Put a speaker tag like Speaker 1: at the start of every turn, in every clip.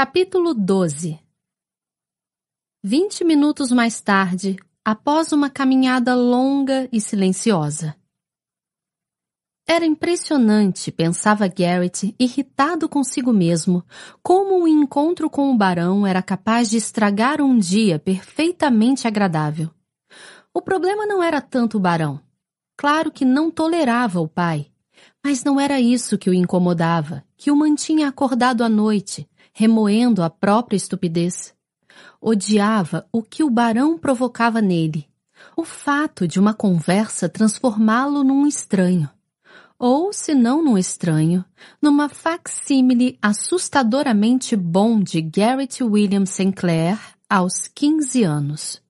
Speaker 1: Capítulo 12 Vinte minutos mais tarde, após uma caminhada longa e silenciosa. Era impressionante, pensava Garrett, irritado consigo mesmo, como um encontro com o barão era capaz de estragar um dia perfeitamente agradável. O problema não era tanto o barão. Claro que não tolerava o pai, mas não era isso que o incomodava, que o mantinha acordado à noite, remoendo a própria estupidez. Odiava o que o barão provocava nele, o fato de uma conversa transformá-lo num estranho. Ou, se não num estranho, numa facsímile assustadoramente bom de Garrett William Sinclair aos 15 anos.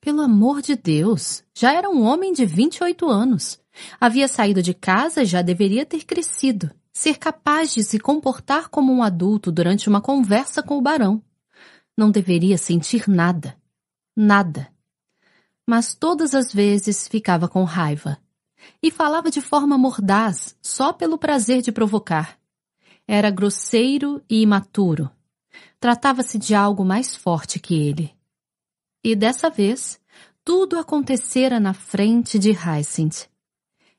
Speaker 1: Pelo amor de Deus, já era um homem de 28 anos. Havia saído de casa e já deveria ter crescido, ser capaz de se comportar como um adulto durante uma conversa com o barão. Não deveria sentir nada. Nada. Mas todas as vezes ficava com raiva. E falava de forma mordaz, só pelo prazer de provocar. Era grosseiro e imaturo. Tratava-se de algo mais forte que ele. E dessa vez, tudo acontecera na frente de Hyacinth.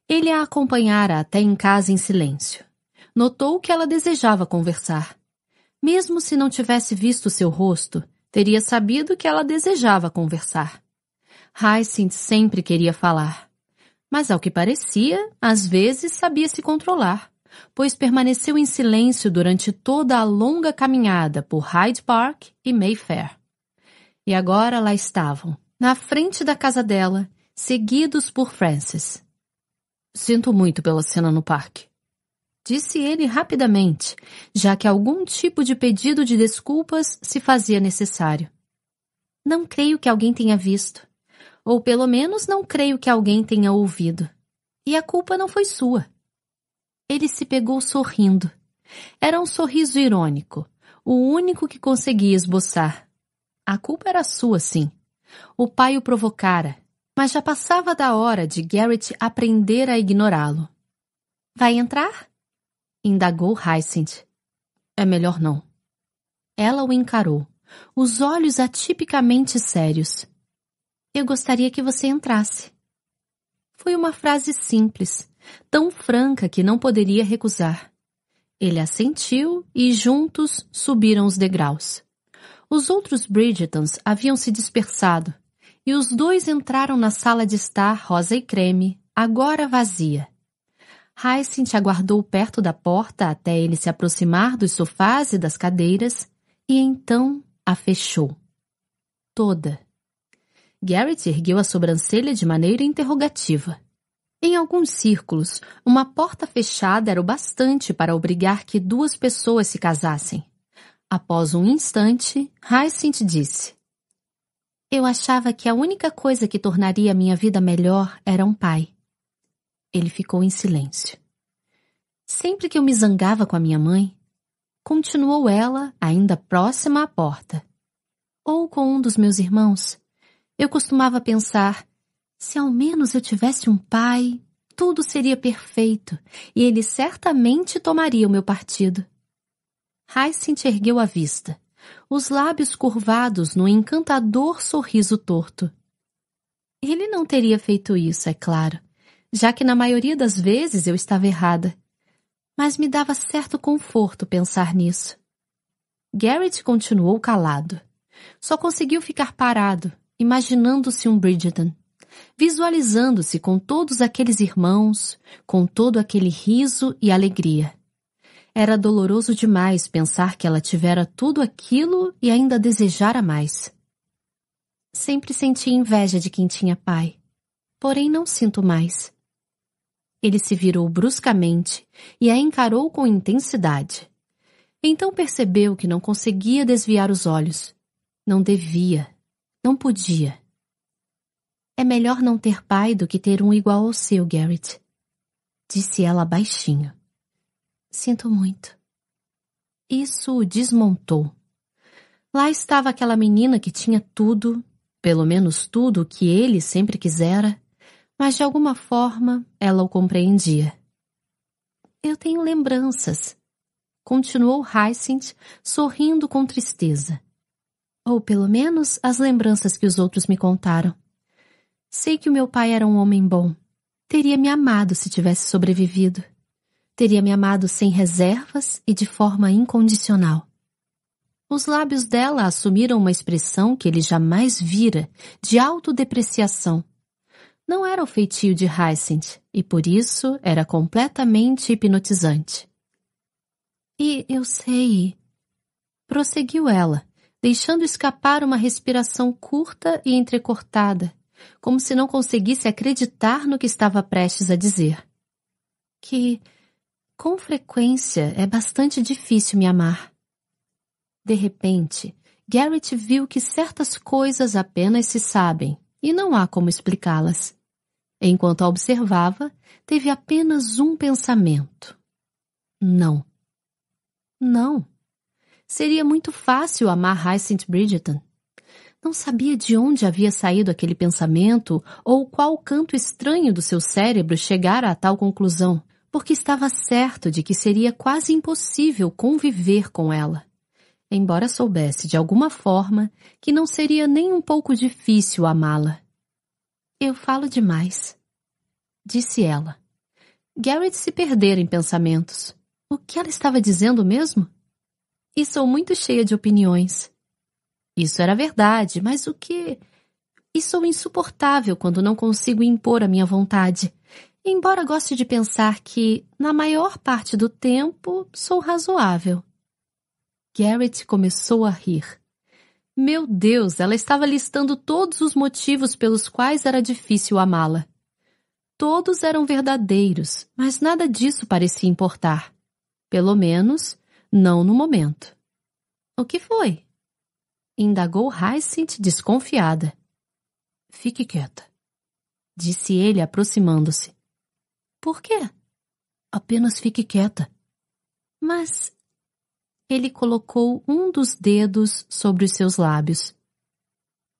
Speaker 1: Ele a acompanhara até em casa em silêncio. Notou que ela desejava conversar. Mesmo se não tivesse visto seu rosto, teria sabido que ela desejava conversar. Hyacinth sempre queria falar. Mas ao que parecia, às vezes sabia se controlar, pois permaneceu em silêncio durante toda a longa caminhada por Hyde Park e Mayfair. E agora lá estavam, na frente da casa dela, seguidos por Francis. Sinto muito pela cena no parque. Disse ele rapidamente, já que algum tipo de pedido de desculpas se fazia necessário. Não creio que alguém tenha visto. Ou pelo menos não creio que alguém tenha ouvido. E a culpa não foi sua. Ele se pegou sorrindo. Era um sorriso irônico, o único que conseguia esboçar. A culpa era sua, sim. O pai o provocara, mas já passava da hora de Garrett aprender a ignorá-lo. Vai entrar? Indagou Hyacinth. É melhor não. Ela o encarou, os olhos atipicamente sérios. Eu gostaria que você entrasse. Foi uma frase simples, tão franca que não poderia recusar. Ele assentiu e juntos subiram os degraus. Os outros Bridgetons haviam se dispersado, e os dois entraram na sala de estar rosa e creme, agora vazia. Hyacinth aguardou perto da porta até ele se aproximar dos sofás e das cadeiras, e então a fechou. Toda. Garrett ergueu a sobrancelha de maneira interrogativa. Em alguns círculos, uma porta fechada era o bastante para obrigar que duas pessoas se casassem. Após um instante, Hyacinth disse: Eu achava que a única coisa que tornaria minha vida melhor era um pai. Ele ficou em silêncio. Sempre que eu me zangava com a minha mãe, continuou ela, ainda próxima à porta, ou com um dos meus irmãos, eu costumava pensar: se ao menos eu tivesse um pai, tudo seria perfeito e ele certamente tomaria o meu partido. Hyacinth ergueu a vista, os lábios curvados no encantador sorriso torto. Ele não teria feito isso, é claro, já que na maioria das vezes eu estava errada. Mas me dava certo conforto pensar nisso. Garrett continuou calado. Só conseguiu ficar parado, imaginando-se um Bridgeton, visualizando-se com todos aqueles irmãos, com todo aquele riso e alegria. Era doloroso demais pensar que ela tivera tudo aquilo e ainda desejara mais. Sempre senti inveja de quem tinha pai, porém não sinto mais. Ele se virou bruscamente e a encarou com intensidade. Então percebeu que não conseguia desviar os olhos. Não devia, não podia. É melhor não ter pai do que ter um igual ao seu, Garrett, disse ela baixinho. Sinto muito. Isso o desmontou. Lá estava aquela menina que tinha tudo, pelo menos tudo o que ele sempre quisera, mas de alguma forma ela o compreendia. Eu tenho lembranças, continuou Hyacinth, sorrindo com tristeza. Ou pelo menos as lembranças que os outros me contaram. Sei que o meu pai era um homem bom. Teria me amado se tivesse sobrevivido. Teria me amado sem reservas e de forma incondicional. Os lábios dela assumiram uma expressão que ele jamais vira, de autodepreciação. Não era o feitio de Hyacinth, e por isso era completamente hipnotizante. E eu sei. Prosseguiu ela, deixando escapar uma respiração curta e entrecortada, como se não conseguisse acreditar no que estava prestes a dizer. Que, com frequência, é bastante difícil me amar. De repente, Garrett viu que certas coisas apenas se sabem e não há como explicá-las. Enquanto a observava, teve apenas um pensamento. Não. Não. Seria muito fácil amar Hyacinth Bridgeton. Não sabia de onde havia saído aquele pensamento ou qual canto estranho do seu cérebro chegara a tal conclusão, porque estava certo de que seria quase impossível conviver com ela. Embora soubesse de alguma forma que não seria nem um pouco difícil amá-la. Eu falo demais, disse ela. Garrett se perdera em pensamentos. O que ela estava dizendo mesmo? E sou muito cheia de opiniões. Isso era verdade, mas o que. E sou insuportável quando não consigo impor a minha vontade. Embora goste de pensar que, na maior parte do tempo, sou razoável. Garrett começou a rir. Meu Deus, ela estava listando todos os motivos pelos quais era difícil amá-la. Todos eram verdadeiros, mas nada disso parecia importar. Pelo menos, não no momento. O que foi? Indagou Hyacinth desconfiada. Fique quieta, disse ele aproximando-se. Por quê? Apenas fique quieta. Mas ele colocou um dos dedos sobre os seus lábios.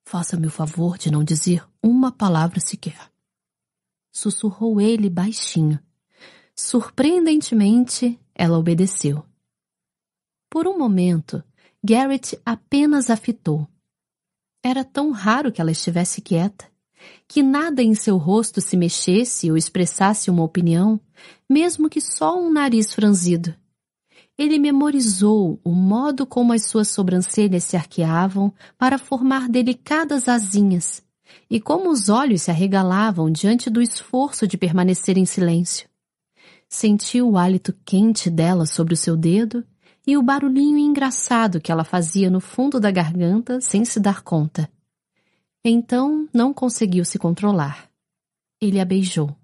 Speaker 1: Faça-me o favor de não dizer uma palavra sequer. Sussurrou ele baixinho. Surpreendentemente, ela obedeceu. Por um momento, Garrett apenas a fitou. Era tão raro que ela estivesse quieta, que nada em seu rosto se mexesse ou expressasse uma opinião, mesmo que só um nariz franzido. Ele memorizou o modo como as suas sobrancelhas se arqueavam para formar delicadas asinhas, e como os olhos se arregalavam diante do esforço de permanecer em silêncio. Sentiu o hálito quente dela sobre o seu dedo e o barulhinho engraçado que ela fazia no fundo da garganta sem se dar conta. Então não conseguiu se controlar. Ele a beijou.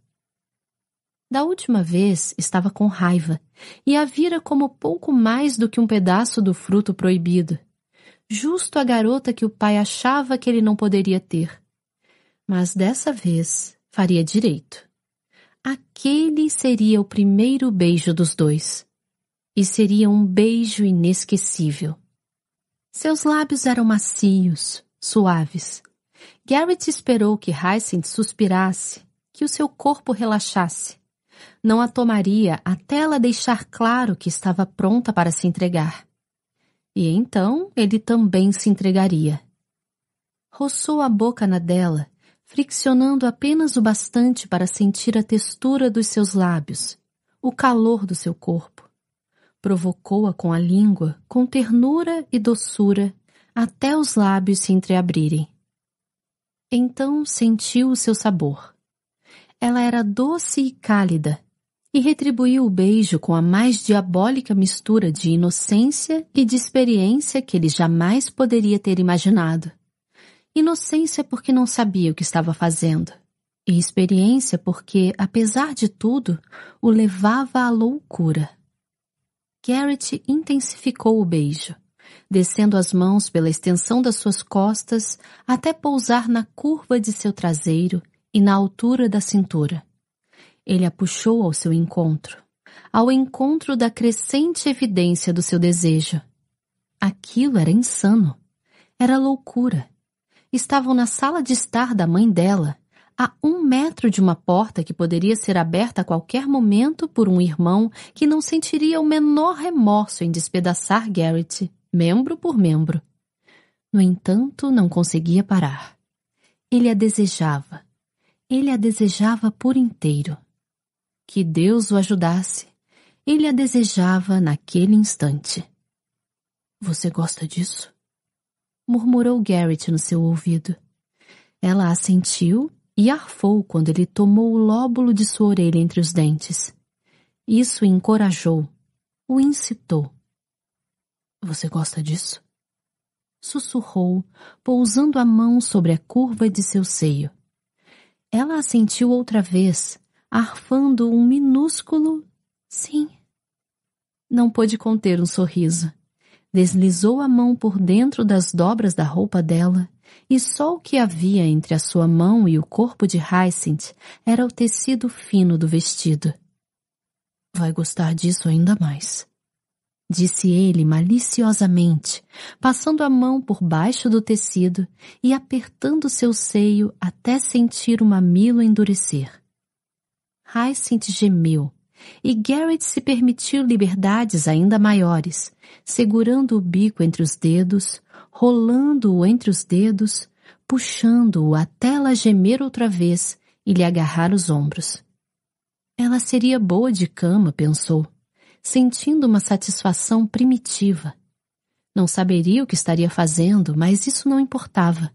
Speaker 1: Da última vez estava com raiva e a vira como pouco mais do que um pedaço do fruto proibido. Justo a garota que o pai achava que ele não poderia ter. Mas dessa vez faria direito. Aquele seria o primeiro beijo dos dois. E seria um beijo inesquecível. Seus lábios eram macios, suaves. Garrett esperou que Hyacinth suspirasse, que o seu corpo relaxasse. Não a tomaria até ela deixar claro que estava pronta para se entregar. E então ele também se entregaria. Roçou a boca na dela friccionando apenas o bastante para sentir a textura dos seus lábios, o calor do seu corpo. Provocou-a com a língua, com ternura e doçura, até os lábios se entreabrirem. Então sentiu o seu sabor. Ela era doce e cálida, e retribuiu o beijo com a mais diabólica mistura de inocência e de experiência que ele jamais poderia ter imaginado. Inocência porque não sabia o que estava fazendo, e experiência porque, apesar de tudo, o levava à loucura. Garrett intensificou o beijo, descendo as mãos pela extensão das suas costas até pousar na curva de seu traseiro e na altura da cintura. Ele a puxou ao seu encontro, ao encontro da crescente evidência do seu desejo. Aquilo era insano. Era loucura estavam na sala de estar da mãe dela, a um metro de uma porta que poderia ser aberta a qualquer momento por um irmão que não sentiria o menor remorso em despedaçar Garrett, membro por membro. No entanto, não conseguia parar. Ele a desejava. Ele a desejava por inteiro. Que Deus o ajudasse. Ele a desejava naquele instante. Você gosta disso? Murmurou Garrett no seu ouvido. Ela assentiu e arfou quando ele tomou o lóbulo de sua orelha entre os dentes. Isso o encorajou, o incitou. Você gosta disso? Sussurrou, pousando a mão sobre a curva de seu seio. Ela assentiu outra vez, arfando um minúsculo sim. Não pôde conter um sorriso. Deslizou a mão por dentro das dobras da roupa dela e só o que havia entre a sua mão e o corpo de Hyacinth era o tecido fino do vestido. Vai gostar disso ainda mais. Disse ele maliciosamente, passando a mão por baixo do tecido e apertando seu seio até sentir o mamilo endurecer. Hyacinth gemeu, e Garrett se permitiu liberdades ainda maiores, segurando o bico entre os dedos, rolando-o entre os dedos, puxando-o até ela gemer outra vez e lhe agarrar os ombros. Ela seria boa de cama, pensou, sentindo uma satisfação primitiva. Não saberia o que estaria fazendo, mas isso não importava.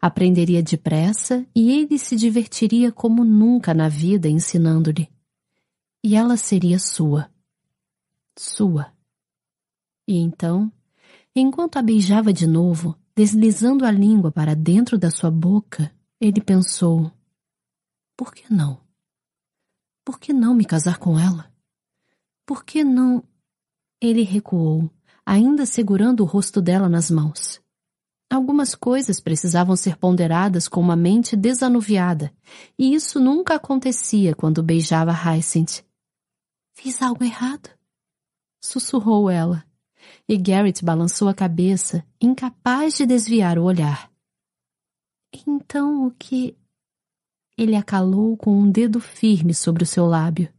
Speaker 1: Aprenderia depressa e ele se divertiria como nunca na vida ensinando-lhe. E ela seria sua. Sua. E então Enquanto a beijava de novo, deslizando a língua para dentro da sua boca, ele pensou: Por que não? Por que não me casar com ela? Por que não? Ele recuou, ainda segurando o rosto dela nas mãos. Algumas coisas precisavam ser ponderadas com uma mente desanuviada, e isso nunca acontecia quando beijava Hyacinth. Fiz algo errado? Sussurrou ela e Garrett balançou a cabeça, incapaz de desviar o olhar. Então o que. Ele acalou com um dedo firme sobre o seu lábio.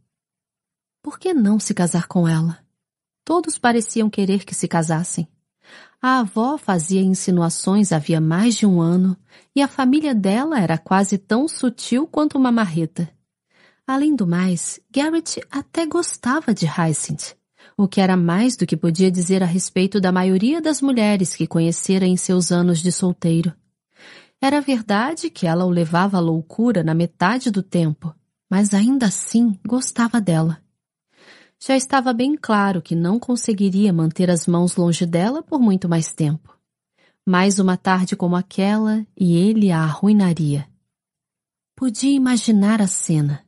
Speaker 1: Por que não se casar com ela? Todos pareciam querer que se casassem. A avó fazia insinuações havia mais de um ano e a família dela era quase tão sutil quanto uma marreta. Além do mais, Garrett até gostava de Hyacinth o que era mais do que podia dizer a respeito da maioria das mulheres que conhecera em seus anos de solteiro. Era verdade que ela o levava à loucura na metade do tempo, mas ainda assim gostava dela. Já estava bem claro que não conseguiria manter as mãos longe dela por muito mais tempo. Mais uma tarde como aquela e ele a arruinaria. Podia imaginar a cena.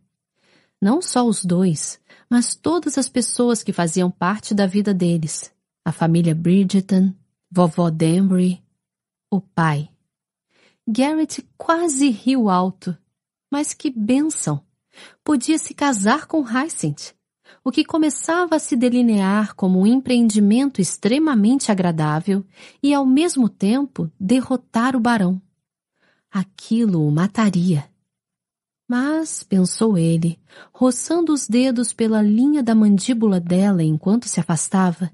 Speaker 1: Não só os dois, mas todas as pessoas que faziam parte da vida deles. A família Bridgeton, vovó Danbury, o pai. Garrett quase riu alto. Mas que bênção! Podia se casar com Hyacinth, o que começava a se delinear como um empreendimento extremamente agradável e, ao mesmo tempo, derrotar o barão. Aquilo o mataria. Mas, pensou ele, roçando os dedos pela linha da mandíbula dela enquanto se afastava,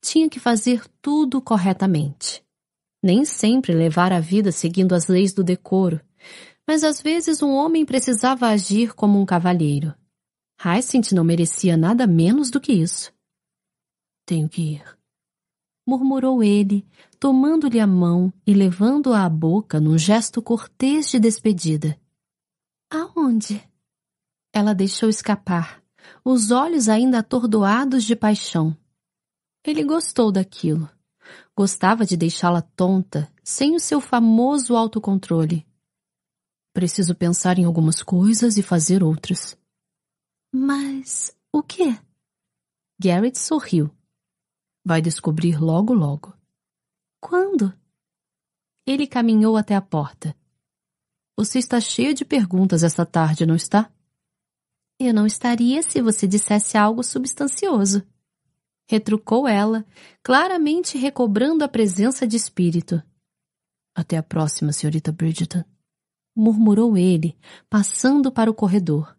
Speaker 1: tinha que fazer tudo corretamente. Nem sempre levar a vida seguindo as leis do decoro, mas às vezes um homem precisava agir como um cavalheiro. Hyacinth não merecia nada menos do que isso. Tenho que ir, murmurou ele, tomando-lhe a mão e levando-a à boca num gesto cortês de despedida. Aonde? Ela deixou escapar, os olhos ainda atordoados de paixão. Ele gostou daquilo. Gostava de deixá-la tonta, sem o seu famoso autocontrole. Preciso pensar em algumas coisas e fazer outras. Mas o quê? Garrett sorriu. Vai descobrir logo, logo. Quando? Ele caminhou até a porta. Você está cheia de perguntas esta tarde, não está? Eu não estaria se você dissesse algo substancioso. Retrucou ela, claramente recobrando a presença de espírito. Até a próxima, senhorita Bridgeton. murmurou ele, passando para o corredor.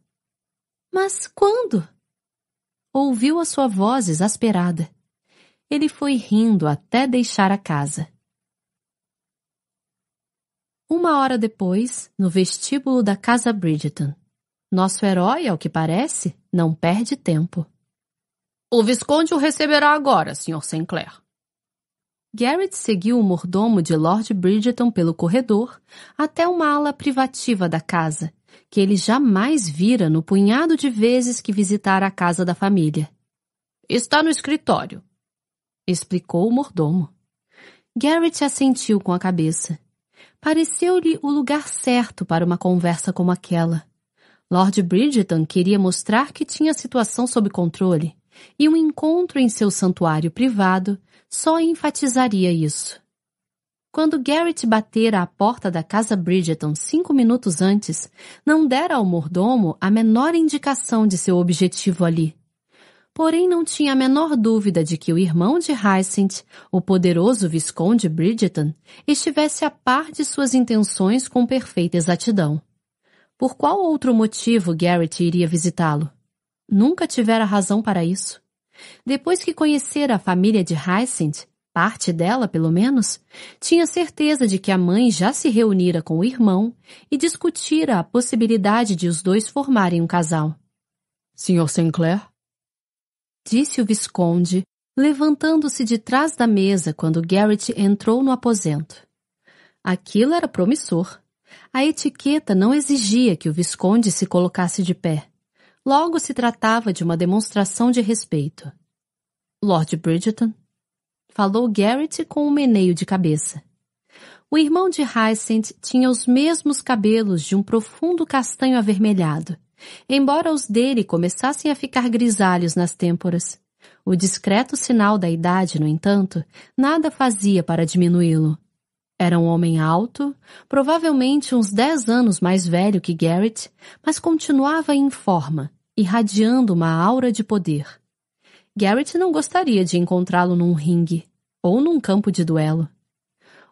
Speaker 1: Mas quando? Ouviu a sua voz exasperada. Ele foi rindo até deixar a casa. Uma hora depois, no vestíbulo da casa Bridgeton. Nosso herói, ao que parece, não perde tempo. O Visconde o receberá agora, Sr. Sinclair. Garrett seguiu o mordomo de Lord Bridgeton pelo corredor até uma ala privativa da casa, que ele jamais vira no punhado de vezes que visitara a casa da família. Está no escritório, explicou o mordomo. Garrett assentiu com a cabeça. Pareceu-lhe o lugar certo para uma conversa como aquela. Lord Bridgeton queria mostrar que tinha a situação sob controle, e um encontro em seu santuário privado só enfatizaria isso. Quando Garrett batera à porta da casa Bridgeton cinco minutos antes, não dera ao mordomo a menor indicação de seu objetivo ali. Porém, não tinha a menor dúvida de que o irmão de Hyacinth, o poderoso Visconde Bridgeton, estivesse a par de suas intenções com perfeita exatidão. Por qual outro motivo Garrett iria visitá-lo? Nunca tivera razão para isso. Depois que conhecera a família de Hyacinth, parte dela pelo menos, tinha certeza de que a mãe já se reunira com o irmão e discutira a possibilidade de os dois formarem um casal. Sr. Sinclair? Disse o Visconde, levantando-se de trás da mesa quando Garrett entrou no aposento. Aquilo era promissor. A etiqueta não exigia que o Visconde se colocasse de pé. Logo se tratava de uma demonstração de respeito. Lord Bridgeton? Falou Garrett com um meneio de cabeça. O irmão de Hyacinth tinha os mesmos cabelos de um profundo castanho avermelhado, embora os dele começassem a ficar grisalhos nas têmporas. O discreto sinal da idade, no entanto, nada fazia para diminuí-lo. Era um homem alto, provavelmente uns dez anos mais velho que Garrett, mas continuava em forma, irradiando uma aura de poder. Garrett não gostaria de encontrá-lo num ringue ou num campo de duelo.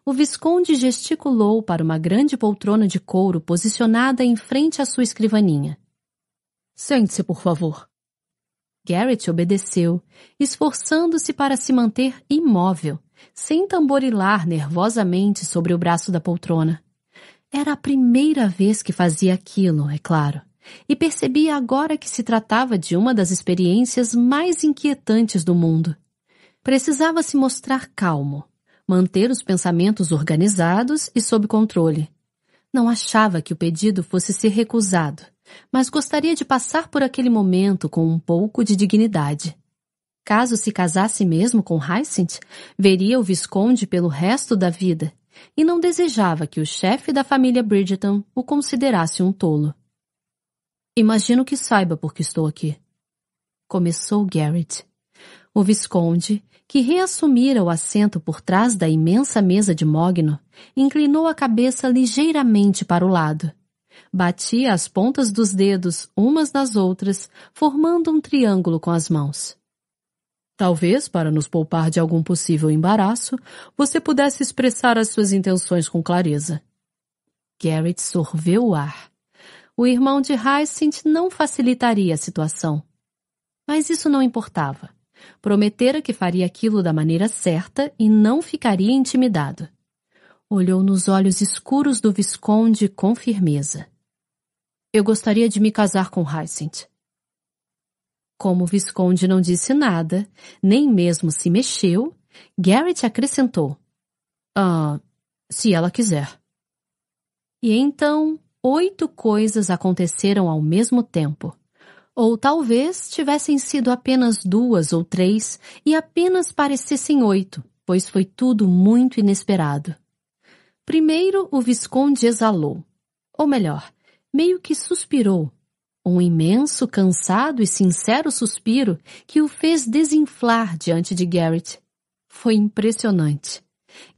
Speaker 1: O Visconde gesticulou para uma grande poltrona de couro posicionada em frente à sua escrivaninha. Sente-se, por favor. Garrett obedeceu, esforçando-se para se manter imóvel, sem tamborilar nervosamente sobre o braço da poltrona. Era a primeira vez que fazia aquilo, é claro, e percebia agora que se tratava de uma das experiências mais inquietantes do mundo. Precisava se mostrar calmo, manter os pensamentos organizados e sob controle. Não achava que o pedido fosse ser recusado, mas gostaria de passar por aquele momento com um pouco de dignidade. Caso se casasse mesmo com Hyacinth, veria o Visconde pelo resto da vida e não desejava que o chefe da família Bridgeton o considerasse um tolo. Imagino que saiba por que estou aqui. Começou Garrett. O Visconde, que reassumira o assento por trás da imensa mesa de mogno, inclinou a cabeça ligeiramente para o lado. Batia as pontas dos dedos umas nas outras, formando um triângulo com as mãos. Talvez, para nos poupar de algum possível embaraço, você pudesse expressar as suas intenções com clareza. Garrett sorveu o ar. O irmão de Hyacinth não facilitaria a situação. Mas isso não importava. Prometera que faria aquilo da maneira certa e não ficaria intimidado. Olhou nos olhos escuros do Visconde com firmeza. Eu gostaria de me casar com Hyacinth. Como o Visconde não disse nada, nem mesmo se mexeu, Garrett acrescentou. Ah, se ela quiser. E então, oito coisas aconteceram ao mesmo tempo. Ou talvez tivessem sido apenas duas ou três e apenas parecessem oito, pois foi tudo muito inesperado. Primeiro, o Visconde exalou. Ou melhor, meio que suspirou um imenso, cansado e sincero suspiro que o fez desinflar diante de Garrett. Foi impressionante.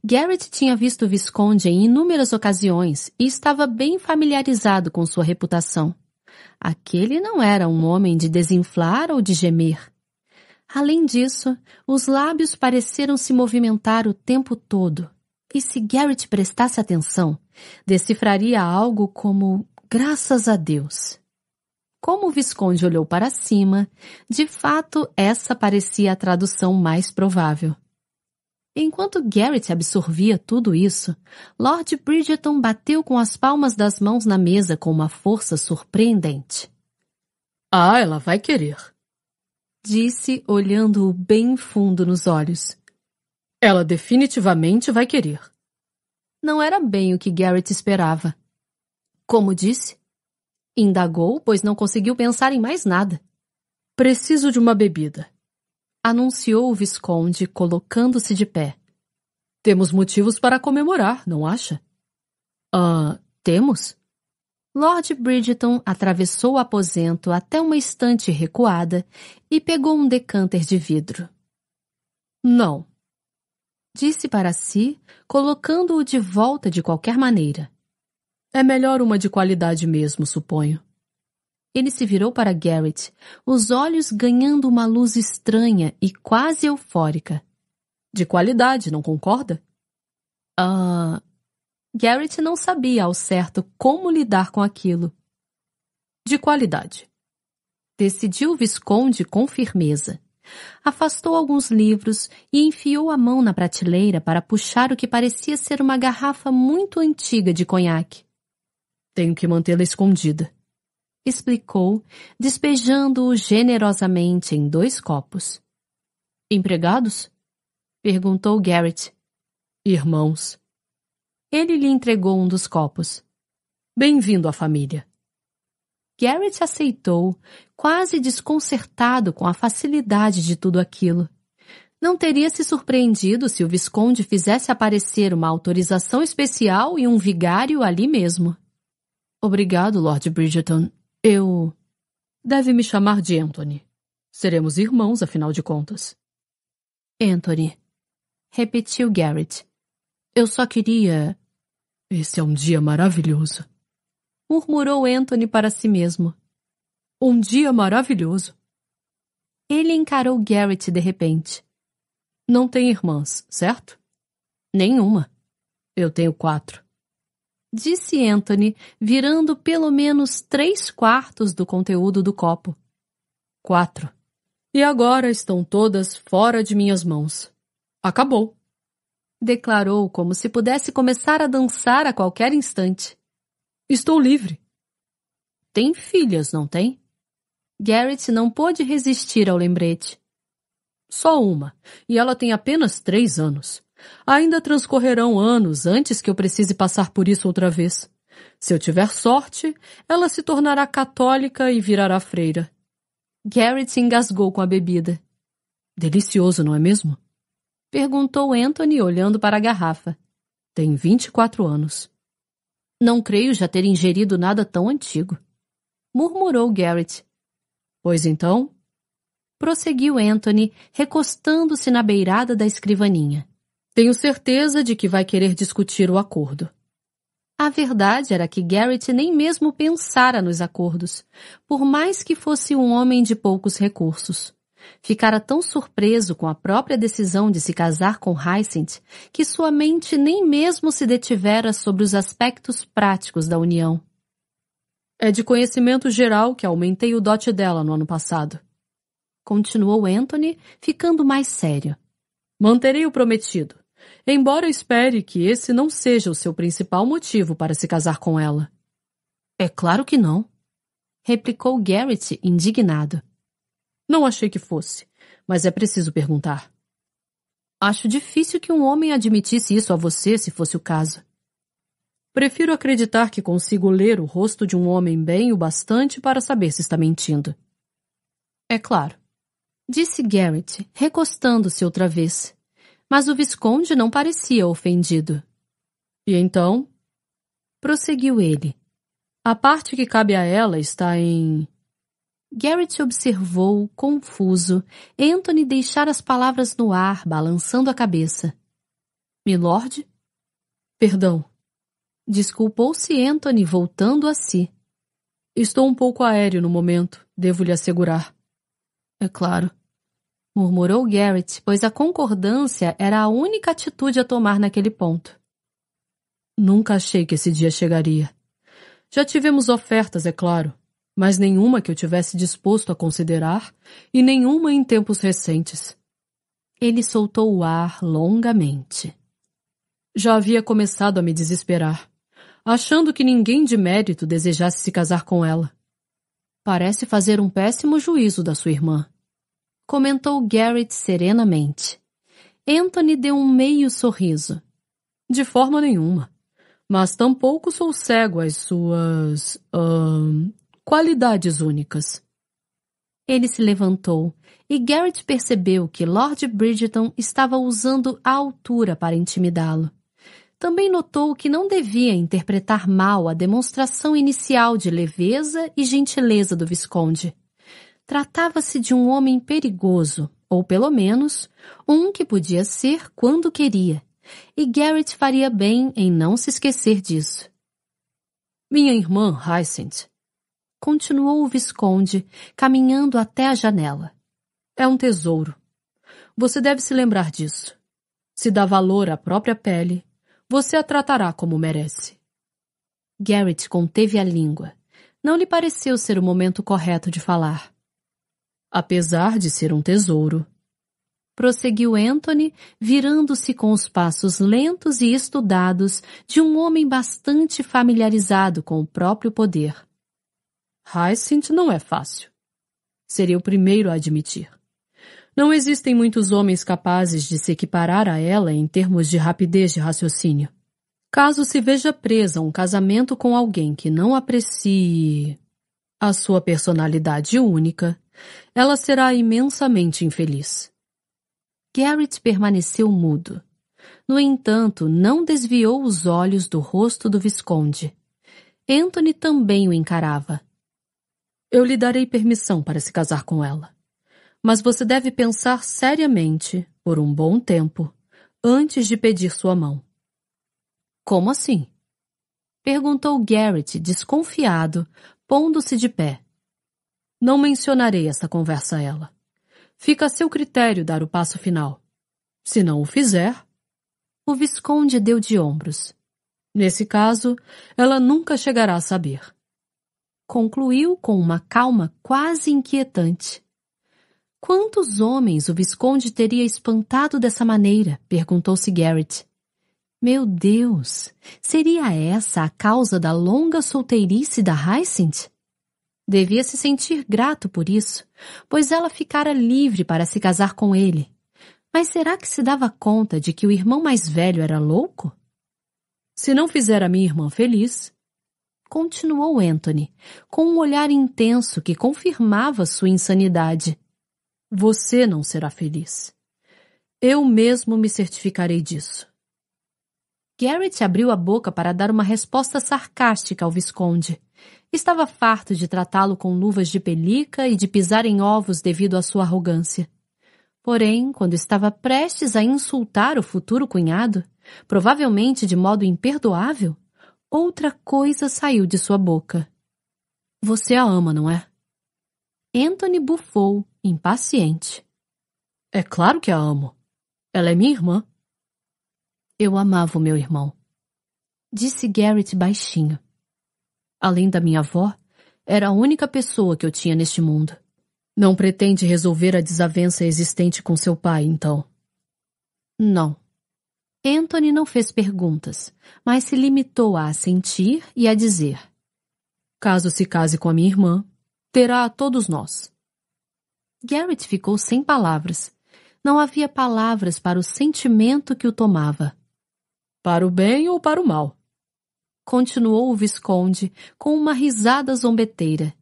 Speaker 1: Garrett tinha visto o Visconde em inúmeras ocasiões e estava bem familiarizado com sua reputação. Aquele não era um homem de desinflar ou de gemer. Além disso, os lábios pareceram se movimentar o tempo todo. E se Garrett prestasse atenção, decifraria algo como graças a Deus. Como o Visconde olhou para cima, de fato essa parecia a tradução mais provável. Enquanto Garrett absorvia tudo isso, Lord Bridgeton bateu com as palmas das mãos na mesa com uma força surpreendente.
Speaker 2: Ah, ela vai querer,
Speaker 1: disse, olhando-o bem fundo nos olhos.
Speaker 2: Ela definitivamente vai querer.
Speaker 1: Não era bem o que Garrett esperava. Como disse? Indagou, pois não conseguiu pensar em mais nada.
Speaker 2: Preciso de uma bebida
Speaker 1: anunciou o Visconde, colocando-se de pé.
Speaker 2: Temos motivos para comemorar, não acha?
Speaker 1: Ah, uh, temos? Lord Bridgeton atravessou o aposento até uma estante recuada e pegou um decanter de vidro.
Speaker 2: Não.
Speaker 1: Disse para si, colocando-o de volta de qualquer maneira.
Speaker 2: É melhor uma de qualidade mesmo, suponho.
Speaker 1: Ele se virou para Garrett, os olhos ganhando uma luz estranha e quase eufórica.
Speaker 2: De qualidade, não concorda?
Speaker 1: Ah. Uh... Garrett não sabia ao certo como lidar com aquilo.
Speaker 2: De qualidade.
Speaker 1: Decidiu o Visconde com firmeza. Afastou alguns livros e enfiou a mão na prateleira para puxar o que parecia ser uma garrafa muito antiga de conhaque.
Speaker 2: Tenho que mantê-la escondida
Speaker 1: explicou, despejando-o generosamente em dois copos.
Speaker 2: Empregados?
Speaker 1: perguntou Garrett.
Speaker 2: Irmãos.
Speaker 1: Ele lhe entregou um dos copos.
Speaker 2: Bem-vindo à família.
Speaker 1: Garrett aceitou, quase desconcertado com a facilidade de tudo aquilo. Não teria se surpreendido se o Visconde fizesse aparecer uma autorização especial e um vigário ali mesmo.
Speaker 2: Obrigado, Lord Bridgeton. Eu. Deve me chamar de Anthony. Seremos irmãos, afinal de contas.
Speaker 1: Anthony. Repetiu Garrett. Eu só queria.
Speaker 2: Esse é um dia maravilhoso.
Speaker 1: Murmurou Anthony para si mesmo.
Speaker 2: Um dia maravilhoso.
Speaker 1: Ele encarou Garrett de repente.
Speaker 2: Não tem irmãs, certo?
Speaker 1: Nenhuma.
Speaker 2: Eu tenho quatro
Speaker 1: disse Anthony, virando pelo menos três quartos do conteúdo do copo.
Speaker 2: Quatro. E agora estão todas fora de minhas mãos. Acabou.
Speaker 1: Declarou como se pudesse começar a dançar a qualquer instante.
Speaker 2: Estou livre.
Speaker 1: Tem filhas, não tem? Garrett não pôde resistir ao lembrete.
Speaker 2: Só uma, e ela tem apenas três anos. Ainda transcorrerão anos antes que eu precise passar por isso outra vez. Se eu tiver sorte, ela se tornará católica e virará freira.
Speaker 1: Garrett engasgou com a bebida.
Speaker 2: Delicioso, não é mesmo?
Speaker 1: Perguntou Anthony, olhando para a garrafa.
Speaker 2: Tem vinte e quatro anos.
Speaker 1: Não creio já ter ingerido nada tão antigo. Murmurou Garrett.
Speaker 2: Pois então?
Speaker 1: Prosseguiu Anthony, recostando-se na beirada da escrivaninha.
Speaker 2: Tenho certeza de que vai querer discutir o acordo.
Speaker 1: A verdade era que Garrett nem mesmo pensara nos acordos, por mais que fosse um homem de poucos recursos. Ficara tão surpreso com a própria decisão de se casar com Hyacinth que sua mente nem mesmo se detivera sobre os aspectos práticos da união.
Speaker 2: É de conhecimento geral que aumentei o dote dela no ano passado.
Speaker 1: Continuou Anthony, ficando mais sério.
Speaker 2: Manterei o prometido embora espere que esse não seja o seu principal motivo para se casar com ela.
Speaker 1: É claro que não, replicou Garrett indignado.
Speaker 2: Não achei que fosse, mas é preciso perguntar.
Speaker 1: Acho difícil que um homem admitisse isso a você se fosse o caso.
Speaker 2: Prefiro acreditar que consigo ler o rosto de um homem bem o bastante para saber se está mentindo.
Speaker 1: É claro, disse Garrett, recostando-se outra vez mas o Visconde não parecia ofendido.
Speaker 2: E então?
Speaker 1: Prosseguiu ele.
Speaker 2: A parte que cabe a ela está em.
Speaker 1: Garrett observou, confuso, Anthony deixar as palavras no ar, balançando a cabeça. Milord?
Speaker 2: Perdão.
Speaker 1: Desculpou-se Anthony, voltando a si.
Speaker 2: Estou um pouco aéreo no momento, devo lhe assegurar.
Speaker 1: É claro murmurou Garrett, pois a concordância era a única atitude a tomar naquele ponto.
Speaker 2: Nunca achei que esse dia chegaria. Já tivemos ofertas, é claro, mas nenhuma que eu tivesse disposto a considerar e nenhuma em tempos recentes.
Speaker 1: Ele soltou o ar longamente.
Speaker 2: Já havia começado a me desesperar, achando que ninguém de mérito desejasse se casar com ela.
Speaker 1: Parece fazer um péssimo juízo da sua irmã, comentou Garrett serenamente. Anthony deu um meio sorriso.
Speaker 2: De forma nenhuma. Mas tampouco sou cego às suas. Uh, qualidades únicas.
Speaker 1: Ele se levantou e Garrett percebeu que Lord Bridgeton estava usando a altura para intimidá-lo. Também notou que não devia interpretar mal a demonstração inicial de leveza e gentileza do Visconde. Tratava-se de um homem perigoso, ou pelo menos, um que podia ser quando queria, e Garrett faria bem em não se esquecer disso.
Speaker 2: Minha irmã, Hyacinth,
Speaker 1: continuou o Visconde, caminhando até a janela.
Speaker 2: É um tesouro. Você deve se lembrar disso. Se dá valor à própria pele, você a tratará como merece.
Speaker 1: Garrett conteve a língua. Não lhe pareceu ser o momento correto de falar.
Speaker 2: Apesar de ser um tesouro,
Speaker 1: prosseguiu Anthony, virando-se com os passos lentos e estudados de um homem bastante familiarizado com o próprio poder.
Speaker 2: Hyacinth não é fácil. Seria o primeiro a admitir. Não existem muitos homens capazes de se equiparar a ela em termos de rapidez de raciocínio. Caso se veja presa a um casamento com alguém que não aprecie a sua personalidade única, ela será imensamente infeliz.
Speaker 1: Garrett permaneceu mudo. No entanto, não desviou os olhos do rosto do Visconde. Anthony também o encarava.
Speaker 2: Eu lhe darei permissão para se casar com ela. Mas você deve pensar seriamente, por um bom tempo, antes de pedir sua mão.
Speaker 1: Como assim? Perguntou Garrett, desconfiado, pondo-se de pé.
Speaker 2: Não mencionarei essa conversa a ela. Fica a seu critério dar o passo final. Se não o fizer.
Speaker 1: O Visconde deu de ombros.
Speaker 2: Nesse caso, ela nunca chegará a saber
Speaker 1: concluiu com uma calma quase inquietante. Quantos homens o Visconde teria espantado dessa maneira? perguntou-se Garrett. Meu Deus, seria essa a causa da longa solteirice da Hyacinth? Devia se sentir grato por isso, pois ela ficara livre para se casar com ele. Mas será que se dava conta de que o irmão mais velho era louco?
Speaker 2: Se não fizer a minha irmã feliz,
Speaker 1: continuou Anthony, com um olhar intenso que confirmava sua insanidade.
Speaker 2: Você não será feliz. Eu mesmo me certificarei disso.
Speaker 1: Garrett abriu a boca para dar uma resposta sarcástica ao Visconde. Estava farto de tratá-lo com luvas de pelica e de pisar em ovos devido à sua arrogância. Porém, quando estava prestes a insultar o futuro cunhado, provavelmente de modo imperdoável, Outra coisa saiu de sua boca.
Speaker 2: Você a ama, não é?
Speaker 1: Anthony bufou, impaciente.
Speaker 2: É claro que a amo. Ela é minha irmã.
Speaker 1: Eu amava o meu irmão. Disse Garrett baixinho. Além da minha avó, era a única pessoa que eu tinha neste mundo.
Speaker 2: Não pretende resolver a desavença existente com seu pai, então?
Speaker 1: Não. Anthony não fez perguntas, mas se limitou a assentir e a dizer:
Speaker 2: Caso se case com a minha irmã, terá a todos nós.
Speaker 1: Garrett ficou sem palavras. Não havia palavras para o sentimento que o tomava.
Speaker 2: Para o bem ou para o mal?
Speaker 1: Continuou o Visconde com uma risada zombeteira.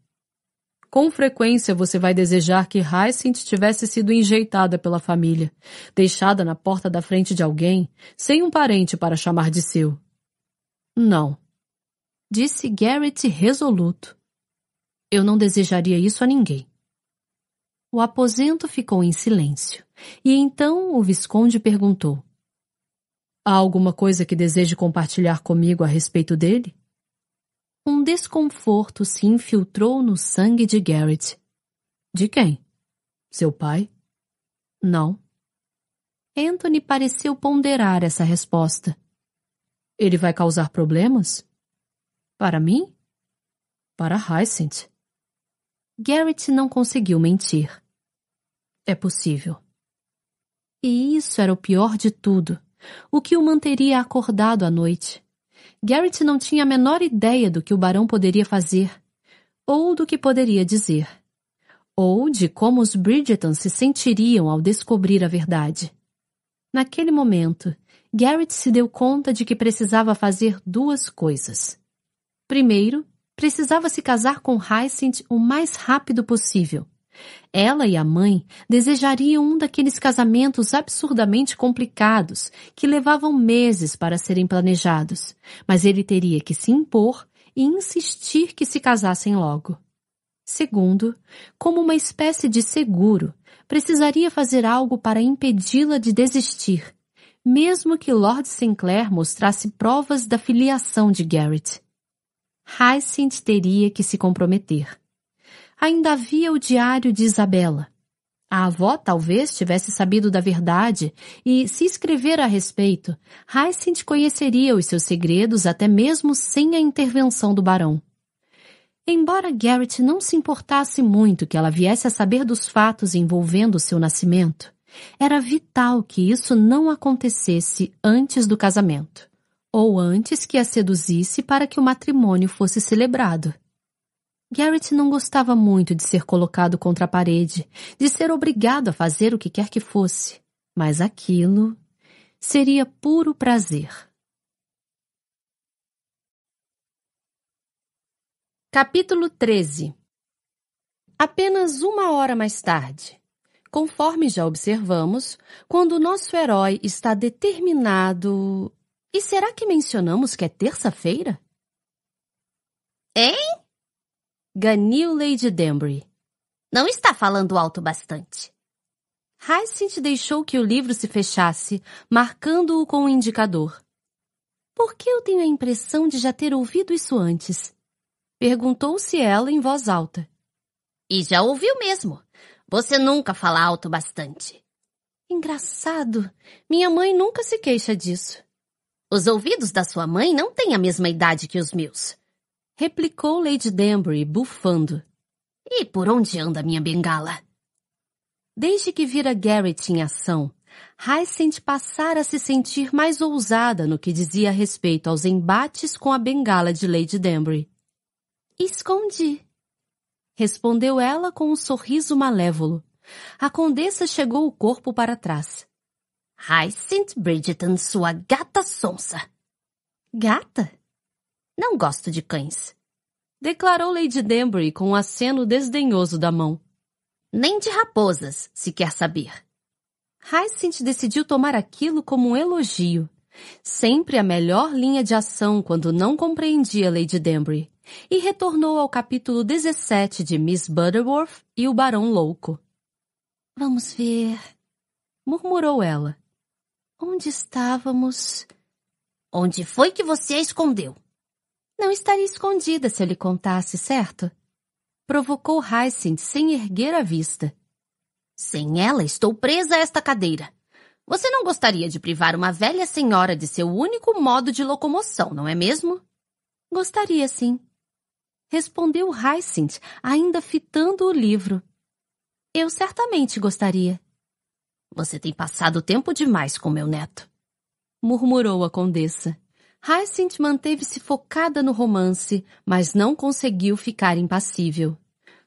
Speaker 2: Com frequência você vai desejar que Hyacinth tivesse sido enjeitada pela família, deixada na porta da frente de alguém, sem um parente para chamar de seu.
Speaker 1: Não, disse Garrett resoluto. Eu não desejaria isso a ninguém. O aposento ficou em silêncio, e então o Visconde perguntou.
Speaker 2: Há alguma coisa que deseje compartilhar comigo a respeito dele?
Speaker 1: Um desconforto se infiltrou no sangue de Garrett.
Speaker 2: De quem? Seu pai?
Speaker 1: Não. Anthony pareceu ponderar essa resposta.
Speaker 2: Ele vai causar problemas? Para mim? Para Hyacinth.
Speaker 1: Garrett não conseguiu mentir.
Speaker 2: É possível.
Speaker 1: E isso era o pior de tudo, o que o manteria acordado à noite. Garrett não tinha a menor ideia do que o barão poderia fazer, ou do que poderia dizer, ou de como os Bridgerton se sentiriam ao descobrir a verdade. Naquele momento, Garrett se deu conta de que precisava fazer duas coisas. Primeiro, precisava se casar com Hyacinth o mais rápido possível. Ela e a mãe desejariam um daqueles casamentos absurdamente complicados que levavam meses para serem planejados, mas ele teria que se impor e insistir que se casassem logo. Segundo, como uma espécie de seguro, precisaria fazer algo para impedi-la de desistir, mesmo que Lord Sinclair mostrasse provas da filiação de Garrett. Hyacinth teria que se comprometer. Ainda havia o diário de Isabela. A avó talvez tivesse sabido da verdade e, se escrever a respeito, Hyacinth conheceria os seus segredos até mesmo sem a intervenção do barão. Embora Garrett não se importasse muito que ela viesse a saber dos fatos envolvendo seu nascimento, era vital que isso não acontecesse antes do casamento ou antes que a seduzisse para que o matrimônio fosse celebrado. Garrett não gostava muito de ser colocado contra a parede, de ser obrigado a fazer o que quer que fosse, mas aquilo seria puro prazer. Capítulo 13 Apenas uma hora mais tarde, conforme já observamos, quando o nosso herói está determinado e será que mencionamos que é terça-feira?
Speaker 3: Hein?
Speaker 1: Ganiu Lady Danbury.
Speaker 3: Não está falando alto bastante.
Speaker 1: Hyacinth deixou que o livro se fechasse, marcando-o com o um indicador. Por que eu tenho a impressão de já ter ouvido isso antes? Perguntou-se ela em voz alta.
Speaker 3: E já ouviu mesmo. Você nunca fala alto bastante.
Speaker 1: Engraçado. Minha mãe nunca se queixa disso.
Speaker 3: Os ouvidos da sua mãe não têm a mesma idade que os meus.
Speaker 1: Replicou Lady Danbury, bufando.
Speaker 3: E por onde anda minha bengala?
Speaker 1: Desde que vira Garrett em ação, Hyacinth passara a se sentir mais ousada no que dizia a respeito aos embates com a bengala de Lady Danbury. Escondi. Respondeu ela com um sorriso malévolo. A condessa chegou o corpo para trás.
Speaker 3: Hyacinth Bridgeton, sua gata sonsa.
Speaker 1: Gata?
Speaker 3: Não gosto de cães.
Speaker 1: Declarou Lady Danbury com um aceno desdenhoso da mão.
Speaker 3: Nem de raposas, se quer saber.
Speaker 1: Hyacinth decidiu tomar aquilo como um elogio. Sempre a melhor linha de ação quando não compreendia Lady Danbury. E retornou ao capítulo 17 de Miss Butterworth e o Barão Louco.
Speaker 3: Vamos ver,
Speaker 1: murmurou ela. Onde estávamos?
Speaker 3: Onde foi que você a escondeu?
Speaker 1: Não estaria escondida se eu lhe contasse, certo? Provocou Hyacinth sem erguer a vista.
Speaker 3: Sem ela, estou presa a esta cadeira. Você não gostaria de privar uma velha senhora de seu único modo de locomoção, não é mesmo?
Speaker 1: Gostaria, sim. Respondeu Hyacinth, ainda fitando o livro. Eu certamente gostaria.
Speaker 3: Você tem passado tempo demais com meu neto.
Speaker 1: Murmurou a condessa. Hyacinth manteve-se focada no romance, mas não conseguiu ficar impassível.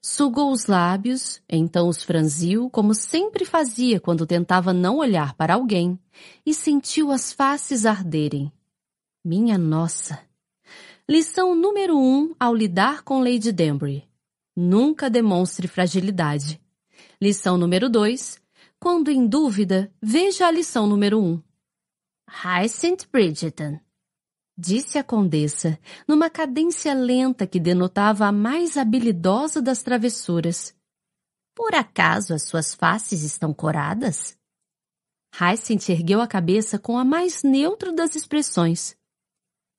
Speaker 1: Sugou os lábios, então os franziu, como sempre fazia quando tentava não olhar para alguém, e sentiu as faces arderem. Minha nossa! Lição número um ao lidar com Lady Danbury. Nunca demonstre fragilidade. Lição número dois. Quando em dúvida, veja a lição número um.
Speaker 3: Hyacinth Bridgerton,
Speaker 1: disse a condessa, numa cadência lenta que denotava a mais habilidosa das travessuras.
Speaker 3: Por acaso as suas faces estão coradas?
Speaker 1: Hyacinth ergueu a cabeça com a mais neutra das expressões.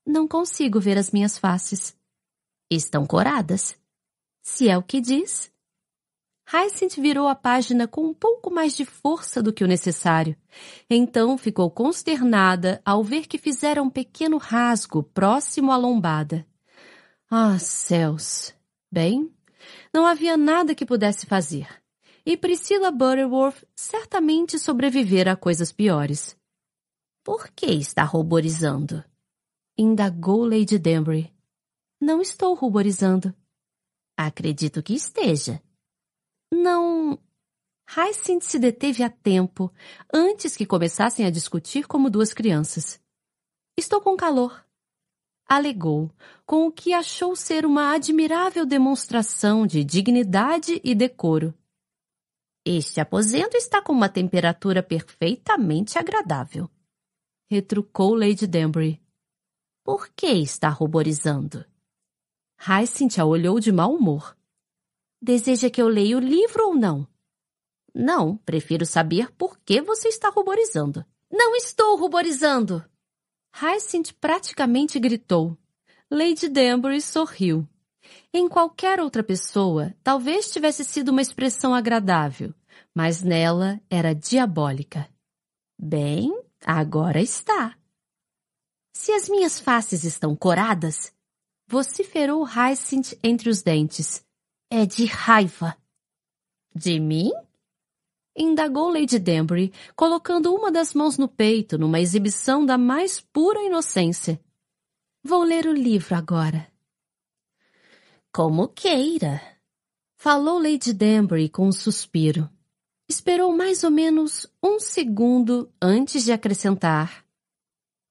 Speaker 1: Não consigo ver as minhas faces.
Speaker 3: Estão coradas.
Speaker 1: Se é o que diz. Hyacinth virou a página com um pouco mais de força do que o necessário. Então ficou consternada ao ver que fizera um pequeno rasgo próximo à lombada. Ah, céus! Bem, não havia nada que pudesse fazer. E Priscilla Butterworth certamente sobrevivera a coisas piores.
Speaker 3: Por que está ruborizando?
Speaker 1: Indagou Lady Danbury. Não estou ruborizando.
Speaker 3: Acredito que esteja.
Speaker 1: Não. Hyacinth se deteve a tempo, antes que começassem a discutir como duas crianças. Estou com calor. Alegou, com o que achou ser uma admirável demonstração de dignidade e decoro.
Speaker 3: Este aposento está com uma temperatura perfeitamente agradável.
Speaker 1: Retrucou Lady Danbury.
Speaker 3: Por que está ruborizando?
Speaker 1: Hyacinth a olhou de mau humor. Deseja que eu leia o livro ou não?
Speaker 3: Não, prefiro saber por que você está ruborizando.
Speaker 1: Não estou ruborizando! Hyacinth praticamente gritou. Lady Danbury sorriu. Em qualquer outra pessoa, talvez tivesse sido uma expressão agradável, mas nela era diabólica.
Speaker 3: Bem, agora está.
Speaker 1: Se as minhas faces estão coradas, vociferou Hyacinth entre os dentes. É de raiva.
Speaker 3: De mim?
Speaker 1: Indagou Lady Danbury, colocando uma das mãos no peito numa exibição da mais pura inocência. Vou ler o livro agora.
Speaker 3: Como queira.
Speaker 1: Falou Lady Danbury com um suspiro. Esperou mais ou menos um segundo antes de acrescentar.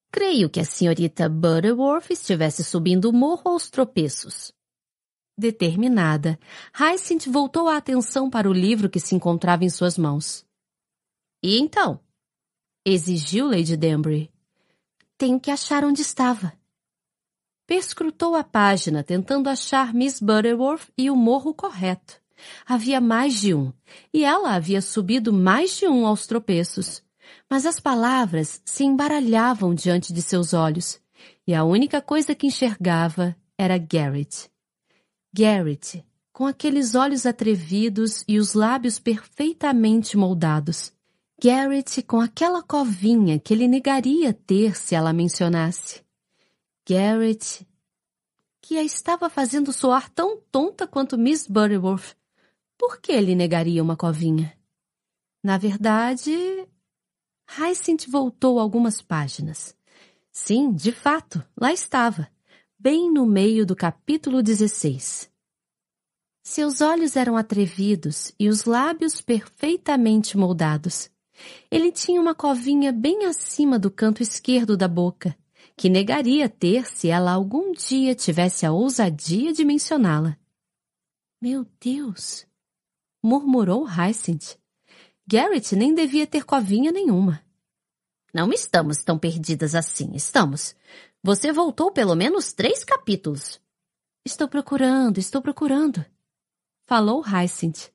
Speaker 3: Creio que a senhorita Butterworth estivesse subindo o morro aos tropeços.
Speaker 1: Determinada, Hyacinth voltou a atenção para o livro que se encontrava em suas mãos.
Speaker 3: E então?
Speaker 1: Exigiu Lady Danbury. Tenho que achar onde estava. Perscrutou a página, tentando achar Miss Butterworth e o morro correto. Havia mais de um, e ela havia subido mais de um aos tropeços. Mas as palavras se embaralhavam diante de seus olhos, e a única coisa que enxergava era Garrett. Garrett, com aqueles olhos atrevidos e os lábios perfeitamente moldados. Garrett com aquela covinha que ele negaria ter se ela mencionasse. Garrett, que a estava fazendo soar tão tonta quanto Miss Butterworth. Por que ele negaria uma covinha? Na verdade, Hyacinth voltou algumas páginas. Sim, de fato, lá estava bem no meio do capítulo 16. Seus olhos eram atrevidos e os lábios perfeitamente moldados. Ele tinha uma covinha bem acima do canto esquerdo da boca, que negaria ter se ela algum dia tivesse a ousadia de mencioná-la. Meu Deus! murmurou Hyacinth. Garrett nem devia ter covinha nenhuma.
Speaker 3: Não estamos tão perdidas assim, estamos. Você voltou pelo menos três capítulos.
Speaker 1: Estou procurando, estou procurando. Falou Hyacinth.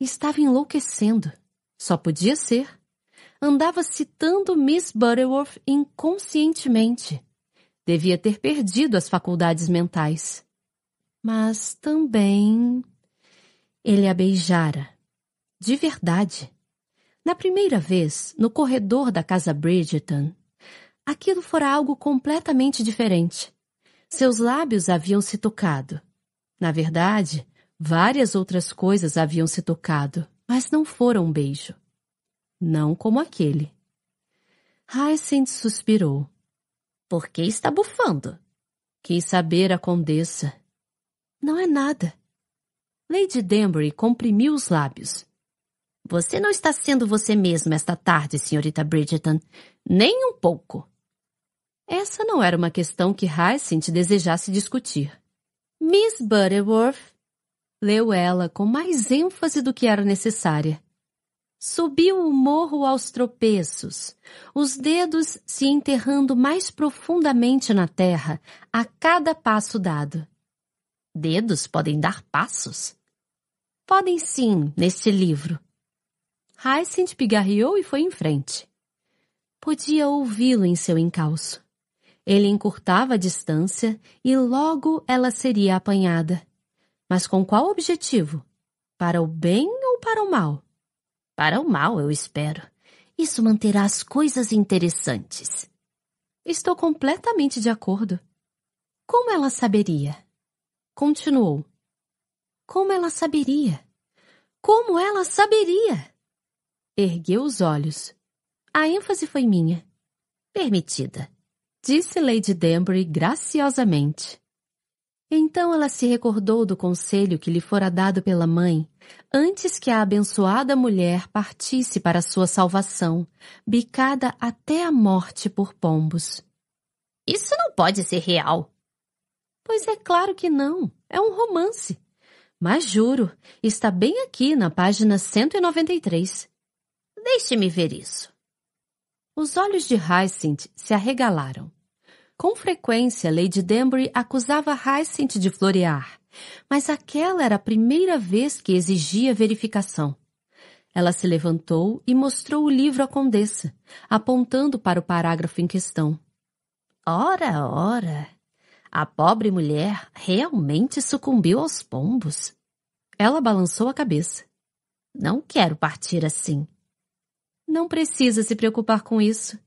Speaker 1: Estava enlouquecendo. Só podia ser. Andava citando Miss Butterworth inconscientemente. Devia ter perdido as faculdades mentais. Mas também... Ele a beijara. De verdade. Na primeira vez, no corredor da casa Bridgerton, aquilo fora algo completamente diferente. Seus lábios haviam se tocado. Na verdade, várias outras coisas haviam se tocado, mas não foram um beijo. Não como aquele. Hyacinth suspirou.
Speaker 3: Por que está bufando?
Speaker 1: Quis saber a condessa. Não é nada. Lady Danbury comprimiu os lábios.
Speaker 3: Você não está sendo você mesma esta tarde, senhorita Bridgerton. Nem um pouco.
Speaker 1: Essa não era uma questão que Hyacinth desejasse discutir.
Speaker 3: Miss Butterworth,
Speaker 1: leu ela com mais ênfase do que era necessária. Subiu o morro aos tropeços, os dedos se enterrando mais profundamente na terra a cada passo dado.
Speaker 3: Dedos podem dar passos?
Speaker 1: Podem sim, neste livro. Hyacinth pigarreou e foi em frente. Podia ouvi-lo em seu encalço. Ele encurtava a distância e logo ela seria apanhada. Mas com qual objetivo? Para o bem ou para o mal?
Speaker 3: Para o mal, eu espero. Isso manterá as coisas interessantes.
Speaker 1: Estou completamente de acordo. Como ela saberia? Continuou. Como ela saberia? Como ela saberia? Ergueu os olhos. A ênfase foi minha.
Speaker 3: Permitida,
Speaker 1: disse Lady Danbury graciosamente. Então ela se recordou do conselho que lhe fora dado pela mãe, antes que a abençoada mulher partisse para sua salvação, bicada até a morte por pombos.
Speaker 3: Isso não pode ser real.
Speaker 1: Pois é claro que não. É um romance. Mas juro, está bem aqui na página 193.
Speaker 3: Deixe-me ver isso.
Speaker 1: Os olhos de Hyacinth se arregalaram. Com frequência, Lady Danbury acusava Hyacinth de florear, mas aquela era a primeira vez que exigia verificação. Ela se levantou e mostrou o livro à condessa, apontando para o parágrafo em questão.
Speaker 3: Ora, ora! A pobre mulher realmente sucumbiu aos pombos.
Speaker 1: Ela balançou a cabeça.
Speaker 3: Não quero partir assim.
Speaker 1: Não precisa se preocupar com isso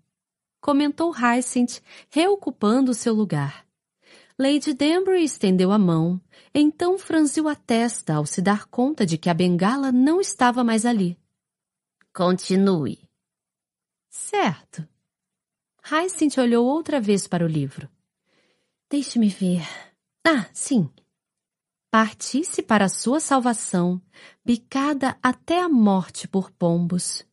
Speaker 1: comentou Hyacinth, reocupando seu lugar. Lady Danbury estendeu a mão, então franziu a testa ao se dar conta de que a bengala não estava mais ali.
Speaker 3: Continue.
Speaker 1: Certo. Hyacinth olhou outra vez para o livro. Deixe-me ver. Ah, sim. Partisse para sua salvação, bicada até a morte por pombos.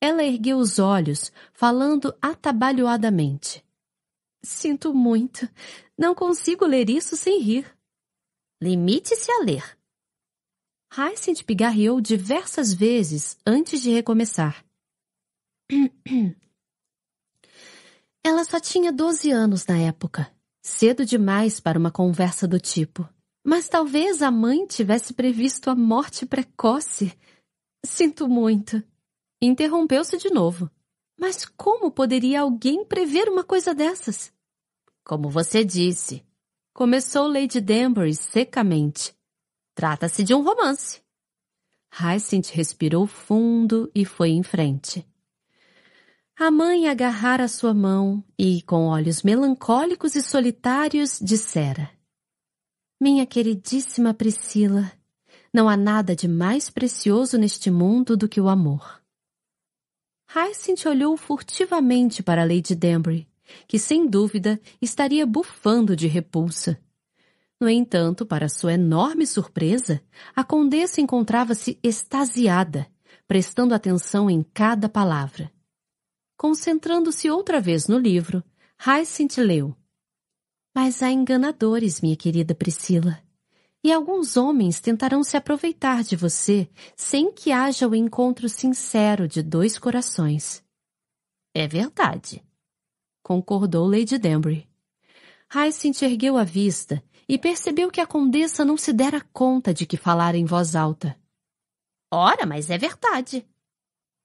Speaker 1: Ela ergueu os olhos, falando atabalhoadamente. Sinto muito. Não consigo ler isso sem rir.
Speaker 3: Limite-se a ler.
Speaker 1: Hyacinth pigarreou diversas vezes antes de recomeçar. Ela só tinha 12 anos na época. Cedo demais para uma conversa do tipo. Mas talvez a mãe tivesse previsto a morte precoce. Sinto muito. Interrompeu-se de novo. Mas como poderia alguém prever uma coisa dessas?
Speaker 3: Como você disse,
Speaker 1: começou Lady Danbury secamente.
Speaker 3: Trata-se de um romance.
Speaker 1: Hyacinth respirou fundo e foi em frente. A mãe agarrara sua mão e, com olhos melancólicos e solitários, dissera: Minha queridíssima Priscila, não há nada de mais precioso neste mundo do que o amor. Hyacinth olhou furtivamente para Lady Danbury, que sem dúvida estaria bufando de repulsa. No entanto, para sua enorme surpresa, a condessa encontrava-se extasiada, prestando atenção em cada palavra. Concentrando-se outra vez no livro, Hyacinth leu. Mas há enganadores, minha querida Priscila e alguns homens tentarão se aproveitar de você sem que haja o encontro sincero de dois corações.
Speaker 3: É verdade,
Speaker 1: concordou Lady Danbury. Hyacinth ergueu a vista e percebeu que a condessa não se dera conta de que falara em voz alta.
Speaker 3: Ora, mas é verdade.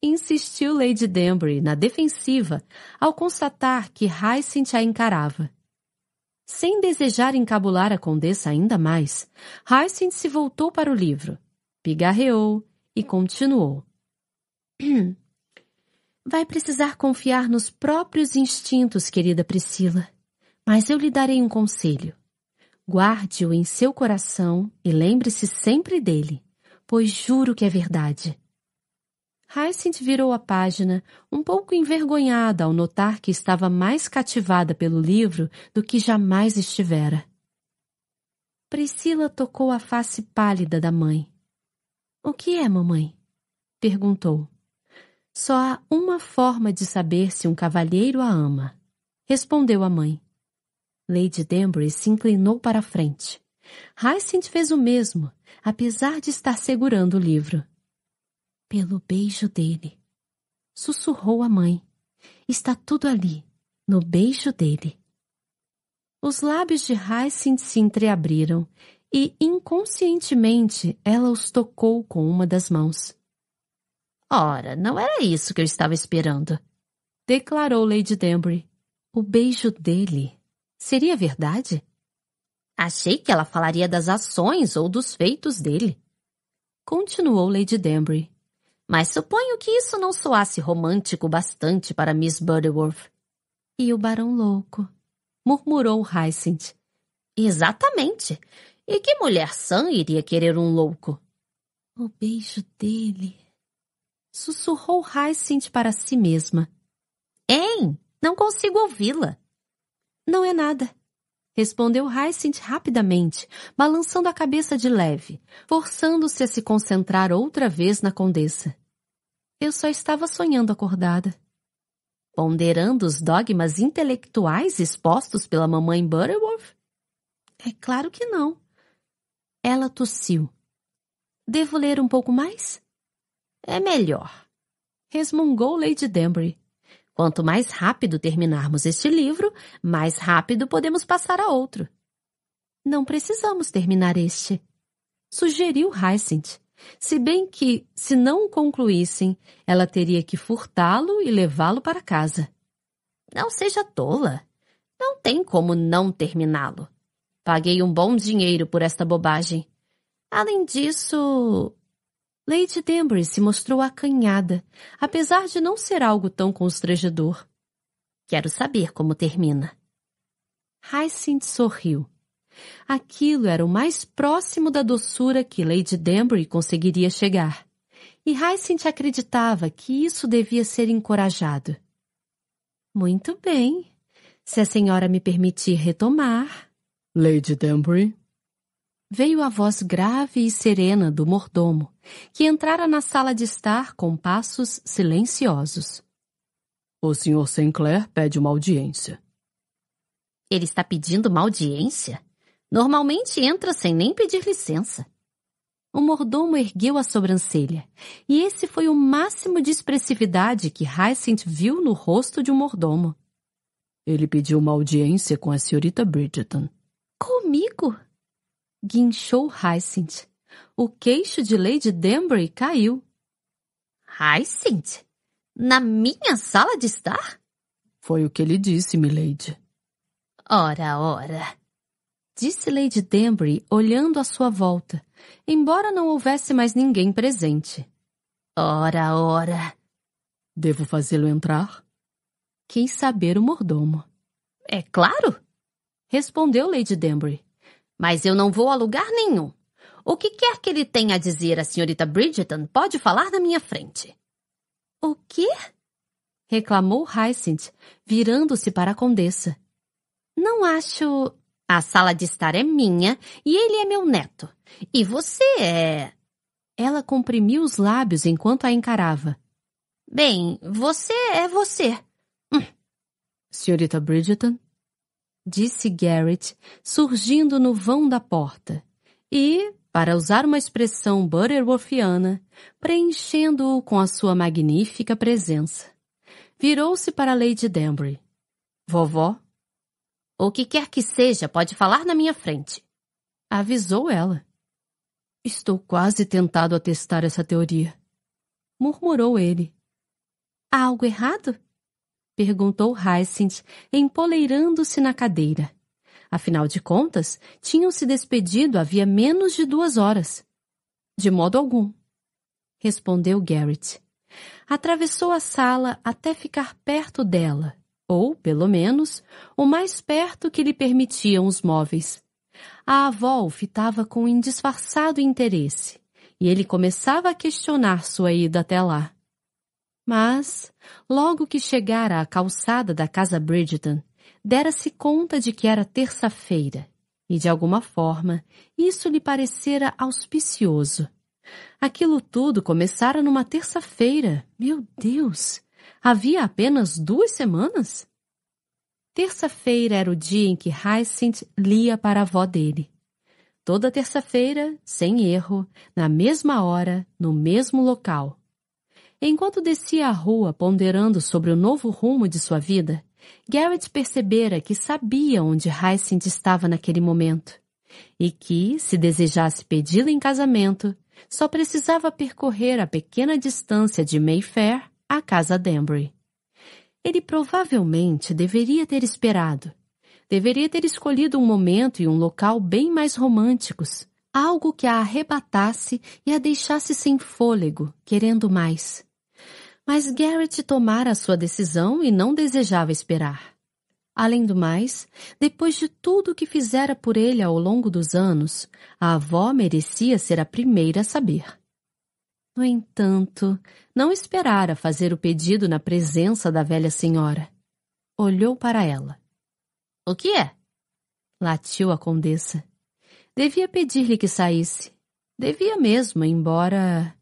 Speaker 1: Insistiu Lady Danbury na defensiva ao constatar que Hyacinth a encarava. Sem desejar encabular a condessa ainda mais, Hyacinth se voltou para o livro, pigarreou e continuou. Vai precisar confiar nos próprios instintos, querida Priscila. Mas eu lhe darei um conselho. Guarde-o em seu coração e lembre-se sempre dele, pois juro que é verdade. Hyacinth virou a página, um pouco envergonhada ao notar que estava mais cativada pelo livro do que jamais estivera. Priscila tocou a face pálida da mãe. O que é, mamãe? perguntou. Só há uma forma de saber se um cavalheiro a ama, respondeu a mãe. Lady Danbury se inclinou para a frente. Hyacinth fez o mesmo, apesar de estar segurando o livro pelo beijo dele. Sussurrou a mãe. Está tudo ali, no beijo dele. Os lábios de Hyacinth se entreabriram e, inconscientemente, ela os tocou com uma das mãos.
Speaker 3: Ora, não era isso que eu estava esperando,
Speaker 1: declarou Lady Danbury. O beijo dele. Seria verdade?
Speaker 3: Achei que ela falaria das ações ou dos feitos dele.
Speaker 1: Continuou Lady Danbury.
Speaker 3: Mas suponho que isso não soasse romântico bastante para Miss Butterworth.
Speaker 1: E o barão louco, murmurou Hyacinth.
Speaker 3: Exatamente. E que mulher sã iria querer um louco?
Speaker 1: O beijo dele. Sussurrou Hyacinth para si mesma.
Speaker 3: Hein? Não consigo ouvi-la.
Speaker 1: Não é nada. Respondeu Hyacinth rapidamente, balançando a cabeça de leve, forçando-se a se concentrar outra vez na condessa. Eu só estava sonhando acordada.
Speaker 3: Ponderando os dogmas intelectuais expostos pela mamãe Butterworth?
Speaker 1: É claro que não. Ela tossiu. Devo ler um pouco mais?
Speaker 3: É melhor.
Speaker 1: Resmungou Lady Danbury.
Speaker 3: Quanto mais rápido terminarmos este livro, mais rápido podemos passar a outro.
Speaker 1: Não precisamos terminar este. Sugeriu Hyacinth. Se bem que, se não concluíssem, ela teria que furtá-lo e levá-lo para casa.
Speaker 3: Não seja tola. Não tem como não terminá-lo. Paguei um bom dinheiro por esta bobagem. Além disso.
Speaker 1: Lady Danbury se mostrou acanhada, apesar de não ser algo tão constrangedor.
Speaker 3: Quero saber como termina.
Speaker 1: Hyacinth sorriu. Aquilo era o mais próximo da doçura que Lady Danbury conseguiria chegar. E Hyacinth acreditava que isso devia ser encorajado. Muito bem. Se a senhora me permitir retomar,
Speaker 2: Lady Danbury?
Speaker 1: Veio a voz grave e serena do mordomo, que entrara na sala de estar com passos silenciosos.
Speaker 2: O Sr. Sinclair pede uma audiência.
Speaker 3: Ele está pedindo uma audiência? Normalmente entra sem nem pedir licença.
Speaker 1: O mordomo ergueu a sobrancelha, e esse foi o máximo de expressividade que Hyacinth viu no rosto de um mordomo.
Speaker 2: Ele pediu uma audiência com a senhorita Bridgeton.
Speaker 1: Comigo? Guinchou Hyacinth. O queixo de Lady Danbury caiu.
Speaker 3: Hyacinth? Na minha sala de estar?
Speaker 2: Foi o que ele disse, milady.
Speaker 3: Ora, ora.
Speaker 1: Disse Lady Danbury, olhando à sua volta, embora não houvesse mais ninguém presente.
Speaker 3: Ora, ora.
Speaker 2: Devo fazê-lo entrar?
Speaker 1: Quis saber o mordomo.
Speaker 3: É claro,
Speaker 1: respondeu Lady Danbury.
Speaker 3: Mas eu não vou a lugar nenhum. O que quer que ele tenha a dizer à senhorita Bridgeton pode falar na minha frente.
Speaker 1: O quê? reclamou Hyacinth, virando-se para a condessa. Não acho.
Speaker 3: A sala de estar é minha e ele é meu neto. E você é.
Speaker 1: Ela comprimiu os lábios enquanto a encarava.
Speaker 3: Bem, você é você. Hum.
Speaker 2: Senhorita Bridgeton?
Speaker 1: disse Garrett, surgindo no vão da porta, e, para usar uma expressão butterworthiana, preenchendo-o com a sua magnífica presença. Virou-se para Lady Danbury. Vovó?
Speaker 3: O que quer que seja, pode falar na minha frente.
Speaker 1: Avisou ela. Estou quase tentado a testar essa teoria. Murmurou ele. Há algo errado? Perguntou Hyacinth, empoleirando-se na cadeira. Afinal de contas, tinham se despedido havia menos de duas horas. De modo algum. Respondeu Garrett. Atravessou a sala até ficar perto dela, ou, pelo menos, o mais perto que lhe permitiam os móveis. A avó o fitava com indisfarçado interesse, e ele começava a questionar sua ida até lá. Mas, logo que chegara à calçada da casa Bridgeton, dera-se conta de que era terça-feira, e de alguma forma isso lhe parecera auspicioso. Aquilo tudo começara numa terça-feira. Meu Deus! Havia apenas duas semanas? Terça-feira era o dia em que Hyacinth lia para a avó dele. Toda terça-feira, sem erro, na mesma hora, no mesmo local. Enquanto descia a rua ponderando sobre o novo rumo de sua vida, Garrett percebera que sabia onde Hyacinth estava naquele momento e que, se desejasse pedi-la em casamento, só precisava percorrer a pequena distância de Mayfair à casa Danbury. Ele provavelmente deveria ter esperado. Deveria ter escolhido um momento e um local bem mais românticos, Algo que a arrebatasse e a deixasse sem fôlego, querendo mais. Mas Garrett tomara a sua decisão e não desejava esperar. Além do mais, depois de tudo o que fizera por ele ao longo dos anos, a avó merecia ser a primeira a saber. No entanto, não esperara fazer o pedido na presença da velha senhora. Olhou para ela.
Speaker 3: O que é?
Speaker 1: Latiu a condessa. Devia pedir-lhe que saísse. Devia mesmo, embora.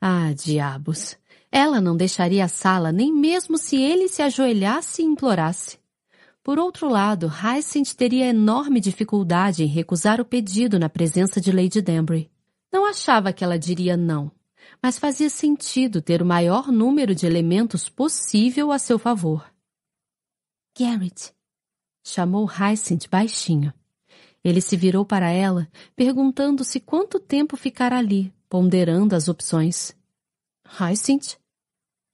Speaker 1: Ah, diabos! Ela não deixaria a sala nem mesmo se ele se ajoelhasse e implorasse. Por outro lado, Hyacinth teria enorme dificuldade em recusar o pedido na presença de Lady Danbury. Não achava que ela diria não mas fazia sentido ter o maior número de elementos possível a seu favor. Garrett, chamou Hyacinth baixinho. Ele se virou para ela, perguntando-se quanto tempo ficar ali, ponderando as opções. Hyacinth?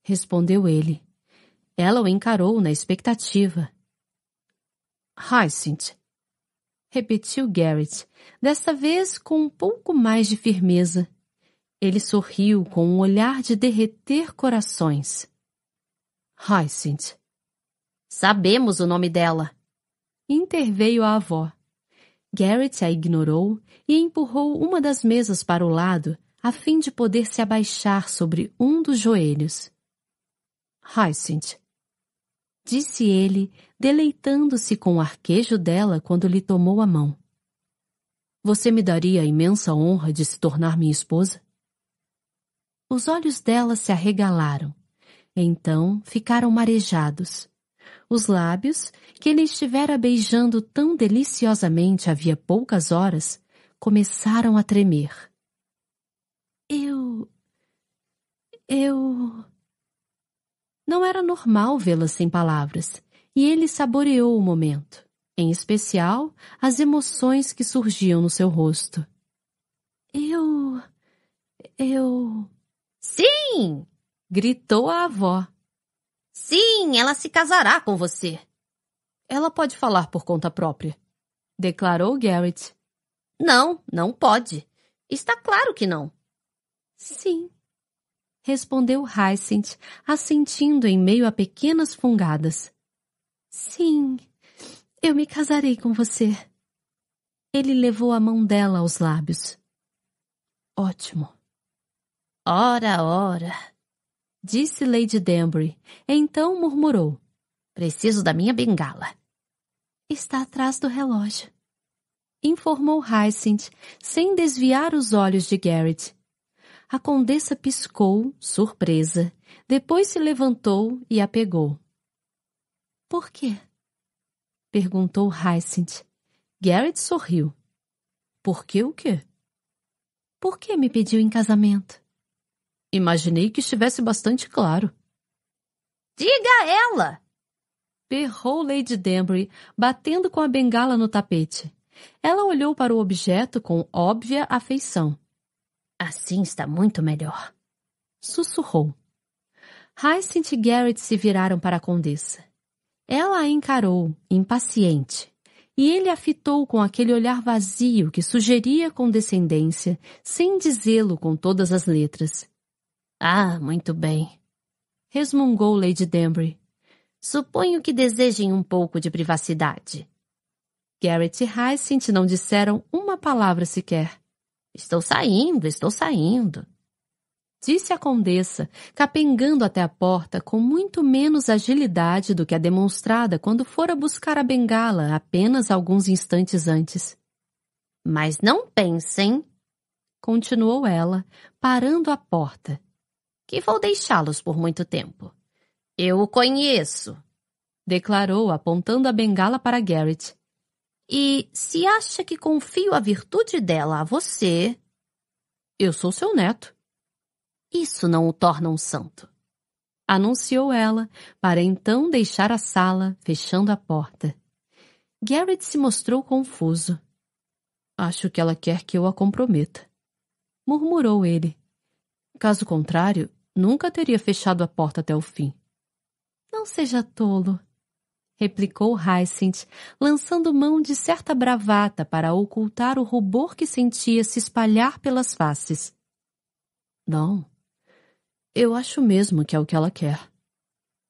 Speaker 1: Respondeu ele. Ela o encarou na expectativa. Hyacinth. Repetiu Garrett, desta vez com um pouco mais de firmeza, ele sorriu com um olhar de derreter corações. Hyacinth.
Speaker 3: Sabemos o nome dela.
Speaker 1: Interveio a avó. Garrett a ignorou e empurrou uma das mesas para o lado a fim de poder se abaixar sobre um dos joelhos. Hyacinth. Disse ele, deleitando-se com o arquejo dela quando lhe tomou a mão. Você me daria a imensa honra de se tornar minha esposa? Os olhos dela se arregalaram. Então ficaram marejados. Os lábios, que ele estivera beijando tão deliciosamente havia poucas horas, começaram a tremer. Eu. Eu. Não era normal vê-la sem palavras, e ele saboreou o momento, em especial as emoções que surgiam no seu rosto. Eu. Eu.
Speaker 3: Sim!
Speaker 1: gritou a avó.
Speaker 3: Sim, ela se casará com você.
Speaker 1: Ela pode falar por conta própria, declarou Garrett.
Speaker 3: Não, não pode. Está claro que não.
Speaker 1: Sim, respondeu Hyacinth, assentindo em meio a pequenas fungadas. Sim, eu me casarei com você. Ele levou a mão dela aos lábios. Ótimo.
Speaker 3: Ora, ora,
Speaker 1: disse Lady Danbury. Então murmurou.
Speaker 3: Preciso da minha bengala.
Speaker 1: Está atrás do relógio. Informou Hyacinth, sem desviar os olhos de Garrett. A condessa piscou, surpresa, depois se levantou e a pegou. Por quê? Perguntou Hyacinth. Garrett sorriu. Por que o quê? Por que me pediu em casamento? Imaginei que estivesse bastante claro.
Speaker 3: Diga a ela!
Speaker 1: Berrou Lady Danbury, batendo com a bengala no tapete. Ela olhou para o objeto com óbvia afeição.
Speaker 3: Assim está muito melhor.
Speaker 1: Sussurrou. Hyacinth e Garrett se viraram para a condessa. Ela a encarou, impaciente, e ele a fitou com aquele olhar vazio que sugeria condescendência, sem dizê-lo com todas as letras.
Speaker 3: Ah, muito bem.
Speaker 1: Resmungou Lady Danbury.
Speaker 3: Suponho que desejem um pouco de privacidade.
Speaker 1: Garrett e Hyacinth não disseram uma palavra sequer.
Speaker 3: Estou saindo, estou saindo.
Speaker 1: Disse a condessa, capengando até a porta com muito menos agilidade do que a demonstrada quando fora buscar a bengala apenas alguns instantes antes.
Speaker 3: Mas não pensem,
Speaker 1: continuou ela, parando a porta,
Speaker 3: que vou deixá-los por muito tempo. Eu o conheço,
Speaker 1: declarou, apontando a bengala para Garrett.
Speaker 3: E se acha que confio a virtude dela a você.
Speaker 1: Eu sou seu neto.
Speaker 3: Isso não o torna um santo.
Speaker 1: Anunciou ela, para então deixar a sala, fechando a porta. Garrett se mostrou confuso. Acho que ela quer que eu a comprometa. Murmurou ele. Caso contrário, nunca teria fechado a porta até o fim. Não seja tolo, replicou Hyacinth, lançando mão de certa bravata para ocultar o rubor que sentia se espalhar pelas faces.
Speaker 2: Não. Eu acho mesmo que é o que ela quer.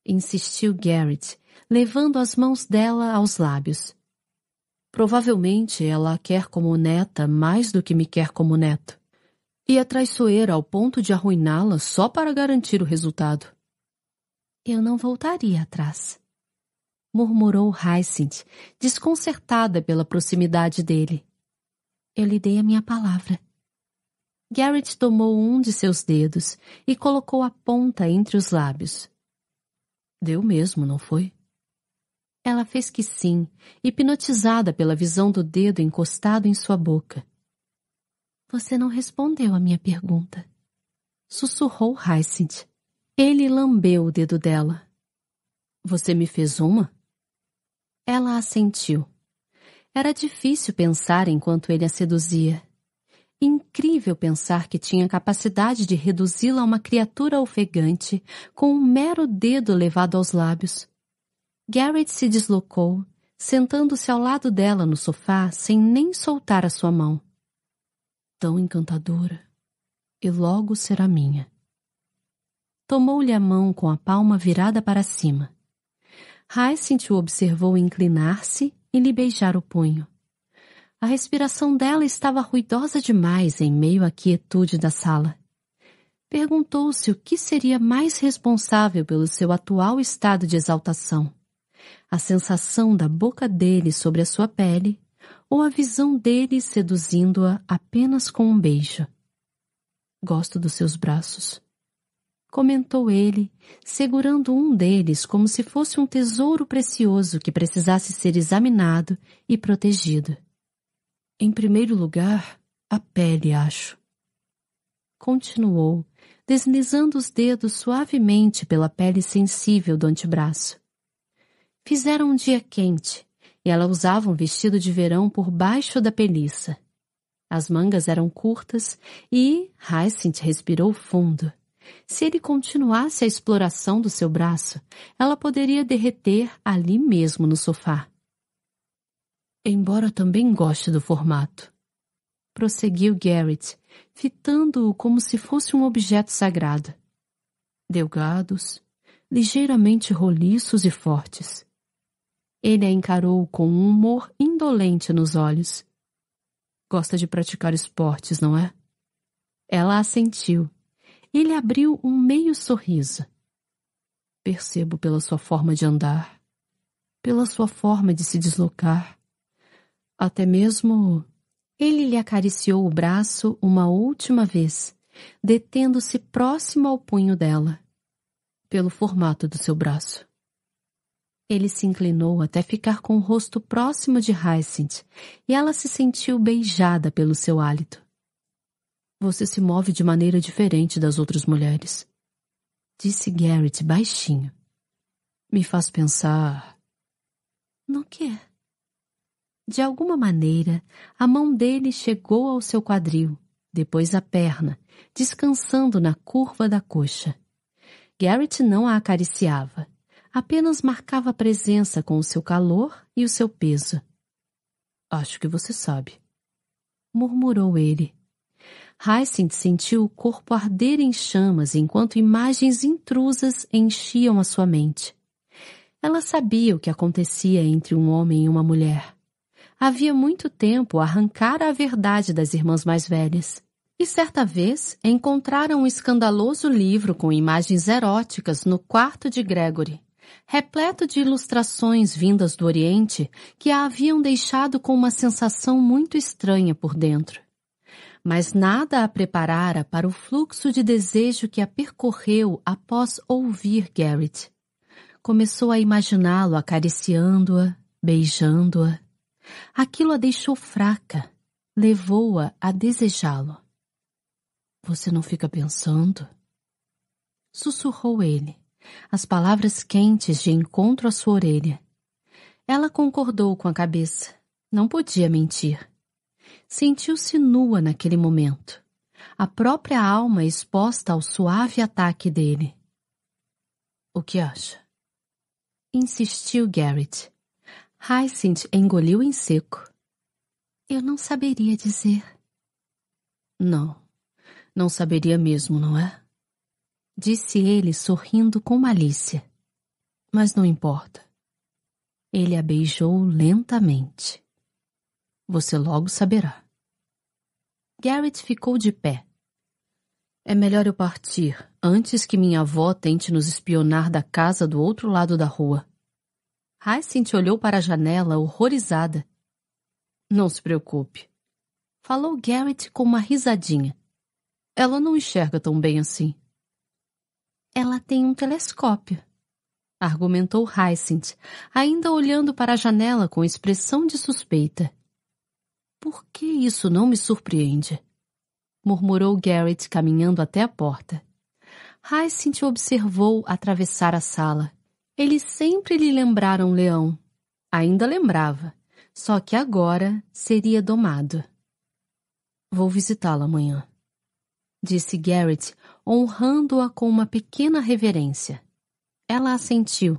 Speaker 1: Insistiu Garrett, levando as mãos dela aos lábios.
Speaker 2: Provavelmente ela a quer como neta mais do que me quer como neto. E é traiçoeira ao ponto de arruiná-la só para garantir o resultado.
Speaker 1: Eu não voltaria atrás murmurou Hyacinth, desconcertada pela proximidade dele. Eu lhe dei a minha palavra. Garrett tomou um de seus dedos e colocou a ponta entre os lábios.
Speaker 2: Deu mesmo, não foi?
Speaker 1: Ela fez que sim, hipnotizada pela visão do dedo encostado em sua boca. Você não respondeu à minha pergunta. Sussurrou Hyacinth. Ele lambeu o dedo dela.
Speaker 2: Você me fez uma?
Speaker 1: Ela assentiu. Era difícil pensar enquanto ele a seduzia. Incrível pensar que tinha capacidade de reduzi-la a uma criatura ofegante com um mero dedo levado aos lábios. Garrett se deslocou, sentando-se ao lado dela no sofá sem nem soltar a sua mão.
Speaker 2: Tão encantadora. E logo será minha.
Speaker 1: Tomou-lhe a mão com a palma virada para cima. Hyacinth o observou inclinar-se e lhe beijar o punho. A respiração dela estava ruidosa demais em meio à quietude da sala. Perguntou-se o que seria mais responsável pelo seu atual estado de exaltação. A sensação da boca dele sobre a sua pele ou a visão dele seduzindo-a apenas com um beijo.
Speaker 2: Gosto dos seus braços
Speaker 1: comentou ele, segurando um deles como se fosse um tesouro precioso que precisasse ser examinado e protegido.
Speaker 2: Em primeiro lugar, a pele, acho.
Speaker 1: Continuou, deslizando os dedos suavemente pela pele sensível do antebraço. Fizeram um dia quente e ela usava um vestido de verão por baixo da peliça. As mangas eram curtas e Hyacinth respirou fundo. Se ele continuasse a exploração do seu braço, ela poderia derreter ali mesmo no sofá.
Speaker 2: Embora também goste do formato.
Speaker 1: Prosseguiu Garrett, fitando-o como se fosse um objeto sagrado.
Speaker 2: Delgados, ligeiramente roliços e fortes.
Speaker 1: Ele a encarou com um humor indolente nos olhos.
Speaker 2: Gosta de praticar esportes, não é?
Speaker 1: Ela assentiu ele abriu um meio sorriso.
Speaker 2: Percebo pela sua forma de andar, pela sua forma de se deslocar, até mesmo.
Speaker 1: Ele lhe acariciou o braço uma última vez, detendo-se próximo ao punho dela.
Speaker 2: Pelo formato do seu braço.
Speaker 1: Ele se inclinou até ficar com o rosto próximo de Hyacinth e ela se sentiu beijada pelo seu hálito.
Speaker 2: Você se move de maneira diferente das outras mulheres.
Speaker 1: Disse Garrett baixinho.
Speaker 2: Me faz pensar.
Speaker 1: No quê? De alguma maneira, a mão dele chegou ao seu quadril, depois à perna, descansando na curva da coxa. Garrett não a acariciava, apenas marcava presença com o seu calor e o seu peso.
Speaker 2: Acho que você sabe,
Speaker 1: murmurou ele. Hyacinth sentiu o corpo arder em chamas enquanto imagens intrusas enchiam a sua mente. Ela sabia o que acontecia entre um homem e uma mulher. Havia muito tempo arrancara a verdade das irmãs mais velhas. E certa vez encontraram um escandaloso livro com imagens eróticas no quarto de Gregory, repleto de ilustrações vindas do Oriente que a haviam deixado com uma sensação muito estranha por dentro mas nada a preparara para o fluxo de desejo que a percorreu após ouvir Garrett. Começou a imaginá-lo acariciando-a, beijando-a. Aquilo a deixou fraca, levou-a a, desejá-lo.
Speaker 2: Você não fica pensando?
Speaker 1: Sussurrou ele, as palavras quentes de encontro à sua orelha. Ela concordou com a cabeça. Não podia mentir. Sentiu-se nua naquele momento, a própria alma exposta ao suave ataque dele.
Speaker 2: O que acha?
Speaker 1: Insistiu Garrett. Hyacinth engoliu em seco. Eu não saberia dizer.
Speaker 2: Não, não saberia mesmo, não é?
Speaker 1: Disse ele sorrindo com malícia.
Speaker 2: Mas não importa.
Speaker 1: Ele a beijou lentamente.
Speaker 2: Você logo saberá.
Speaker 1: Garrett ficou de pé.
Speaker 2: É melhor eu partir antes que minha avó tente nos espionar da casa do outro lado da rua.
Speaker 1: Hyacinth olhou para a janela horrorizada.
Speaker 2: Não se preocupe.
Speaker 1: Falou Garrett com uma risadinha.
Speaker 2: Ela não enxerga tão bem assim.
Speaker 1: Ela tem um telescópio, argumentou Hyacinth, ainda olhando para a janela com expressão de suspeita.
Speaker 2: Por que isso não me surpreende?
Speaker 1: murmurou Garrett caminhando até a porta. Hyacinth observou atravessar a sala. Eles sempre lhe lembraram leão. Ainda lembrava, só que agora seria domado.
Speaker 2: Vou visitá-la amanhã,
Speaker 1: disse Garrett, honrando-a com uma pequena reverência. Ela assentiu.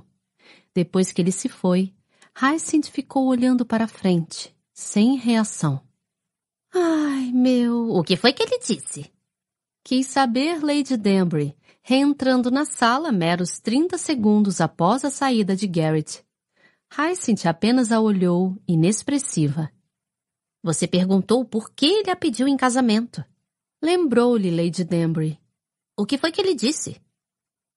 Speaker 1: Depois que ele se foi, Hyacinth ficou olhando para frente, sem reação.
Speaker 3: Ai, meu, o que foi que ele disse?
Speaker 1: Quis saber Lady Danbury, reentrando na sala meros 30 segundos após a saída de Garrett. Hyacinth apenas a olhou, inexpressiva.
Speaker 3: Você perguntou por que ele a pediu em casamento.
Speaker 1: Lembrou-lhe Lady Danbury.
Speaker 3: O que foi que ele disse?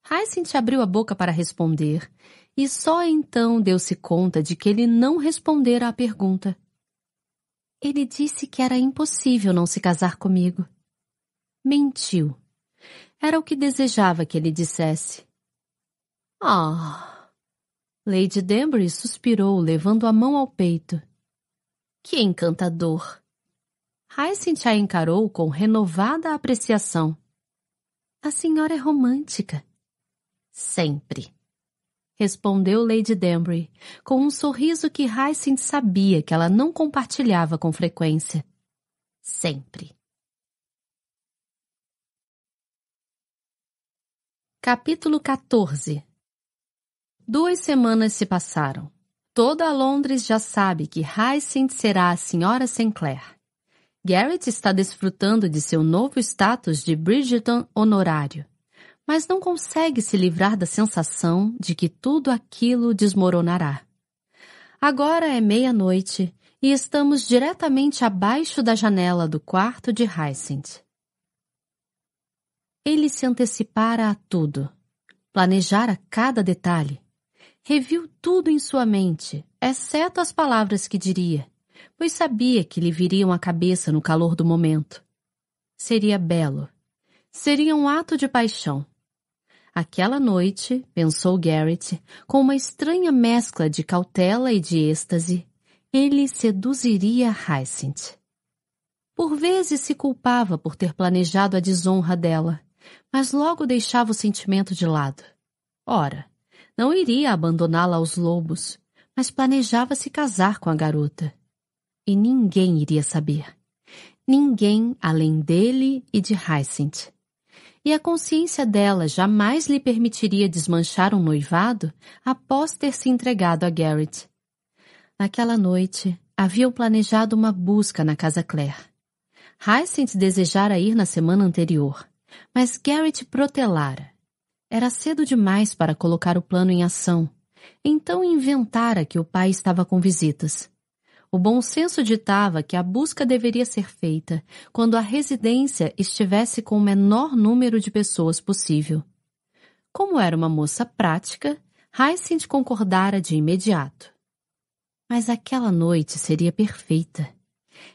Speaker 1: Hyacinth abriu a boca para responder, e só então deu-se conta de que ele não respondera à pergunta. Ele disse que era impossível não se casar comigo. Mentiu. Era o que desejava que ele dissesse.
Speaker 3: Ah!
Speaker 1: Oh. Lady Danbury suspirou, levando a mão ao peito.
Speaker 3: Que encantador!
Speaker 1: Hyacinth a encarou com renovada apreciação. A senhora é romântica.
Speaker 3: Sempre.
Speaker 1: Respondeu Lady Danbury, com um sorriso que Hyacinth sabia que ela não compartilhava com frequência.
Speaker 3: Sempre.
Speaker 1: Capítulo 14 Duas semanas se passaram. Toda Londres já sabe que Hyacinth será a senhora Sinclair. Garrett está desfrutando de seu novo status de Bridgerton honorário mas não consegue se livrar da sensação de que tudo aquilo desmoronará. Agora é meia-noite e estamos diretamente abaixo da janela do quarto de Hyacinth. Ele se antecipara a tudo, planejara cada detalhe, reviu tudo em sua mente, exceto as palavras que diria, pois sabia que lhe viriam à cabeça no calor do momento. Seria belo. Seria um ato de paixão Aquela noite, pensou Garrett, com uma estranha mescla de cautela e de êxtase, ele seduziria Hyacinth. Por vezes se culpava por ter planejado a desonra dela, mas logo deixava o sentimento de lado. Ora, não iria abandoná-la aos lobos, mas planejava se casar com a garota. E ninguém iria saber. Ninguém além dele e de Hyacinth e a consciência dela jamais lhe permitiria desmanchar um noivado após ter se entregado a Garrett. Naquela noite, haviam planejado uma busca na casa Claire. Hyacinth desejara ir na semana anterior, mas Garrett protelara. Era cedo demais para colocar o plano em ação, então inventara que o pai estava com visitas. O bom senso ditava que a busca deveria ser feita quando a residência estivesse com o menor número de pessoas possível. Como era uma moça prática, Hyacinth concordara de imediato. Mas aquela noite seria perfeita.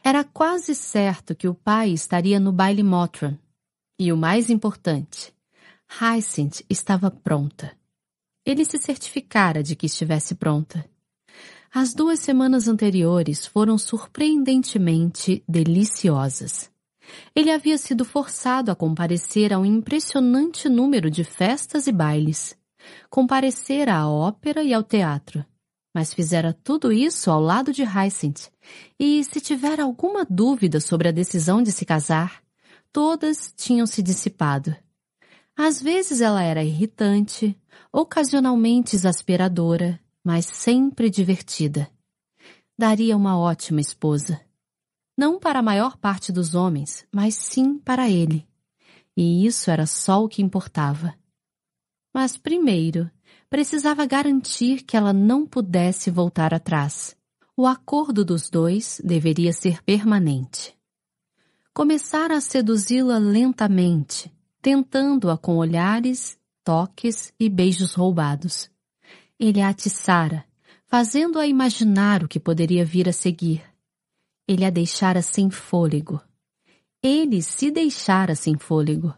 Speaker 1: Era quase certo que o pai estaria no baile Motran. E o mais importante, Hyacinth estava pronta. Ele se certificara de que estivesse pronta. As duas semanas anteriores foram surpreendentemente deliciosas. Ele havia sido forçado a comparecer a um impressionante número de festas e bailes. Comparecer à ópera e ao teatro. Mas fizera tudo isso ao lado de Hyacinth. E se tiver alguma dúvida sobre a decisão de se casar, todas tinham se dissipado. Às vezes ela era irritante, ocasionalmente exasperadora, mas sempre divertida. Daria uma ótima esposa. Não para a maior parte dos homens, mas sim para ele. E isso era só o que importava. Mas primeiro, precisava garantir que ela não pudesse voltar atrás. O acordo dos dois deveria ser permanente. Começara a seduzi-la lentamente, tentando-a com olhares, toques e beijos roubados. Ele a atiçara, fazendo-a imaginar o que poderia vir a seguir. Ele a deixara sem fôlego. Ele se deixara sem fôlego.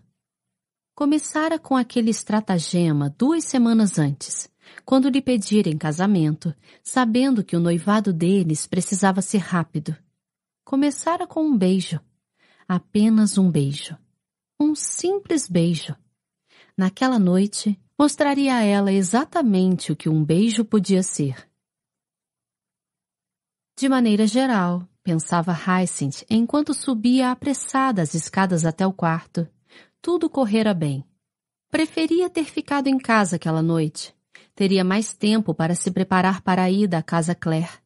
Speaker 1: Começara com aquele estratagema duas semanas antes, quando lhe pedira em casamento, sabendo que o noivado deles precisava ser rápido. Começara com um beijo. Apenas um beijo. Um simples beijo. Naquela noite, mostraria a ela exatamente o que um beijo podia ser. De maneira geral, pensava Hyacinth enquanto subia apressada as escadas até o quarto, tudo correra bem. Preferia ter ficado em casa aquela noite. Teria mais tempo para se preparar para a ida à casa Claire.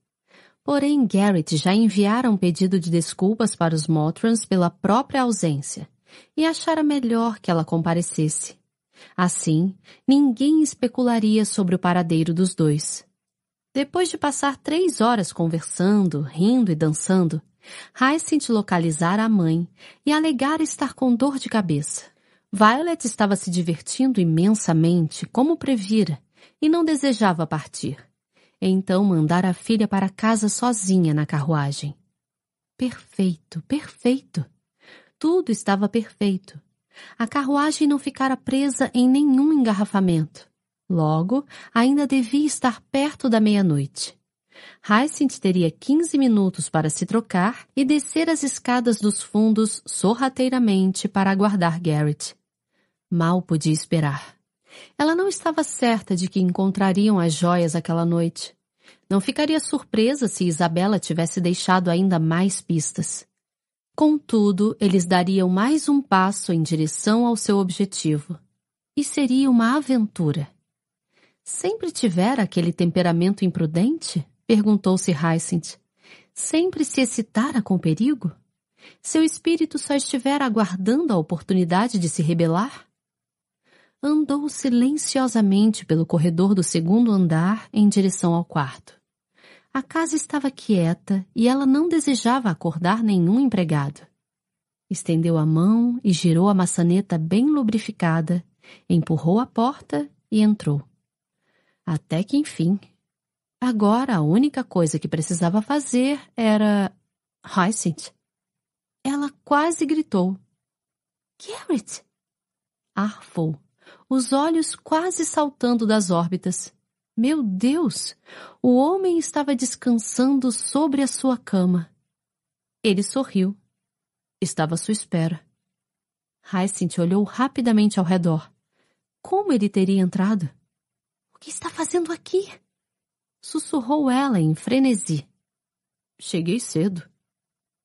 Speaker 1: Porém, Garrett já enviara um pedido de desculpas para os Motrans pela própria ausência e achara melhor que ela comparecesse. Assim, ninguém especularia sobre o paradeiro dos dois. Depois de passar três horas conversando, rindo e dançando, Hyacinth localizara a mãe e alegara estar com dor de cabeça. Violet estava se divertindo imensamente, como previra, e não desejava partir. Então mandara a filha para casa sozinha na carruagem. Perfeito, perfeito. Tudo estava perfeito. A carruagem não ficara presa em nenhum engarrafamento. Logo, ainda devia estar perto da meia-noite. Hyacinth teria 15 minutos para se trocar e descer as escadas dos fundos sorrateiramente para aguardar Garrett. Mal podia esperar. Ela não estava certa de que encontrariam as joias aquela noite. Não ficaria surpresa se Isabela tivesse deixado ainda mais pistas. Contudo, eles dariam mais um passo em direção ao seu objetivo. E seria uma aventura. Sempre tivera aquele temperamento imprudente? Perguntou-se Hyacinth. Sempre se excitara com perigo? Seu espírito só estivera aguardando a oportunidade de se rebelar? Andou silenciosamente pelo corredor do segundo andar em direção ao quarto. A casa estava quieta e ela não desejava acordar nenhum empregado. Estendeu a mão e girou a maçaneta bem lubrificada, empurrou a porta e entrou. Até que enfim Agora a única coisa que precisava fazer era. Hyacinth. Ela quase gritou. Garrett! Arfou, os olhos quase saltando das órbitas. Meu Deus! O homem estava descansando sobre a sua cama. Ele sorriu. Estava à sua espera. Hyacinth olhou rapidamente ao redor. Como ele teria entrado? O que está fazendo aqui? sussurrou ela em frenesi. Cheguei cedo,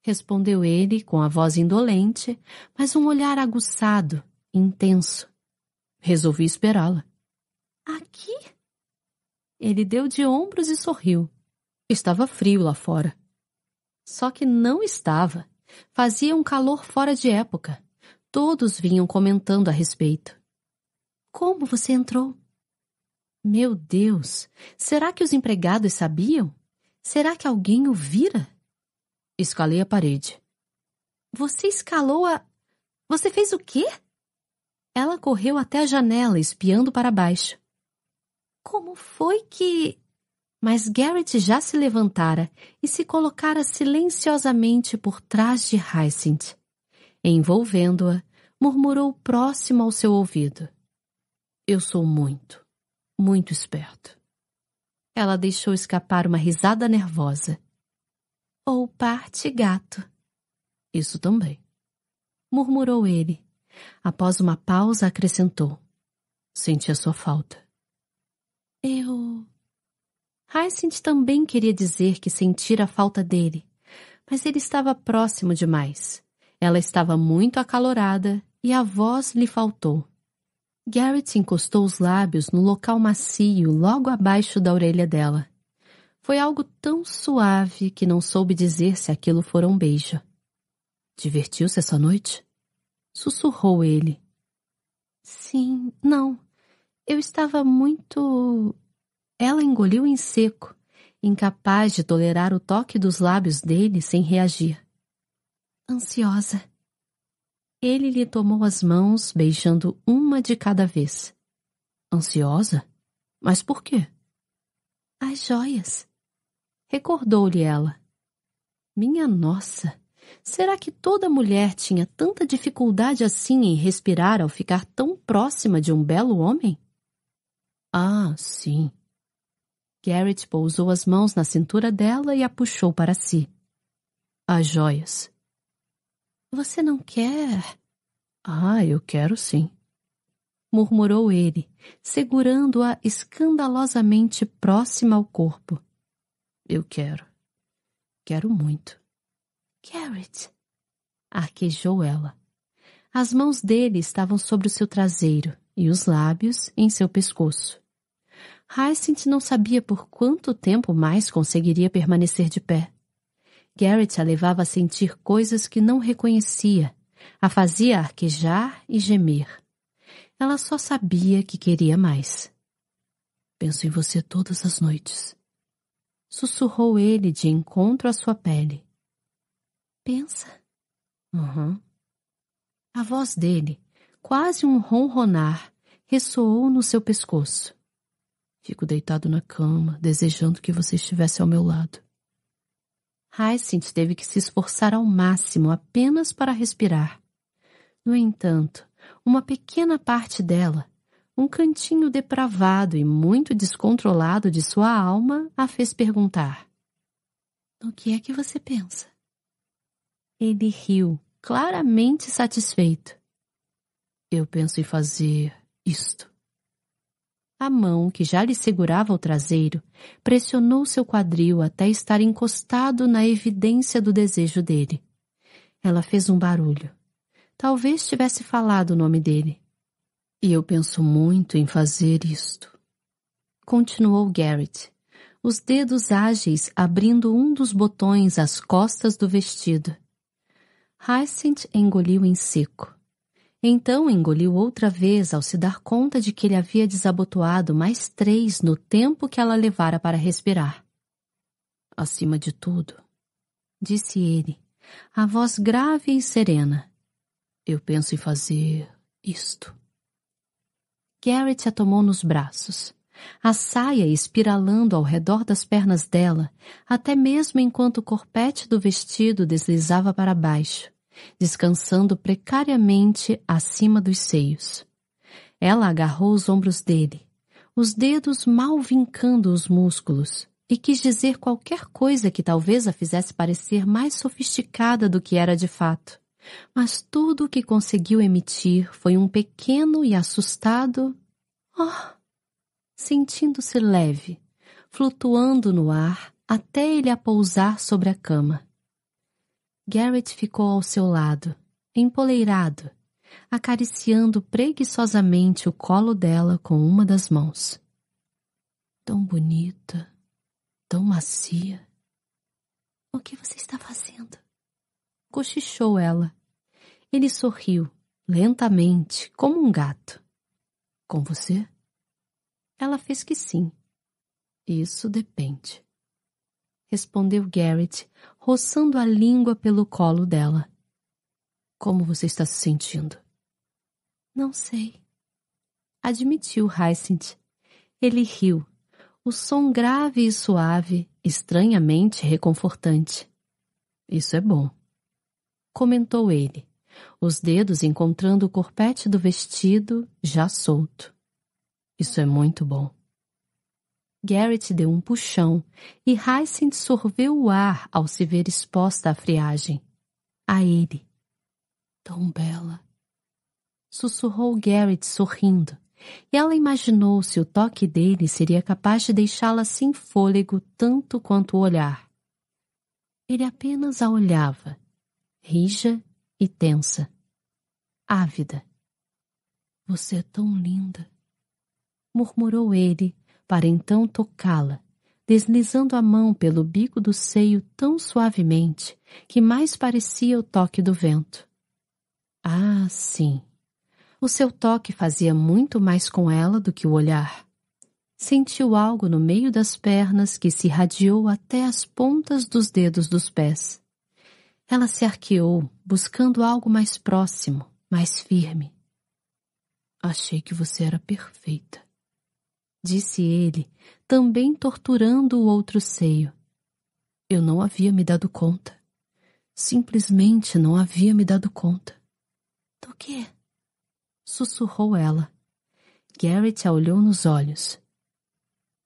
Speaker 1: respondeu ele com a voz indolente, mas um olhar aguçado, intenso. Resolvi esperá-la. Aqui? Ele deu de ombros e sorriu. Estava frio lá fora. Só que não estava. Fazia um calor fora de época. Todos vinham comentando a respeito. Como você entrou? Meu Deus! Será que os empregados sabiam? Será que alguém o vira? Escalei a parede. Você escalou a. Você fez o quê? Ela correu até a janela, espiando para baixo. Como foi que. Mas Garrett já se levantara e se colocara silenciosamente por trás de Hyacinth. Envolvendo-a, murmurou próximo ao seu ouvido. Eu sou muito, muito esperto. Ela deixou escapar uma risada nervosa. Ou parte gato. Isso também. Murmurou ele. Após uma pausa, acrescentou. Senti a sua falta. Eu. Hyacinth também queria dizer que sentira a falta dele, mas ele estava próximo demais. Ela estava muito acalorada e a voz lhe faltou. Garrett encostou os lábios no local macio logo abaixo da orelha dela. Foi algo tão suave que não soube dizer se aquilo fora um beijo. Divertiu-se essa noite? Sussurrou ele. Sim, não. Eu estava muito. Ela engoliu em seco, incapaz de tolerar o toque dos lábios dele sem reagir. Ansiosa. Ele lhe tomou as mãos, beijando uma de cada vez. Ansiosa? Mas por quê? As joias. Recordou-lhe ela. Minha nossa! Será que toda mulher tinha tanta dificuldade assim em respirar ao ficar tão próxima de um belo homem? Ah, sim. Garrett pousou as mãos na cintura dela e a puxou para si. As joias. Você não quer? Ah, eu quero sim. Murmurou ele, segurando-a escandalosamente próxima ao corpo. Eu quero. Quero muito. Garrett, arquejou ela. As mãos dele estavam sobre o seu traseiro e os lábios em seu pescoço. Hyacinth não sabia por quanto tempo mais conseguiria permanecer de pé. Garrett a levava a sentir coisas que não reconhecia, a fazia arquejar e gemer. Ela só sabia que queria mais. Penso em você todas as noites. Sussurrou ele de encontro à sua pele. Pensa. Uhum. A voz dele, quase um ronronar, ressoou no seu pescoço. Fico deitado na cama, desejando que você estivesse ao meu lado. Hyacinth teve que se esforçar ao máximo apenas para respirar. No entanto, uma pequena parte dela, um cantinho depravado e muito descontrolado de sua alma, a fez perguntar: No que é que você pensa? Ele riu, claramente satisfeito. Eu penso em fazer isto. A mão, que já lhe segurava o traseiro, pressionou seu quadril até estar encostado na evidência do desejo dele. Ela fez um barulho. Talvez tivesse falado o nome dele. E eu penso muito em fazer isto. Continuou Garrett, os dedos ágeis abrindo um dos botões às costas do vestido. Hyacinth engoliu em seco. Então engoliu outra vez ao se dar conta de que ele havia desabotoado mais três no tempo que ela levara para respirar. Acima de tudo, disse ele, a voz grave e serena, eu penso em fazer isto. Garrett a tomou nos braços, a saia espiralando ao redor das pernas dela, até mesmo enquanto o corpete do vestido deslizava para baixo descansando precariamente acima dos seios. Ela agarrou os ombros dele, os dedos mal vincando os músculos, e quis dizer qualquer coisa que talvez a fizesse parecer mais sofisticada do que era de fato. Mas tudo o que conseguiu emitir foi um pequeno e assustado oh, sentindo-se leve, flutuando no ar até ele a pousar sobre a cama. Garrett ficou ao seu lado, empoleirado, acariciando preguiçosamente o colo dela com uma das mãos. Tão bonita, tão macia. O que você está fazendo? Cochichou ela. Ele sorriu, lentamente, como um gato. Com você? Ela fez que sim. Isso depende. Respondeu Garrett, roçando a língua pelo colo dela. Como você está se sentindo? Não sei. Admitiu Hyacinth. Ele riu, o som grave e suave, estranhamente reconfortante. Isso é bom. Comentou ele, os dedos encontrando o corpete do vestido já solto. Isso é muito bom. Garrett deu um puxão e Hyacinth sorveu o ar ao se ver exposta à friagem. A ele. Tão bela. Sussurrou Garrett sorrindo, e ela imaginou se o toque dele seria capaz de deixá-la sem fôlego tanto quanto o olhar. Ele apenas a olhava, rija e tensa, ávida. Você é tão linda, murmurou ele, para então tocá-la, deslizando a mão pelo bico do seio tão suavemente que mais parecia o toque do vento. Ah, sim. O seu toque fazia muito mais com ela do que o olhar. Sentiu algo no meio das pernas que se irradiou até as pontas dos dedos dos pés. Ela se arqueou, buscando algo mais próximo, mais firme. Achei que você era perfeita, disse ele, também torturando o outro seio. Eu não havia me dado conta. Simplesmente não havia me dado conta. Do quê? Sussurrou ela. Garrett a olhou nos olhos.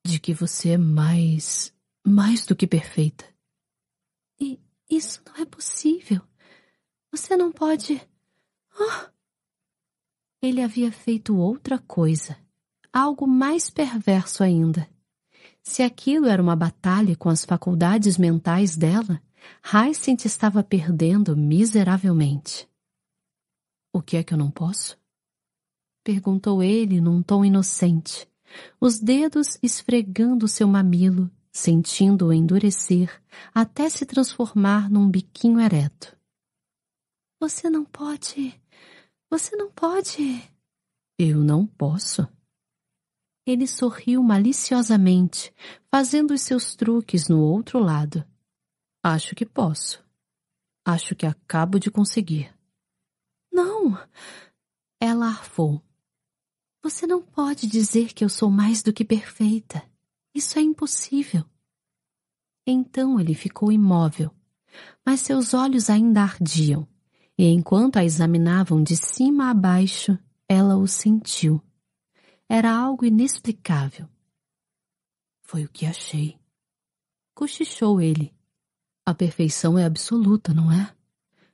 Speaker 1: De que você é mais. mais do que perfeita. E isso não é possível. Você não pode. Oh! Ele havia feito outra coisa, algo mais perverso ainda. Se aquilo era uma batalha com as faculdades mentais dela, Hyacinth estava perdendo miseravelmente. O que é que eu não posso? Perguntou ele num tom inocente, os dedos esfregando seu mamilo, sentindo-o endurecer até se transformar num biquinho ereto. Você não pode você não pode. Eu não posso. Ele sorriu maliciosamente, fazendo os seus truques no outro lado. Acho que posso. Acho que acabo de conseguir. Não! Ela arfou. Você não pode dizer que eu sou mais do que perfeita. Isso é impossível. Então ele ficou imóvel, mas seus olhos ainda ardiam e enquanto a examinavam de cima a baixo, ela o sentiu. Era algo inexplicável. Foi o que achei. Cochichou ele. A perfeição é absoluta, não é?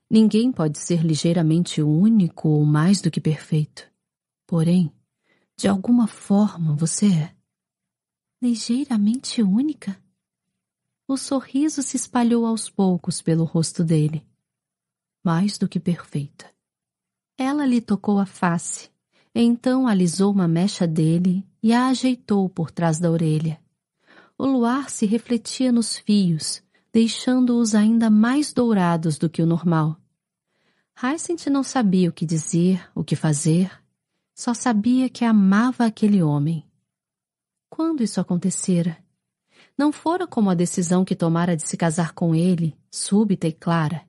Speaker 1: Ninguém pode ser ligeiramente único ou mais do que perfeito. Porém, de alguma forma você é. Ligeiramente única? O sorriso se espalhou aos poucos pelo rosto dele mais do que perfeita. Ela lhe tocou a face, então alisou uma mecha dele e a ajeitou por trás da orelha. O luar se refletia nos fios, deixando-os ainda mais dourados do que o normal. Hyacinth não sabia o que dizer, o que fazer, só sabia que amava aquele homem. Quando isso acontecera? Não fora como a decisão que tomara de se casar com ele, súbita e clara.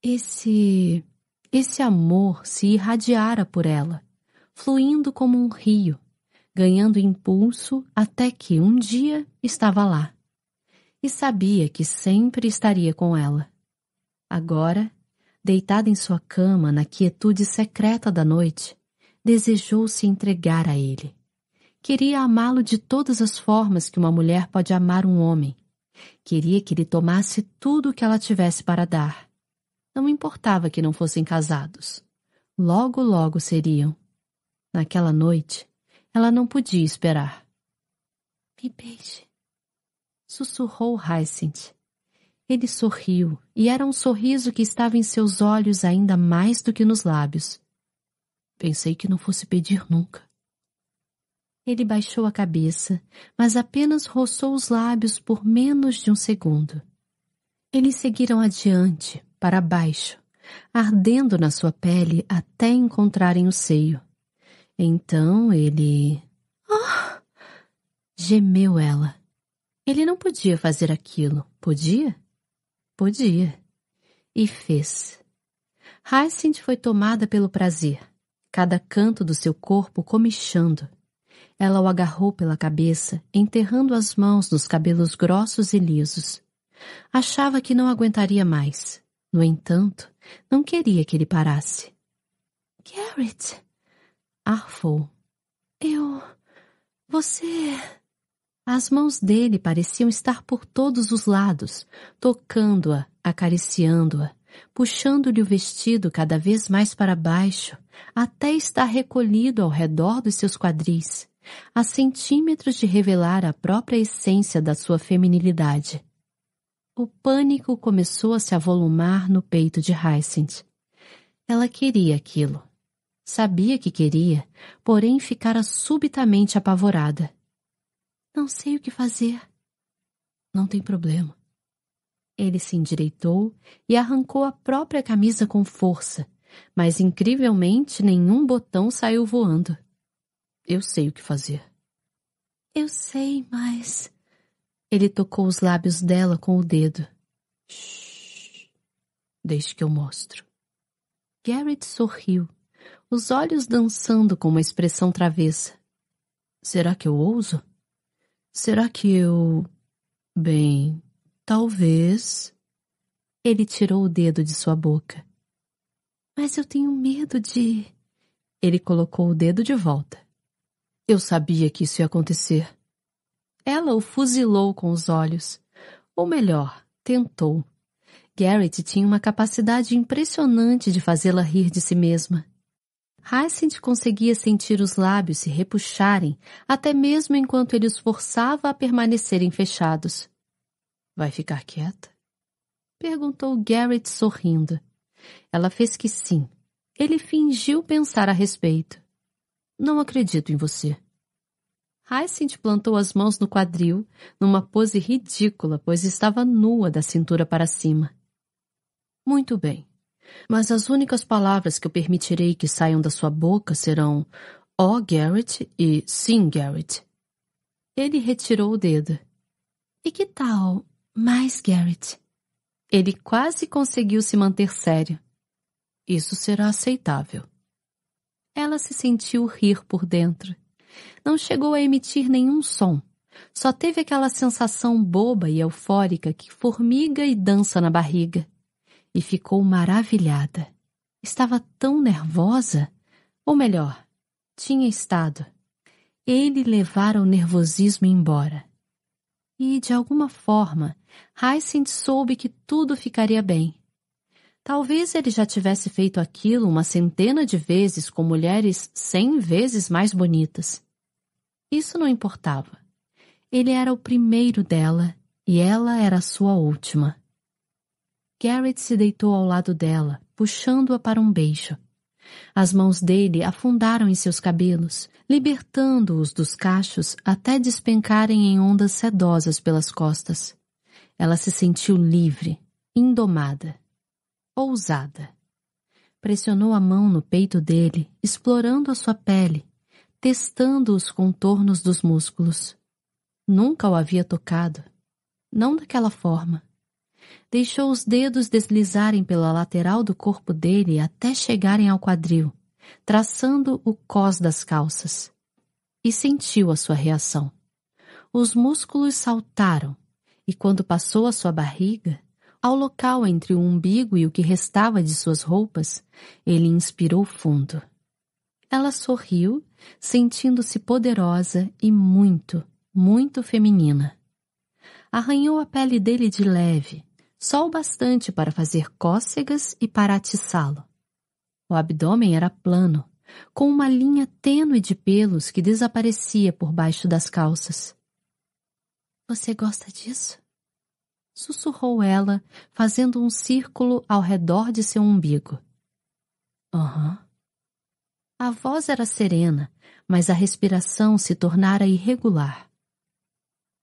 Speaker 1: Esse. esse amor se irradiara por ela, fluindo como um rio, ganhando impulso até que um dia estava lá. E sabia que sempre estaria com ela. Agora, deitada em sua cama na quietude secreta da noite, desejou se entregar a ele. Queria amá-lo de todas as formas que uma mulher pode amar um homem. Queria que ele tomasse tudo o que ela tivesse para dar não importava que não fossem casados. Logo, logo seriam. Naquela noite, ela não podia esperar. Me beije, sussurrou Hyacinth. Ele sorriu, e era um sorriso que estava em seus olhos ainda mais do que nos lábios. Pensei que não fosse pedir nunca. Ele baixou a cabeça, mas apenas roçou os lábios por menos de um segundo. Eles seguiram adiante, para baixo, ardendo na sua pele até encontrarem o seio. Então ele. Oh! Gemeu ela. Ele não podia fazer aquilo, podia? Podia. E fez. Hyacinth foi tomada pelo prazer, cada canto do seu corpo comichando. Ela o agarrou pela cabeça, enterrando as mãos nos cabelos grossos e lisos. Achava que não aguentaria mais. No entanto, não queria que ele parasse. Garrett, arfou. Eu. Você. As mãos dele pareciam estar por todos os lados, tocando-a, acariciando-a, puxando-lhe o vestido cada vez mais para baixo, até estar recolhido ao redor dos seus quadris, a centímetros de revelar a própria essência da sua feminilidade. O pânico começou a se avolumar no peito de Hyacinth. Ela queria aquilo. Sabia que queria, porém ficara subitamente apavorada. Não sei o que fazer. Não tem problema. Ele se endireitou e arrancou a própria camisa com força, mas incrivelmente nenhum botão saiu voando. Eu sei o que fazer. Eu sei, mas. Ele tocou os lábios dela com o dedo. Shhh. Deixe que eu mostro. Garrett sorriu, os olhos dançando com uma expressão travessa. Será que eu ouso? Será que eu. Bem, talvez. Ele tirou o dedo de sua boca. Mas eu tenho medo de. Ele colocou o dedo de volta. Eu sabia que isso ia acontecer. Ela o fuzilou com os olhos. Ou melhor, tentou. Garrett tinha uma capacidade impressionante de fazê-la rir de si mesma. Hyacinth conseguia sentir os lábios se repuxarem, até mesmo enquanto ele os forçava a permanecerem fechados. Vai ficar quieta? Perguntou Garrett sorrindo. Ela fez que sim. Ele fingiu pensar a respeito. Não acredito em você. Hyacinth plantou as mãos no quadril, numa pose ridícula, pois estava nua da cintura para cima. Muito bem. Mas as únicas palavras que eu permitirei que saiam da sua boca serão ó oh, Garrett e sim Garrett. Ele retirou o dedo. E que tal mais Garrett? Ele quase conseguiu se manter sério. Isso será aceitável. Ela se sentiu rir por dentro. Não chegou a emitir nenhum som. Só teve aquela sensação boba e eufórica que formiga e dança na barriga e ficou maravilhada. Estava tão nervosa, ou melhor, tinha estado. Ele levara o nervosismo embora. E, de alguma forma, Hyacinth soube que tudo ficaria bem. Talvez ele já tivesse feito aquilo uma centena de vezes com mulheres cem vezes mais bonitas. Isso não importava. Ele era o primeiro dela e ela era a sua última. Garrett se deitou ao lado dela, puxando-a para um beijo. As mãos dele afundaram em seus cabelos, libertando-os dos cachos até despencarem em ondas sedosas pelas costas. Ela se sentiu livre, indomada, ousada. Pressionou a mão no peito dele, explorando a sua pele, testando os contornos dos músculos. Nunca o havia tocado. Não daquela forma. Deixou os dedos deslizarem pela lateral do corpo dele até chegarem ao quadril, traçando o cós das calças. E sentiu a sua reação. Os músculos saltaram, e quando passou a sua barriga, ao local entre o umbigo e o que restava de suas roupas, ele inspirou fundo. Ela sorriu, sentindo-se poderosa e muito, muito feminina. Arranhou a pele dele de leve, só o bastante para fazer cócegas e para atiçá-lo. O abdômen era plano, com uma linha tênue de pelos que desaparecia por baixo das calças. Você gosta disso? Sussurrou ela, fazendo um círculo ao redor de seu umbigo. Aham. Uhum. A voz era serena, mas a respiração se tornara irregular.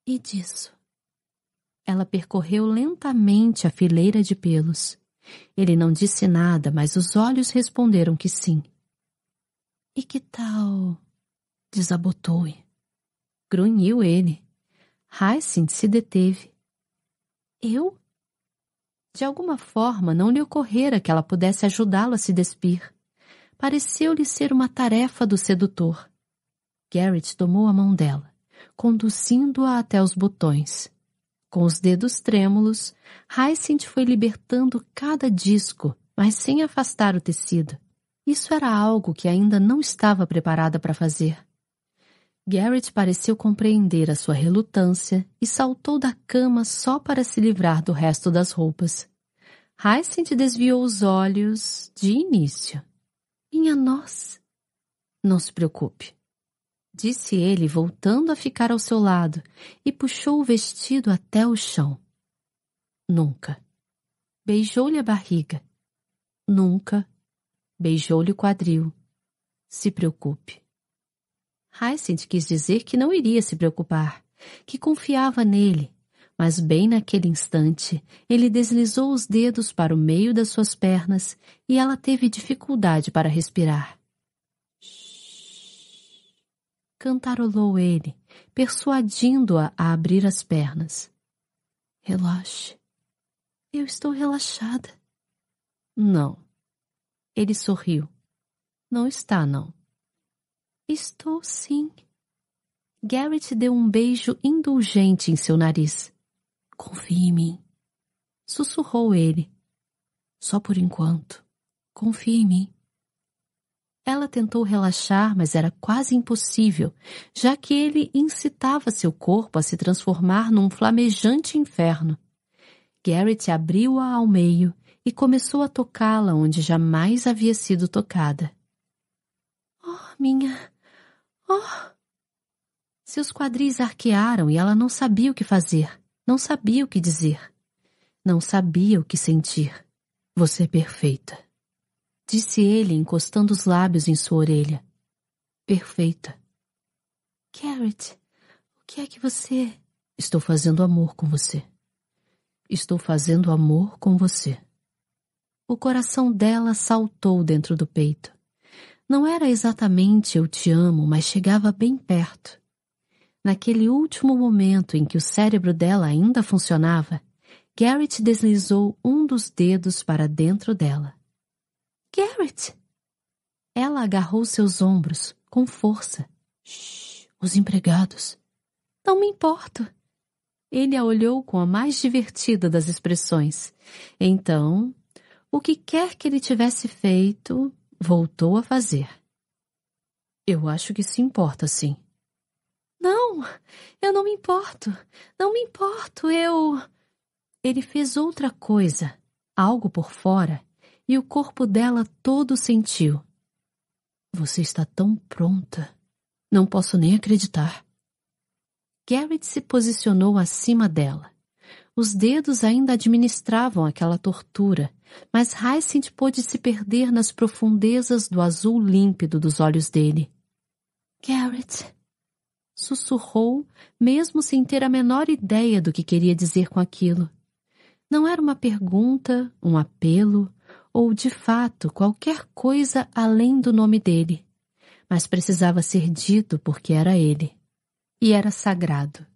Speaker 1: E disso? Ela percorreu lentamente a fileira de pelos. Ele não disse nada, mas os olhos responderam que sim. E que tal? Desabotou-e. Grunhiu ele. Hyacinth se deteve. Eu? De alguma forma não lhe ocorrera que ela pudesse ajudá-lo a se despir. Pareceu-lhe ser uma tarefa do sedutor. Garrett tomou a mão dela, conduzindo-a até os botões. Com os dedos trêmulos, Hyacinth foi libertando cada disco, mas sem afastar o tecido. Isso era algo que ainda não estava preparada para fazer. Garrett pareceu compreender a sua relutância e saltou da cama só para se livrar do resto das roupas. Hyacinth desviou os olhos de início. Minha nossa! Não se preocupe disse ele, voltando a ficar ao seu lado, e puxou o vestido até o chão. Nunca. Beijou-lhe a barriga. Nunca. Beijou-lhe o quadril. se preocupe. Hyacinth quis dizer que não iria se preocupar, que confiava nele, mas bem naquele instante ele deslizou os dedos para o meio das suas pernas e ela teve dificuldade para respirar. Cantarolou ele, persuadindo-a a abrir as pernas. Relaxe. Eu estou relaxada. Não. Ele sorriu. Não está, não. Estou sim. Garrett deu um beijo indulgente em seu nariz. Confie em mim. Sussurrou ele. Só por enquanto. Confie em mim. Ela tentou relaxar, mas era quase impossível, já que ele incitava seu corpo a se transformar num flamejante inferno. Garrett abriu-a ao meio e começou a tocá-la onde jamais havia sido tocada. Oh, minha Oh! Seus quadris arquearam e ela não sabia o que fazer, não sabia o que dizer, não sabia o que sentir. Você é perfeita, disse ele, encostando os lábios em sua orelha. Perfeita. Carrot, o que é que você. Estou fazendo amor com você. Estou fazendo amor com você. O coração dela saltou dentro do peito. Não era exatamente eu te amo, mas chegava bem perto. Naquele último momento em que o cérebro dela ainda funcionava, Garrett deslizou um dos dedos para dentro dela. Garrett! Ela agarrou seus ombros com força. Shh, os empregados. Não me importo. Ele a olhou com a mais divertida das expressões. Então, o que quer que ele tivesse feito, voltou a fazer. Eu acho que se importa, sim. Não, eu não me importo. Não me importo, eu. Ele fez outra coisa, algo por fora, e o corpo dela todo sentiu. Você está tão pronta. Não posso nem acreditar. Garrett se posicionou acima dela. Os dedos ainda administravam aquela tortura, mas Hyacinth pôde se perder nas profundezas do azul límpido dos olhos dele. Garrett, sussurrou, mesmo sem ter a menor ideia do que queria dizer com aquilo. Não era uma pergunta, um apelo, ou de fato qualquer coisa além do nome dele, mas precisava ser dito porque era ele. E era sagrado.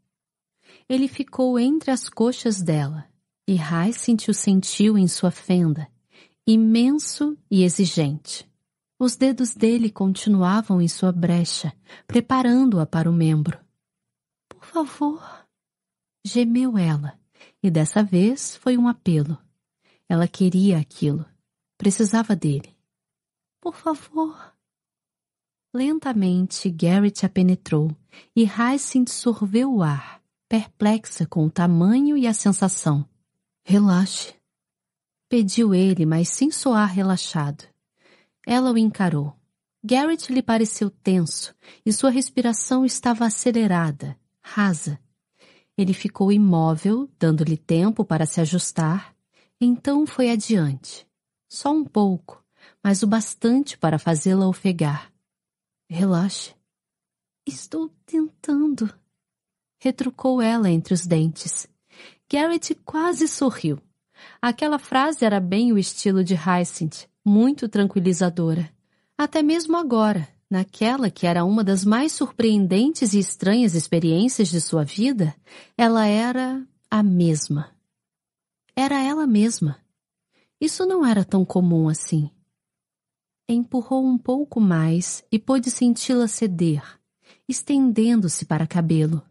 Speaker 1: Ele ficou entre as coxas dela, e Hyacinth o sentiu em sua fenda, imenso e exigente. Os dedos dele continuavam em sua brecha, preparando-a para o membro. Por favor, gemeu ela, e dessa vez foi um apelo. Ela queria aquilo, precisava dele. Por favor. Lentamente, Garrett a penetrou e Hyacinth sorveu o ar, perplexa com o tamanho e a sensação. Relaxe. Pediu ele, mas sem soar relaxado. Ela o encarou. Garrett lhe pareceu tenso e sua respiração estava acelerada, rasa. Ele ficou imóvel, dando-lhe tempo para se ajustar, então foi adiante. Só um pouco, mas o bastante para fazê-la ofegar. Relaxe. Estou tentando, retrucou ela entre os dentes. Garrett quase sorriu. Aquela frase era bem o estilo de Hyacinth, muito tranquilizadora. Até mesmo agora, naquela que era uma das mais surpreendentes e estranhas experiências de sua vida, ela era a mesma. Era ela mesma. Isso não era tão comum assim. Empurrou um pouco mais e pôde senti-la ceder, estendendo-se para cabelo.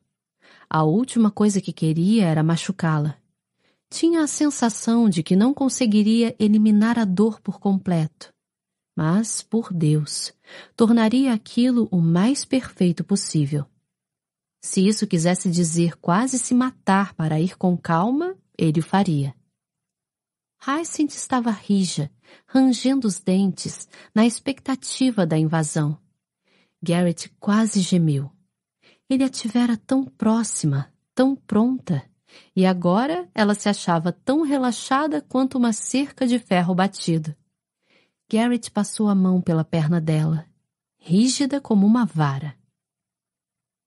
Speaker 1: A última coisa que queria era machucá-la. Tinha a sensação de que não conseguiria eliminar a dor por completo. Mas, por Deus, tornaria aquilo o mais perfeito possível. Se isso quisesse dizer quase se matar para ir com calma, ele o faria. Hyacinth estava rija, rangendo os dentes, na expectativa da invasão. Garrett quase gemeu. Ele a tivera tão próxima, tão pronta, e agora ela se achava tão relaxada quanto uma cerca de ferro batido. Garrett passou a mão pela perna dela. rígida como uma vara.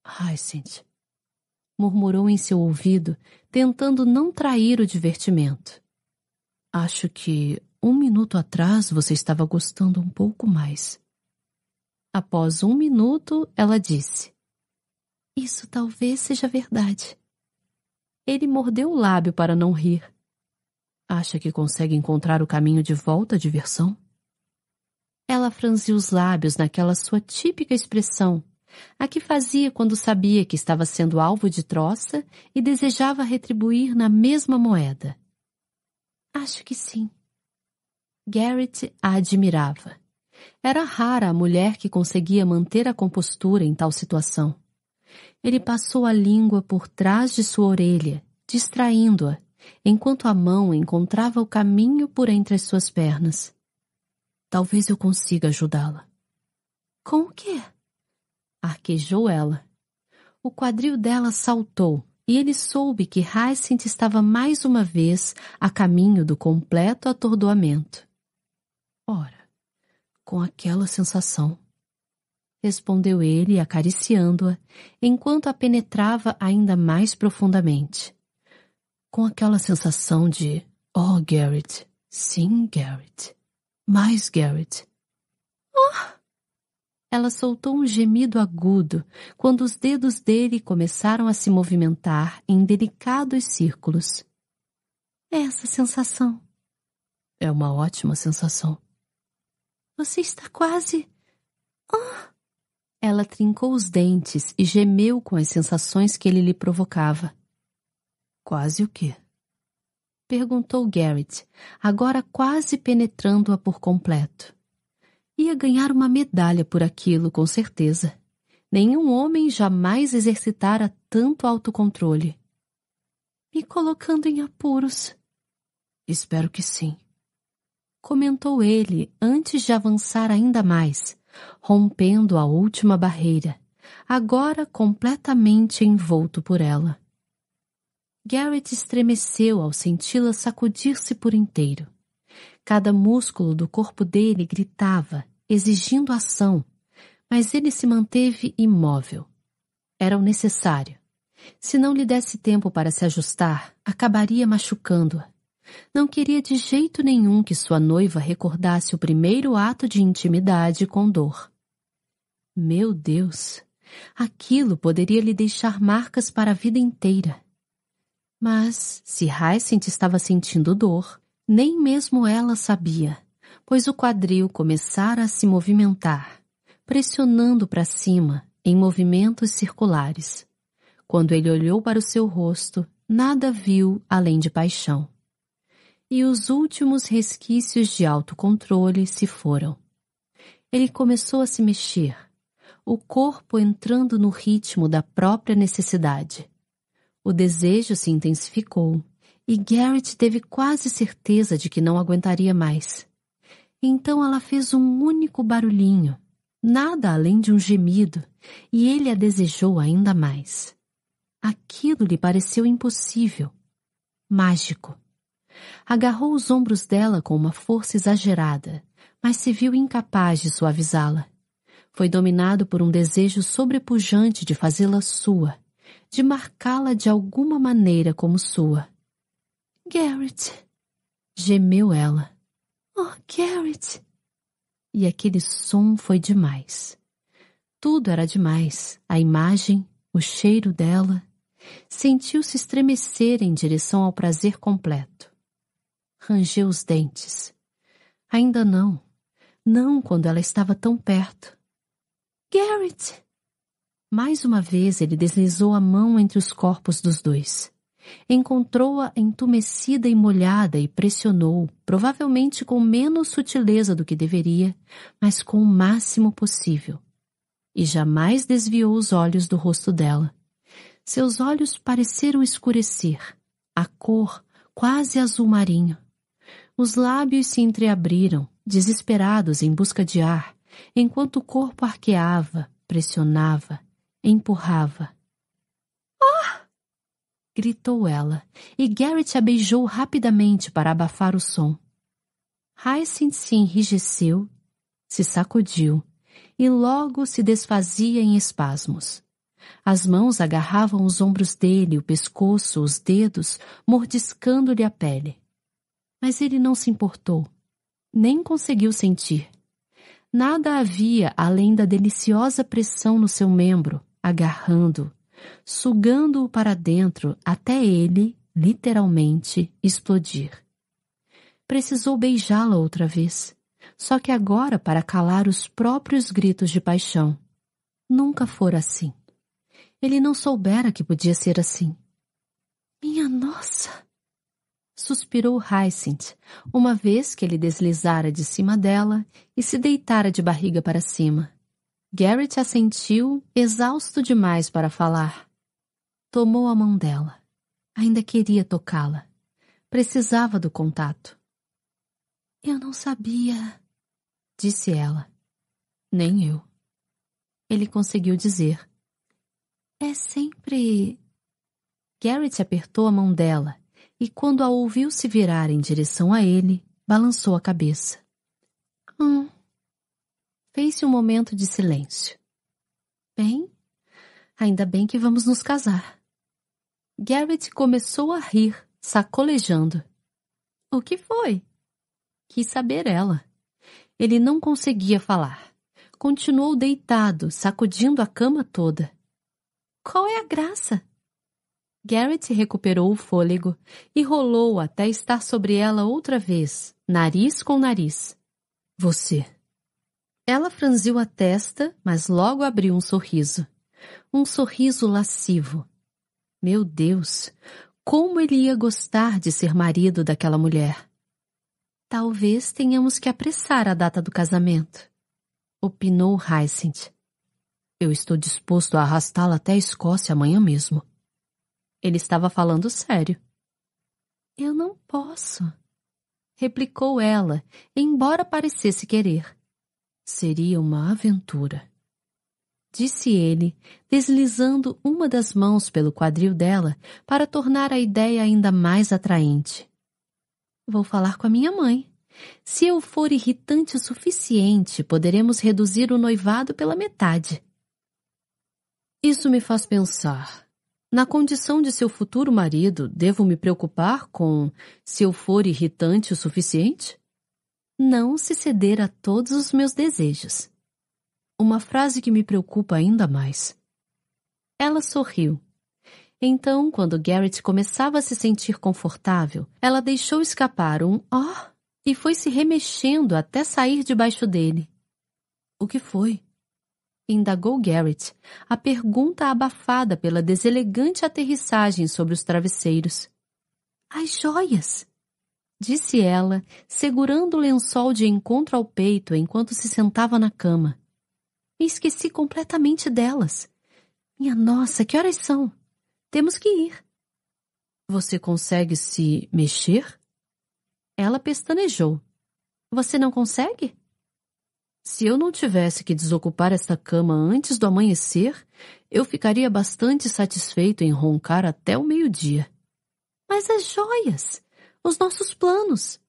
Speaker 2: Hyacinth,
Speaker 1: murmurou em seu ouvido, tentando não trair o divertimento.
Speaker 2: Acho que um minuto atrás você estava gostando um pouco mais.
Speaker 1: Após um minuto, ela disse: Isso talvez seja verdade. Ele mordeu o lábio para não rir.
Speaker 2: Acha que consegue encontrar o caminho de volta à diversão?
Speaker 1: Ela franziu os lábios naquela sua típica expressão, a que fazia quando sabia que estava sendo alvo de troça e desejava retribuir na mesma moeda. Acho que sim. Garrett a admirava. Era rara a mulher que conseguia manter a compostura em tal situação. Ele passou a língua por trás de sua orelha, distraindo-a, enquanto a mão encontrava o caminho por entre as suas pernas.
Speaker 2: Talvez eu consiga ajudá-la.
Speaker 1: Com o quê? Arquejou ela. O quadril dela saltou e ele soube que Hyacinth estava mais uma vez a caminho do completo atordoamento.
Speaker 2: Ora, com aquela sensação.
Speaker 1: Respondeu ele, acariciando-a, enquanto a penetrava ainda mais profundamente.
Speaker 2: Com aquela sensação de, oh, Garrett, sim, Garrett. Mais, Garrett.
Speaker 1: Oh! Ela soltou um gemido agudo quando os dedos dele começaram a se movimentar em delicados círculos. Essa sensação.
Speaker 2: É uma ótima sensação.
Speaker 1: Você está quase. Oh! Ela trincou os dentes e gemeu com as sensações que ele lhe provocava.
Speaker 2: Quase o quê?
Speaker 1: perguntou Garrett, agora quase penetrando-a por completo. Ia ganhar uma medalha por aquilo, com certeza. Nenhum homem jamais exercitara tanto autocontrole. Me colocando em apuros.
Speaker 2: Espero que sim.
Speaker 1: Comentou ele antes de avançar ainda mais, rompendo a última barreira, agora completamente envolto por ela. Garrett estremeceu ao senti-la sacudir-se por inteiro. Cada músculo do corpo dele gritava, exigindo ação, mas ele se manteve imóvel. Era o necessário. Se não lhe desse tempo para se ajustar, acabaria machucando-a. Não queria de jeito nenhum que sua noiva recordasse o primeiro ato de intimidade com dor. Meu Deus! Aquilo poderia lhe deixar marcas para a vida inteira. Mas, se Hyacinth estava sentindo dor, nem mesmo ela sabia, pois o quadril começara a se movimentar, pressionando para cima em movimentos circulares. Quando ele olhou para o seu rosto, nada viu além de paixão. E os últimos resquícios de autocontrole se foram. Ele começou a se mexer, o corpo entrando no ritmo da própria necessidade. O desejo se intensificou e Garrett teve quase certeza de que não aguentaria mais. Então ela fez um único barulhinho, nada além de um gemido, e ele a desejou ainda mais. Aquilo lhe pareceu impossível, mágico. Agarrou os ombros dela com uma força exagerada, mas se viu incapaz de suavizá-la. Foi dominado por um desejo sobrepujante de fazê-la sua, de marcá-la de alguma maneira como sua. Garrett, gemeu ela. Oh, Garrett! E aquele som foi demais. Tudo era demais. A imagem, o cheiro dela. Sentiu-se estremecer em direção ao prazer completo. Rangeu os dentes. Ainda não. Não quando ela estava tão perto. Garrett! Mais uma vez ele deslizou a mão entre os corpos dos dois. Encontrou-a entumecida e molhada e pressionou, provavelmente com menos sutileza do que deveria, mas com o máximo possível. E jamais desviou os olhos do rosto dela. Seus olhos pareceram escurecer, a cor quase azul marinho. Os lábios se entreabriram, desesperados em busca de ar, enquanto o corpo arqueava, pressionava, empurrava. Oh! Gritou ela, e Garrett a beijou rapidamente para abafar o som. Hyacinth se enrijeceu, se sacudiu e logo se desfazia em espasmos. As mãos agarravam os ombros dele, o pescoço, os dedos, mordiscando-lhe a pele. Mas ele não se importou, nem conseguiu sentir. Nada havia além da deliciosa pressão no seu membro, agarrando, sugando-o para dentro até ele, literalmente, explodir. Precisou beijá-la outra vez, só que agora para calar os próprios gritos de paixão. Nunca fora assim. Ele não soubera que podia ser assim. Minha nossa! Suspirou Hyacinth, uma vez que ele deslizara de cima dela e se deitara de barriga para cima. Garrett assentiu, exausto demais para falar. Tomou a mão dela. Ainda queria tocá-la. Precisava do contato. Eu não sabia, disse ela. Nem eu. Ele conseguiu dizer. É sempre. Garrett apertou a mão dela e, quando a ouviu se virar em direção a ele, balançou a cabeça. Hum, Fez-se um momento de silêncio. Bem, ainda bem que vamos nos casar. Garrett começou a rir, sacolejando. O que foi? Quis saber ela. Ele não conseguia falar. Continuou deitado, sacudindo a cama toda. Qual é a graça? Garrett recuperou o fôlego e rolou até estar sobre ela outra vez, nariz com nariz. Você. Ela franziu a testa, mas logo abriu um sorriso. Um sorriso lascivo. Meu Deus, como ele ia gostar de ser marido daquela mulher. Talvez tenhamos que apressar a data do casamento, opinou Hyacinth. Eu estou disposto a arrastá-la até a Escócia amanhã mesmo. Ele estava falando sério. Eu não posso, replicou ela, embora parecesse querer. Seria uma aventura. Disse ele, deslizando uma das mãos pelo quadril dela para tornar a ideia ainda mais atraente. Vou falar com a minha mãe. Se eu for irritante o suficiente, poderemos reduzir o noivado pela metade. Isso me faz pensar. Na condição de seu futuro marido, devo me preocupar com se eu for irritante o suficiente? Não se ceder a todos os meus desejos. Uma frase que me preocupa ainda mais. Ela sorriu. Então, quando Garrett começava a se sentir confortável, ela deixou escapar um oh e foi se remexendo até sair debaixo dele. O que foi? Indagou Garrett, a pergunta abafada pela deselegante aterrissagem sobre os travesseiros. As joias! Disse ela, segurando o lençol de encontro ao peito enquanto se sentava na cama. Me esqueci completamente delas. Minha nossa, que horas são? Temos que ir. Você consegue se mexer? Ela pestanejou. Você não consegue? Se eu não tivesse que desocupar esta cama antes do amanhecer, eu ficaria bastante satisfeito em roncar até o meio-dia. Mas as joias! Os nossos planos.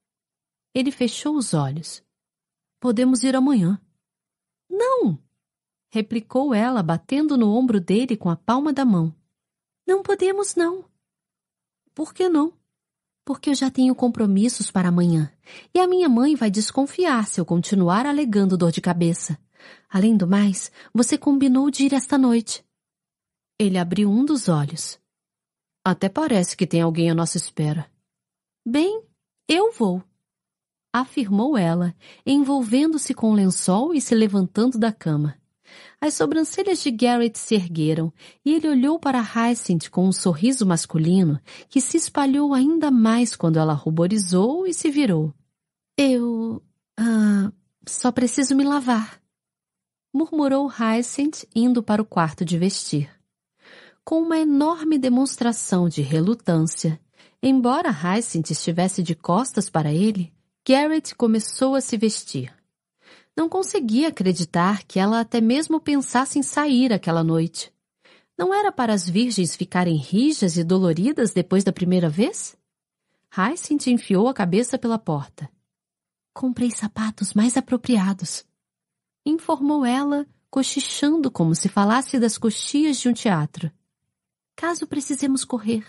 Speaker 1: Ele fechou os olhos. Podemos ir amanhã. Não! replicou ela, batendo no ombro dele com a palma da mão. Não podemos, não. Por que não? Porque eu já tenho compromissos para amanhã, e a minha mãe vai desconfiar se eu continuar alegando dor de cabeça. Além do mais, você combinou de ir esta noite. Ele abriu um dos olhos. Até parece que tem alguém à nossa espera. Bem, eu vou, afirmou ela, envolvendo-se com o lençol e se levantando da cama. As sobrancelhas de Garrett se ergueram e ele olhou para Hyacinth com um sorriso masculino que se espalhou ainda mais quando ela ruborizou e se virou. Eu. Ah, só preciso me lavar, murmurou Hyacinth indo para o quarto de vestir. Com uma enorme demonstração de relutância, Embora Hyacinth estivesse de costas para ele, Garrett começou a se vestir. Não conseguia acreditar que ela até mesmo pensasse em sair aquela noite. Não era para as virgens ficarem rijas e doloridas depois da primeira vez? Hyacinth enfiou a cabeça pela porta. Comprei sapatos mais apropriados. informou ela, cochichando como se falasse das coxias de um teatro. Caso precisemos correr.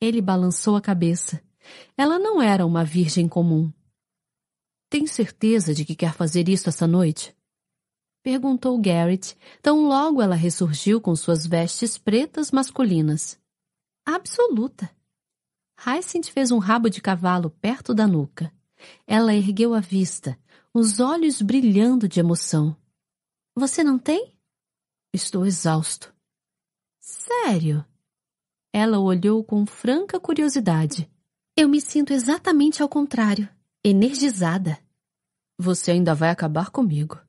Speaker 1: Ele balançou a cabeça. Ela não era uma virgem comum. Tem certeza de que quer fazer isso essa noite? Perguntou Garrett, tão logo ela ressurgiu com suas vestes pretas masculinas. Absoluta. Hyacinth fez um rabo de cavalo perto da nuca. Ela ergueu a vista, os olhos brilhando de emoção. Você não tem? Estou exausto. Sério? Ela olhou com franca curiosidade. Eu me sinto exatamente ao contrário, energizada. Você ainda vai acabar comigo.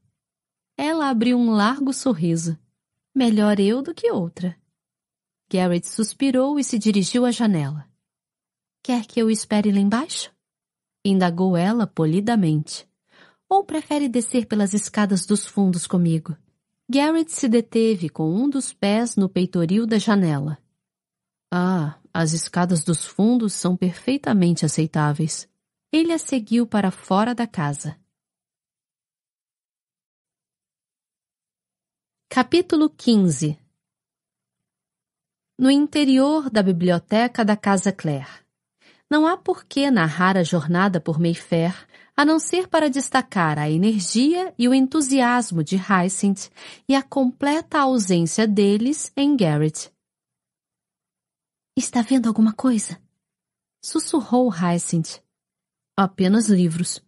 Speaker 1: Ela abriu um largo sorriso. Melhor eu do que outra. Garrett suspirou e se dirigiu à janela. Quer que eu espere lá embaixo? Indagou ela polidamente. Ou prefere descer pelas escadas dos fundos comigo? Garrett se deteve com um dos pés no peitoril da janela. Ah, as escadas dos fundos são perfeitamente aceitáveis. Ele a seguiu para fora da casa. Capítulo 15 No interior da biblioteca da Casa Clare. Não há por que narrar a jornada por Mayfair, a não ser para destacar a energia e o entusiasmo de Hyacinth e a completa ausência deles em Garrett. Está vendo alguma coisa? Sussurrou Hyacinth. Apenas livros.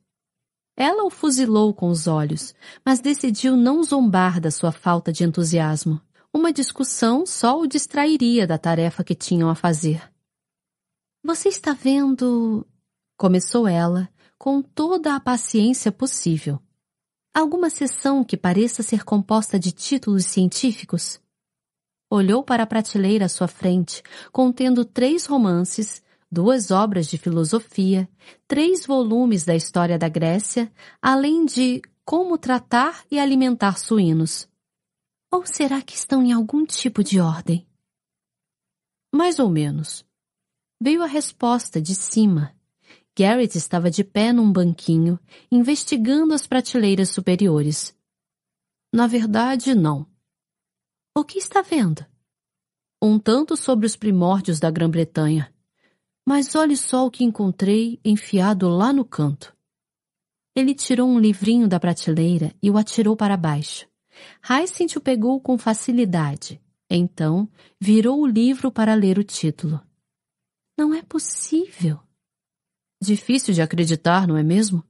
Speaker 1: Ela o fuzilou com os olhos, mas decidiu não zombar da sua falta de entusiasmo. Uma discussão só o distrairia da tarefa que tinham a fazer. Você está vendo. Começou ela, com toda a paciência possível. Alguma sessão que pareça ser composta de títulos científicos? Olhou para a prateleira à sua frente, contendo três romances, duas obras de filosofia, três volumes da história da Grécia, além de Como Tratar e Alimentar Suínos. Ou será que estão em algum tipo de ordem? Mais ou menos. Veio a resposta de cima. Garrett estava de pé num banquinho, investigando as prateleiras superiores. Na verdade, não. O que está vendo? Um tanto sobre os primórdios da Grã-Bretanha. Mas olhe só o que encontrei enfiado lá no canto. Ele tirou um livrinho da prateleira e o atirou para baixo. Hyacinth o pegou com facilidade. Então, virou o livro para ler o título. Não é possível. Difícil de acreditar, não é mesmo?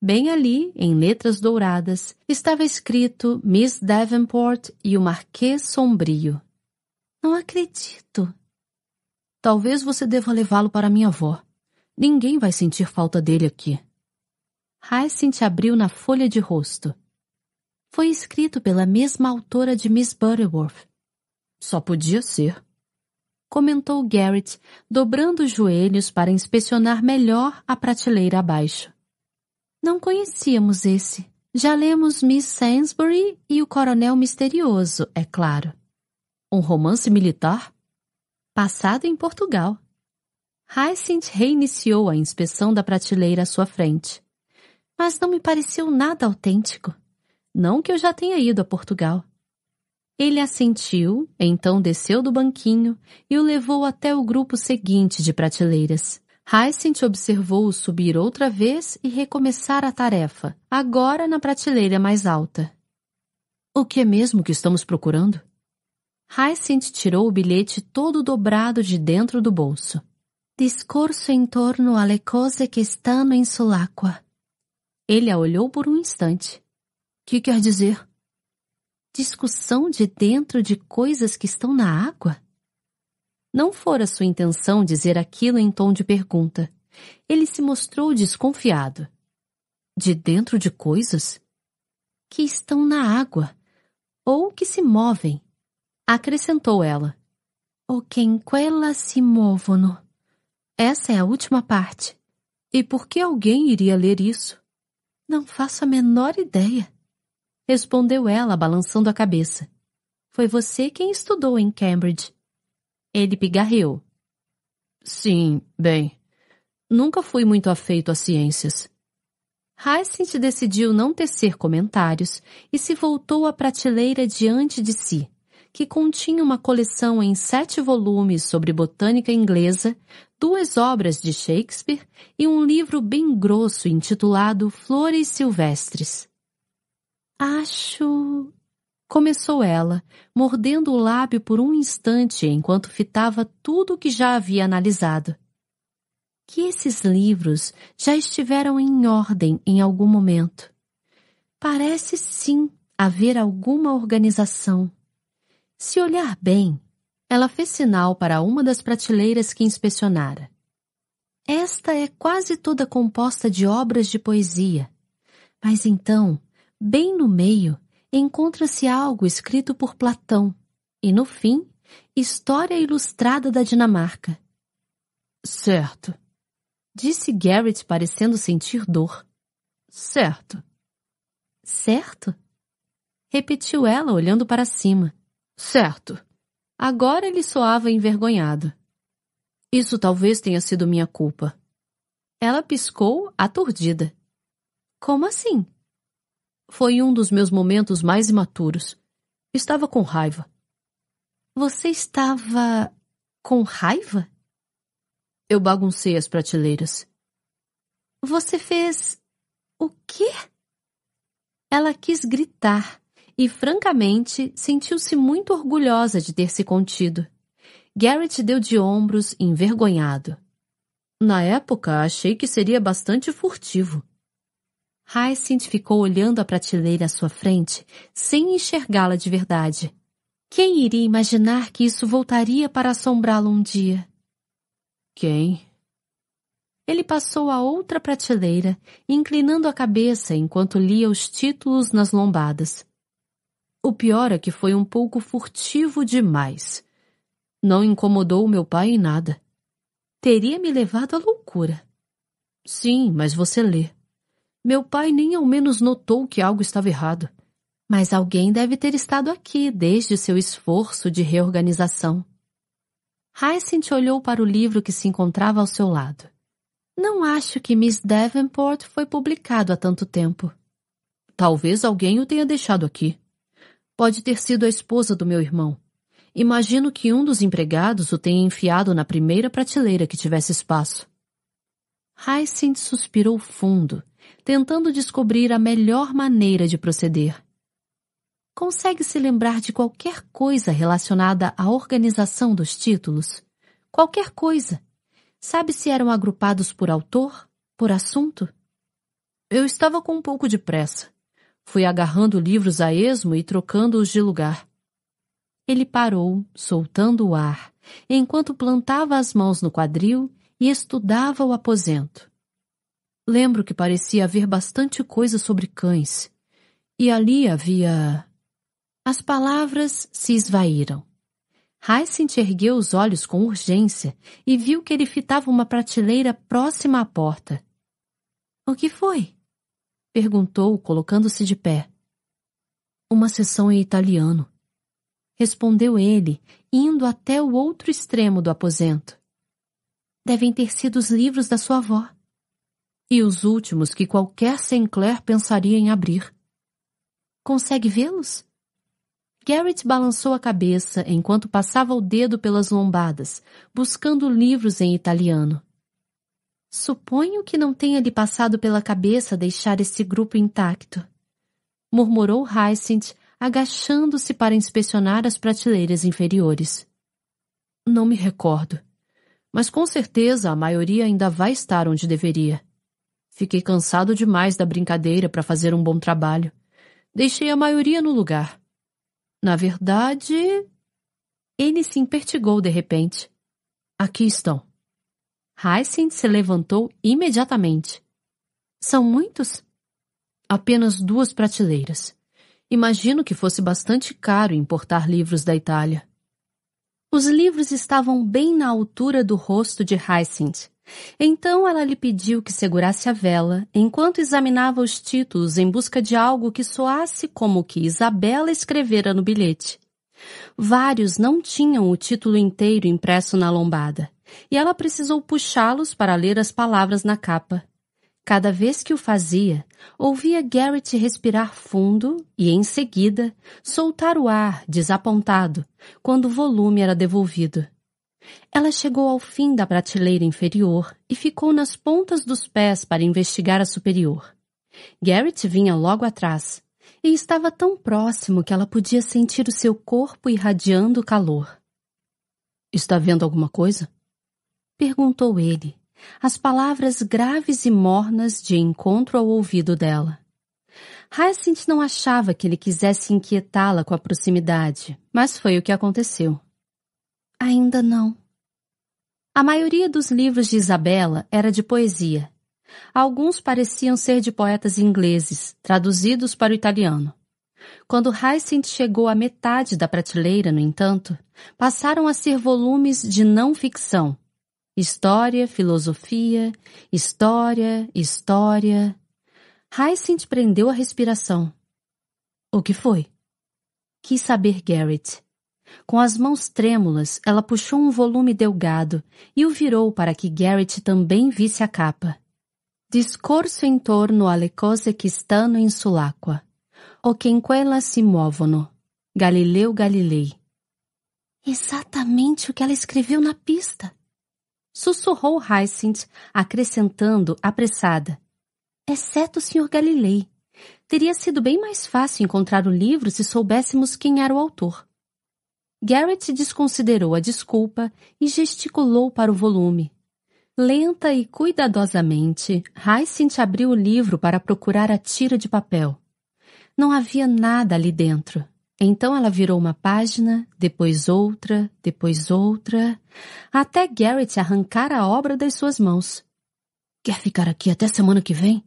Speaker 1: Bem ali, em letras douradas, estava escrito Miss Davenport e o Marquês Sombrio. Não acredito. Talvez você deva levá-lo para minha avó. Ninguém vai sentir falta dele aqui. Hyacinth abriu na folha de rosto. Foi escrito pela mesma autora de Miss Butterworth. Só podia ser comentou Garrett, dobrando os joelhos para inspecionar melhor a prateleira abaixo. Não conhecíamos esse. Já lemos Miss Sainsbury e o Coronel Misterioso, é claro. Um romance militar? Passado em Portugal. Hyacinth reiniciou a inspeção da prateleira à sua frente. Mas não me pareceu nada autêntico. Não que eu já tenha ido a Portugal. Ele assentiu, então desceu do banquinho e o levou até o grupo seguinte de prateleiras. Hyacinth observou-o subir outra vez e recomeçar a tarefa, agora na prateleira mais alta. O que é mesmo que estamos procurando? Hyacinth tirou o bilhete todo dobrado de dentro do bolso. Discurso em torno alle cose que stanno in sull'acqua. Ele a olhou por um instante. Que quer dizer? discussão de dentro de coisas que estão na água? Não fora sua intenção dizer aquilo em tom de pergunta. Ele se mostrou desconfiado. De dentro de coisas? Que estão na água, ou que se movem, acrescentou ela. O que em quella si muovono. Essa é a última parte. E por que alguém iria ler isso? Não faço a menor ideia. Respondeu ela, balançando a cabeça. Foi você quem estudou em Cambridge. Ele pigarreou. Sim, bem. Nunca fui muito afeito às ciências. Hyacinth decidiu não tecer comentários e se voltou à prateleira diante de si, que continha uma coleção em sete volumes sobre botânica inglesa, duas obras de Shakespeare e um livro bem grosso intitulado Flores Silvestres. Acho. Começou ela, mordendo o lábio por um instante enquanto fitava tudo o que já havia analisado. Que esses livros já estiveram em ordem em algum momento. Parece sim haver alguma organização. Se olhar bem, ela fez sinal para uma das prateleiras que inspecionara. Esta é quase toda composta de obras de poesia. Mas então, bem no meio, encontra-se algo escrito por Platão e, no fim, História Ilustrada da Dinamarca.
Speaker 2: Certo, disse Garrett parecendo sentir dor. Certo.
Speaker 1: Certo? Repetiu ela olhando para cima.
Speaker 2: Certo. Agora ele soava envergonhado. Isso talvez tenha sido minha culpa.
Speaker 1: Ela piscou, aturdida. Como assim?
Speaker 2: Foi um dos meus momentos mais imaturos. Estava com raiva.
Speaker 1: Você estava com raiva?
Speaker 2: Eu baguncei as prateleiras.
Speaker 1: Você fez o quê? Ela quis gritar, e, francamente, sentiu-se muito orgulhosa de ter se contido. Garrett deu de ombros, envergonhado.
Speaker 2: Na época, achei que seria bastante furtivo.
Speaker 1: Hyacinth ficou olhando a prateleira à sua frente, sem enxergá-la de verdade. Quem iria imaginar que isso voltaria para assombrá-lo um dia?
Speaker 2: Quem?
Speaker 1: Ele passou a outra prateleira, inclinando a cabeça enquanto lia os títulos nas lombadas.
Speaker 2: O pior é que foi um pouco furtivo demais. Não incomodou meu pai em nada.
Speaker 1: Teria me levado à loucura.
Speaker 2: Sim, mas você lê. Meu pai nem ao menos notou que algo estava errado.
Speaker 1: Mas alguém deve ter estado aqui desde seu esforço de reorganização. Hyacinth olhou para o livro que se encontrava ao seu lado. Não acho que Miss Davenport foi publicado há tanto tempo.
Speaker 2: Talvez alguém o tenha deixado aqui. Pode ter sido a esposa do meu irmão. Imagino que um dos empregados o tenha enfiado na primeira prateleira que tivesse espaço.
Speaker 1: Hyacinth suspirou fundo, tentando descobrir a melhor maneira de proceder. Consegue se lembrar de qualquer coisa relacionada à organização dos títulos? Qualquer coisa. Sabe se eram agrupados por autor? Por assunto?
Speaker 2: Eu estava com um pouco de pressa. Fui agarrando livros a esmo e trocando-os de lugar.
Speaker 1: Ele parou, soltando o ar, enquanto plantava as mãos no quadril e estudava o aposento.
Speaker 2: Lembro que parecia haver bastante coisa sobre cães. E ali havia...
Speaker 1: As palavras se esvaíram. Hyacinth ergueu os olhos com urgência e viu que ele fitava uma prateleira próxima à porta. O que foi? Perguntou, colocando-se de pé.
Speaker 2: Uma sessão em italiano.
Speaker 1: Respondeu ele, indo até o outro extremo do aposento. Devem ter sido os livros da sua avó.
Speaker 2: E os últimos que qualquer Sinclair pensaria em abrir.
Speaker 1: Consegue vê-los? Garrett balançou a cabeça enquanto passava o dedo pelas lombadas, buscando livros em italiano. Suponho que não tenha lhe passado pela cabeça deixar esse grupo intacto. Murmurou Hyacinth, agachando-se para inspecionar as prateleiras inferiores.
Speaker 2: Não me recordo. Mas com certeza a maioria ainda vai estar onde deveria. Fiquei cansado demais da brincadeira para fazer um bom trabalho. Deixei a maioria no lugar. Na verdade.
Speaker 1: Ele se impertigou de repente.
Speaker 2: Aqui estão.
Speaker 1: Hyacinth se levantou imediatamente. São muitos?
Speaker 2: Apenas duas prateleiras. Imagino que fosse bastante caro importar livros da Itália.
Speaker 1: Os livros estavam bem na altura do rosto de Hyacinth. Então ela lhe pediu que segurasse a vela enquanto examinava os títulos em busca de algo que soasse como o que Isabela escrevera no bilhete. Vários não tinham o título inteiro impresso na lombada e ela precisou puxá-los para ler as palavras na capa. Cada vez que o fazia, ouvia Garrett respirar fundo e, em seguida, soltar o ar, desapontado, quando o volume era devolvido. Ela chegou ao fim da prateleira inferior e ficou nas pontas dos pés para investigar a superior. Garrett vinha logo atrás e estava tão próximo que ela podia sentir o seu corpo irradiando calor.
Speaker 2: Está vendo alguma coisa?
Speaker 1: Perguntou ele, as palavras graves e mornas de encontro ao ouvido dela. Hyacinth não achava que ele quisesse inquietá-la com a proximidade, mas foi o que aconteceu. Ainda não. A maioria dos livros de Isabela era de poesia. Alguns pareciam ser de poetas ingleses, traduzidos para o italiano. Quando Hyacinth chegou à metade da prateleira, no entanto, passaram a ser volumes de não ficção, História, filosofia, história, história. Hyacinth prendeu a respiração. O que foi? Quis saber Garrett. Com as mãos trêmulas, ela puxou um volume delgado e o virou para que Garrett também visse a capa. Discorso em torno alle cose che stanno in sull'acqua, o che in quella si muovono. Galileu Galilei. Exatamente o que ela escreveu na pista sussurrou Hyacinth, acrescentando apressada. Exceto o Sr. Galilei. Teria sido bem mais fácil encontrar o livro se soubéssemos quem era o autor. Garrett desconsiderou a desculpa e gesticulou para o volume. Lenta e cuidadosamente, Hyacinth abriu o livro para procurar a tira de papel. Não havia nada ali dentro. Então ela virou uma página, depois outra, depois outra, até Garrett arrancar a obra das suas mãos. Quer ficar aqui até semana que vem?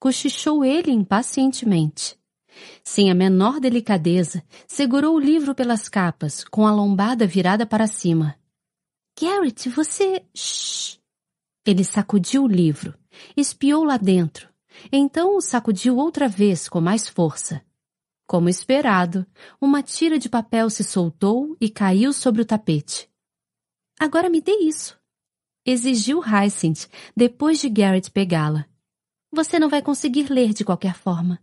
Speaker 1: Cochichou ele impacientemente. Sem a menor delicadeza, segurou o livro pelas capas, com a lombada virada para cima. Garrett, você. Shh! Ele sacudiu o livro, espiou lá dentro, então o sacudiu outra vez com mais força. Como esperado, uma tira de papel se soltou e caiu sobre o tapete. Agora me dê isso, exigiu Hyacinth depois de Garrett pegá-la. Você não vai conseguir ler de qualquer forma.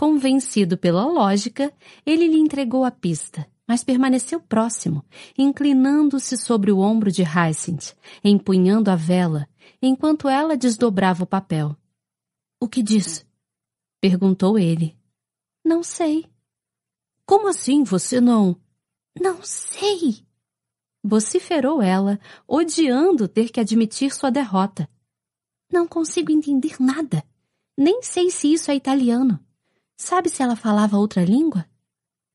Speaker 1: Convencido pela lógica, ele lhe entregou a pista, mas permaneceu próximo, inclinando-se sobre o ombro de Hyacinth, empunhando a vela, enquanto ela desdobrava o papel. O que diz? perguntou ele. Não sei. Como assim você não? Não sei. Vociferou ela, odiando ter que admitir sua derrota. Não consigo entender nada. Nem sei se isso é italiano. Sabe se ela falava outra língua?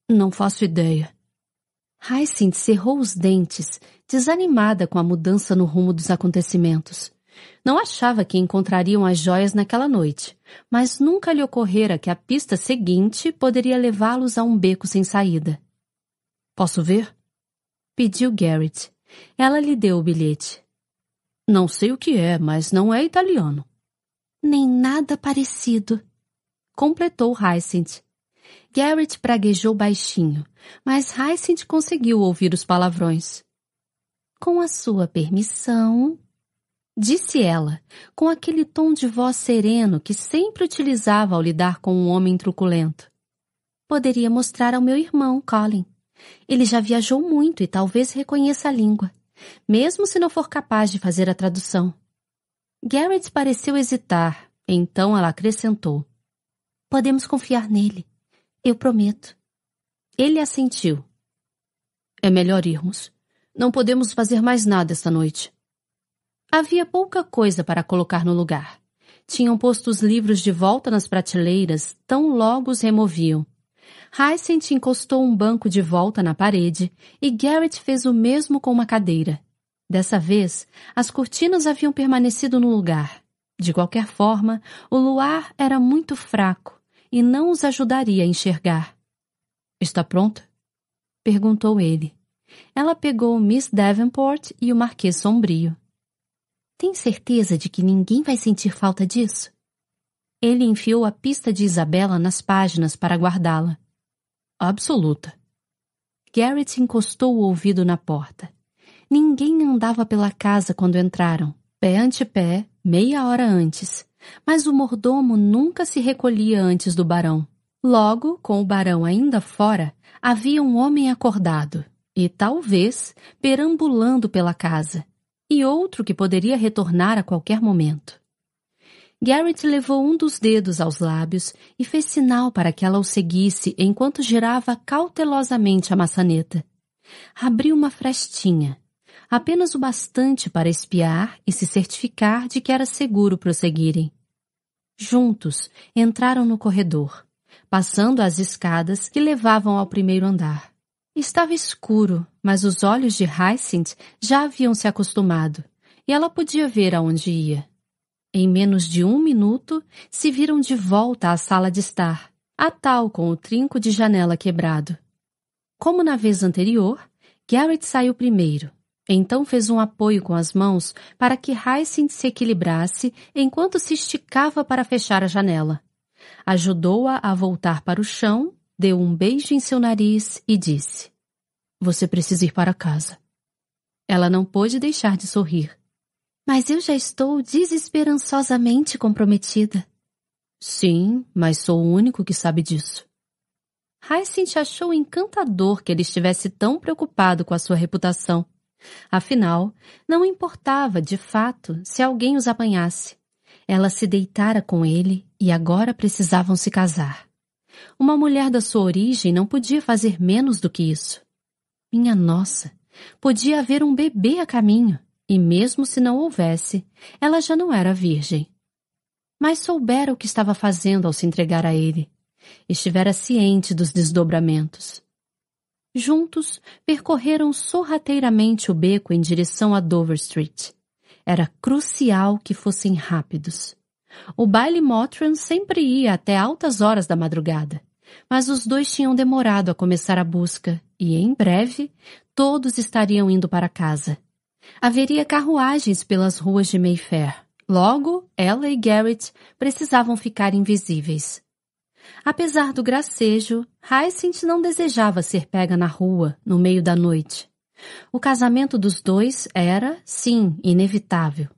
Speaker 1: Não faço ideia. Hyacinth cerrou os dentes, desanimada com a mudança no rumo dos acontecimentos. Não achava que encontrariam as joias naquela noite, mas nunca lhe ocorrera que a pista seguinte poderia levá-los a um beco sem saída. Posso ver? Pediu Garrett. Ela lhe deu o bilhete. Não sei o que é, mas não é italiano. Nem nada parecido, completou Hyacinth. Garrett praguejou baixinho, mas Hyacinth conseguiu ouvir os palavrões. Com a sua permissão, Disse ela, com aquele tom de voz sereno que sempre utilizava ao lidar com um homem truculento. Poderia mostrar ao meu irmão, Colin. Ele já viajou muito e talvez reconheça a língua, mesmo se não for capaz de fazer a tradução. Garrett pareceu hesitar, então ela acrescentou. Podemos confiar nele. Eu prometo. Ele assentiu. É melhor irmos. Não podemos fazer mais nada esta noite. Havia pouca coisa para colocar no lugar. Tinham posto os livros de volta nas prateleiras, tão logo os removiam. Hyacinth encostou um banco de volta na parede e Garrett fez o mesmo com uma cadeira. Dessa vez, as cortinas haviam permanecido no lugar. De qualquer forma, o luar era muito fraco e não os ajudaria a enxergar. Está pronta? perguntou ele. Ela pegou Miss Davenport e o Marquês Sombrio. Tem certeza de que ninguém vai sentir falta disso? Ele enfiou a pista de Isabela nas páginas para guardá-la. Absoluta. Garrett encostou o ouvido na porta. Ninguém andava pela casa quando entraram, pé ante pé, meia hora antes, mas o mordomo nunca se recolhia antes do barão. Logo, com o barão ainda fora, havia um homem acordado e talvez perambulando pela casa, e outro que poderia retornar a qualquer momento. Garrett levou um dos dedos aos lábios e fez sinal para que ela o seguisse enquanto girava cautelosamente a maçaneta. Abriu uma frestinha, apenas o bastante para espiar e se certificar de que era seguro prosseguirem. Juntos entraram no corredor, passando as escadas que levavam ao primeiro andar. Estava escuro, mas os olhos de Hyacinth já haviam se acostumado, e ela podia ver aonde ia. Em menos de um minuto, se viram de volta à sala de estar, a tal com o trinco de janela quebrado. Como na vez anterior, Garrett saiu primeiro, então fez um apoio com as mãos para que Hyacinth se equilibrasse enquanto se esticava para fechar a janela. Ajudou-a a voltar para o chão, deu um beijo em seu nariz e disse: Você precisa ir para casa. Ela não pôde deixar de sorrir. Mas eu já estou desesperançosamente comprometida. Sim, mas sou o único que sabe disso. Hyacinth achou encantador que ele estivesse tão preocupado com a sua reputação. Afinal, não importava, de fato, se alguém os apanhasse. Ela se deitara com ele e agora precisavam se casar. Uma mulher da sua origem não podia fazer menos do que isso. Minha nossa, podia haver um bebê a caminho. E mesmo se não houvesse, ela já não era virgem. Mas soubera o que estava fazendo ao se entregar a ele. Estivera ciente dos desdobramentos. Juntos, percorreram sorrateiramente o beco em direção a Dover Street. Era crucial que fossem rápidos. O baile Motran sempre ia até altas horas da madrugada, mas os dois tinham demorado a começar a busca e, em breve, todos estariam indo para casa. Haveria carruagens pelas ruas de Mayfair. Logo, ela e Garrett precisavam ficar invisíveis. Apesar do gracejo, Hyacinth não desejava ser pega na rua, no meio da noite. O casamento dos dois era, sim, inevitável.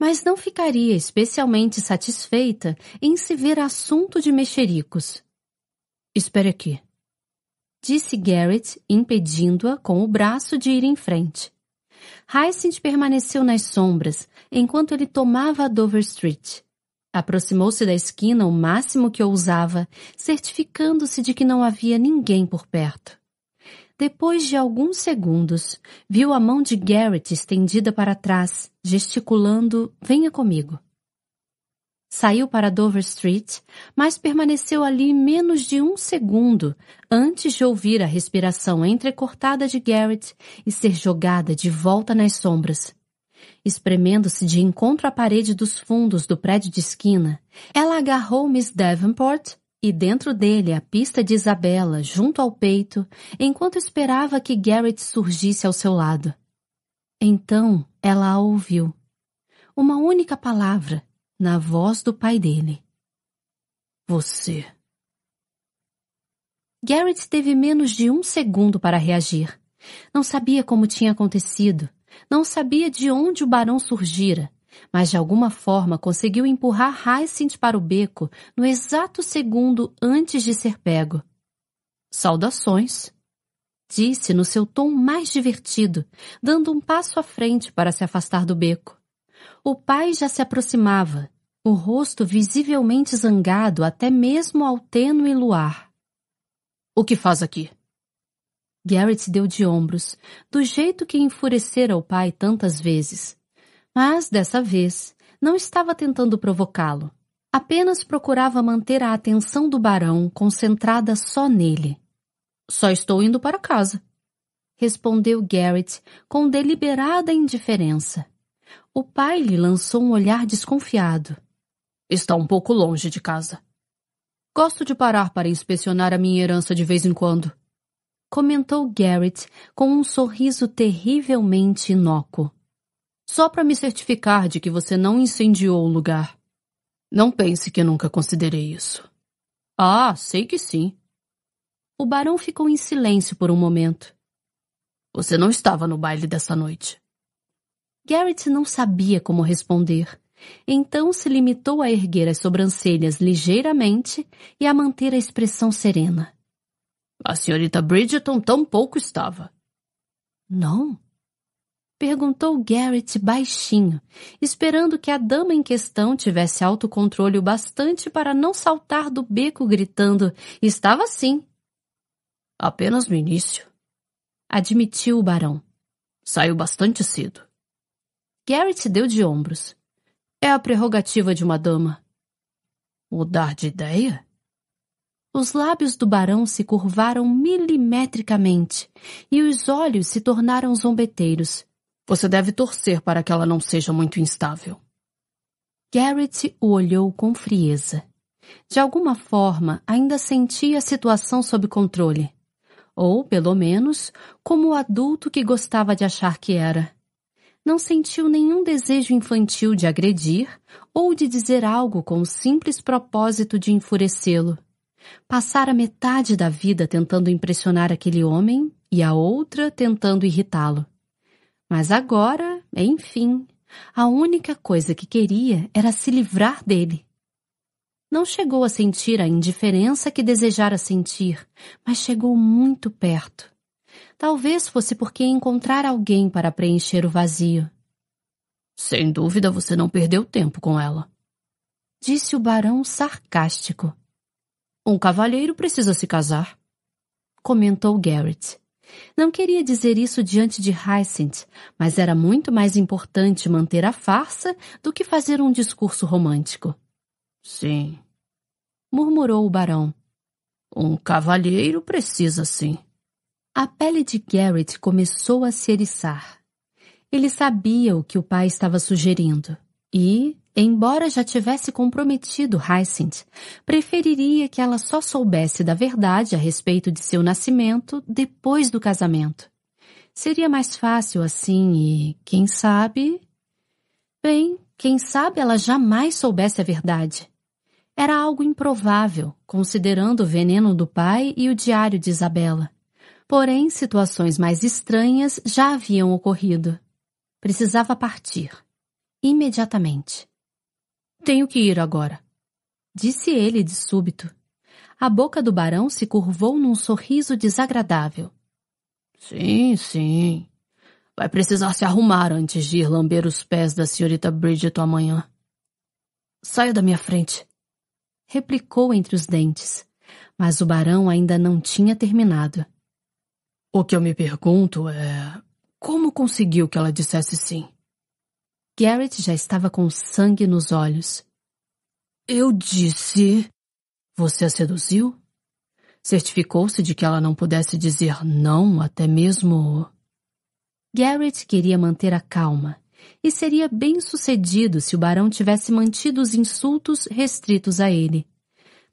Speaker 1: Mas não ficaria especialmente satisfeita em se ver assunto de mexericos. Espere aqui, disse Garrett, impedindo-a com o braço de ir em frente. Hyacinth permaneceu nas sombras enquanto ele tomava a Dover Street. Aproximou-se da esquina o máximo que ousava, certificando-se de que não havia ninguém por perto. Depois de alguns segundos, viu a mão de Garrett estendida para trás, gesticulando Venha comigo. Saiu para Dover Street, mas permaneceu ali menos de um segundo antes de ouvir a respiração entrecortada de Garrett e ser jogada de volta nas sombras. Espremendo-se de encontro à parede dos fundos do prédio de esquina, ela agarrou Miss Davenport e dentro dele a pista de Isabela junto ao peito, enquanto esperava que Garrett surgisse ao seu lado. Então ela a ouviu. Uma única palavra, na voz do pai dele. Você. Garrett teve menos de um segundo para reagir. Não sabia como tinha acontecido, não sabia de onde o barão surgira, mas de alguma forma conseguiu empurrar Hyacinth para o beco no exato segundo antes de ser pego. Saudações, disse no seu tom mais divertido, dando um passo à frente para se afastar do beco. O pai já se aproximava, o rosto visivelmente zangado até mesmo ao tênue luar. O que faz aqui? Garrett deu de ombros, do jeito que enfurecera o pai tantas vezes. Mas, dessa vez, não estava tentando provocá-lo. Apenas procurava manter a atenção do barão concentrada só nele. Só estou indo para casa, respondeu Garrett com deliberada indiferença. O pai lhe lançou um olhar desconfiado. Está um pouco longe de casa. Gosto de parar para inspecionar a minha herança de vez em quando. Comentou Garrett com um sorriso terrivelmente inócuo. Só para me certificar de que você não incendiou o lugar. Não pense que nunca considerei isso. Ah, sei que sim. O barão ficou em silêncio por um momento. Você não estava no baile dessa noite. Garrett não sabia como responder. Então se limitou a erguer as sobrancelhas ligeiramente e a manter a expressão serena.
Speaker 2: A senhorita Bridgeton tão pouco estava.
Speaker 1: Não? Perguntou Garrett baixinho, esperando que a dama em questão tivesse autocontrole o bastante para não saltar do beco gritando: Estava sim.
Speaker 2: Apenas no início.
Speaker 1: Admitiu o barão.
Speaker 2: Saiu bastante cedo.
Speaker 1: Garrett deu de ombros. É a prerrogativa de uma dama.
Speaker 2: Mudar de ideia?
Speaker 1: Os lábios do barão se curvaram milimetricamente e os olhos se tornaram zombeteiros.
Speaker 2: Você deve torcer para que ela não seja muito instável.
Speaker 1: Garrett o olhou com frieza. De alguma forma, ainda sentia a situação sob controle. Ou, pelo menos, como o adulto que gostava de achar que era. Não sentiu nenhum desejo infantil de agredir ou de dizer algo com o simples propósito de enfurecê-lo. Passara metade da vida tentando impressionar aquele homem e a outra tentando irritá-lo. Mas agora, enfim, a única coisa que queria era se livrar dele. Não chegou a sentir a indiferença que desejara sentir, mas chegou muito perto. Talvez fosse porque encontrar alguém para preencher o vazio.
Speaker 2: Sem dúvida você não perdeu tempo com ela.
Speaker 1: Disse o barão sarcástico.
Speaker 2: Um cavalheiro precisa se casar.
Speaker 1: Comentou Garrett. Não queria dizer isso diante de Hyacinth, mas era muito mais importante manter a farsa do que fazer um discurso romântico.
Speaker 2: Sim,
Speaker 1: murmurou o barão.
Speaker 2: Um cavalheiro precisa sim.
Speaker 1: A pele de Garrett começou a se eriçar. Ele sabia o que o pai estava sugerindo e, embora já tivesse comprometido Hyacinth, preferiria que ela só soubesse da verdade a respeito de seu nascimento depois do casamento. Seria mais fácil assim e, quem sabe... Bem, quem sabe ela jamais soubesse a verdade. Era algo improvável, considerando o veneno do pai e o diário de Isabela. Porém, situações mais estranhas já haviam ocorrido. Precisava partir. Imediatamente.
Speaker 2: Tenho que ir agora,
Speaker 1: disse ele de súbito. A boca do barão se curvou num sorriso desagradável.
Speaker 2: Sim, sim. Vai precisar se arrumar antes de ir lamber os pés da senhorita Bridget amanhã. Saia da minha frente,
Speaker 1: replicou entre os dentes. Mas o barão ainda não tinha terminado.
Speaker 2: O que eu me pergunto é. Como conseguiu que ela dissesse sim?
Speaker 1: Garrett já estava com sangue nos olhos.
Speaker 2: Eu disse. Você a seduziu? Certificou-se de que ela não pudesse dizer não, até mesmo.
Speaker 1: Garrett queria manter a calma, e seria bem sucedido se o barão tivesse mantido os insultos restritos a ele.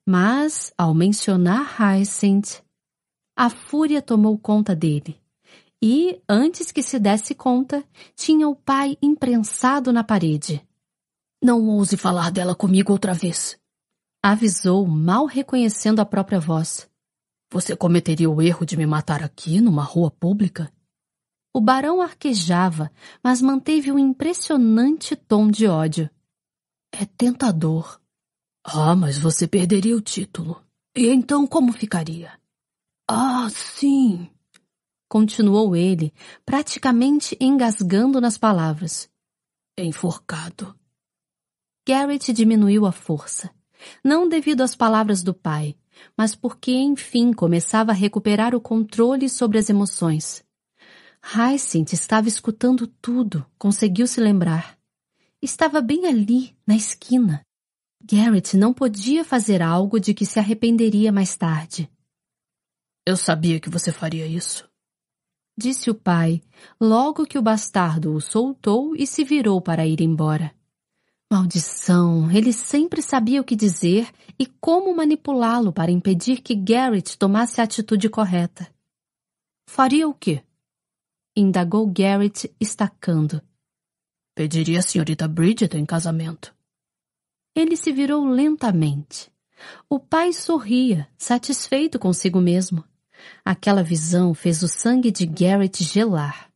Speaker 1: Mas, ao mencionar Hyacinth, a fúria tomou conta dele. E, antes que se desse conta, tinha o pai imprensado na parede.
Speaker 2: Não ouse falar dela comigo outra vez.
Speaker 1: Avisou, mal reconhecendo a própria voz.
Speaker 2: Você cometeria o erro de me matar aqui, numa rua pública?
Speaker 1: O barão arquejava, mas manteve um impressionante tom de ódio.
Speaker 2: É tentador. Ah, mas você perderia o título. E então como ficaria? Ah, sim.
Speaker 1: Continuou ele, praticamente engasgando nas palavras.
Speaker 2: Enforcado.
Speaker 1: Garrett diminuiu a força. Não devido às palavras do pai, mas porque enfim começava a recuperar o controle sobre as emoções. Hyacinth estava escutando tudo, conseguiu se lembrar. Estava bem ali, na esquina. Garrett não podia fazer algo de que se arrependeria mais tarde.
Speaker 2: Eu sabia que você faria isso.
Speaker 1: Disse o pai, logo que o bastardo o soltou e se virou para ir embora. Maldição, ele sempre sabia o que dizer e como manipulá-lo para impedir que Garrett tomasse a atitude correta.
Speaker 2: Faria o quê?
Speaker 1: indagou Garrett, estacando.
Speaker 2: Pediria a senhorita Bridget em casamento.
Speaker 1: Ele se virou lentamente. O pai sorria, satisfeito consigo mesmo. Aquela visão fez o sangue de Garrett gelar.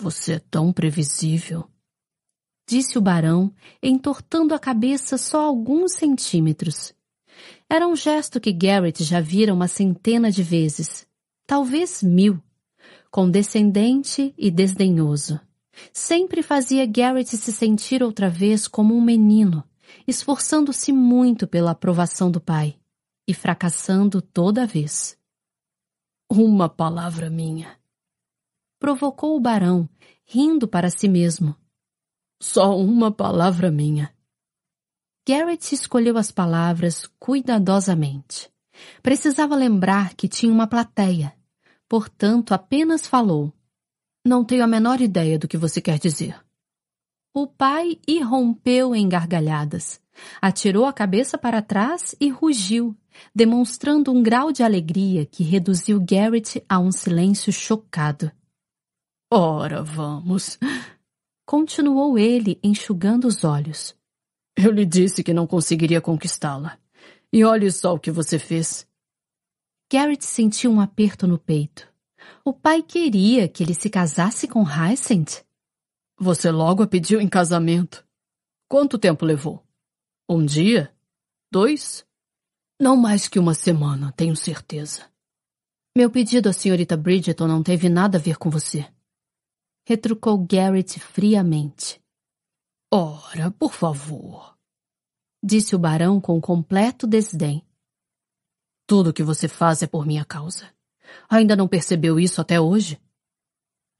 Speaker 2: Você é tão previsível.
Speaker 1: disse o barão, entortando a cabeça só alguns centímetros. Era um gesto que Garrett já vira uma centena de vezes, talvez mil, condescendente e desdenhoso. Sempre fazia Garrett se sentir outra vez como um menino, esforçando-se muito pela aprovação do pai e fracassando toda vez. Uma palavra minha. Provocou o barão, rindo para si mesmo. Só uma palavra minha. Garrett escolheu as palavras cuidadosamente. Precisava lembrar que tinha uma plateia, portanto apenas falou. Não tenho a menor ideia do que você quer dizer. O pai irrompeu em gargalhadas. Atirou a cabeça para trás e rugiu, demonstrando um grau de alegria que reduziu Garrett a um silêncio chocado. Ora, vamos. Continuou ele, enxugando os olhos. Eu lhe disse que não conseguiria conquistá-la. E olhe só o que você fez. Garrett sentiu um aperto no peito. O pai queria que ele se casasse com Hyacinth. Você logo a pediu em casamento. Quanto tempo levou? Um dia? Dois? Não mais que uma semana, tenho certeza. Meu pedido à senhorita Bridgeton não teve nada a ver com você. Retrucou Garrett friamente. Ora, por favor. Disse o barão com completo desdém. Tudo o que você faz é por minha causa. Ainda não percebeu isso até hoje?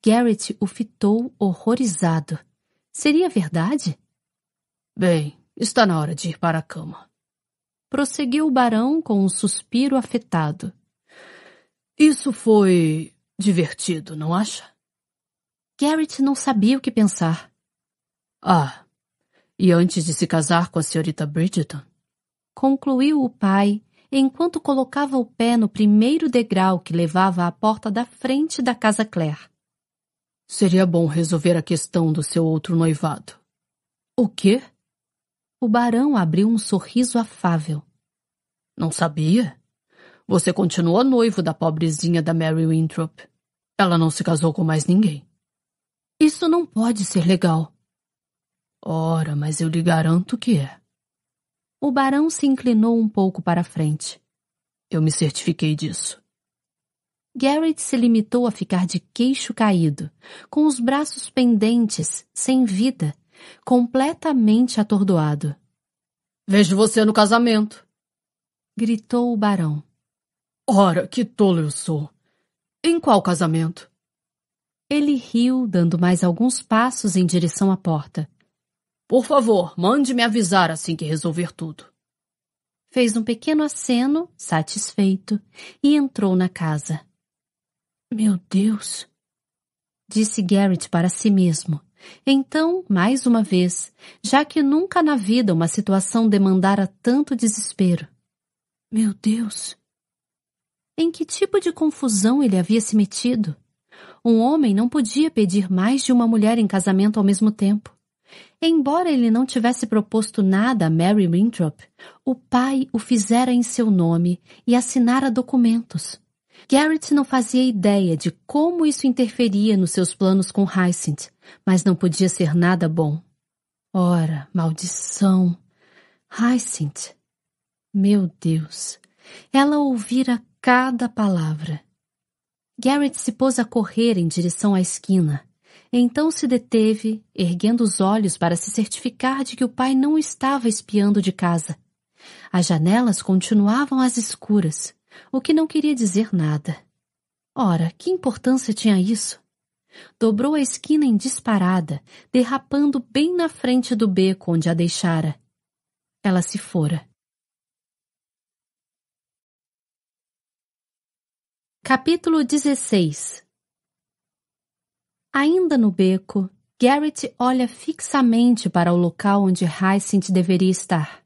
Speaker 1: Garrett o fitou horrorizado. Seria verdade? Bem, está na hora de ir para a cama. Prosseguiu o barão com um suspiro afetado. Isso foi divertido, não acha? Garrett não sabia o que pensar. Ah, e antes de se casar com a senhorita Bridgeton? Concluiu o pai, enquanto colocava o pé no primeiro degrau que levava à porta da frente da casa Claire. Seria bom resolver a questão do seu outro noivado. O quê? O barão abriu um sorriso afável. Não sabia? Você continua noivo da pobrezinha da Mary Winthrop. Ela não se casou com mais ninguém. Isso não pode ser legal. Ora, mas eu lhe garanto que é. O barão se inclinou um pouco para a frente. Eu me certifiquei disso. Garrett se limitou a ficar de queixo caído, com os braços pendentes, sem vida, completamente atordoado. Vejo você no casamento, gritou o barão. Ora, que tolo eu sou. Em qual casamento? Ele riu, dando mais alguns passos em direção à porta. Por favor, mande me avisar assim que resolver tudo. Fez um pequeno aceno, satisfeito, e entrou na casa. Meu Deus! Disse Garrett para si mesmo. Então, mais uma vez, já que nunca na vida uma situação demandara tanto desespero. Meu Deus! Em que tipo de confusão ele havia se metido? Um homem não podia pedir mais de uma mulher em casamento ao mesmo tempo. Embora ele não tivesse proposto nada a Mary Winthrop, o pai o fizera em seu nome e assinara documentos. Garrett não fazia ideia de como isso interferia nos seus planos com Hyacinth, mas não podia ser nada bom. Ora, maldição! Hyacinth! Meu Deus! Ela ouvira cada palavra. Garrett se pôs a correr em direção à esquina. Então se deteve, erguendo os olhos para se certificar de que o pai não estava espiando de casa. As janelas continuavam às escuras, o que não queria dizer nada. Ora, que importância tinha isso? Dobrou a esquina em disparada, derrapando bem na frente do beco onde a deixara. Ela se fora. Capítulo 16 Ainda no beco, Garrett olha fixamente para o local onde Hyacinth deveria estar.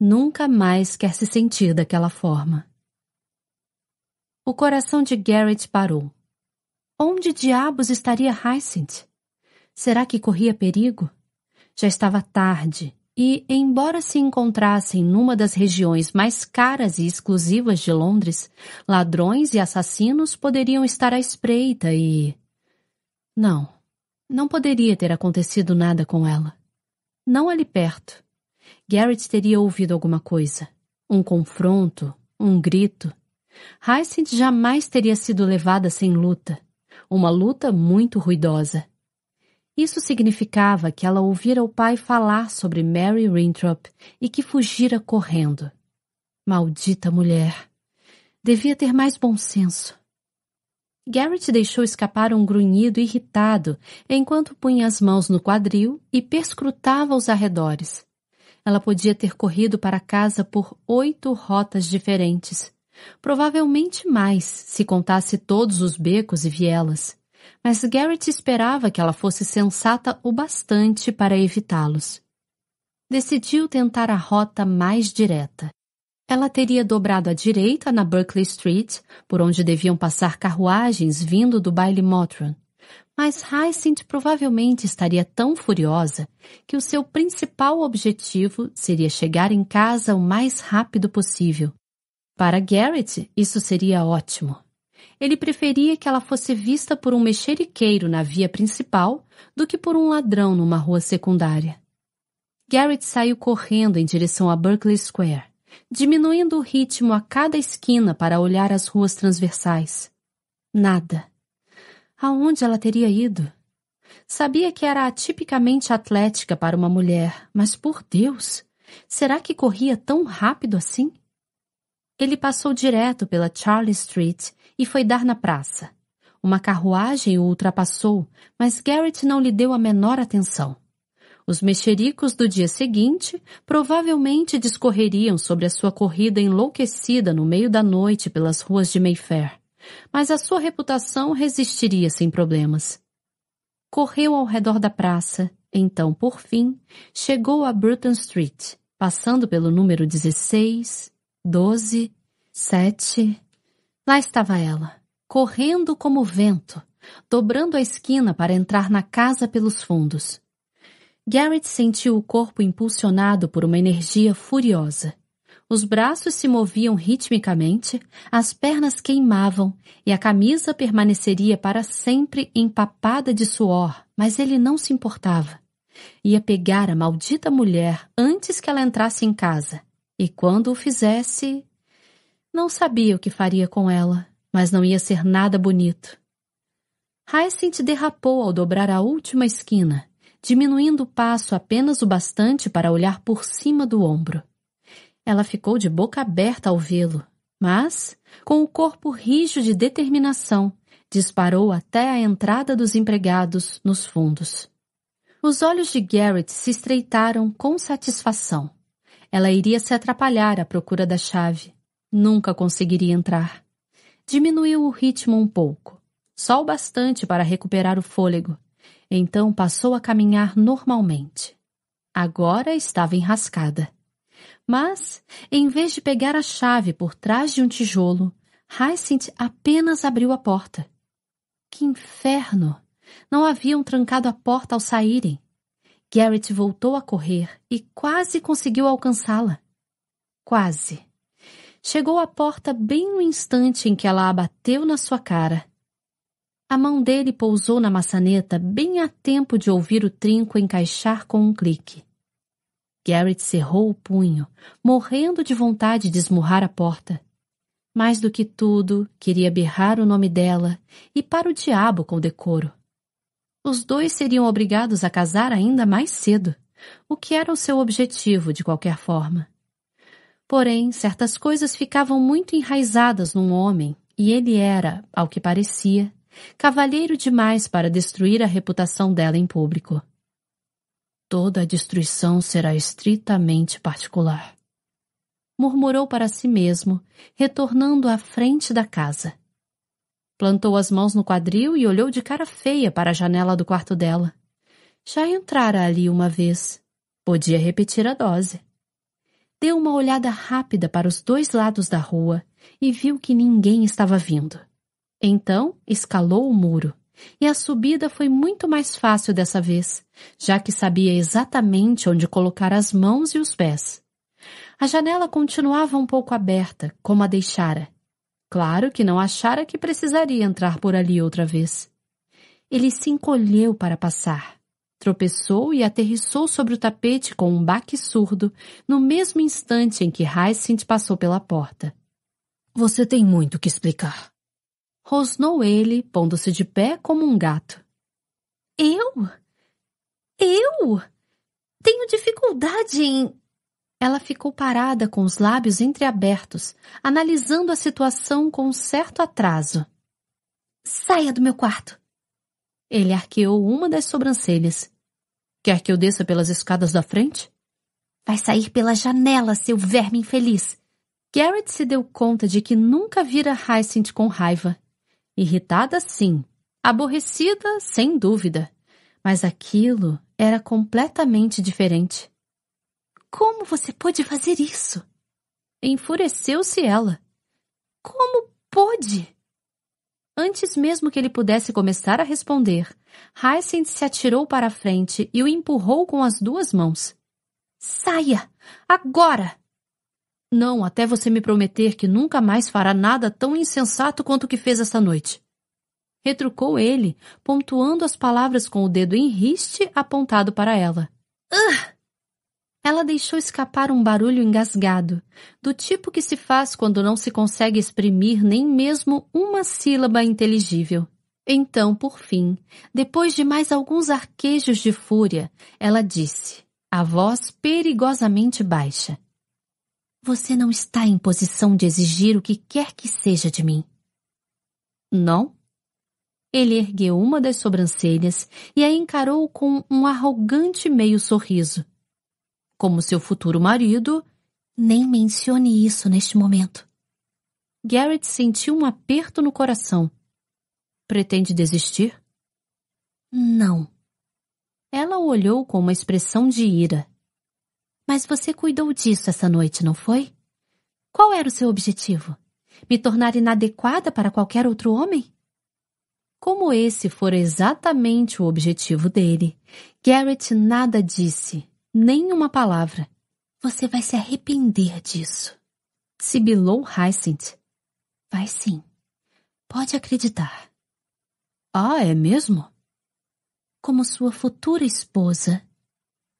Speaker 1: Nunca mais quer se sentir daquela forma. O coração de Garrett parou. Onde diabos estaria Hyacinth? Será que corria perigo? Já estava tarde e, embora se encontrassem numa das regiões mais caras e exclusivas de Londres, ladrões e assassinos poderiam estar à espreita e não, Não poderia ter acontecido nada com ela. Não ali perto. Garrett teria ouvido alguma coisa. Um confronto, um grito. Hyacinth jamais teria sido levada sem luta. Uma luta muito ruidosa. Isso significava que ela ouvira o pai falar sobre Mary Winthrop e que fugira correndo. Maldita mulher. Devia ter mais bom senso. Garrett deixou escapar um grunhido irritado enquanto punha as mãos no quadril e perscrutava os arredores. Ela podia ter corrido para casa por oito rotas diferentes, provavelmente mais se contasse todos os becos e vielas mas Garrett esperava que ela fosse sensata o bastante para evitá-los. Decidiu tentar a rota mais direta. Ela teria dobrado à direita na Berkeley Street, por onde deviam passar carruagens vindo do baile Motran, mas Hyacinth provavelmente estaria tão furiosa que o seu principal objetivo seria chegar em casa o mais rápido possível. Para Garrett, isso seria ótimo ele preferia que ela fosse vista por um mexeriqueiro na via principal do que por um ladrão numa rua secundária. Garrett saiu correndo em direção a Berkeley Square, diminuindo o ritmo a cada esquina para olhar as ruas transversais. Nada. Aonde ela teria ido? Sabia que era atipicamente atlética para uma mulher, mas por Deus, será que corria tão rápido assim? Ele passou direto pela Charlie Street e foi dar na praça. Uma carruagem o ultrapassou, mas Garrett não lhe deu a menor atenção. Os mexericos do dia seguinte provavelmente discorreriam sobre a sua corrida enlouquecida no meio da noite pelas ruas de Mayfair, mas a sua reputação resistiria sem problemas. Correu ao redor da praça, então, por fim, chegou a Bruton Street, passando pelo número 16, 12, 7, Lá estava ela, correndo como vento, dobrando a esquina para entrar na casa pelos fundos. Garrett sentiu o corpo impulsionado por uma energia furiosa. Os braços se moviam ritmicamente, as pernas queimavam e a camisa permaneceria para sempre empapada de suor, mas ele não se importava. Ia pegar a maldita mulher antes que ela entrasse em casa. E quando o fizesse, não sabia o que faria com ela, mas não ia ser nada bonito. Hyacinth derrapou ao dobrar a última esquina, diminuindo o passo apenas o bastante para olhar por cima do ombro. Ela ficou de boca aberta ao vê-lo, mas, com o corpo rijo de determinação, disparou até a entrada dos empregados nos fundos. Os olhos de Garrett se estreitaram com satisfação. Ela iria se atrapalhar à procura da chave, Nunca conseguiria entrar. Diminuiu o ritmo um pouco, só o bastante para recuperar o fôlego. Então passou a caminhar normalmente. Agora estava enrascada. Mas, em vez de pegar a chave por trás de um tijolo, Hyacinth apenas abriu a porta. Que inferno! Não haviam trancado a porta ao saírem. Garrett voltou a correr e quase conseguiu alcançá-la. Quase. Chegou à porta bem no instante em que ela abateu na sua cara. A mão dele pousou na maçaneta bem a tempo de ouvir o trinco encaixar com um clique. Garrett cerrou o punho, morrendo de vontade de esmurrar a porta. Mais do que tudo, queria berrar o nome dela e para o diabo com decoro. Os dois seriam obrigados a casar ainda mais cedo, o que era o seu objetivo de qualquer forma. Porém, certas coisas ficavam muito enraizadas num homem, e ele era, ao que parecia, cavalheiro demais para destruir a reputação dela em público. Toda a destruição será estritamente particular. Murmurou para si mesmo, retornando à frente da casa. Plantou as mãos no quadril e olhou de cara feia para a janela do quarto dela. Já entrara ali uma vez. Podia repetir a dose. Deu uma olhada rápida para os dois lados da rua e viu que ninguém estava vindo. Então escalou o muro, e a subida foi muito mais fácil dessa vez, já que sabia exatamente onde colocar as mãos e os pés. A janela continuava um pouco aberta, como a deixara. Claro que não achara que precisaria entrar por ali outra vez. Ele se encolheu para passar. Tropeçou e aterrissou sobre o tapete com um baque surdo no mesmo instante em que Hyacinth passou pela porta.
Speaker 2: Você tem muito que explicar.
Speaker 1: Rosnou ele, pondo-se de pé como um gato.
Speaker 3: Eu? Eu? Tenho dificuldade em.
Speaker 1: Ela ficou parada com os lábios entreabertos, analisando a situação com um certo atraso.
Speaker 3: Saia do meu quarto.
Speaker 1: Ele arqueou uma das sobrancelhas. Quer que eu desça pelas escadas da frente?
Speaker 3: Vai sair pela janela, seu verme infeliz.
Speaker 1: Garrett se deu conta de que nunca vira Hyacinth com raiva. Irritada, sim. Aborrecida, sem dúvida. Mas aquilo era completamente diferente.
Speaker 3: Como você pôde fazer isso?
Speaker 1: Enfureceu-se ela.
Speaker 3: Como pôde?
Speaker 1: Antes mesmo que ele pudesse começar a responder, Hyacinth se atirou para a frente e o empurrou com as duas mãos.
Speaker 3: Saia! Agora!
Speaker 1: Não, até você me prometer que nunca mais fará nada tão insensato quanto o que fez esta noite. Retrucou ele, pontuando as palavras com o dedo em riste apontado para ela.
Speaker 3: Uh!
Speaker 1: Ela deixou escapar um barulho engasgado, do tipo que se faz quando não se consegue exprimir nem mesmo uma sílaba inteligível. Então, por fim, depois de mais alguns arquejos de fúria, ela disse, a voz perigosamente baixa:
Speaker 3: Você não está em posição de exigir o que quer que seja de mim.
Speaker 1: Não? Ele ergueu uma das sobrancelhas e a encarou com um arrogante meio sorriso como seu futuro marido.
Speaker 3: Nem mencione isso neste momento.
Speaker 1: Garrett sentiu um aperto no coração. Pretende desistir?
Speaker 3: Não.
Speaker 1: Ela o olhou com uma expressão de ira.
Speaker 3: Mas você cuidou disso essa noite, não foi? Qual era o seu objetivo? Me tornar inadequada para qualquer outro homem?
Speaker 1: Como esse for exatamente o objetivo dele, Garrett nada disse, nem uma palavra.
Speaker 3: Você vai se arrepender disso.
Speaker 1: Sibilou Hyacinth.
Speaker 3: Vai sim. Pode acreditar.
Speaker 1: Ah, é mesmo?
Speaker 3: Como sua futura esposa.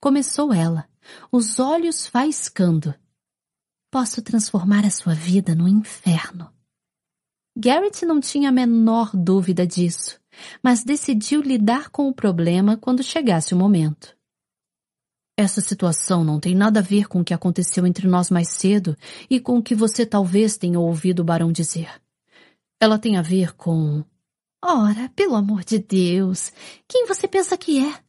Speaker 1: Começou ela, os olhos faiscando.
Speaker 3: Posso transformar a sua vida no inferno.
Speaker 1: Garrett não tinha a menor dúvida disso, mas decidiu lidar com o problema quando chegasse o momento. Essa situação não tem nada a ver com o que aconteceu entre nós mais cedo e com o que você talvez tenha ouvido o barão dizer. Ela tem a ver com.
Speaker 3: Ora, pelo amor de Deus, quem você pensa que é?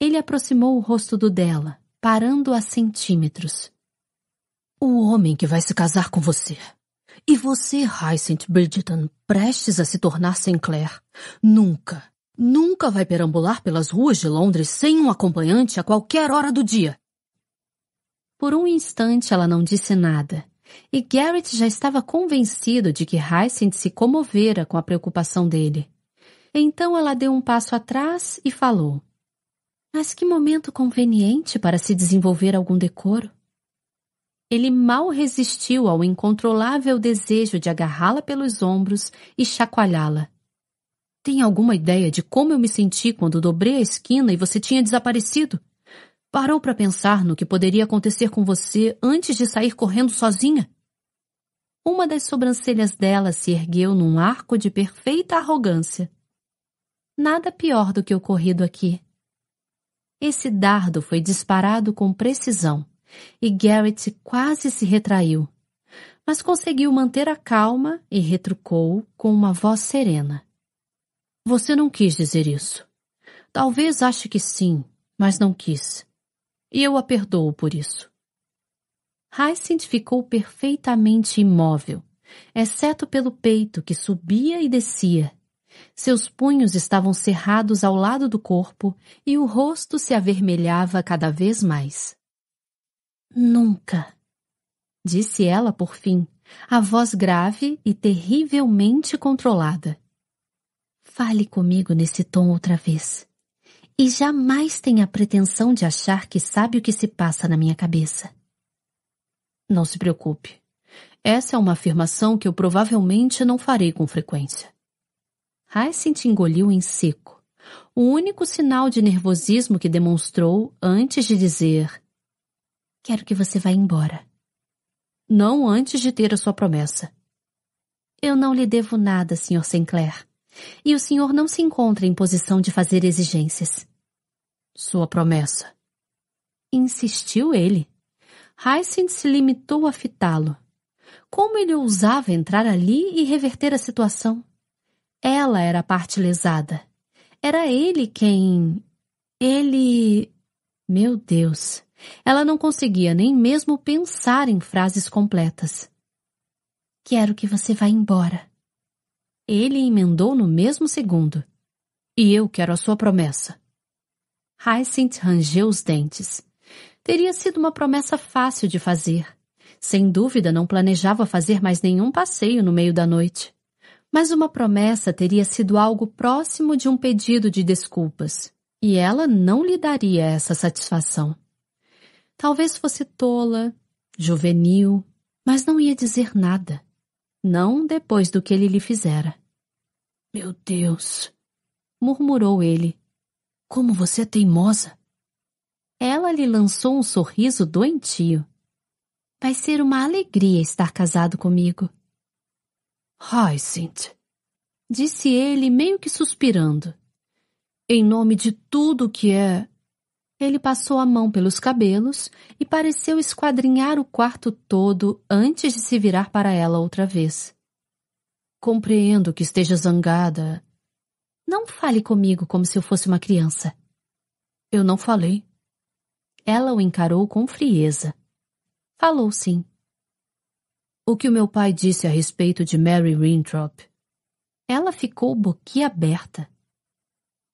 Speaker 1: Ele aproximou o rosto do dela, parando a centímetros. O homem que vai se casar com você. E você, Hyacinth Bridgeton, prestes a se tornar Sinclair, nunca, Nunca vai perambular pelas ruas de Londres sem um acompanhante a qualquer hora do dia. Por um instante ela não disse nada, e Garrett já estava convencido de que Hyacinth se comovera com a preocupação dele. Então ela deu um passo atrás e falou. Mas que momento conveniente para se desenvolver algum decoro. Ele mal resistiu ao incontrolável desejo de agarrá-la pelos ombros e chacoalhá-la. Tem alguma ideia de como eu me senti quando dobrei a esquina e você tinha desaparecido? Parou para pensar no que poderia acontecer com você antes de sair correndo sozinha? Uma das sobrancelhas dela se ergueu num arco de perfeita arrogância. Nada pior do que ocorrido aqui. Esse dardo foi disparado com precisão e Garrett quase se retraiu, mas conseguiu manter a calma e retrucou com uma voz serena. Você não quis dizer isso. Talvez ache que sim, mas não quis. E eu a perdoo por isso. Hyacinth ficou perfeitamente imóvel, exceto pelo peito que subia e descia. Seus punhos estavam cerrados ao lado do corpo e o rosto se avermelhava cada vez mais.
Speaker 3: Nunca,
Speaker 1: disse ela por fim, a voz grave e terrivelmente controlada.
Speaker 3: Fale comigo nesse tom outra vez. E jamais tenha a pretensão de achar que sabe o que se passa na minha cabeça.
Speaker 1: Não se preocupe. Essa é uma afirmação que eu provavelmente não farei com frequência. Hyacinth engoliu em seco, o único sinal de nervosismo que demonstrou antes de dizer: Quero que você vá embora.
Speaker 2: Não antes de ter a sua promessa.
Speaker 1: Eu não lhe devo nada, Sr. Sinclair. E o senhor não se encontra em posição de fazer exigências.
Speaker 2: Sua promessa.
Speaker 1: Insistiu ele. Hyacinth se limitou a fitá-lo. Como ele ousava entrar ali e reverter a situação? Ela era a parte lesada. Era ele quem. Ele. Meu Deus! Ela não conseguia nem mesmo pensar em frases completas. Quero que você vá embora. Ele emendou no mesmo segundo.
Speaker 2: E eu quero a sua promessa.
Speaker 1: Hyacinth rangeu os dentes. Teria sido uma promessa fácil de fazer. Sem dúvida não planejava fazer mais nenhum passeio no meio da noite. Mas uma promessa teria sido algo próximo de um pedido de desculpas, e ela não lhe daria essa satisfação. Talvez fosse tola, juvenil, mas não ia dizer nada. Não depois do que ele lhe fizera.
Speaker 2: Meu Deus! murmurou ele. Como você é teimosa!
Speaker 1: Ela lhe lançou um sorriso doentio. Vai ser uma alegria estar casado comigo.
Speaker 2: Hyacinth, disse ele meio que suspirando. Em nome de tudo que é.
Speaker 1: Ele passou a mão pelos cabelos e pareceu esquadrinhar o quarto todo antes de se virar para ela outra vez.
Speaker 2: Compreendo que esteja zangada.
Speaker 1: Não fale comigo como se eu fosse uma criança.
Speaker 2: Eu não falei.
Speaker 1: Ela o encarou com frieza. Falou sim.
Speaker 2: O que o meu pai disse a respeito de Mary Winthrop?
Speaker 1: Ela ficou boquiaberta.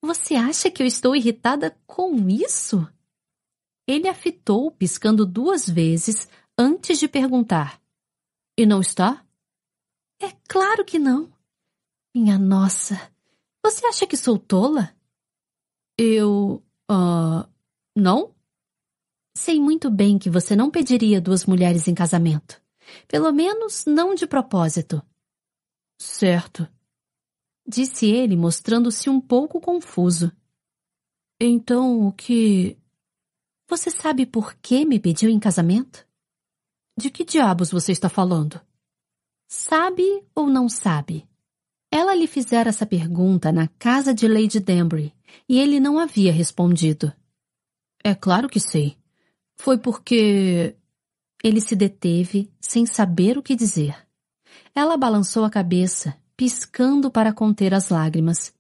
Speaker 1: Você acha que eu estou irritada com isso? Ele a fitou, piscando duas vezes antes de perguntar.
Speaker 2: E não está?
Speaker 1: É claro que não. Minha nossa, você acha que sou tola?
Speaker 2: Eu. Uh, não?
Speaker 1: Sei muito bem que você não pediria duas mulheres em casamento. Pelo menos não de propósito.
Speaker 2: Certo,
Speaker 1: disse ele, mostrando-se um pouco confuso.
Speaker 2: Então o que.
Speaker 1: Você sabe por que me pediu em casamento?
Speaker 2: De que diabos você está falando?
Speaker 1: Sabe ou não sabe? Ela lhe fizera essa pergunta na casa de Lady Danbury e ele não havia respondido.
Speaker 2: É claro que sei. Foi porque.
Speaker 1: Ele se deteve, sem saber o que dizer. Ela balançou a cabeça, piscando para conter as lágrimas.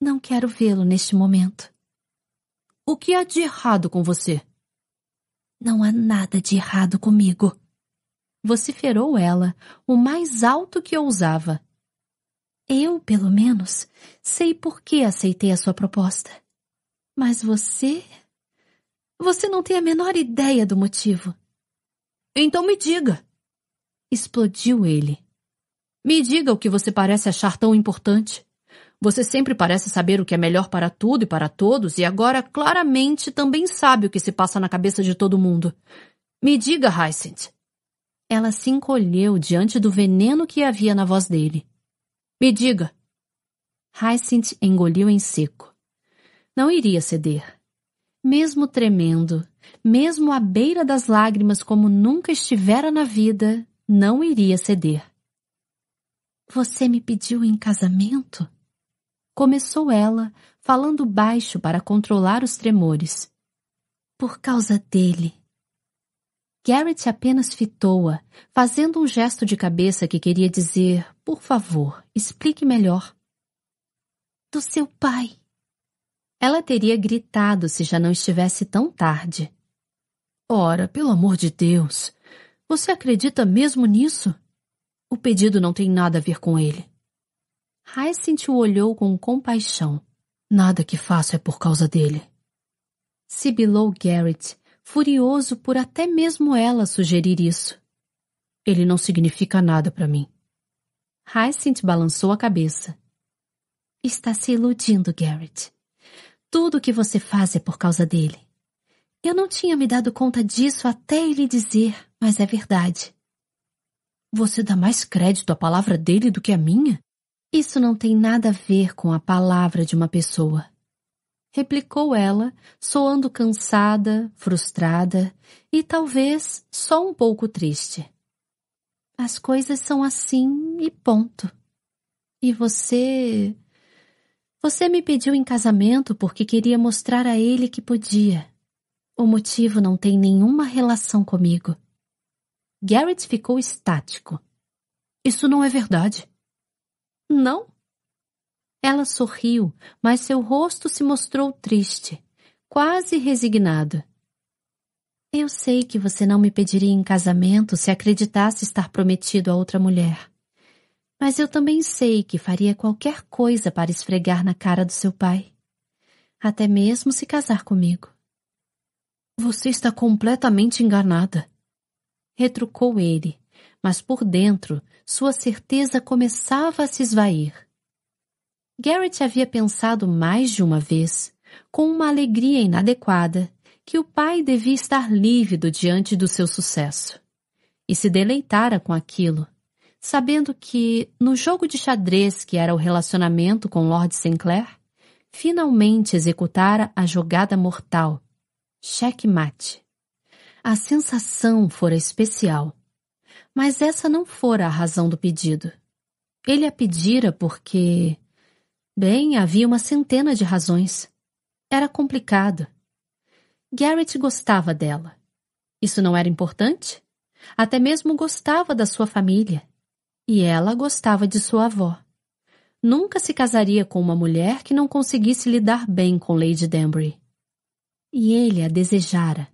Speaker 1: Não quero vê-lo neste momento.
Speaker 2: O que há de errado com você?
Speaker 1: Não há nada de errado comigo. Vociferou ela, o mais alto que ousava. Eu, pelo menos, sei por que aceitei a sua proposta. Mas você. Você não tem a menor ideia do motivo.
Speaker 2: Então me diga.
Speaker 1: Explodiu ele.
Speaker 2: Me diga o que você parece achar tão importante. Você sempre parece saber o que é melhor para tudo e para todos, e agora claramente também sabe o que se passa na cabeça de todo mundo. Me diga, Hyacinth.
Speaker 1: Ela se encolheu diante do veneno que havia na voz dele.
Speaker 2: Me diga.
Speaker 1: Hyacinth engoliu em seco. Não iria ceder. Mesmo tremendo, mesmo à beira das lágrimas como nunca estivera na vida, não iria ceder. Você me pediu em casamento? Começou ela, falando baixo para controlar os tremores. Por causa dele. Garrett apenas fitou-a, fazendo um gesto de cabeça que queria dizer: Por favor, explique melhor. Do seu pai. Ela teria gritado se já não estivesse tão tarde.
Speaker 2: Ora, pelo amor de Deus! Você acredita mesmo nisso? O pedido não tem nada a ver com ele.
Speaker 1: Hyacinth o olhou com compaixão.
Speaker 2: Nada que faço é por causa dele.
Speaker 1: Sibilou Garrett, furioso por até mesmo ela sugerir isso.
Speaker 2: Ele não significa nada para mim.
Speaker 1: Hyacinth balançou a cabeça. Está se iludindo, Garrett. Tudo o que você faz é por causa dele. Eu não tinha me dado conta disso até ele dizer, mas é verdade.
Speaker 2: Você dá mais crédito à palavra dele do que à minha?
Speaker 1: Isso não tem nada a ver com a palavra de uma pessoa. Replicou ela, soando cansada, frustrada e talvez só um pouco triste. As coisas são assim e ponto. E você. Você me pediu em casamento porque queria mostrar a ele que podia. O motivo não tem nenhuma relação comigo. Garrett ficou estático. Isso não é verdade. Não? Ela sorriu, mas seu rosto se mostrou triste, quase resignado. Eu sei que você não me pediria em casamento se acreditasse estar prometido a outra mulher. Mas eu também sei que faria qualquer coisa para esfregar na cara do seu pai. Até mesmo se casar comigo. Você está completamente enganada. Retrucou ele, mas por dentro sua certeza começava a se esvair. Garrett havia pensado mais de uma vez, com uma alegria inadequada, que o pai devia estar lívido diante do seu sucesso. E se deleitara com aquilo, sabendo que, no jogo de xadrez que era o relacionamento com Lord Sinclair, finalmente executara a jogada mortal. Checkmate. A sensação fora especial. Mas essa não fora a razão do pedido. Ele a pedira porque... Bem, havia uma centena de razões. Era complicado. Garrett gostava dela. Isso não era importante? Até mesmo gostava da sua família. E ela gostava de sua avó. Nunca se casaria com uma mulher que não conseguisse lidar bem com Lady Danbury. E ele a desejara.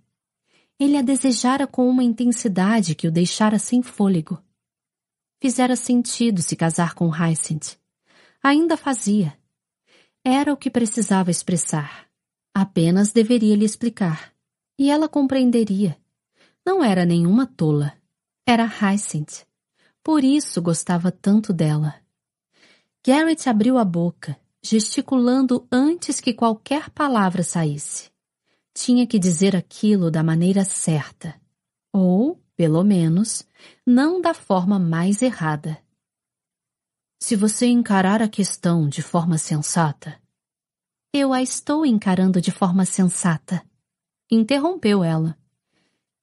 Speaker 1: Ele a desejara com uma intensidade que o deixara sem fôlego. Fizera sentido se casar com Hyacinth. Ainda fazia. Era o que precisava expressar. Apenas deveria lhe explicar. E ela compreenderia. Não era nenhuma tola. Era Hyacinth. Por isso gostava tanto dela. Garrett abriu a boca, gesticulando antes que qualquer palavra saísse. Tinha que dizer aquilo da maneira certa. Ou, pelo menos, não da forma mais errada. Se você encarar a questão de forma sensata, eu a estou encarando de forma sensata. Interrompeu ela.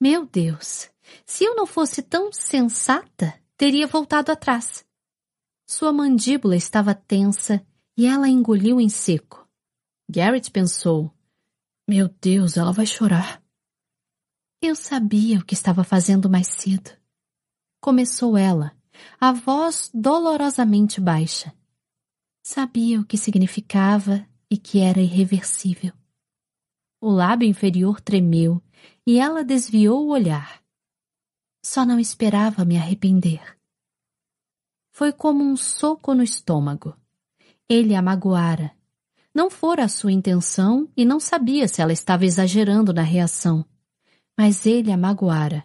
Speaker 1: Meu Deus, se eu não fosse tão sensata, teria voltado atrás. Sua mandíbula estava tensa e ela engoliu em seco. Garrett pensou: Meu Deus, ela vai chorar. Eu sabia o que estava fazendo mais cedo. Começou ela, a voz dolorosamente baixa. Sabia o que significava e que era irreversível. O lábio inferior tremeu e ela desviou o olhar. Só não esperava me arrepender. Foi como um soco no estômago. Ele a magoara. Não fora a sua intenção e não sabia se ela estava exagerando na reação. Mas ele a magoara.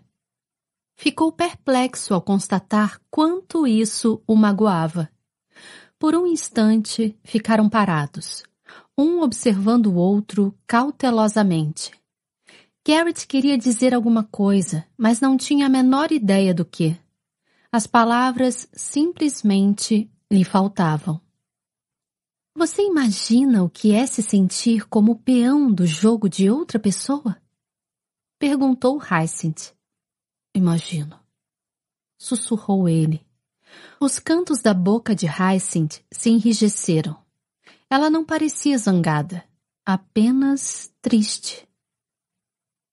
Speaker 1: Ficou perplexo ao constatar quanto isso o magoava. Por um instante, ficaram parados, um observando o outro cautelosamente. Garrett queria dizer alguma coisa, mas não tinha a menor ideia do que. As palavras simplesmente lhe faltavam. Você imagina o que é se sentir como peão do jogo de outra pessoa? Perguntou Hyacinth. Imagino. Sussurrou ele. Os cantos da boca de Hyacinth se enrijeceram. Ela não parecia zangada, apenas triste.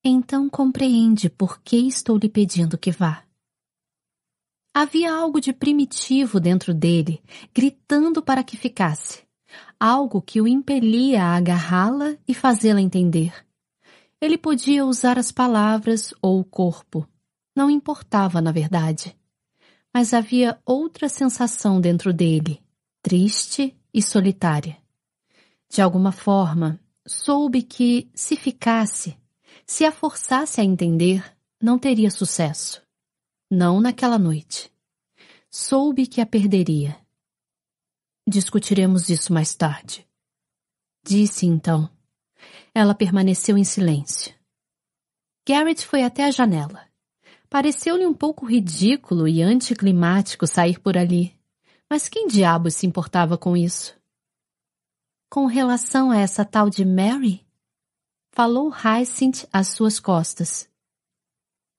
Speaker 1: Então compreende por que estou lhe pedindo que vá. Havia algo de primitivo dentro dele, gritando para que ficasse. Algo que o impelia a agarrá-la e fazê-la entender. Ele podia usar as palavras ou o corpo. Não importava, na verdade. Mas havia outra sensação dentro dele, triste e solitária. De alguma forma, soube que, se ficasse, se a forçasse a entender, não teria sucesso. Não naquela noite. Soube que a perderia. Discutiremos isso mais tarde. Disse então. Ela permaneceu em silêncio. Garrett foi até a janela. Pareceu-lhe um pouco ridículo e anticlimático sair por ali, Mas quem diabos se importava com isso? Com relação a essa tal de Mary? Falou Hyacinth às suas costas.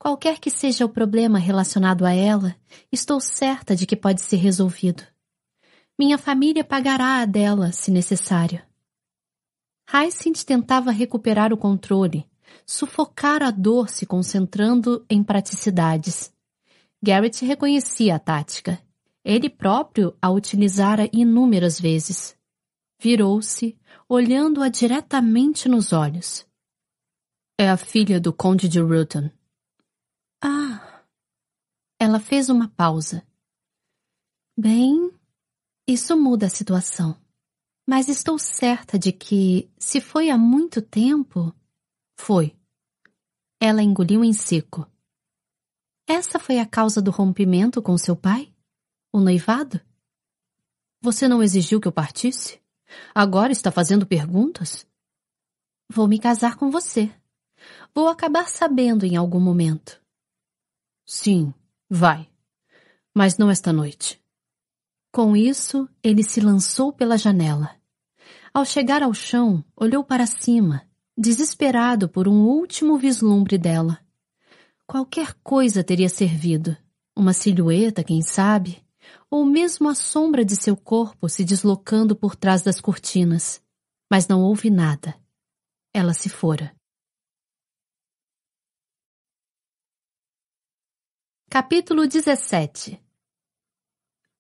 Speaker 1: Qualquer que seja o problema relacionado a ela, estou certa de que pode ser resolvido. Minha família pagará a dela, se necessário. Hyacinth tentava recuperar o controle, sufocar a dor se concentrando em praticidades. Garrett reconhecia a tática. Ele próprio a utilizara inúmeras vezes. Virou-se, olhando-a diretamente nos olhos. É a filha do Conde de Ruton. Ah. Ela fez uma pausa. Bem, isso muda a situação. Mas estou certa de que, se foi há muito tempo. Foi. Ela engoliu em seco. Essa foi a causa do rompimento com seu pai? O noivado? Você não exigiu que eu partisse? Agora está fazendo perguntas? Vou me casar com você. Vou acabar sabendo em algum momento. Sim, vai. Mas não esta noite. Com isso, ele se lançou pela janela. Ao chegar ao chão, olhou para cima, desesperado por um último vislumbre dela. Qualquer coisa teria servido. Uma silhueta, quem sabe? Ou mesmo a sombra de seu corpo se deslocando por trás das cortinas. Mas não houve nada. Ela se fora. Capítulo 17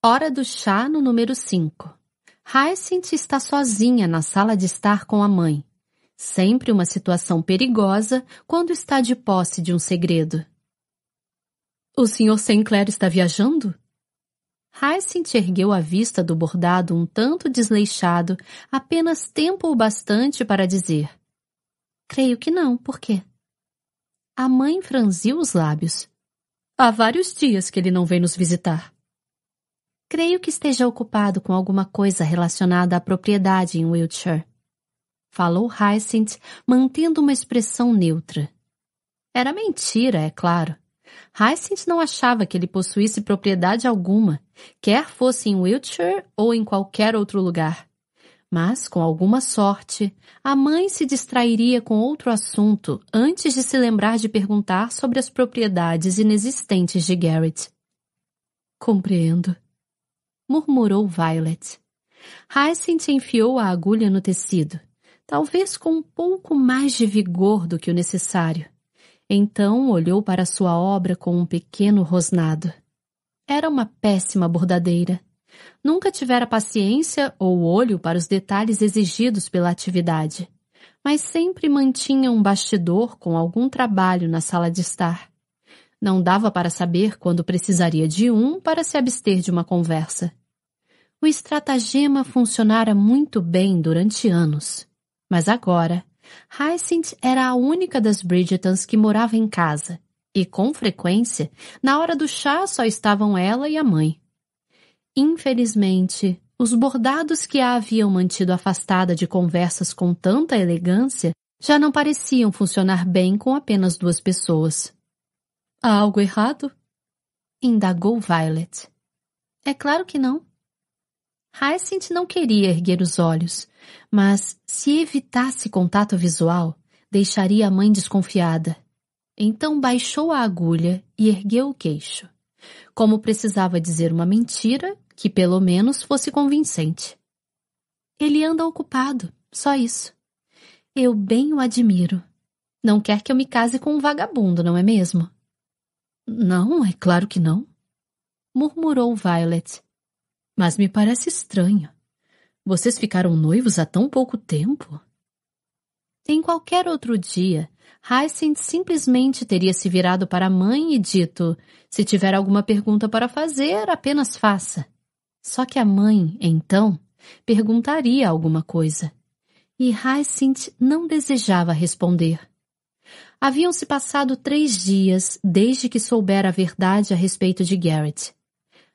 Speaker 1: Hora do chá no número 5 Hyacinth está sozinha na sala de estar com a mãe. Sempre uma situação perigosa quando está de posse de um segredo. O Sr. Sinclair está viajando? Hyacinth ergueu a vista do bordado um tanto desleixado, apenas tempo o bastante para dizer. Creio que não, por quê? A mãe franziu os lábios. Há vários dias que ele não vem nos visitar. Creio que esteja ocupado com alguma coisa relacionada à propriedade em Wiltshire. Falou Hyacinth, mantendo uma expressão neutra. Era mentira, é claro. Hyacinth não achava que ele possuísse propriedade alguma, quer fosse em Wiltshire ou em qualquer outro lugar. Mas, com alguma sorte, a mãe se distrairia com outro assunto antes de se lembrar de perguntar sobre as propriedades inexistentes de Garrett. Compreendo, murmurou Violet. Hyacinth enfiou a agulha no tecido, talvez com um pouco mais de vigor do que o necessário. Então olhou para sua obra com um pequeno rosnado. Era uma péssima bordadeira Nunca tivera paciência ou olho para os detalhes exigidos pela atividade, mas sempre mantinha um bastidor com algum trabalho na sala de estar. Não dava para saber quando precisaria de um para se abster de uma conversa. O estratagema funcionara muito bem durante anos, mas agora Hyacinth era a única das Bridgetons que morava em casa, e com frequência, na hora do chá só estavam ela e a mãe. Infelizmente, os bordados que a haviam mantido afastada de conversas com tanta elegância já não pareciam funcionar bem com apenas duas pessoas. Há algo errado? Indagou Violet. É claro que não. Hyacinth não queria erguer os olhos, mas se evitasse contato visual, deixaria a mãe desconfiada. Então baixou a agulha e ergueu o queixo como precisava dizer uma mentira que pelo menos fosse convincente. Ele anda ocupado, só isso. Eu bem o admiro. Não quer que eu me case com um vagabundo, não é mesmo? Não, é claro que não. Murmurou Violet. Mas me parece estranho. Vocês ficaram noivos há tão pouco tempo? Em qualquer outro dia, Hyacinth simplesmente teria se virado para a mãe e dito: se tiver alguma pergunta para fazer, apenas faça. Só que a mãe, então, perguntaria alguma coisa. E Hyacinth não desejava responder. Haviam-se passado três dias desde que soubera a verdade a respeito de Garrett.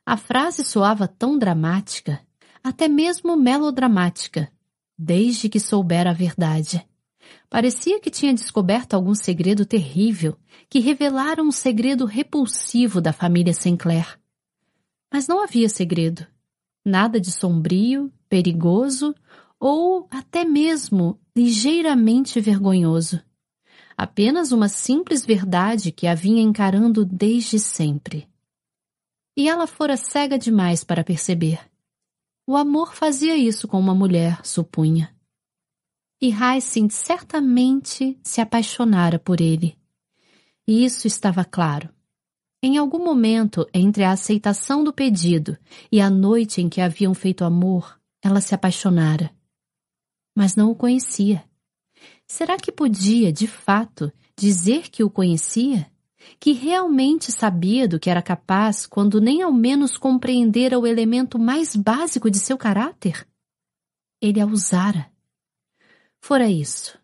Speaker 1: A frase soava tão dramática, até mesmo melodramática, desde que soubera a verdade. Parecia que tinha descoberto algum segredo terrível que revelara um segredo repulsivo da família Sinclair. Mas não havia segredo. Nada de sombrio, perigoso ou até mesmo ligeiramente vergonhoso. Apenas uma simples verdade que a vinha encarando desde sempre. E ela fora cega demais para perceber. O amor fazia isso com uma mulher, supunha. E Hyacinth certamente se apaixonara por ele. E isso estava claro. Em algum momento, entre a aceitação do pedido e a noite em que haviam feito amor, ela se apaixonara. Mas não o conhecia. Será que podia, de fato, dizer que o conhecia? Que realmente sabia do que era capaz quando nem ao menos compreendera o elemento mais básico de seu caráter? Ele a usara. Fora isso.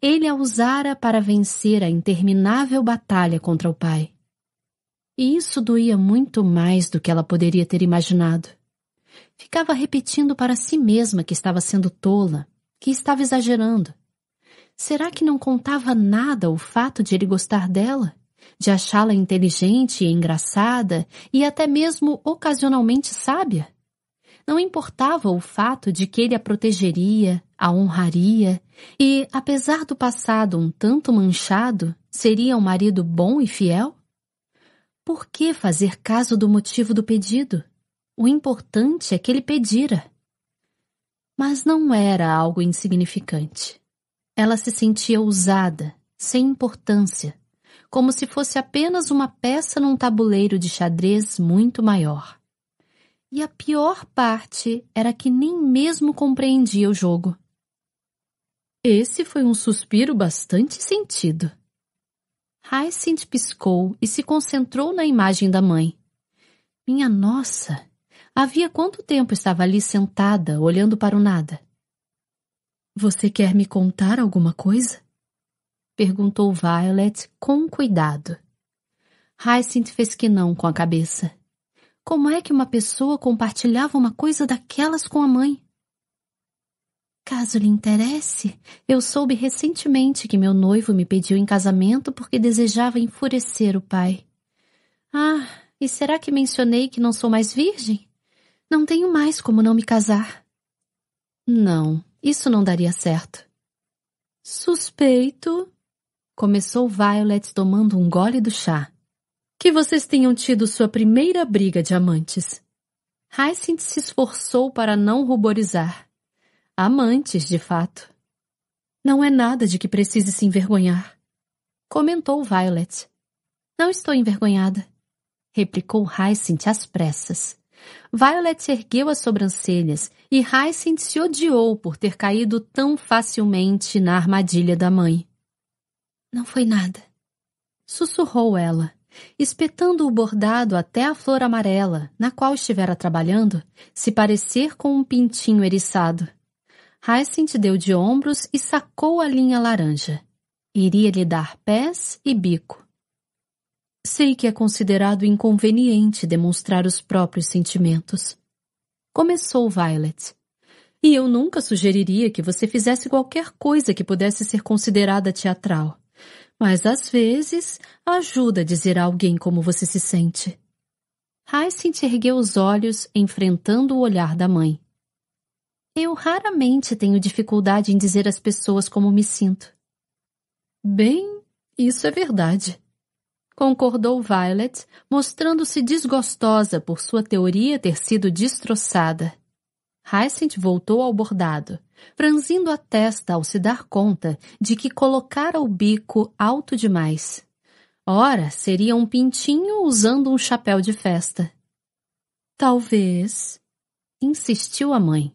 Speaker 1: Ele a usara para vencer a interminável batalha contra o pai. E isso doía muito mais do que ela poderia ter imaginado. Ficava repetindo para si mesma que estava sendo tola, que estava exagerando. Será que não contava nada o fato de ele gostar dela? De achá-la inteligente e engraçada e até mesmo ocasionalmente sábia? Não importava o fato de que ele a protegeria, a honraria e, apesar do passado um tanto manchado, seria um marido bom e fiel? Por que fazer caso do motivo do pedido? O importante é que ele pedira. Mas não era algo insignificante. Ela se sentia usada, sem importância, como se fosse apenas uma peça num tabuleiro de xadrez muito maior. E a pior parte era que nem mesmo compreendia o jogo. Esse foi um suspiro bastante sentido. Hyacinth piscou e se concentrou na imagem da mãe. Minha nossa! Havia quanto tempo estava ali sentada, olhando para o nada? Você quer me contar alguma coisa? Perguntou Violet com cuidado. Hyacinth fez que não com a cabeça. Como é que uma pessoa compartilhava uma coisa daquelas com a mãe? Caso lhe interesse, eu soube recentemente que meu noivo me pediu em casamento porque desejava enfurecer o pai. Ah, e será que mencionei que não sou mais virgem? Não tenho mais como não me casar. Não, isso não daria certo. Suspeito, começou Violet tomando um gole do chá, que vocês tenham tido sua primeira briga de amantes. Hyacinth se esforçou para não ruborizar. Amantes, de fato. Não é nada de que precise se envergonhar. Comentou Violet. Não estou envergonhada. Replicou Hyacinth às pressas. Violet ergueu as sobrancelhas e Hyacinth se odiou por ter caído tão facilmente na armadilha da mãe. Não foi nada. Sussurrou ela, espetando o bordado até a flor amarela, na qual estivera trabalhando, se parecer com um pintinho eriçado. Hyacinth deu de ombros e sacou a linha laranja. Iria lhe dar pés e bico. Sei que é considerado inconveniente demonstrar os próprios sentimentos. Começou Violet. E eu nunca sugeriria que você fizesse qualquer coisa que pudesse ser considerada teatral. Mas às vezes ajuda a dizer a alguém como você se sente. Hyacinth ergueu os olhos, enfrentando o olhar da mãe. Eu raramente tenho dificuldade em dizer às pessoas como me sinto. Bem, isso é verdade. Concordou Violet, mostrando-se desgostosa por sua teoria ter sido destroçada. Hyacinth voltou ao bordado, franzindo a testa ao se dar conta de que colocara o bico alto demais. Ora, seria um pintinho usando um chapéu de festa. Talvez, insistiu a mãe.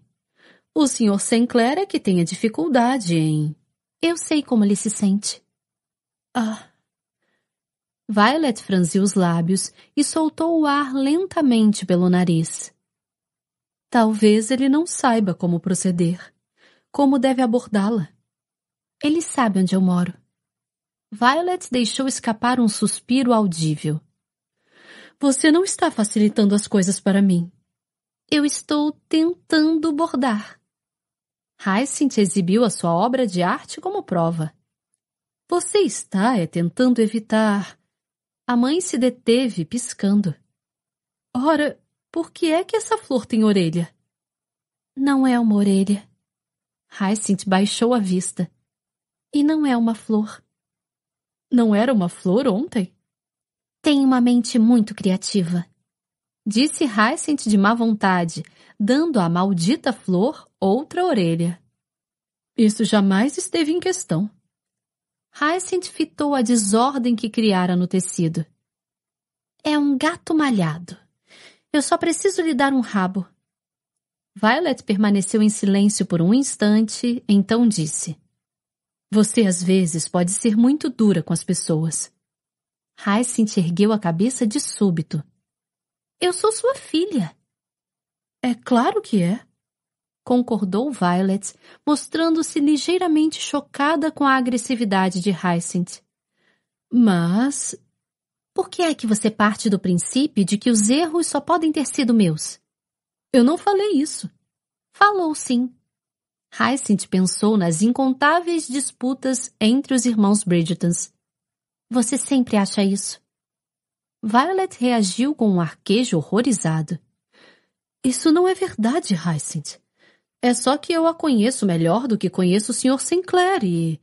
Speaker 1: O Sr. Sinclair é que tem a dificuldade em. Eu sei como ele se sente. Ah. Violet franziu os lábios e soltou o ar lentamente pelo nariz. Talvez ele não saiba como proceder, como deve abordá-la. Ele sabe onde eu moro. Violet deixou escapar um suspiro audível. Você não está facilitando as coisas para mim. Eu estou tentando bordar. Hyacinth exibiu a sua obra de arte como prova. Você está é tentando evitar. A mãe se deteve, piscando. Ora,
Speaker 2: Por que é que essa flor tem orelha?
Speaker 1: Não é uma orelha. Hyacinth baixou a vista. E não é uma flor.
Speaker 2: Não era uma flor ontem?
Speaker 1: Tem uma mente muito criativa. Disse Hyacinth de má vontade, dando à maldita flor outra orelha.
Speaker 2: Isso jamais esteve em questão.
Speaker 1: Hyacinth fitou a desordem que criara no tecido. É um gato malhado. Eu só preciso lhe dar um rabo. Violet permaneceu em silêncio por um instante, então disse: Você às vezes pode ser muito dura com as pessoas. Hyacinth ergueu a cabeça de súbito. Eu sou sua filha.
Speaker 2: É claro que é,
Speaker 1: concordou Violet, mostrando-se ligeiramente chocada com a agressividade de Hyacinth.
Speaker 2: Mas.
Speaker 1: Por que é que você parte do princípio de que os erros só podem ter sido meus?
Speaker 2: Eu não falei isso.
Speaker 1: Falou sim. Hyacinth pensou nas incontáveis disputas entre os irmãos Bridgetons. Você sempre acha isso? Violet reagiu com um arquejo horrorizado.
Speaker 2: Isso não é verdade, Hyacinth. É só que eu a conheço melhor do que conheço o Sr. Sinclair e...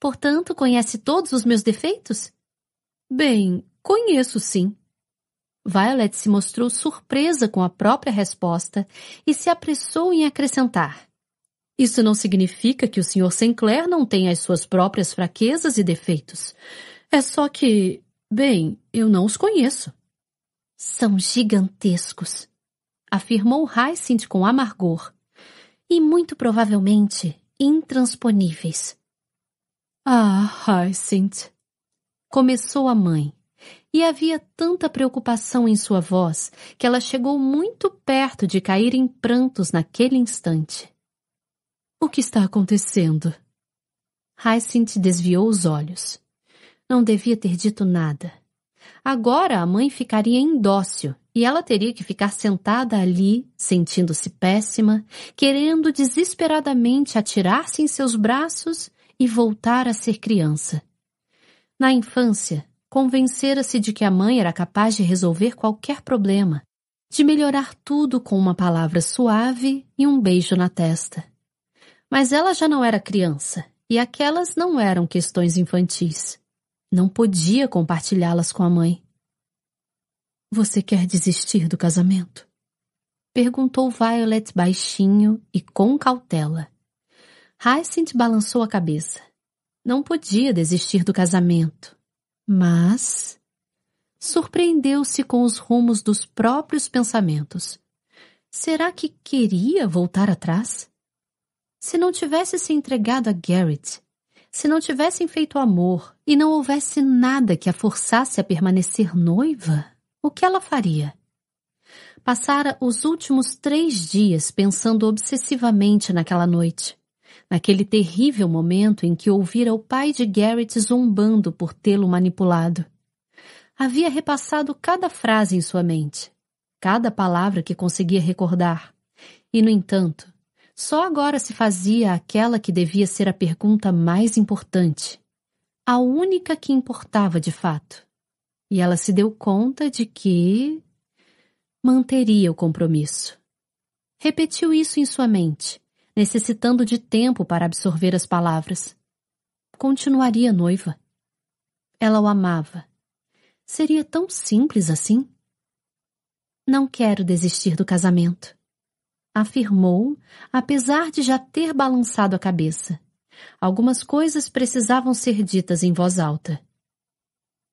Speaker 1: Portanto, conhece todos os meus defeitos?
Speaker 2: Bem, conheço sim.
Speaker 1: Violet se mostrou surpresa com a própria resposta e se apressou em acrescentar.
Speaker 2: Isso não significa que o Sr. Sinclair não tenha as suas próprias fraquezas e defeitos. É só que, bem, eu não os conheço.
Speaker 1: São gigantescos, afirmou Hyacinth com amargor e muito provavelmente intransponíveis.
Speaker 2: Ah, Hyacinth!
Speaker 1: Começou a mãe, e havia tanta preocupação em sua voz que ela chegou muito perto de cair em prantos naquele instante.
Speaker 2: O que está acontecendo?
Speaker 1: Hyacinth desviou os olhos. Não devia ter dito nada. Agora a mãe ficaria indócil e ela teria que ficar sentada ali, sentindo-se péssima, querendo desesperadamente atirar-se em seus braços e voltar a ser criança. Na infância, convencera-se de que a mãe era capaz de resolver qualquer problema, de melhorar tudo com uma palavra suave e um beijo na testa. Mas ela já não era criança, e aquelas não eram questões infantis. Não podia compartilhá-las com a mãe.
Speaker 2: Você quer desistir do casamento?
Speaker 1: Perguntou Violet baixinho e com cautela. Hyacinth balançou a cabeça. Não podia desistir do casamento. Mas... Surpreendeu-se com os rumos dos próprios pensamentos. Será que queria voltar atrás? Se não tivesse se entregado a Garrett, se não tivessem feito amor e não houvesse nada que a forçasse a permanecer noiva, o que ela faria? Passara os últimos três dias pensando obsessivamente naquela noite, naquele terrível momento em que ouvira o pai de Garrett zombando por tê-lo manipulado. Havia repassado cada frase em sua mente, cada palavra que conseguia recordar, e, no entanto, só agora se fazia aquela que devia ser a pergunta mais importante, a única que importava de fato e ela se deu conta de que manteria o compromisso. Repetiu isso em sua mente, necessitando de tempo para absorver as palavras. Continuaria noiva. Ela o amava. Seria tão simples assim? Não quero desistir do casamento, afirmou, apesar de já ter balançado a cabeça. Algumas coisas precisavam ser ditas em voz alta.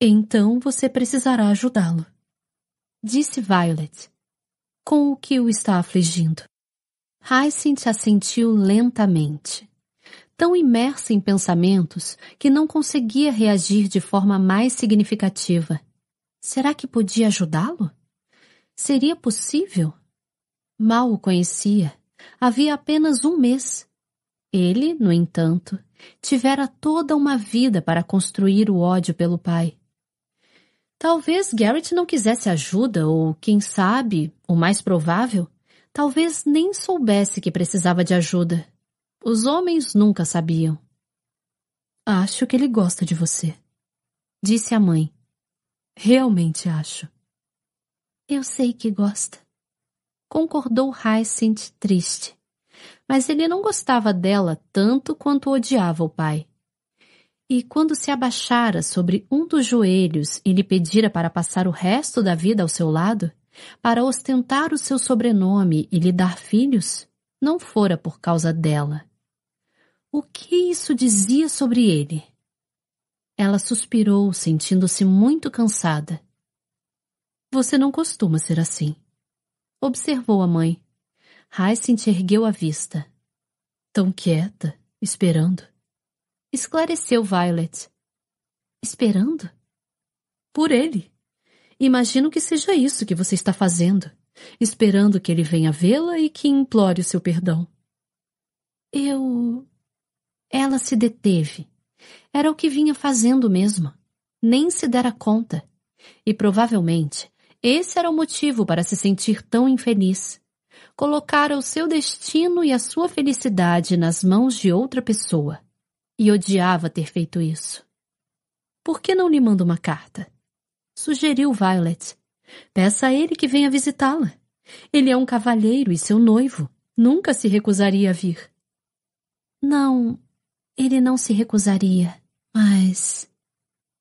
Speaker 2: Então você precisará ajudá-lo,
Speaker 1: disse Violet, com o que o está afligindo. Hyacinth assentiu lentamente, tão imersa em pensamentos que não conseguia reagir de forma mais significativa. Será que podia ajudá-lo? Seria possível? Mal o conhecia. Havia apenas um mês. Ele, no entanto, tivera toda uma vida para construir o ódio pelo pai. Talvez Garrett não quisesse ajuda, ou quem sabe, o mais provável, talvez nem soubesse que precisava de ajuda. Os homens nunca sabiam.
Speaker 2: Acho que ele gosta de você,
Speaker 1: disse a mãe.
Speaker 2: Realmente acho.
Speaker 1: Eu sei que gosta, concordou Hyacinth triste. Mas ele não gostava dela tanto quanto odiava o pai. E quando se abaixara sobre um dos joelhos e lhe pedira para passar o resto da vida ao seu lado, para ostentar o seu sobrenome e lhe dar filhos, não fora por causa dela. O que isso dizia sobre ele? Ela suspirou, sentindo-se muito cansada. Você não costuma ser assim. Observou a mãe. Hyacinth ergueu a vista. Tão quieta, esperando. Esclareceu Violet. Esperando? Por ele. Imagino que seja isso que você está fazendo, esperando que ele venha vê-la e que implore o seu perdão. Eu. Ela se deteve. Era o que vinha fazendo mesmo. Nem se dera conta. E provavelmente esse era o motivo para se sentir tão infeliz. Colocara o seu destino e a sua felicidade nas mãos de outra pessoa. E odiava ter feito isso. Por que não lhe manda uma carta? Sugeriu Violet. Peça a ele que venha visitá-la. Ele é um cavalheiro e seu noivo. Nunca se recusaria a vir. Não, ele não se recusaria, mas.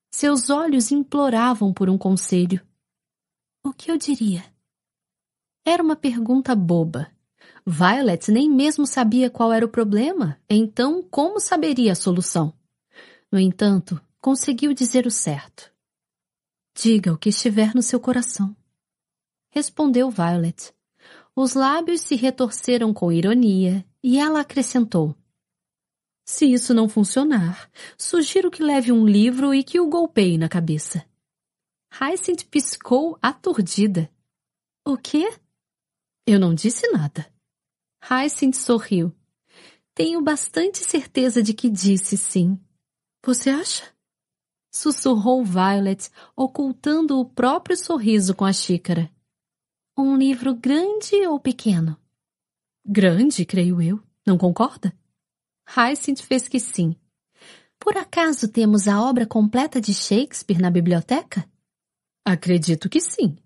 Speaker 1: Seus olhos imploravam por um conselho. O que eu diria? Era uma pergunta boba. Violet nem mesmo sabia qual era o problema, então como saberia a solução? No entanto, conseguiu dizer o certo. Diga o que estiver no seu coração. Respondeu Violet. Os lábios se retorceram com ironia e ela acrescentou. Se isso não funcionar, sugiro que leve um livro e que o golpeie na cabeça. Hyacinth piscou aturdida. O quê? Eu não disse nada. Hyacinth sorriu. Tenho bastante certeza de que disse sim. Você acha? Sussurrou Violet, ocultando o próprio sorriso com a xícara. Um livro grande ou pequeno? Grande, creio eu. Não concorda? Hyacinth fez que sim. Por acaso temos a obra completa de Shakespeare na biblioteca? Acredito que sim.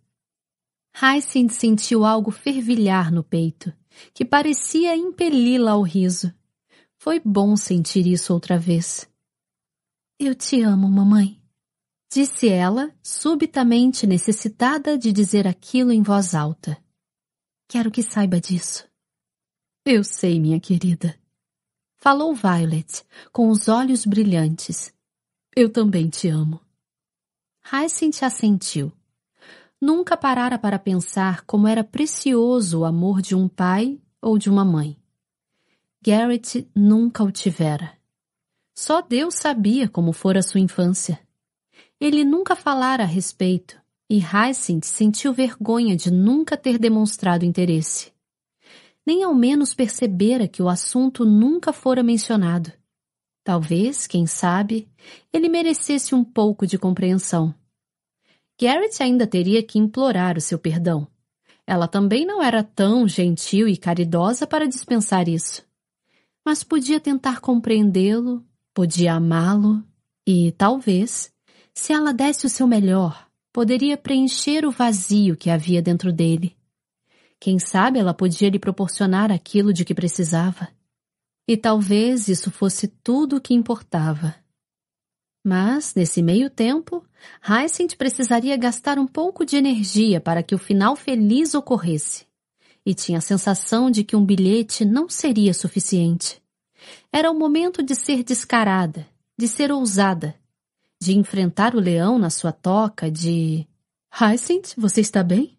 Speaker 1: Hyacinth sentiu algo fervilhar no peito, que parecia impeli-la ao riso. Foi bom sentir isso outra vez. Eu te amo, mamãe, disse ela, subitamente necessitada de dizer aquilo em voz alta. Quero que saiba disso. Eu sei, minha querida. Falou Violet, com os olhos brilhantes. Eu também te amo. Hyacinth assentiu. Nunca parara para pensar como era precioso o amor de um pai ou de uma mãe. Garrett nunca o tivera. Só Deus sabia como fora sua infância. Ele nunca falara a respeito, e Hyacinth sentiu vergonha de nunca ter demonstrado interesse. Nem ao menos percebera que o assunto nunca fora mencionado. Talvez, quem sabe, ele merecesse um pouco de compreensão. Garrett ainda teria que implorar o seu perdão. Ela também não era tão gentil e caridosa para dispensar isso. Mas podia tentar compreendê-lo, podia amá-lo e, talvez, se ela desse o seu melhor, poderia preencher o vazio que havia dentro dele. Quem sabe ela podia lhe proporcionar aquilo de que precisava. E talvez isso fosse tudo o que importava. Mas, nesse meio tempo, Hyacinth precisaria gastar um pouco de energia para que o final feliz ocorresse. E tinha a sensação de que um bilhete não seria suficiente. Era o momento de ser descarada, de ser ousada, de enfrentar o leão na sua toca, de... Hyacinth, você está bem?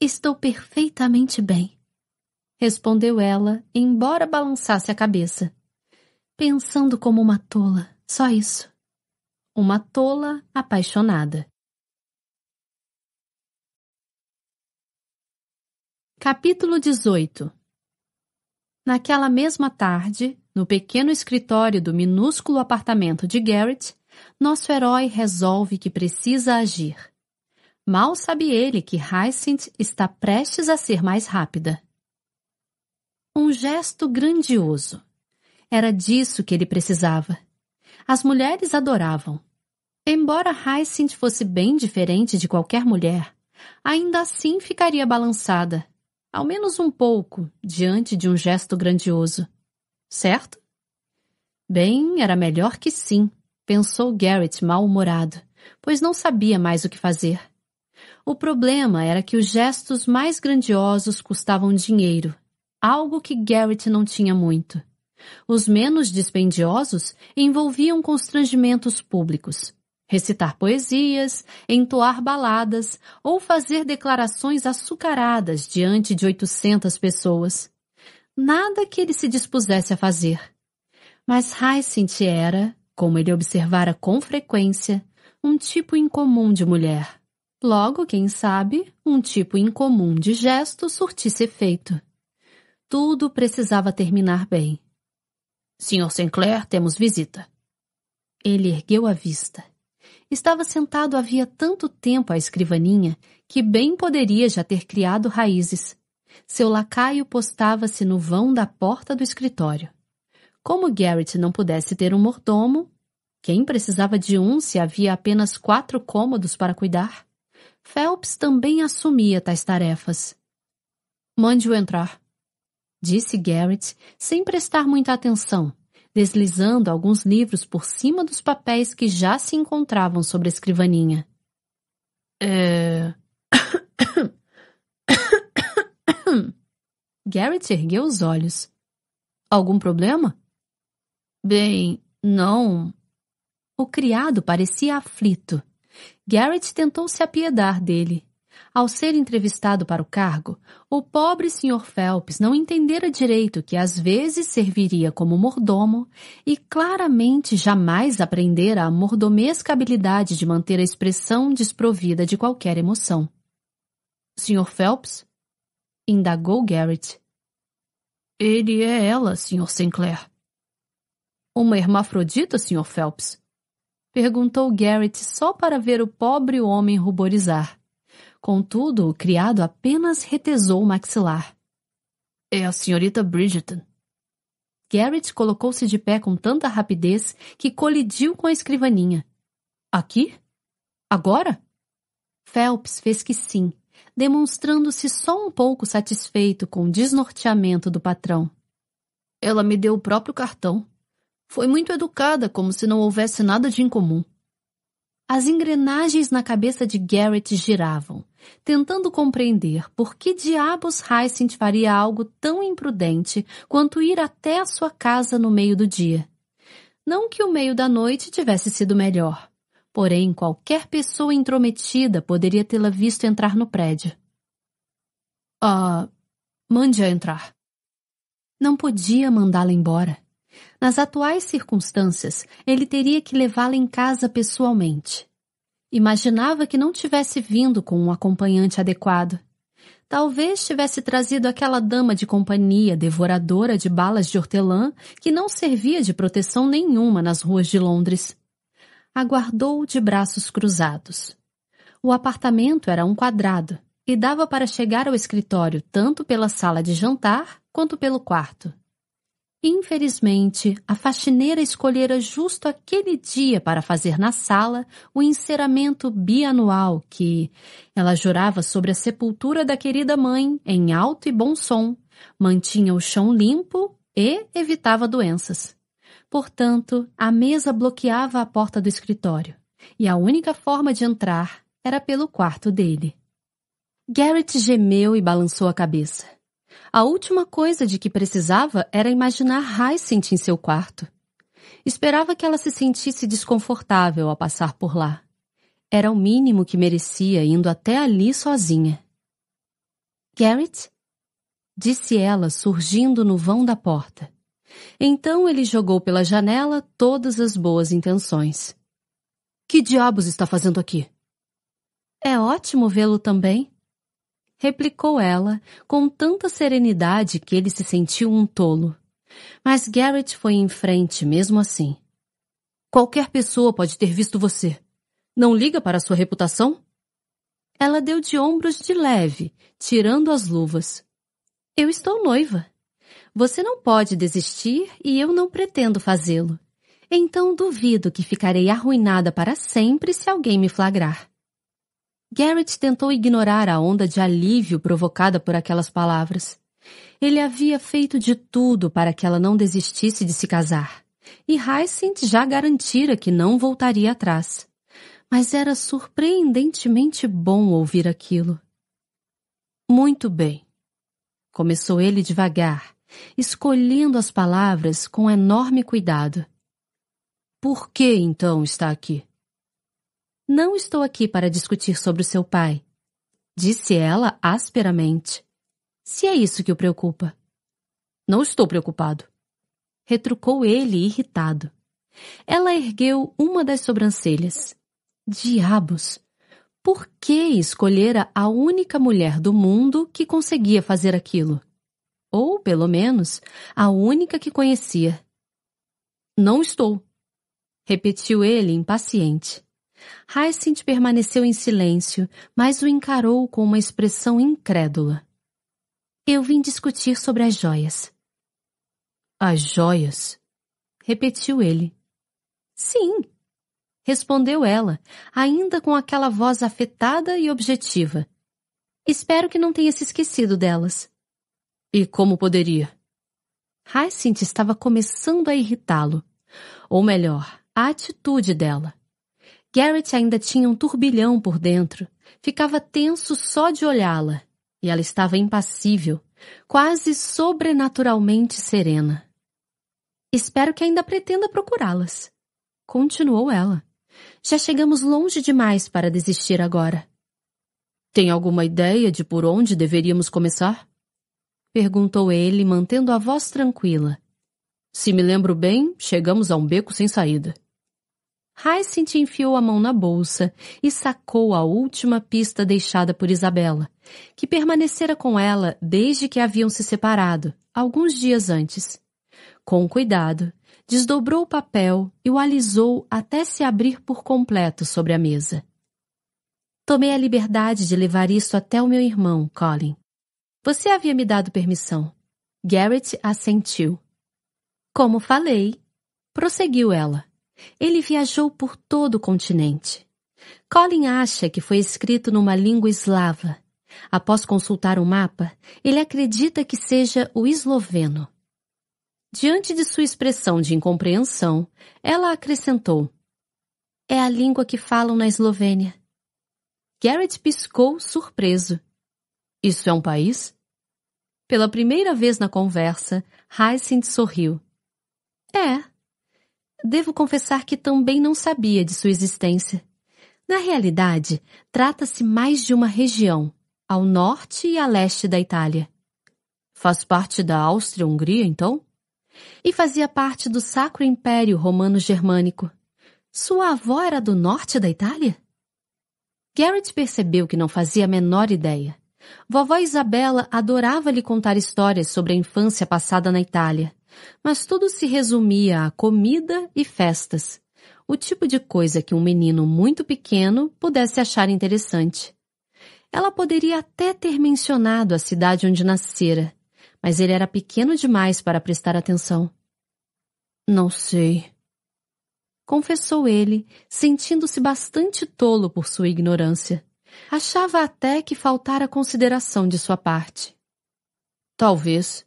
Speaker 1: Estou perfeitamente bem, respondeu ela, embora balançasse a cabeça. Pensando como uma tola, só isso uma tola apaixonada. Capítulo 18 Naquela mesma tarde, no pequeno escritório do minúsculo apartamento de Garrett, nosso herói resolve que precisa agir. Mal sabe ele que Hyacinth está prestes a ser mais rápida. Um gesto grandioso. Era disso que ele precisava. As mulheres adoravam. Embora Hyacinth fosse bem diferente de qualquer mulher, ainda assim ficaria balançada. Ao menos um pouco, diante de um gesto grandioso. Certo? Bem, era melhor que sim, pensou Garrett mal-humorado, pois não sabia mais o que fazer. O problema era que os gestos mais grandiosos custavam dinheiro, algo que Garrett não tinha muito. Os menos dispendiosos envolviam constrangimentos públicos, recitar poesias, entoar baladas ou fazer declarações açucaradas diante de 800 pessoas. Nada que ele se dispusesse a fazer. Mas Hyacinth era, como ele observara com frequência, um tipo incomum de mulher. Logo, quem sabe, um tipo incomum de gesto surtisse efeito. Tudo precisava terminar bem. Sr. Sinclair, temos visita. Ele ergueu a vista. Estava sentado havia tanto tempo à escrivaninha que bem poderia já ter criado raízes. Seu lacaio postava-se no vão da porta do escritório. Como Garrett não pudesse ter um mordomo, quem precisava de um se havia apenas quatro cômodos para cuidar? Phelps também assumia tais tarefas. Mande-o entrar, disse Garrett, sem prestar muita atenção, deslizando alguns livros por cima dos papéis que já se encontravam sobre a escrivaninha. É. Garrett ergueu os olhos. Algum problema? Bem, não. O criado parecia aflito. Garrett tentou se apiedar dele. Ao ser entrevistado para o cargo, o pobre Sr. Phelps não entendera direito que às vezes serviria como mordomo e claramente jamais aprendera a mordomesca habilidade de manter a expressão desprovida de qualquer emoção. Sr. Phelps? indagou Garrett. Ele é ela, Sr. Sinclair. Uma hermafrodita, Sr. Phelps? Perguntou Garrett só para ver o pobre homem ruborizar. Contudo, o criado apenas retesou o maxilar. É a senhorita Bridgerton. Garrett colocou-se de pé com tanta rapidez que colidiu com a escrivaninha. Aqui? Agora? Phelps fez que sim, demonstrando-se só um pouco satisfeito com o desnorteamento do patrão. Ela me deu o próprio cartão. Foi muito educada, como se não houvesse nada de incomum. As engrenagens na cabeça de Garrett giravam, tentando compreender por que diabos Hyacinth faria algo tão imprudente quanto ir até a sua casa no meio do dia. Não que o meio da noite tivesse sido melhor, porém qualquer pessoa intrometida poderia tê-la visto entrar no prédio. Ah, mande-a entrar. Não podia mandá-la embora. Nas atuais circunstâncias, ele teria que levá-la em casa pessoalmente. Imaginava que não tivesse vindo com um acompanhante adequado. Talvez tivesse trazido aquela dama de companhia devoradora de balas de hortelã que não servia de proteção nenhuma nas ruas de Londres. Aguardou de braços cruzados. O apartamento era um quadrado e dava para chegar ao escritório tanto pela sala de jantar quanto pelo quarto. Infelizmente, a faxineira escolhera justo aquele dia para fazer na sala o enceramento bianual que, ela jurava sobre a sepultura da querida mãe, em alto e bom som, mantinha o chão limpo e evitava doenças. Portanto, a mesa bloqueava a porta do escritório, e a única forma de entrar era pelo quarto dele. Garrett gemeu e balançou a cabeça. A última coisa de que precisava era imaginar Hyacinth em seu quarto. Esperava que ela se sentisse desconfortável ao passar por lá. Era o mínimo que merecia indo até ali sozinha. Garrett? Disse ela, surgindo no vão da porta. Então ele jogou pela janela todas as boas intenções. Que diabos está fazendo aqui? É ótimo vê-lo também, replicou ela, com tanta serenidade que ele se sentiu um tolo. Mas Garrett foi em frente mesmo assim. Qualquer pessoa pode ter visto você. Não liga para sua reputação? Ela deu de ombros de leve, tirando as luvas. Eu estou noiva. Você não pode desistir e eu não pretendo fazê-lo. Então duvido que ficarei arruinada para sempre se alguém me flagrar. Garrett tentou ignorar a onda de alívio provocada por aquelas palavras. Ele havia feito de tudo para que ela não desistisse de se casar, e Hyacinth já garantira que não voltaria atrás. Mas era surpreendentemente bom ouvir aquilo. Muito bem. Começou ele devagar, escolhendo as palavras com enorme cuidado. Por que então está aqui? Não estou aqui para discutir sobre o seu pai, disse ela asperamente. Se é isso que o preocupa. Não estou preocupado, retrucou ele irritado. Ela ergueu uma das sobrancelhas. Diabos! Por que escolhera a única mulher do mundo que conseguia fazer aquilo? Ou, pelo menos, a única que conhecia. Não estou, repetiu ele impaciente. Hyacinth permaneceu em silêncio, mas o encarou com uma expressão incrédula. Eu vim discutir sobre as joias. As joias? Repetiu ele. Sim, respondeu ela, ainda com aquela voz afetada e objetiva. Espero que não tenha se esquecido delas. E como poderia? Hyacinth estava começando a irritá-lo. Ou melhor, a atitude dela. Garrett ainda tinha um turbilhão por dentro. Ficava tenso só de olhá-la. E ela estava impassível, quase sobrenaturalmente serena. Espero que ainda pretenda procurá-las. Continuou ela. Já chegamos longe demais para desistir agora. Tem alguma ideia de por onde deveríamos começar? Perguntou ele, mantendo a voz tranquila. Se me lembro bem, chegamos a um beco sem saída. Hyacinth enfiou a mão na bolsa e sacou a última pista deixada por Isabela, que permanecera com ela desde que haviam se separado, alguns dias antes. Com cuidado, desdobrou o papel e o alisou até se abrir por completo sobre a mesa. Tomei a liberdade de levar isso até o meu irmão, Colin. Você havia me dado permissão. Garrett assentiu. Como falei, prosseguiu ela. Ele viajou por todo o continente. Colin acha que foi escrito numa língua eslava. Após consultar o mapa, ele acredita que seja o esloveno. Diante de sua expressão de incompreensão, ela acrescentou: É a língua que falam na Eslovênia. Garrett piscou, surpreso. Isso é um país? Pela primeira vez na conversa, Hyacinth sorriu. É, devo confessar que também não sabia de sua existência. Na realidade, trata-se mais de uma região, ao norte e a leste da Itália. Faz parte da Áustria-Hungria, então? E fazia parte do Sacro Império Romano-Germânico. Sua avó era do norte da Itália? Garrett percebeu que não fazia a menor ideia. Vovó Isabela adorava lhe contar histórias sobre a infância passada na Itália mas tudo se resumia a comida e festas, o tipo de coisa que um menino muito pequeno pudesse achar interessante. Ela poderia até ter mencionado a cidade onde nascera, mas ele era pequeno demais para prestar atenção. Não sei. Confessou ele, sentindo-se bastante tolo por sua ignorância. Achava até que faltara consideração de sua parte. Talvez.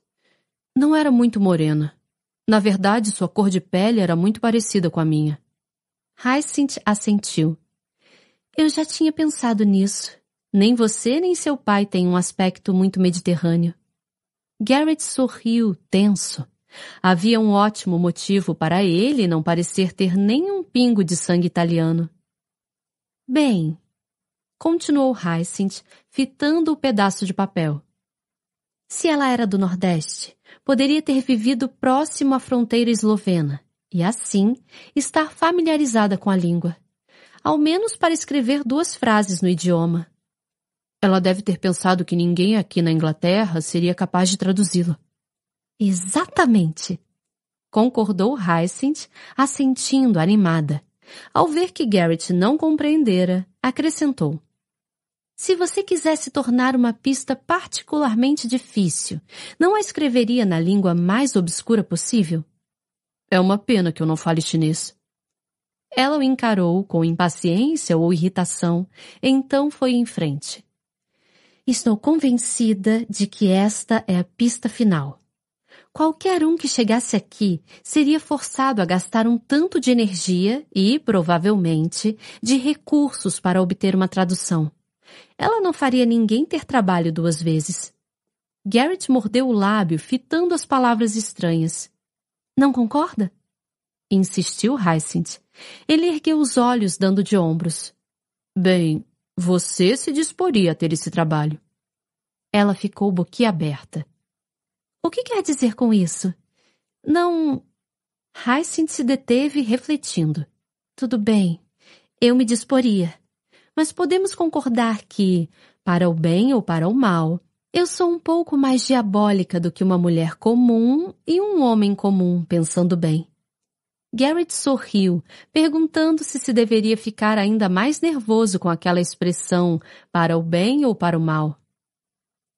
Speaker 1: Não era muito morena. Na verdade, sua cor de pele era muito parecida com a minha. Hyacinth assentiu. Eu já tinha pensado nisso. Nem você nem seu pai têm um aspecto muito mediterrâneo. Garrett sorriu, tenso. Havia um ótimo motivo para ele não parecer ter nenhum pingo de sangue italiano. Bem, continuou Hyacinth, fitando o pedaço de papel. Se ela era do Nordeste, poderia ter vivido próximo à fronteira eslovena e, assim, estar familiarizada com a língua, ao menos para escrever duas frases no idioma. Ela deve ter pensado que ninguém aqui na Inglaterra seria capaz de traduzi-la. Exatamente! Concordou Hyacinth, assentindo animada. Ao ver que Garrett não compreendera, acrescentou. Se você quisesse tornar uma pista particularmente difícil, não a escreveria na língua mais obscura possível? É uma pena que eu não fale chinês. Ela o encarou com impaciência ou irritação, então foi em frente. Estou convencida de que esta é a pista final. Qualquer um que chegasse aqui seria forçado a gastar um tanto de energia e, provavelmente, de recursos para obter uma tradução. Ela não faria ninguém ter trabalho duas vezes. Garrett mordeu o lábio, fitando as palavras estranhas. Não concorda? Insistiu Hyacinth. Ele ergueu os olhos, dando de ombros. Bem, você se disporia a ter esse trabalho. Ela ficou boquiaberta. O que quer dizer com isso? Não. Hyacinth se deteve refletindo. Tudo bem, eu me disporia. Mas podemos concordar que, para o bem ou para o mal, eu sou um pouco mais diabólica do que uma mulher comum e um homem comum, pensando bem. Garrett sorriu, perguntando-se se deveria ficar ainda mais nervoso com aquela expressão para o bem ou para o mal.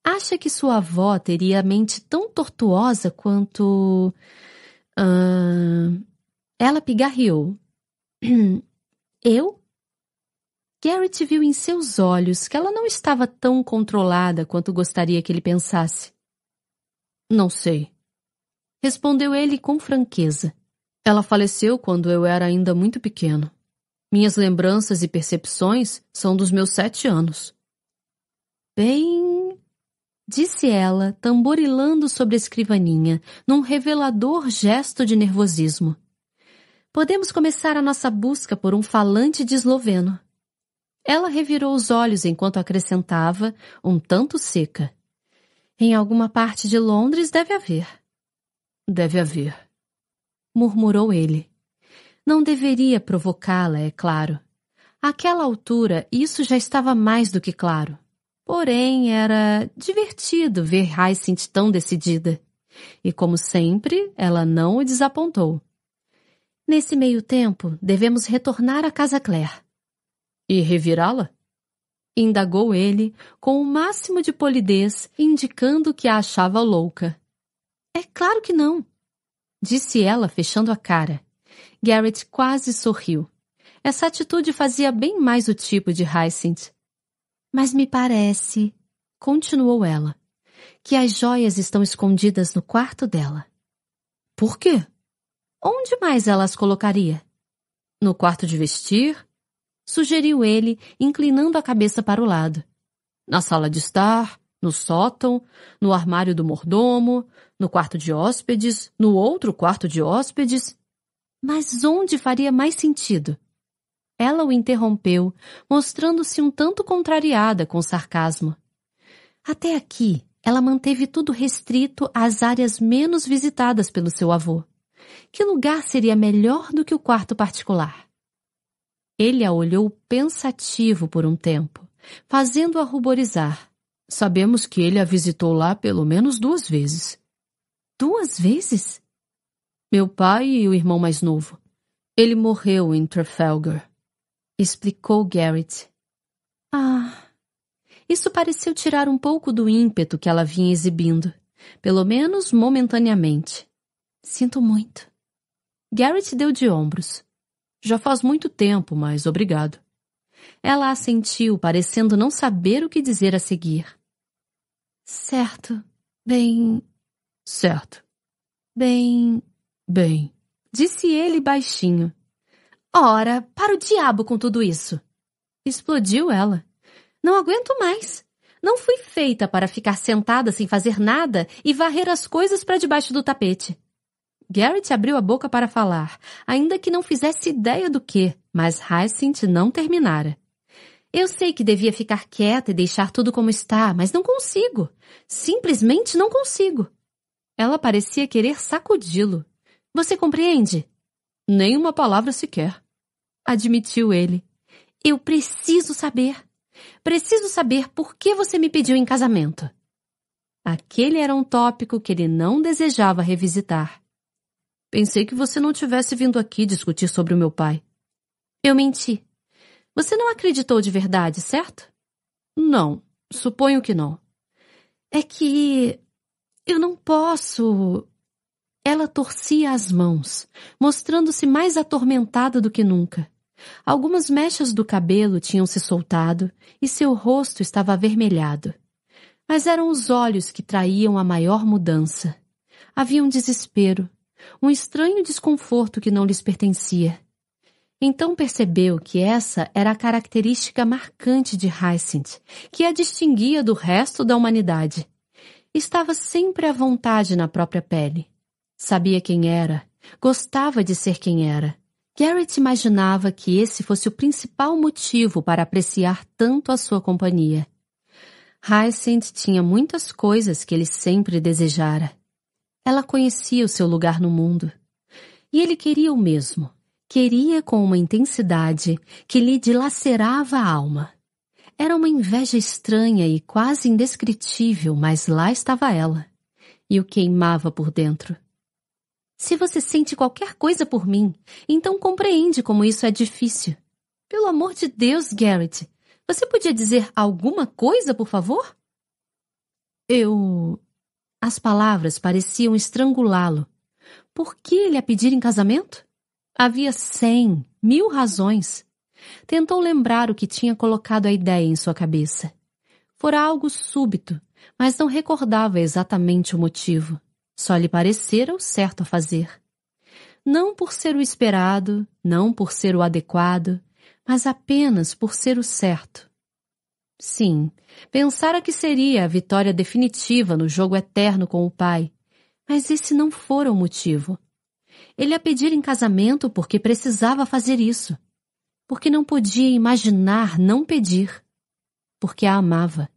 Speaker 1: Acha que sua avó teria a mente tão tortuosa quanto. Uh... Ela pigarreou. Eu? Garrett viu em seus olhos que ela não estava tão controlada quanto gostaria que ele pensasse. Não sei. Respondeu ele com franqueza. Ela faleceu quando eu era ainda muito pequeno. Minhas lembranças e percepções são dos meus sete anos. Bem, disse ela, tamborilando sobre a escrivaninha, num revelador gesto de nervosismo. Podemos começar a nossa busca por um falante de esloveno. Ela revirou os olhos enquanto acrescentava, um tanto seca. Em alguma parte de Londres deve haver. Deve haver, murmurou ele. Não deveria provocá-la, é claro. Àquela altura, isso já estava mais do que claro. Porém, era divertido ver Hyacinth tão decidida. E como sempre, ela não o desapontou. Nesse meio tempo, devemos retornar à Casa Claire. E revirá-la? Indagou ele, com o máximo de polidez, indicando que a achava louca. É claro que não, disse ela, fechando a cara. Garrett quase sorriu. Essa atitude fazia bem mais o tipo de Hyacinth. Mas me parece, continuou ela, que as joias estão escondidas no quarto dela. Por quê? Onde mais ela as colocaria? No quarto de vestir? Sugeriu ele, inclinando a cabeça para o lado. Na sala de estar, no sótão, no armário do mordomo, no quarto de hóspedes, no outro quarto de hóspedes. Mas onde faria mais sentido? Ela o interrompeu, mostrando-se um tanto contrariada com sarcasmo. Até aqui, ela manteve tudo restrito às áreas menos visitadas pelo seu avô. Que lugar seria melhor do que o quarto particular? Ele a olhou pensativo por um tempo, fazendo-a ruborizar. Sabemos que ele a visitou lá pelo menos duas vezes. Duas vezes? Meu pai e o irmão mais novo. Ele morreu em Trafalgar. Explicou Garrett. Ah, isso pareceu tirar um pouco do ímpeto que ela vinha exibindo, pelo menos momentaneamente. Sinto muito. Garrett deu de ombros. Já faz muito tempo, mas obrigado. Ela assentiu, parecendo não saber o que dizer a seguir. Certo. Bem. Certo. Bem. Bem. Disse ele baixinho. Ora, para o diabo com tudo isso! Explodiu ela. Não aguento mais. Não fui feita para ficar sentada sem fazer nada e varrer as coisas para debaixo do tapete. Garrett abriu a boca para falar, ainda que não fizesse ideia do que, mas Hyacinth não terminara. Eu sei que devia ficar quieta e deixar tudo como está, mas não consigo. Simplesmente não consigo. Ela parecia querer sacudi-lo. Você compreende? Nem uma palavra sequer. Admitiu ele. Eu preciso saber. Preciso saber por que você me pediu em casamento. Aquele era um tópico que ele não desejava revisitar. Pensei que você não tivesse vindo aqui discutir sobre o meu pai. Eu menti. Você não acreditou de verdade, certo? Não, suponho que não. É que eu não posso. Ela torcia as mãos, mostrando-se mais atormentada do que nunca. Algumas mechas do cabelo tinham se soltado e seu rosto estava avermelhado. Mas eram os olhos que traíam a maior mudança. Havia um desespero, um estranho desconforto que não lhes pertencia. Então percebeu que essa era a característica marcante de Hyacinth, que a distinguia do resto da humanidade. Estava sempre à vontade na própria pele. Sabia quem era, gostava de ser quem era. Garrett imaginava que esse fosse o principal motivo para apreciar tanto a sua companhia. Hyacinth tinha muitas coisas que ele sempre desejara. Ela conhecia o seu lugar no mundo. E ele queria o mesmo. Queria com uma intensidade que lhe dilacerava a alma. Era uma inveja estranha e quase indescritível, mas lá estava ela. E o queimava por dentro. Se você sente qualquer coisa por mim, então compreende como isso é difícil. Pelo amor de Deus, Garrett, você podia dizer alguma coisa, por favor? Eu. As palavras pareciam estrangulá-lo. Por que ele a pedir em casamento? Havia cem, mil razões. Tentou lembrar o que tinha colocado a ideia em sua cabeça. Fora algo súbito, mas não recordava exatamente o motivo. Só lhe parecera o certo a fazer. Não por ser o esperado, não por ser o adequado, mas apenas por ser o certo. Sim, pensara que seria a vitória definitiva no jogo eterno com o pai, mas esse não fora o motivo. Ele a pedir em casamento porque precisava fazer isso. Porque não podia imaginar não pedir. Porque a amava.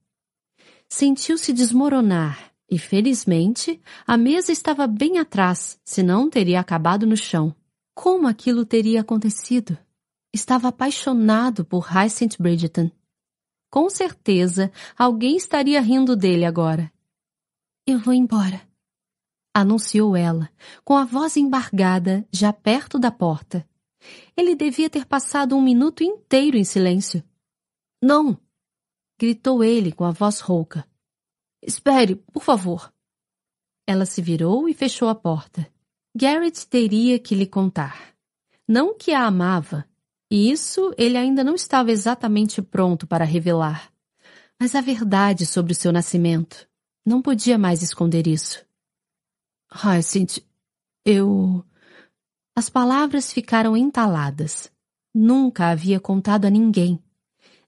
Speaker 1: Sentiu-se desmoronar e, felizmente, a mesa estava bem atrás, senão teria acabado no chão. Como aquilo teria acontecido? Estava apaixonado por Hyacinth Bridgeton. Com certeza, alguém estaria rindo dele agora. Eu vou embora, anunciou ela, com a voz embargada, já perto da porta. Ele devia ter passado um minuto inteiro em silêncio. Não! gritou ele com a voz rouca. Espere, por favor. Ela se virou e fechou a porta. Garrett teria que lhe contar. Não que a amava, e isso ele ainda não estava exatamente pronto para revelar. Mas a verdade sobre o seu nascimento. Não podia mais esconder isso. Hyacinth, eu. As palavras ficaram entaladas. Nunca havia contado a ninguém,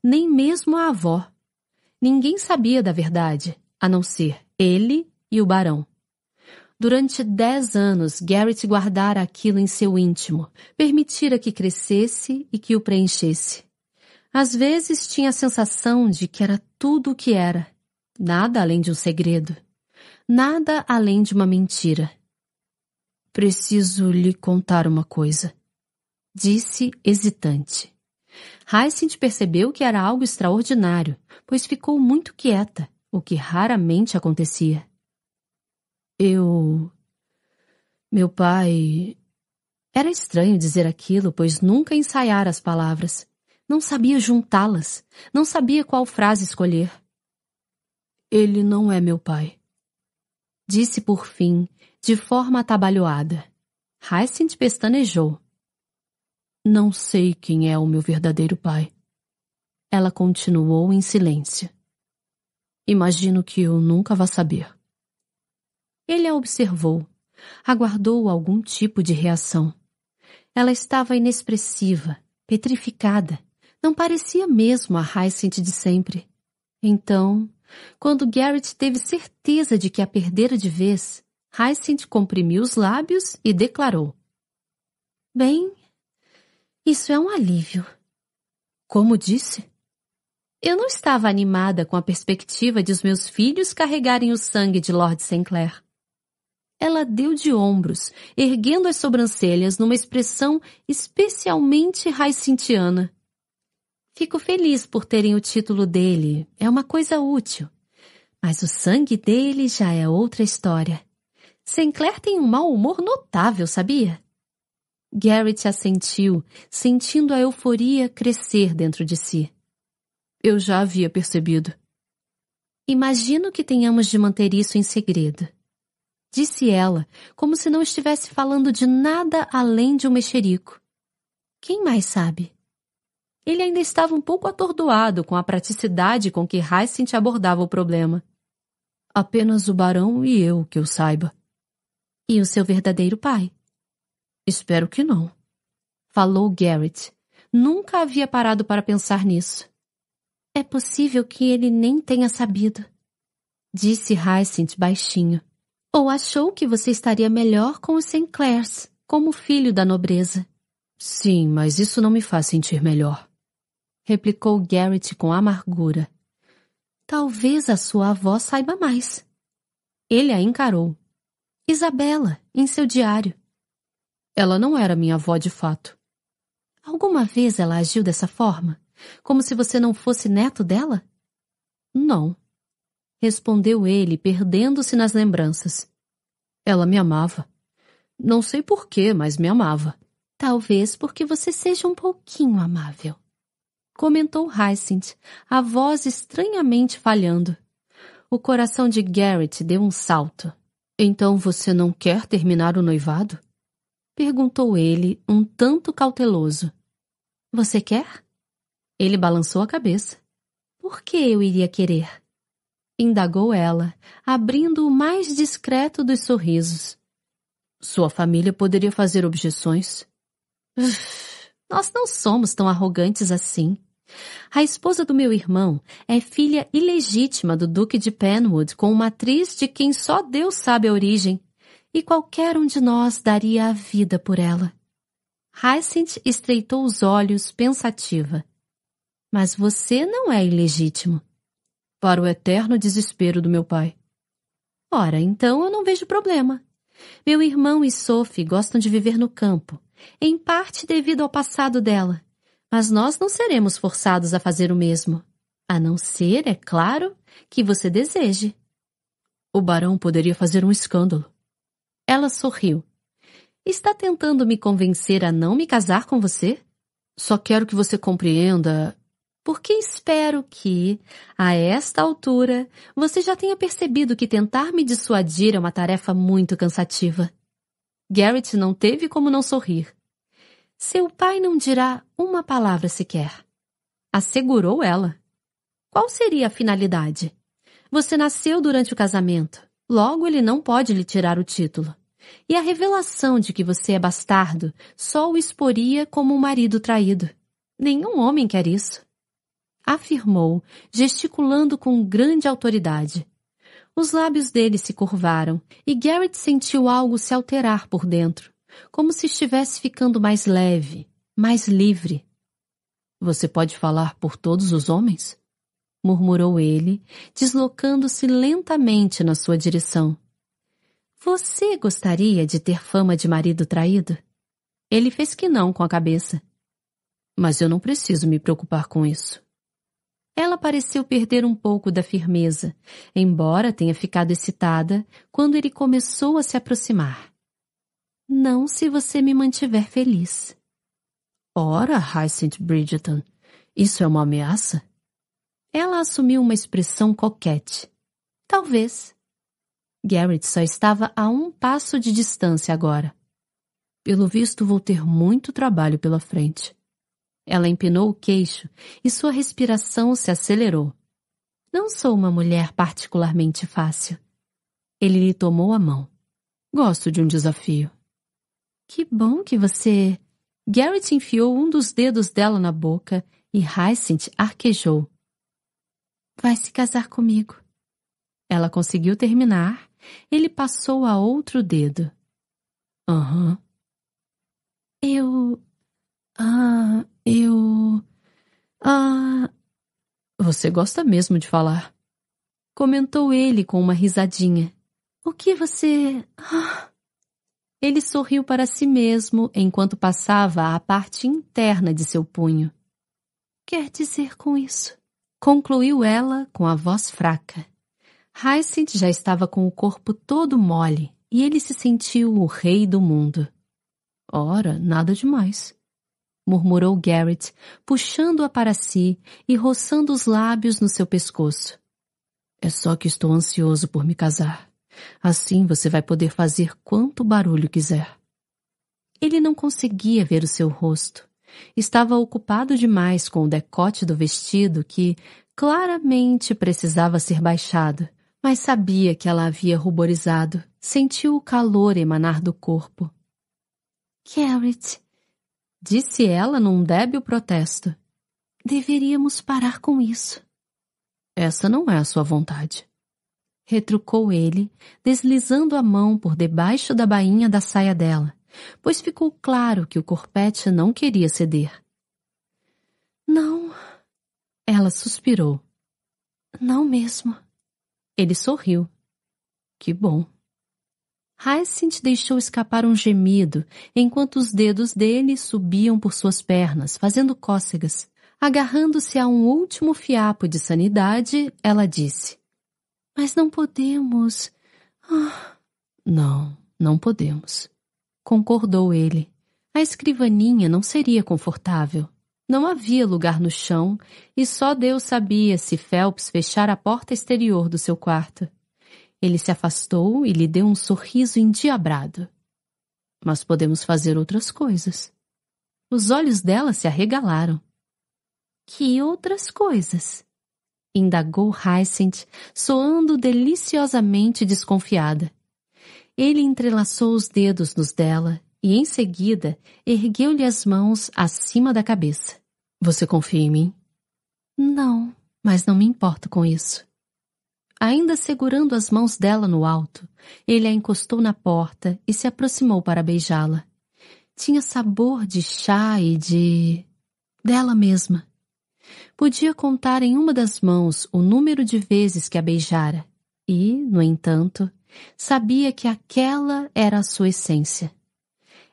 Speaker 1: nem mesmo a avó. Ninguém sabia da verdade, a não ser ele e o barão. Durante dez anos, Garrett guardara aquilo em seu íntimo, permitira que crescesse e que o preenchesse. Às vezes tinha a sensação de que era tudo o que era, nada além de um segredo nada além de uma mentira. Preciso lhe contar uma coisa, disse hesitante. Hyacinth percebeu que era algo extraordinário, pois ficou muito quieta, o que raramente acontecia. Eu. Meu pai. Era estranho dizer aquilo, pois nunca ensaiara as palavras. Não sabia juntá-las, não sabia qual frase escolher. Ele não é meu pai disse por fim, de forma atabalhoada. Hyacinth pestanejou. Não sei quem é o meu verdadeiro pai. Ela continuou em silêncio. Imagino que eu nunca vá saber. Ele a observou, aguardou algum tipo de reação. Ela estava inexpressiva, petrificada, não parecia mesmo a Hyacinth de sempre. Então, quando Garrett teve certeza de que a perdera de vez, Hyacinth comprimiu os lábios e declarou. Bem, isso é um alívio. Como disse? Eu não estava animada com a perspectiva de os meus filhos carregarem o sangue de Lord Sinclair. Ela deu de ombros, erguendo as sobrancelhas numa expressão especialmente Hyacintiana. Fico feliz por terem o título dele, é uma coisa útil. Mas o sangue dele já é outra história. Sinclair tem um mau humor notável, sabia? Garrett assentiu, sentindo a euforia crescer dentro de si. Eu já havia percebido. Imagino que tenhamos de manter isso em segredo, disse ela, como se não estivesse falando de nada além de um mexerico. Quem mais sabe? Ele ainda estava um pouco atordoado com a praticidade com que Hyacinth abordava o problema.
Speaker 2: Apenas o barão e eu que eu saiba.
Speaker 1: E o seu verdadeiro pai?
Speaker 2: Espero que não.
Speaker 1: Falou Garrett. Nunca havia parado para pensar nisso. É possível que ele nem tenha sabido. Disse Hyacinth baixinho. Ou achou que você estaria melhor com os Sinclairs, como filho da nobreza.
Speaker 2: Sim, mas isso não me faz sentir melhor.
Speaker 1: Replicou Garrett com amargura. Talvez a sua avó saiba mais. Ele a encarou. Isabela, em seu diário.
Speaker 2: Ela não era minha avó de fato.
Speaker 1: Alguma vez ela agiu dessa forma? Como se você não fosse neto dela?
Speaker 2: Não. Respondeu ele, perdendo-se nas lembranças. Ela me amava. Não sei porquê, mas me amava.
Speaker 1: Talvez porque você seja um pouquinho amável comentou Hyacinth, a voz estranhamente falhando. O coração de Garrett deu um salto.
Speaker 2: Então você não quer terminar o noivado? Perguntou ele, um tanto cauteloso.
Speaker 1: Você quer?
Speaker 2: Ele balançou a cabeça.
Speaker 1: Por que eu iria querer? Indagou ela, abrindo o mais discreto dos sorrisos.
Speaker 2: Sua família poderia fazer objeções.
Speaker 1: Uf, nós não somos tão arrogantes assim. A esposa do meu irmão é filha ilegítima do Duque de Penwood com uma atriz de quem só Deus sabe a origem, e qualquer um de nós daria a vida por ela. Hyacinth estreitou os olhos, pensativa. Mas você não é ilegítimo.
Speaker 2: Para o eterno desespero do meu pai.
Speaker 1: Ora, então eu não vejo problema. Meu irmão e Sophie gostam de viver no campo, em parte devido ao passado dela. Mas nós não seremos forçados a fazer o mesmo. A não ser, é claro, que você deseje.
Speaker 2: O barão poderia fazer um escândalo.
Speaker 1: Ela sorriu. Está tentando me convencer a não me casar com você?
Speaker 2: Só quero que você compreenda.
Speaker 1: Porque espero que, a esta altura, você já tenha percebido que tentar me dissuadir é uma tarefa muito cansativa. Garrett não teve como não sorrir. Seu pai não dirá uma palavra sequer. Assegurou ela. Qual seria a finalidade? Você nasceu durante o casamento, logo ele não pode lhe tirar o título. E a revelação de que você é bastardo só o exporia como um marido traído. Nenhum homem quer isso. Afirmou, gesticulando com grande autoridade. Os lábios dele se curvaram e Garrett sentiu algo se alterar por dentro como se estivesse ficando mais leve, mais livre.
Speaker 2: Você pode falar por todos os homens?
Speaker 1: murmurou ele, deslocando-se lentamente na sua direção. Você gostaria de ter fama de marido traído? Ele fez que não com a cabeça.
Speaker 2: Mas eu não preciso me preocupar com isso.
Speaker 1: Ela pareceu perder um pouco da firmeza, embora tenha ficado excitada quando ele começou a se aproximar. Não se você me mantiver feliz.
Speaker 2: Ora, Hyacinth Bridgeton, isso é uma ameaça?
Speaker 1: Ela assumiu uma expressão coquete. Talvez. Garrett só estava a um passo de distância agora.
Speaker 2: Pelo visto, vou ter muito trabalho pela frente.
Speaker 1: Ela empinou o queixo e sua respiração se acelerou. Não sou uma mulher particularmente fácil. Ele lhe tomou a mão.
Speaker 2: Gosto de um desafio.
Speaker 1: Que bom que você... Garrett enfiou um dos dedos dela na boca e Hyacinth arquejou. Vai se casar comigo. Ela conseguiu terminar. Ele passou a outro dedo.
Speaker 2: Aham. Uhum.
Speaker 1: Eu... Ah, eu... Ah...
Speaker 2: Você gosta mesmo de falar.
Speaker 1: Comentou ele com uma risadinha. O que você... Ah... Ele sorriu para si mesmo enquanto passava a parte interna de seu punho. Quer dizer com isso? Concluiu ela com a voz fraca. Hyacinth já estava com o corpo todo mole e ele se sentiu o rei do mundo.
Speaker 2: Ora, nada demais.
Speaker 1: Murmurou Garrett, puxando-a para si e roçando os lábios no seu pescoço.
Speaker 2: É só que estou ansioso por me casar. Assim você vai poder fazer quanto barulho quiser.
Speaker 1: Ele não conseguia ver o seu rosto. Estava ocupado demais com o decote do vestido que claramente precisava ser baixado, mas sabia que ela havia ruborizado. Sentiu o calor emanar do corpo. Carrot, disse ela num débil protesto. Deveríamos parar com isso.
Speaker 2: Essa não é a sua vontade.
Speaker 1: Retrucou ele, deslizando a mão por debaixo da bainha da saia dela, pois ficou claro que o corpete não queria ceder. Não. Ela suspirou. Não mesmo. Ele sorriu. Que bom. Hyacinth deixou escapar um gemido enquanto os dedos dele subiam por suas pernas, fazendo cócegas. Agarrando-se a um último fiapo de sanidade, ela disse: Mas não podemos.
Speaker 2: Ah. Não, não podemos.
Speaker 1: Concordou ele. A escrivaninha não seria confortável. Não havia lugar no chão e só Deus sabia se Phelps fechara a porta exterior do seu quarto. Ele se afastou e lhe deu um sorriso endiabrado.
Speaker 2: Mas podemos fazer outras coisas.
Speaker 1: Os olhos dela se arregalaram. Que outras coisas? Indagou Hyacinth, soando deliciosamente desconfiada. Ele entrelaçou os dedos nos dela e, em seguida, ergueu-lhe as mãos acima da cabeça.
Speaker 2: Você confia em mim?
Speaker 1: Não, mas não me importo com isso. Ainda segurando as mãos dela no alto, ele a encostou na porta e se aproximou para beijá-la. Tinha sabor de chá e de. dela mesma. Podia contar em uma das mãos o número de vezes que a beijara, e, no entanto, sabia que aquela era a sua essência.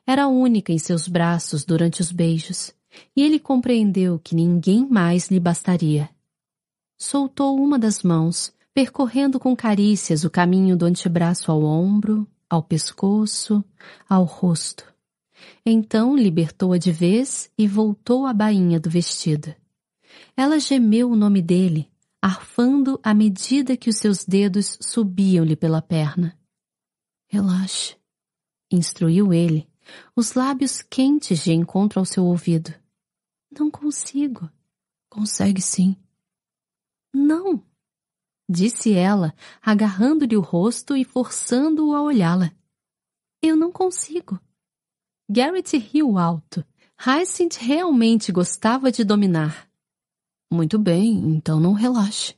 Speaker 1: Era única em seus braços durante os beijos, e ele compreendeu que ninguém mais lhe bastaria. Soltou uma das mãos, percorrendo com carícias o caminho do antebraço ao ombro, ao pescoço, ao rosto. Então libertou-a de vez e voltou à bainha do vestido. Ela gemeu o nome dele, arfando à medida que os seus dedos subiam-lhe pela perna. Relaxe, instruiu ele, os lábios quentes de encontro ao seu ouvido. Não consigo.
Speaker 2: Consegue sim.
Speaker 1: Não, disse ela, agarrando-lhe o rosto e forçando-o a olhá-la. Eu não consigo. Garrett riu alto. Hyacinth realmente gostava de dominar.
Speaker 2: Muito bem, então não relaxe.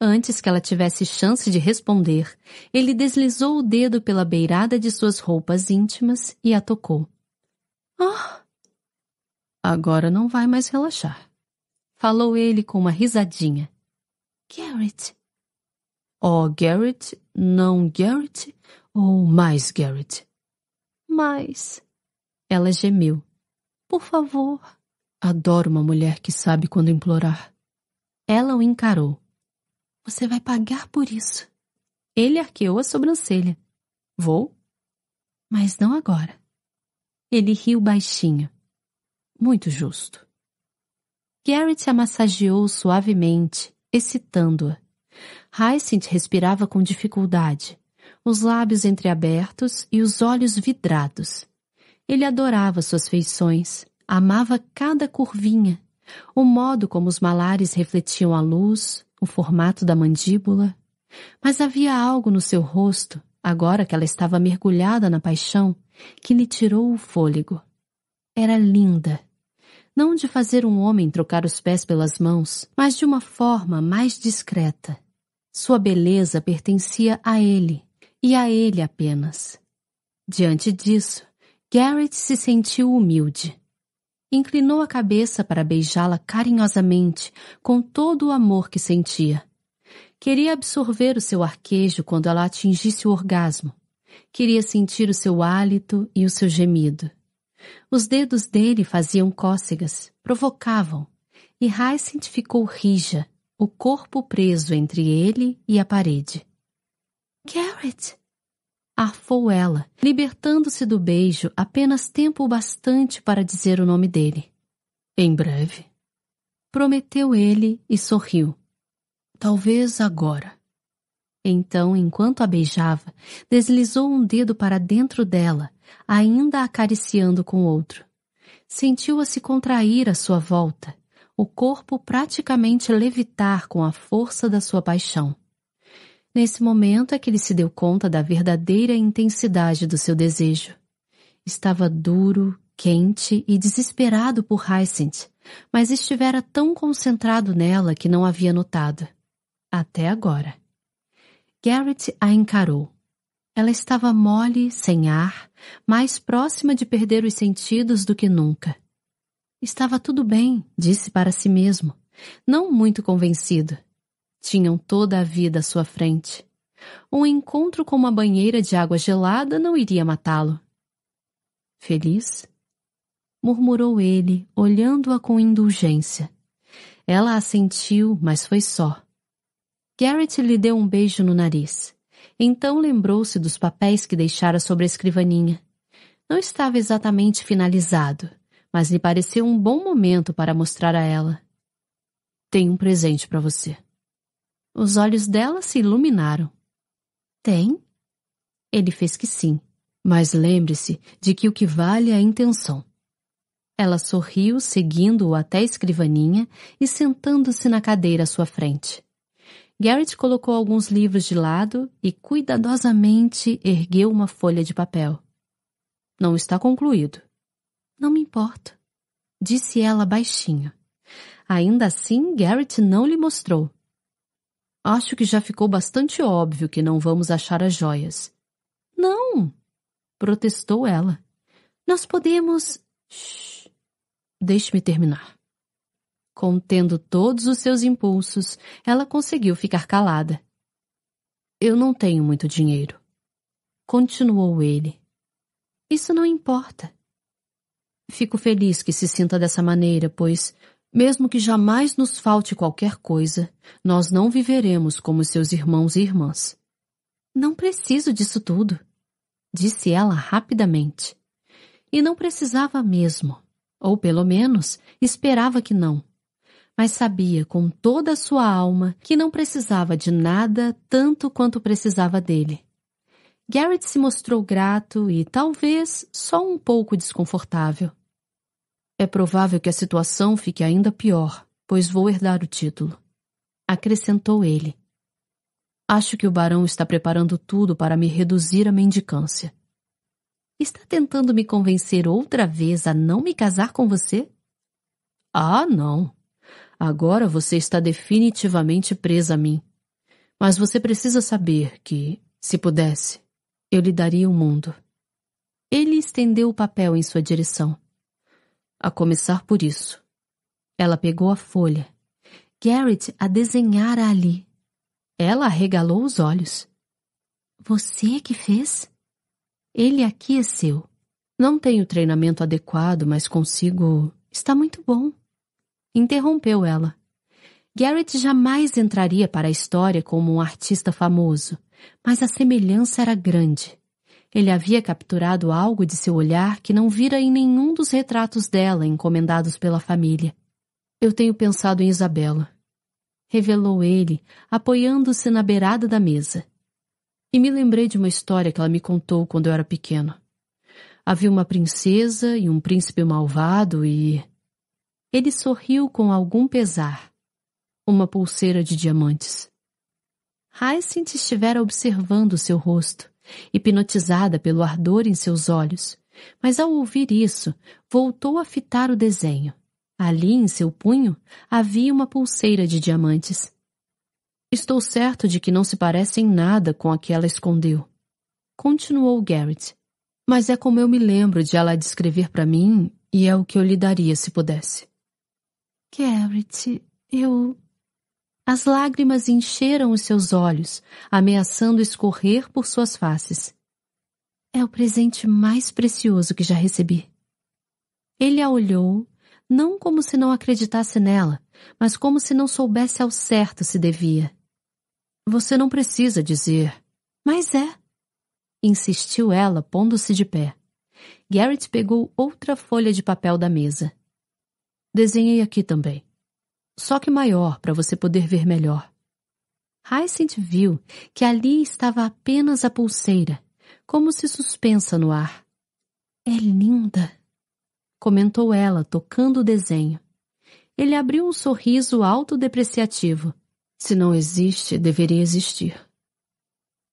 Speaker 1: Antes que ela tivesse chance de responder, ele deslizou o dedo pela beirada de suas roupas íntimas e a tocou.
Speaker 2: Ah! Agora não vai mais relaxar.
Speaker 1: Falou ele com uma risadinha.
Speaker 2: Garrett. Oh, Garrett, não Garrett ou mais Garrett?
Speaker 1: Mais. Ela gemeu. Por favor.
Speaker 2: Adoro uma mulher que sabe quando implorar.
Speaker 1: Ela o encarou. Você vai pagar por isso. Ele arqueou a sobrancelha.
Speaker 2: Vou?
Speaker 1: Mas não agora. Ele riu baixinho.
Speaker 2: Muito justo.
Speaker 1: Garrett a massageou suavemente, excitando-a. Hyacinth respirava com dificuldade, os lábios entreabertos e os olhos vidrados. Ele adorava suas feições, Amava cada curvinha, o modo como os malares refletiam a luz, o formato da mandíbula. Mas havia algo no seu rosto, agora que ela estava mergulhada na paixão, que lhe tirou o fôlego. Era linda. Não de fazer um homem trocar os pés pelas mãos, mas de uma forma mais discreta. Sua beleza pertencia a ele, e a ele apenas. Diante disso, Garrett se sentiu humilde. Inclinou a cabeça para beijá-la carinhosamente, com todo o amor que sentia. Queria absorver o seu arquejo quando ela atingisse o orgasmo. Queria sentir o seu hálito e o seu gemido. Os dedos dele faziam cócegas, provocavam, e Hyacinth ficou rija, o corpo preso entre ele e a parede. Garrett! arfou ela, libertando-se do beijo apenas tempo bastante para dizer o nome dele.
Speaker 2: Em breve.
Speaker 1: Prometeu ele e sorriu.
Speaker 2: Talvez agora.
Speaker 1: Então, enquanto a beijava, deslizou um dedo para dentro dela, ainda acariciando com outro. Sentiu-a se contrair à sua volta, o corpo praticamente levitar com a força da sua paixão. Nesse momento é que ele se deu conta da verdadeira intensidade do seu desejo. Estava duro, quente e desesperado por Hyacinth, mas estivera tão concentrado nela que não havia notado. Até agora. Garrett a encarou. Ela estava mole, sem ar, mais próxima de perder os sentidos do que nunca. Estava tudo bem, disse para si mesmo, não muito convencido. Tinham toda a vida à sua frente. Um encontro com uma banheira de água gelada não iria matá-lo. Feliz? Murmurou ele, olhando-a com indulgência. Ela assentiu, mas foi só. Garrett lhe deu um beijo no nariz. Então lembrou-se dos papéis que deixara sobre a escrivaninha. Não estava exatamente finalizado, mas lhe pareceu um bom momento para mostrar a ela. Tenho um presente para você. Os olhos dela se iluminaram. Tem? Ele fez que sim, mas lembre-se de que o que vale é a intenção. Ela sorriu, seguindo-o até a escrivaninha e sentando-se na cadeira à sua frente. Garrett colocou alguns livros de lado e cuidadosamente ergueu uma folha de papel. Não está concluído. Não me importa, disse ela baixinho. Ainda assim, Garrett não lhe mostrou. Acho que já ficou bastante óbvio que não vamos achar as joias. Não, protestou ela. Nós podemos. Shhh. Deixe-me terminar. Contendo todos os seus impulsos, ela conseguiu ficar calada. Eu não tenho muito dinheiro. Continuou ele. Isso não importa. Fico feliz que se sinta dessa maneira, pois, mesmo que jamais nos falte qualquer coisa, nós não viveremos como seus irmãos e irmãs. Não preciso disso tudo, disse ela rapidamente. E não precisava mesmo, ou pelo menos esperava que não mas sabia com toda a sua alma que não precisava de nada tanto quanto precisava dele. Garrett se mostrou grato e talvez só um pouco desconfortável. É provável que a situação fique ainda pior, pois vou herdar o título. Acrescentou ele. Acho que o barão está preparando tudo para me reduzir à mendicância. Está tentando me convencer outra vez a não me casar com você? Ah, não. Agora você está definitivamente presa a mim. Mas você precisa saber que, se pudesse, eu lhe daria o mundo. Ele estendeu o papel em sua direção. A começar por isso. Ela pegou a folha. Garrett a desenhara ali. Ela arregalou os olhos. Você é que fez? Ele aqueceu. Não tenho treinamento adequado, mas consigo. Está muito bom. Interrompeu ela. Garrett jamais entraria para a história como um artista famoso, mas a semelhança era grande. Ele havia capturado algo de seu olhar que não vira em nenhum dos retratos dela encomendados pela família. Eu tenho pensado em Isabela, revelou ele, apoiando-se na beirada da mesa. E me lembrei de uma história que ela me contou quando eu era pequeno. Havia uma princesa e um príncipe malvado e ele sorriu com algum pesar. Uma pulseira de diamantes. Hyacinth estivera observando seu rosto, hipnotizada pelo ardor em seus olhos, mas ao ouvir isso, voltou a fitar o desenho. Ali, em seu punho, havia uma pulseira de diamantes. Estou certo de que não se parece em nada com a que ela escondeu. Continuou Garrett. Mas é como eu me lembro de ela descrever para mim e é o que eu lhe daria se pudesse. Garrett, eu. As lágrimas encheram os seus olhos, ameaçando escorrer por suas faces. É o presente mais precioso que já recebi. Ele a olhou, não como se não acreditasse nela, mas como se não soubesse ao certo se devia. Você não precisa dizer. Mas é. Insistiu ela, pondo-se de pé. Garrett pegou outra folha de papel da mesa. Desenhei aqui também. Só que maior para você poder ver melhor. Hyacinth viu que ali estava apenas a pulseira, como se suspensa no ar. É linda, comentou ela, tocando o desenho. Ele abriu um sorriso autodepreciativo. Se não existe, deveria existir.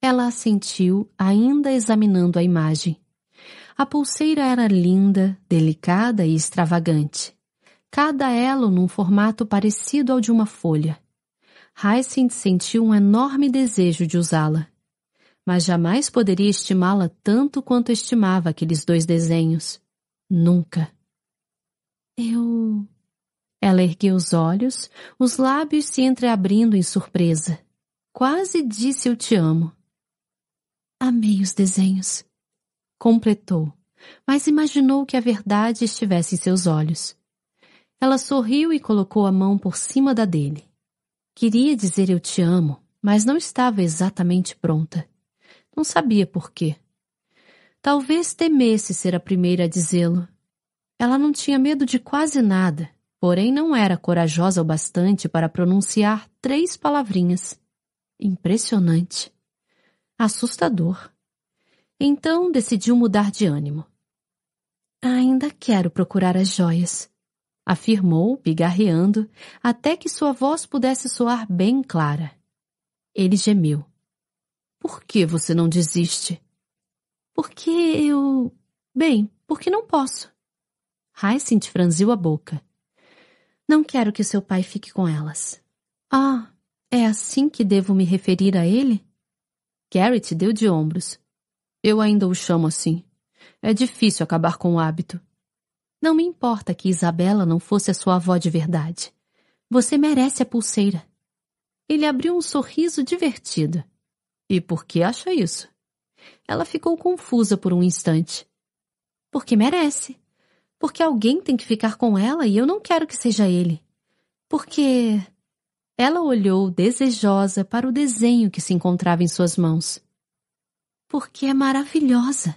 Speaker 1: Ela assentiu, ainda examinando a imagem. A pulseira era linda, delicada e extravagante. Cada elo num formato parecido ao de uma folha. Hyacinth sentiu um enorme desejo de usá-la. Mas jamais poderia estimá-la tanto quanto estimava aqueles dois desenhos. Nunca. Eu. Ela ergueu os olhos, os lábios se entreabrindo em surpresa. Quase disse eu te amo. Amei os desenhos. Completou, mas imaginou que a verdade estivesse em seus olhos. Ela sorriu e colocou a mão por cima da dele. Queria dizer eu te amo, mas não estava exatamente pronta. Não sabia por quê. Talvez temesse ser a primeira a dizê-lo. Ela não tinha medo de quase nada, porém não era corajosa o bastante para pronunciar três palavrinhas. Impressionante. Assustador. Então decidiu mudar de ânimo. Ainda quero procurar as joias afirmou, pigarreando, até que sua voz pudesse soar bem clara. Ele gemeu. Por que você não desiste? Porque eu. Bem, porque não posso. Hyacinth franziu a boca. Não quero que seu pai fique com elas. Ah, é assim que devo me referir a ele? Garrett deu de ombros. Eu ainda o chamo assim. É difícil acabar com o hábito. Não me importa que Isabela não fosse a sua avó de verdade. Você merece a pulseira. Ele abriu um sorriso divertido. E por que acha isso? Ela ficou confusa por um instante. Porque merece. Porque alguém tem que ficar com ela e eu não quero que seja ele. Porque. Ela olhou desejosa para o desenho que se encontrava em suas mãos. Porque é maravilhosa.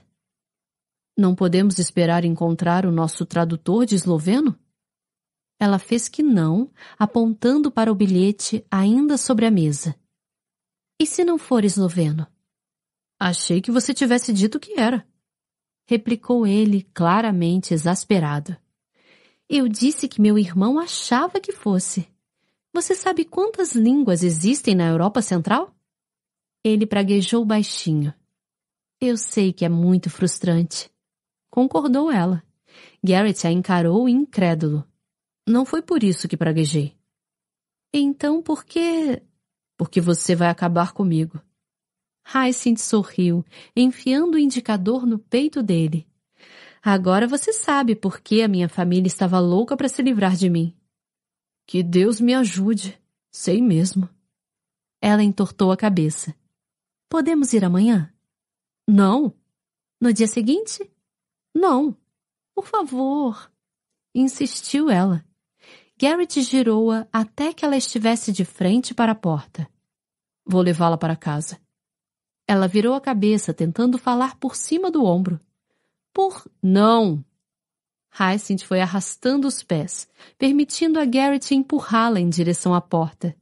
Speaker 1: Não podemos esperar encontrar o nosso tradutor de esloveno? Ela fez que não, apontando para o bilhete ainda sobre a mesa. E se não for esloveno? Achei que você tivesse dito que era. Replicou ele, claramente exasperado. Eu disse que meu irmão achava que fosse. Você sabe quantas línguas existem na Europa Central? Ele praguejou baixinho. Eu sei que é muito frustrante. Concordou ela. Garrett a encarou incrédulo. Não foi por isso que praguejei. Então por que... Porque você vai acabar comigo. Hyacinth sorriu, enfiando o indicador no peito dele. Agora você sabe por que a minha família estava louca para se livrar de mim. Que Deus me ajude. Sei mesmo. Ela entortou a cabeça. Podemos ir amanhã? Não. No dia seguinte? Não, por favor, insistiu ela. Garrett girou-a até que ela estivesse de frente para a porta. Vou levá-la para casa. Ela virou a cabeça, tentando falar por cima do ombro. Por não! Hyacinth foi arrastando os pés, permitindo a Garrett empurrá-la em direção à porta.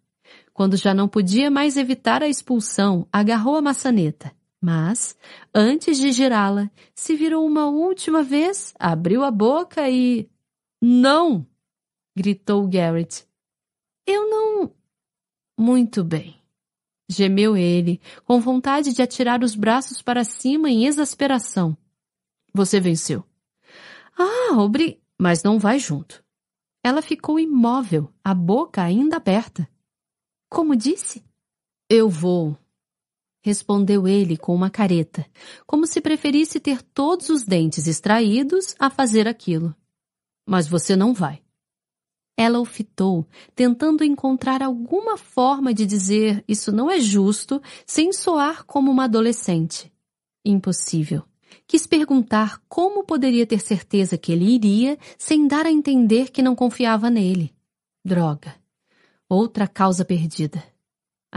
Speaker 1: Quando já não podia mais evitar a expulsão, agarrou a maçaneta. Mas, antes de girá-la, se virou uma última vez, abriu a boca e. Não! gritou Garrett. Eu não. Muito bem. Gemeu ele, com vontade de atirar os braços para cima em exasperação. Você venceu. Ah, obri. Mas não vai junto. Ela ficou imóvel, a boca ainda aberta. Como disse? Eu vou respondeu ele com uma careta, como se preferisse ter todos os dentes extraídos a fazer aquilo. Mas você não vai. Ela o fitou, tentando encontrar alguma forma de dizer isso não é justo sem soar como uma adolescente. Impossível. Quis perguntar como poderia ter certeza que ele iria sem dar a entender que não confiava nele. Droga. Outra causa perdida.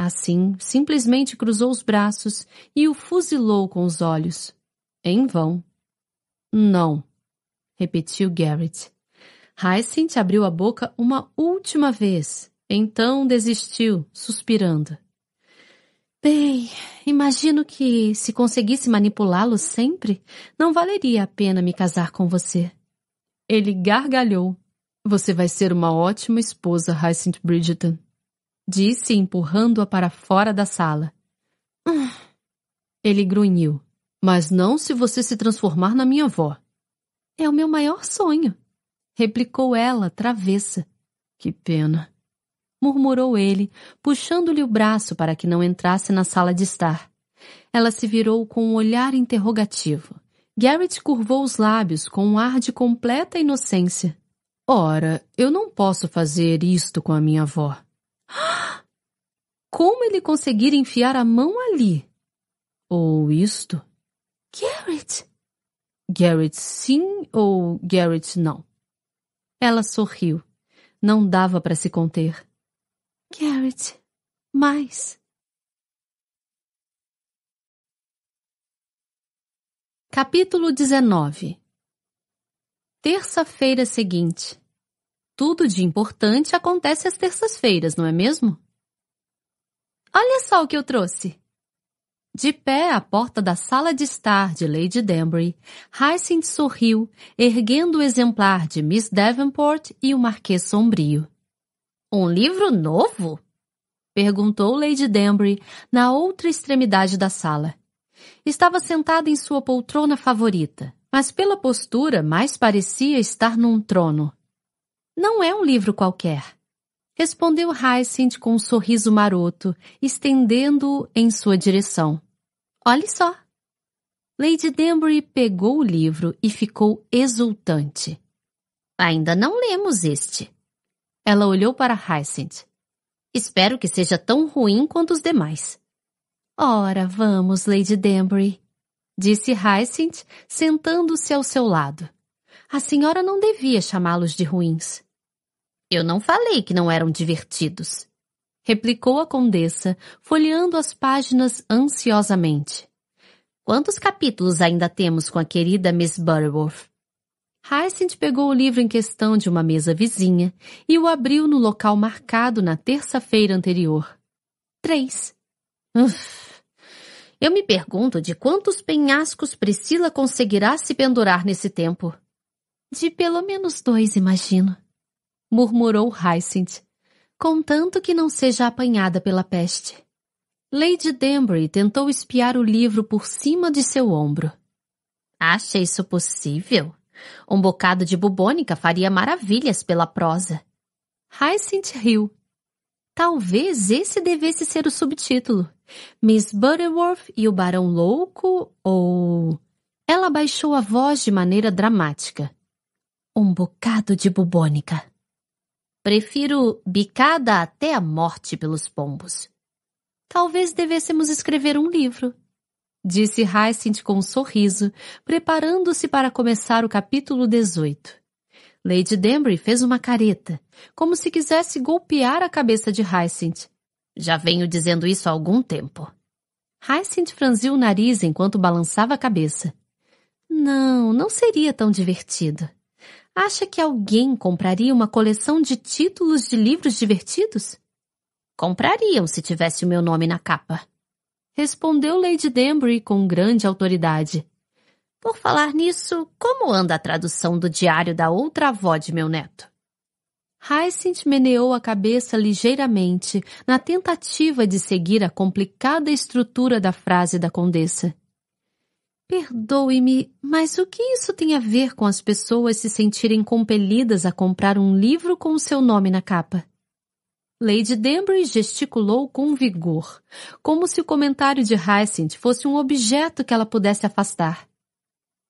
Speaker 1: Assim, simplesmente cruzou os braços e o fuzilou com os olhos. Em vão. Não, repetiu Garrett. Hyacinth abriu a boca uma última vez, então desistiu, suspirando. Bem, imagino que se conseguisse manipulá-lo sempre, não valeria a pena me casar com você.
Speaker 2: Ele gargalhou. Você vai ser uma ótima esposa, Hyacinth Bridgeton. Disse, empurrando-a para fora da sala. Ele grunhiu. Mas não se você se transformar na minha avó.
Speaker 1: É o meu maior sonho, replicou ela, travessa.
Speaker 2: Que pena murmurou ele, puxando-lhe o braço para que não entrasse na sala de estar. Ela se virou com um olhar interrogativo. Garrett curvou os lábios com um ar de completa inocência. Ora, eu não posso fazer isto com a minha avó. Como ele conseguir enfiar a mão ali? Ou isto?
Speaker 1: Garrett!
Speaker 2: Garrett sim ou Garrett não? Ela sorriu. Não dava para se conter.
Speaker 1: Garrett, mais. Capítulo 19 Terça-feira seguinte. Tudo de importante acontece às terças-feiras, não é mesmo? Olha só o que eu trouxe. De pé à porta da sala de estar de Lady Danbury, Hyacinth sorriu, erguendo o exemplar de Miss Davenport e o Marquês Sombrio.
Speaker 3: Um livro novo?
Speaker 1: Perguntou Lady Danbury na outra extremidade da sala. Estava sentada em sua poltrona favorita, mas pela postura mais parecia estar num trono. Não é um livro qualquer. Respondeu Hyacinth com um sorriso maroto, estendendo-o em sua direção. Olhe só. Lady Danbury pegou o livro e ficou exultante.
Speaker 3: Ainda não lemos este.
Speaker 1: Ela olhou para Hyacinth.
Speaker 3: Espero que seja tão ruim quanto os demais.
Speaker 1: Ora, vamos, Lady Danbury, disse Hyacinth, sentando-se ao seu lado. A senhora não devia chamá-los de ruins.
Speaker 3: Eu não falei que não eram divertidos,
Speaker 1: replicou a condessa, folheando as páginas ansiosamente.
Speaker 3: Quantos capítulos ainda temos com a querida Miss Butterworth?
Speaker 1: Hyacinth pegou o livro em questão de uma mesa vizinha e o abriu no local marcado na terça-feira anterior. Três.
Speaker 3: Uf. Eu me pergunto de quantos penhascos Priscila conseguirá se pendurar nesse tempo.
Speaker 1: De pelo menos dois, imagino. Murmurou Hyacinth, contanto que não seja apanhada pela peste. Lady Danbury tentou espiar o livro por cima de seu ombro.
Speaker 3: Acha isso possível? Um bocado de bubônica faria maravilhas pela prosa.
Speaker 1: Hyacinth riu. Talvez esse devesse ser o subtítulo. Miss Butterworth e o Barão Louco, ou... Ela baixou a voz de maneira dramática. Um bocado de bubônica.
Speaker 3: Prefiro bicada até a morte pelos pombos.
Speaker 1: Talvez devêssemos escrever um livro, disse Hyacinth com um sorriso, preparando-se para começar o capítulo 18. Lady Danbury fez uma careta, como se quisesse golpear a cabeça de Hyacinth.
Speaker 3: Já venho dizendo isso há algum tempo.
Speaker 1: Hyacinth franziu o nariz enquanto balançava a cabeça. Não, não seria tão divertido. Acha que alguém compraria uma coleção de títulos de livros divertidos?
Speaker 3: Comprariam se tivesse o meu nome na capa
Speaker 1: respondeu Lady Danbury com grande autoridade.
Speaker 3: Por falar nisso, como anda a tradução do diário da outra avó de meu neto?
Speaker 1: Hyacinth meneou a cabeça ligeiramente na tentativa de seguir a complicada estrutura da frase da condessa. Perdoe-me, mas o que isso tem a ver com as pessoas se sentirem compelidas a comprar um livro com o seu nome na capa? Lady Danbury gesticulou com vigor, como se o comentário de Hyacinth fosse um objeto que ela pudesse afastar.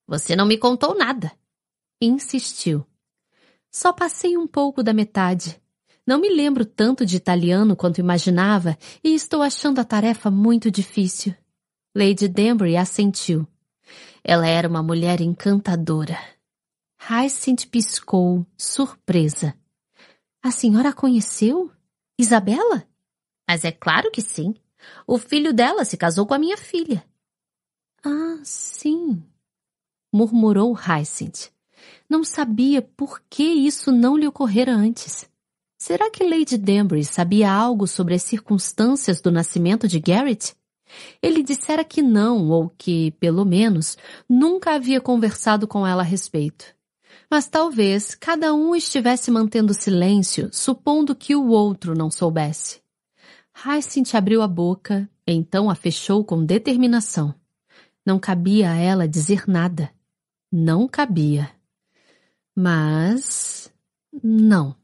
Speaker 3: Você não me contou nada.
Speaker 1: Insistiu. Só passei um pouco da metade. Não me lembro tanto de italiano quanto imaginava e estou achando a tarefa muito difícil. Lady Danbury assentiu. Ela era uma mulher encantadora. Hyacinth piscou, surpresa. A senhora a conheceu? Isabela?
Speaker 3: Mas é claro que sim. O filho dela se casou com a minha filha.
Speaker 1: Ah, sim, murmurou Hyacinth. Não sabia por que isso não lhe ocorrera antes. Será que Lady Danbury sabia algo sobre as circunstâncias do nascimento de Garrett? Ele dissera que não, ou que, pelo menos, nunca havia conversado com ela a respeito. Mas talvez cada um estivesse mantendo silêncio, supondo que o outro não soubesse. Hyacinth abriu a boca, então a fechou com determinação. Não cabia a ela dizer nada. Não cabia. Mas. Não.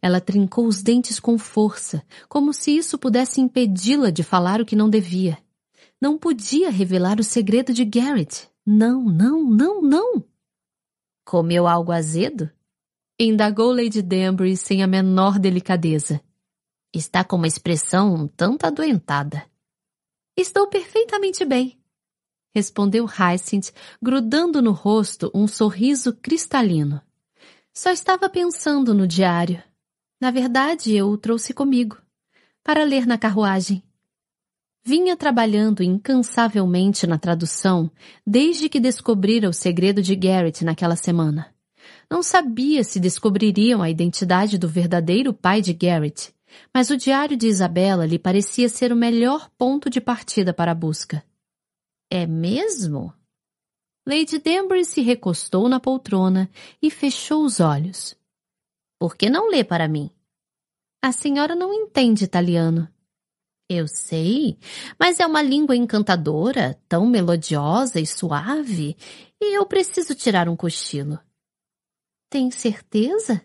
Speaker 1: Ela trincou os dentes com força, como se isso pudesse impedi-la de falar o que não devia. Não podia revelar o segredo de Garrett. Não, não, não, não.
Speaker 3: Comeu algo azedo?
Speaker 1: Indagou Lady Danbury sem a menor delicadeza.
Speaker 3: Está com uma expressão um tanto adoentada.
Speaker 1: Estou perfeitamente bem, respondeu Hyacinth, grudando no rosto um sorriso cristalino. Só estava pensando no diário. Na verdade, eu o trouxe comigo, para ler na carruagem. Vinha trabalhando incansavelmente na tradução desde que descobrira o segredo de Garrett naquela semana. Não sabia se descobririam a identidade do verdadeiro pai de Garrett, mas o diário de Isabela lhe parecia ser o melhor ponto de partida para a busca.
Speaker 3: É mesmo?
Speaker 1: Lady Danbury se recostou na poltrona e fechou os olhos.
Speaker 3: Por que não lê para mim?
Speaker 1: A senhora não entende italiano.
Speaker 3: Eu sei, mas é uma língua encantadora, tão melodiosa e suave, e eu preciso tirar um cochilo.
Speaker 1: Tem certeza?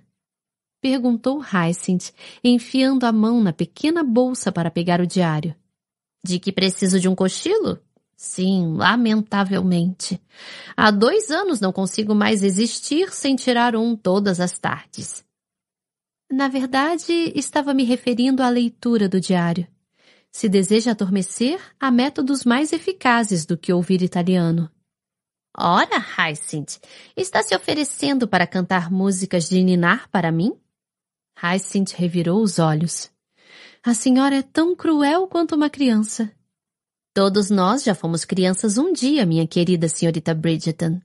Speaker 1: Perguntou Hyacinth, enfiando a mão na pequena bolsa para pegar o diário.
Speaker 3: De que preciso de um cochilo? Sim, lamentavelmente. Há dois anos não consigo mais existir sem tirar um todas as tardes.
Speaker 1: Na verdade, estava me referindo à leitura do diário. Se deseja adormecer, há métodos mais eficazes do que ouvir italiano.
Speaker 3: Ora, Hyacinth, está se oferecendo para cantar músicas de ninar para mim?
Speaker 1: Hyacinth revirou os olhos. A senhora é tão cruel quanto uma criança.
Speaker 3: Todos nós já fomos crianças um dia, minha querida senhorita Bridgeton.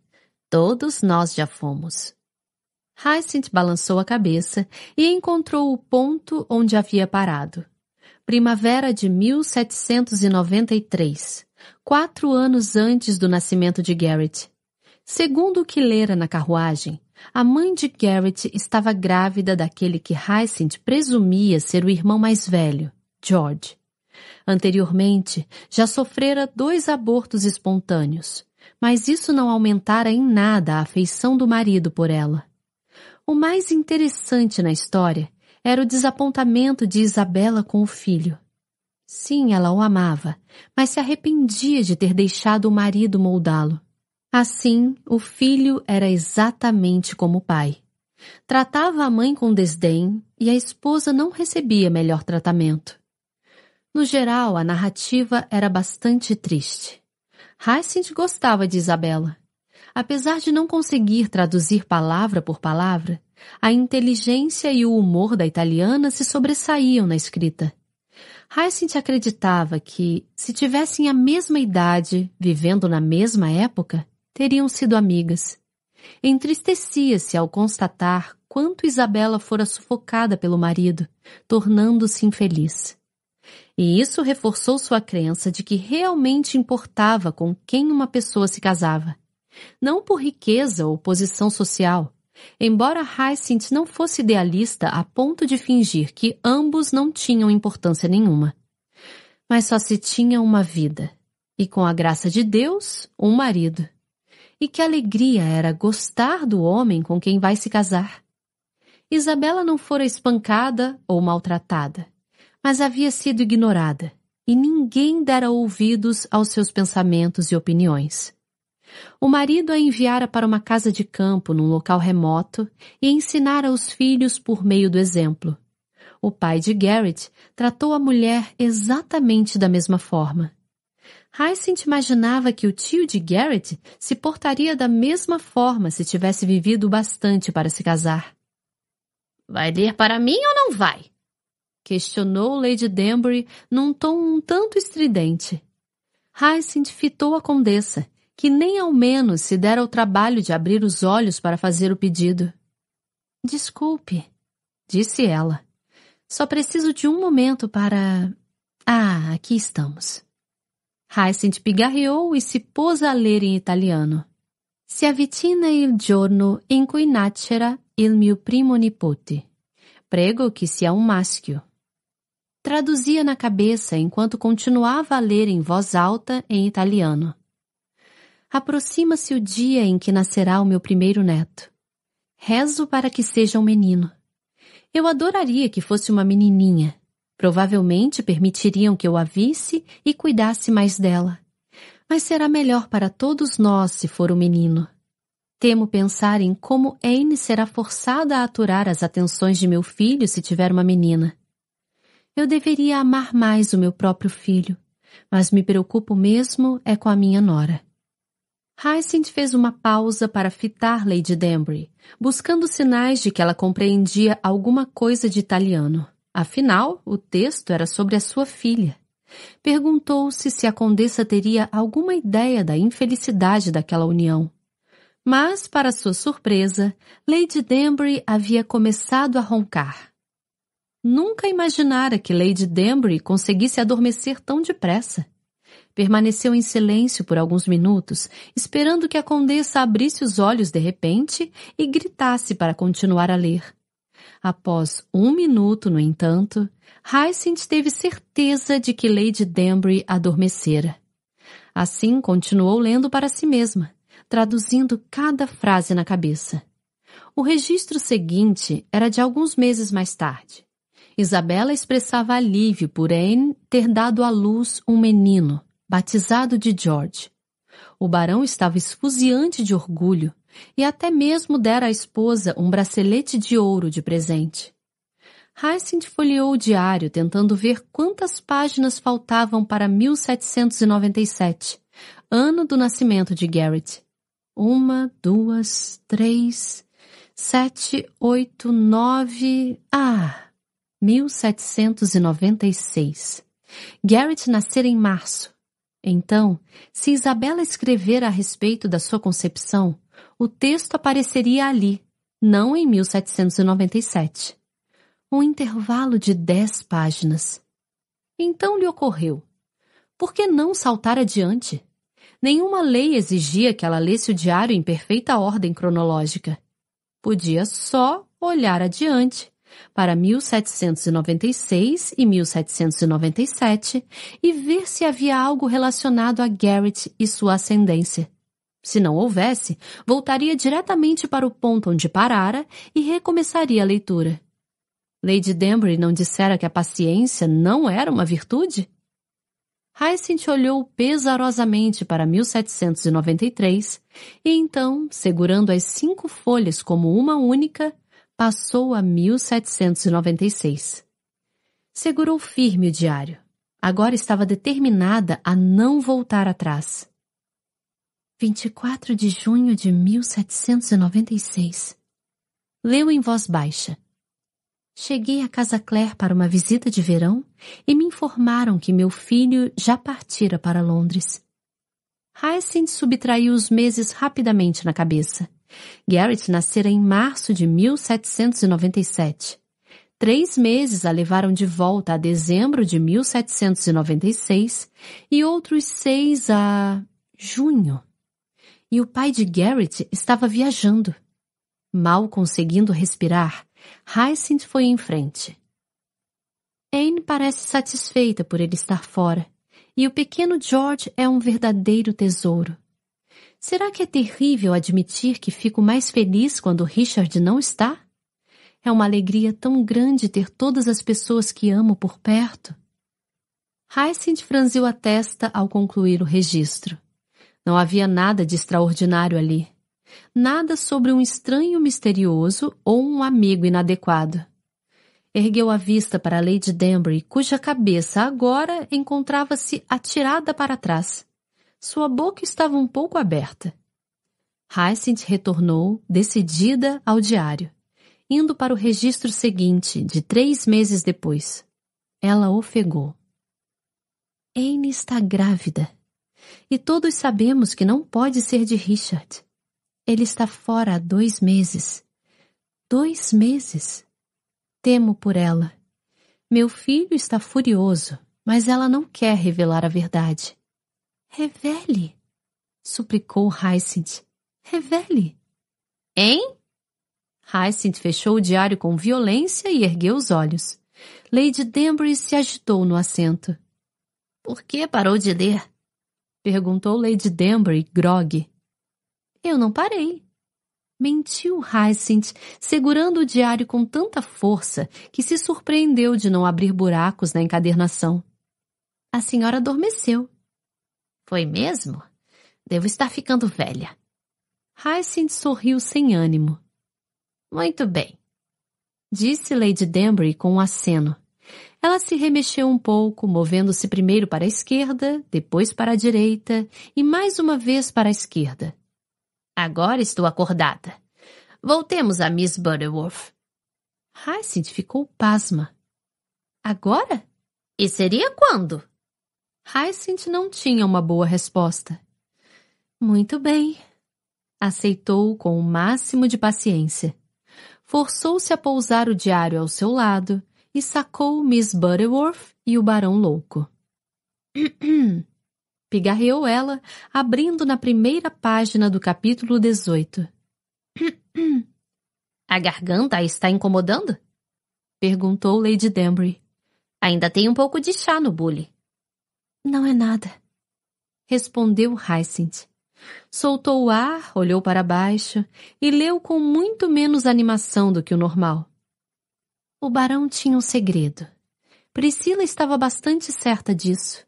Speaker 3: Todos nós já fomos.
Speaker 1: Hyacinth balançou a cabeça e encontrou o ponto onde havia parado. Primavera de 1793, quatro anos antes do nascimento de Garrett. Segundo o que lera na carruagem, a mãe de Garrett estava grávida daquele que Hyacinth presumia ser o irmão mais velho, George. Anteriormente, já sofrera dois abortos espontâneos, mas isso não aumentara em nada a afeição do marido por ela. O mais interessante na história era o desapontamento de Isabela com o filho. Sim, ela o amava, mas se arrependia de ter deixado o marido moldá-lo. Assim, o filho era exatamente como o pai. Tratava a mãe com desdém e a esposa não recebia melhor tratamento. No geral, a narrativa era bastante triste. Hyacinth gostava de Isabela. Apesar de não conseguir traduzir palavra por palavra, a inteligência e o humor da italiana se sobressaíam na escrita. Hyacinth acreditava que, se tivessem a mesma idade, vivendo na mesma época, teriam sido amigas. Entristecia-se ao constatar quanto Isabela fora sufocada pelo marido, tornando-se infeliz. E isso reforçou sua crença de que realmente importava com quem uma pessoa se casava. Não por riqueza ou posição social, embora Hyacinth não fosse idealista a ponto de fingir que ambos não tinham importância nenhuma. Mas só se tinha uma vida, e com a graça de Deus, um marido. E que alegria era gostar do homem com quem vai se casar. Isabela não fora espancada ou maltratada mas havia sido ignorada, e ninguém dera ouvidos aos seus pensamentos e opiniões. O marido a enviara para uma casa de campo num local remoto e ensinara os filhos por meio do exemplo. O pai de Garrett tratou a mulher exatamente da mesma forma. Hyacinth imaginava que o tio de Garrett se portaria da mesma forma se tivesse vivido bastante para se casar.
Speaker 3: Vai ler para mim ou não vai?
Speaker 1: Questionou Lady Danbury num tom um tanto estridente. Hyacinth fitou a condessa, que nem ao menos se dera o trabalho de abrir os olhos para fazer o pedido. Desculpe, disse ela. Só preciso de um momento para. Ah, aqui estamos. Hyacinth pigarreou e se pôs a ler em italiano. Si avvicina il giorno in cui nascerà il mio primo nipote. Prego que sia um maschio. Traduzia na cabeça enquanto continuava a ler em voz alta em italiano. Aproxima-se o dia em que nascerá o meu primeiro neto. Rezo para que seja um menino. Eu adoraria que fosse uma menininha. Provavelmente permitiriam que eu a visse e cuidasse mais dela mas será melhor para todos nós se for um menino. Temo pensar em como Anne será forçada a aturar as atenções de meu filho se tiver uma menina. Eu deveria amar mais o meu próprio filho, mas me preocupo mesmo é com a minha nora. Hyacinth fez uma pausa para fitar Lady Danbury, buscando sinais de que ela compreendia alguma coisa de italiano. Afinal, o texto era sobre a sua filha. Perguntou-se se a condessa teria alguma ideia da infelicidade daquela união. Mas, para sua surpresa, Lady Danbury havia começado a roncar. Nunca imaginara que Lady Danbury conseguisse adormecer tão depressa. Permaneceu em silêncio por alguns minutos, esperando que a condessa abrisse os olhos de repente e gritasse para continuar a ler. Após um minuto, no entanto, Hyacinth teve certeza de que Lady Danbury adormecera. Assim, continuou lendo para si mesma, traduzindo cada frase na cabeça. O registro seguinte era de alguns meses mais tarde. Isabela expressava alívio por Anne ter dado à luz um menino, batizado de George. O barão estava esfuziante de orgulho e até mesmo dera à esposa um bracelete de ouro de presente. Hyacinth folheou o diário tentando ver quantas páginas faltavam para 1797, ano do nascimento de Garrett. Uma, duas, três, sete, oito, nove... Ah! 1796. Garrett nascera em março. Então, se Isabela escrever a respeito da sua concepção, o texto apareceria ali, não em 1797. Um intervalo de dez páginas. Então lhe ocorreu. Por que não saltar adiante? Nenhuma lei exigia que ela lesse o diário em perfeita ordem cronológica. Podia só olhar adiante, para 1796 e 1797, e ver se havia algo relacionado a Garrett e sua ascendência. Se não houvesse, voltaria diretamente para o ponto onde parara e recomeçaria a leitura. Lady Danbury não dissera que a paciência não era uma virtude? Hyacinth olhou pesarosamente para 1793 e então, segurando as cinco folhas como uma única, passou a 1796. Segurou firme o diário. Agora estava determinada a não voltar atrás. 24 de junho de 1796. Leu em voz baixa. Cheguei a Casa Clare para uma visita de verão e me informaram que meu filho já partira para Londres. Hyacinth subtraiu os meses rapidamente na cabeça. Garrett nascera em março de 1797. Três meses a levaram de volta a dezembro de 1796 e outros seis a junho e o pai de Garrett estava viajando. Mal conseguindo respirar, Hyacinth foi em frente. Anne parece satisfeita por ele estar fora, e o pequeno George é um verdadeiro tesouro. Será que é terrível admitir que fico mais feliz quando Richard não está? É uma alegria tão grande ter todas as pessoas que amo por perto. Hyacinth franziu a testa ao concluir o registro. Não havia nada de extraordinário ali. Nada sobre um estranho misterioso ou um amigo inadequado. Ergueu a vista para Lady Danbury, cuja cabeça agora encontrava-se atirada para trás. Sua boca estava um pouco aberta. Hyacinth retornou, decidida, ao diário, indo para o registro seguinte, de três meses depois. Ela ofegou. Anne está grávida. E todos sabemos que não pode ser de Richard. Ele está fora há dois meses. Dois meses. Temo por ela. Meu filho está furioso, mas ela não quer revelar a verdade. Revele, suplicou Hyacinth. Revele.
Speaker 3: Hein?
Speaker 1: Hyacinth fechou o diário com violência e ergueu os olhos. Lady Danbury se agitou no assento.
Speaker 3: Por que parou de ler?
Speaker 1: Perguntou Lady Danbury, grog. Eu não parei. Mentiu Hyacinth, segurando o diário com tanta força que se surpreendeu de não abrir buracos na encadernação. A senhora adormeceu.
Speaker 3: Foi mesmo? Devo estar ficando velha.
Speaker 1: Hyacinth sorriu sem ânimo.
Speaker 3: Muito bem,
Speaker 1: disse Lady Danbury com um aceno. Ela se remexeu um pouco, movendo-se primeiro para a esquerda, depois para a direita e mais uma vez para a esquerda.
Speaker 3: Agora estou acordada. Voltemos a Miss Butterworth.
Speaker 1: Hyacinth ficou pasma. Agora?
Speaker 3: E seria quando?
Speaker 1: Hyacinth não tinha uma boa resposta. Muito bem. Aceitou com o máximo de paciência. Forçou-se a pousar o diário ao seu lado e sacou Miss Butterworth e o Barão Louco. Pigarreou ela, abrindo na primeira página do capítulo 18.
Speaker 3: A garganta a está incomodando?
Speaker 1: Perguntou Lady Danbury.
Speaker 3: Ainda tem um pouco de chá no bule.
Speaker 1: Não é nada. Respondeu Hyacinth. Soltou o ar, olhou para baixo e leu com muito menos animação do que o normal. O barão tinha um segredo. Priscila estava bastante certa disso.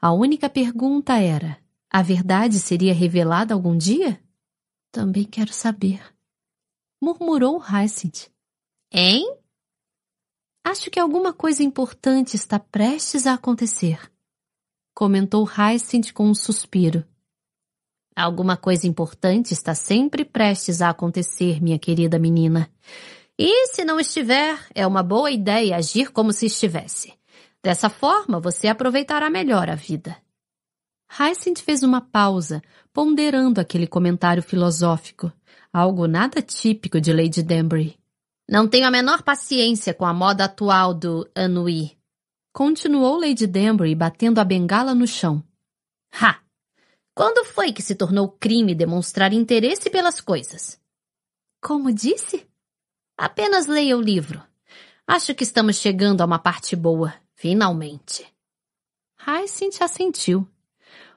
Speaker 1: A única pergunta era: a verdade seria revelada algum dia? Também quero saber. Murmurou Hyacinth.
Speaker 3: Hein?
Speaker 1: Acho que alguma coisa importante está prestes a acontecer. Comentou Hyacinth com um suspiro.
Speaker 3: Alguma coisa importante está sempre prestes a acontecer, minha querida menina. E se não estiver, é uma boa ideia agir como se estivesse. Dessa forma, você aproveitará melhor a vida.
Speaker 1: Hyacinth fez uma pausa, ponderando aquele comentário filosófico, algo nada típico de Lady Danbury.
Speaker 3: Não tenho a menor paciência com a moda atual do Anui.
Speaker 1: Continuou Lady Danbury batendo a bengala no chão.
Speaker 3: Ha! Quando foi que se tornou crime demonstrar interesse pelas coisas?
Speaker 1: Como disse?
Speaker 3: Apenas leia o livro. Acho que estamos chegando a uma parte boa. Finalmente.
Speaker 1: Hyacinth assentiu.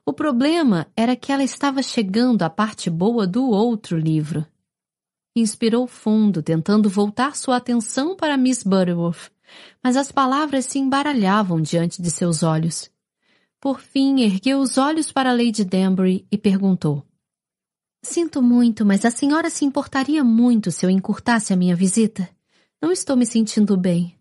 Speaker 1: O problema era que ela estava chegando à parte boa do outro livro. Inspirou fundo, tentando voltar sua atenção para Miss Butterworth, mas as palavras se embaralhavam diante de seus olhos. Por fim, ergueu os olhos para Lady Danbury e perguntou. Sinto muito, mas a senhora se importaria muito se eu encurtasse a minha visita? Não estou me sentindo bem.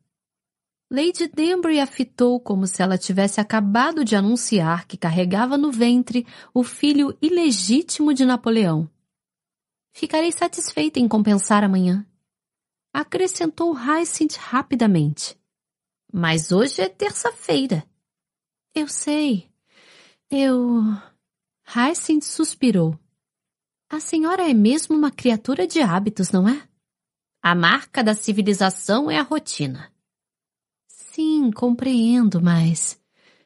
Speaker 1: Lady Danbury a fitou como se ela tivesse acabado de anunciar que carregava no ventre o filho ilegítimo de Napoleão. Ficarei satisfeita em compensar amanhã. Acrescentou Hyacinth rapidamente.
Speaker 3: Mas hoje é terça-feira.
Speaker 1: Eu sei. Eu... Hyacinth suspirou. A senhora é mesmo uma criatura de hábitos, não é?
Speaker 3: A marca da civilização é a rotina.
Speaker 1: Sim, compreendo, mas.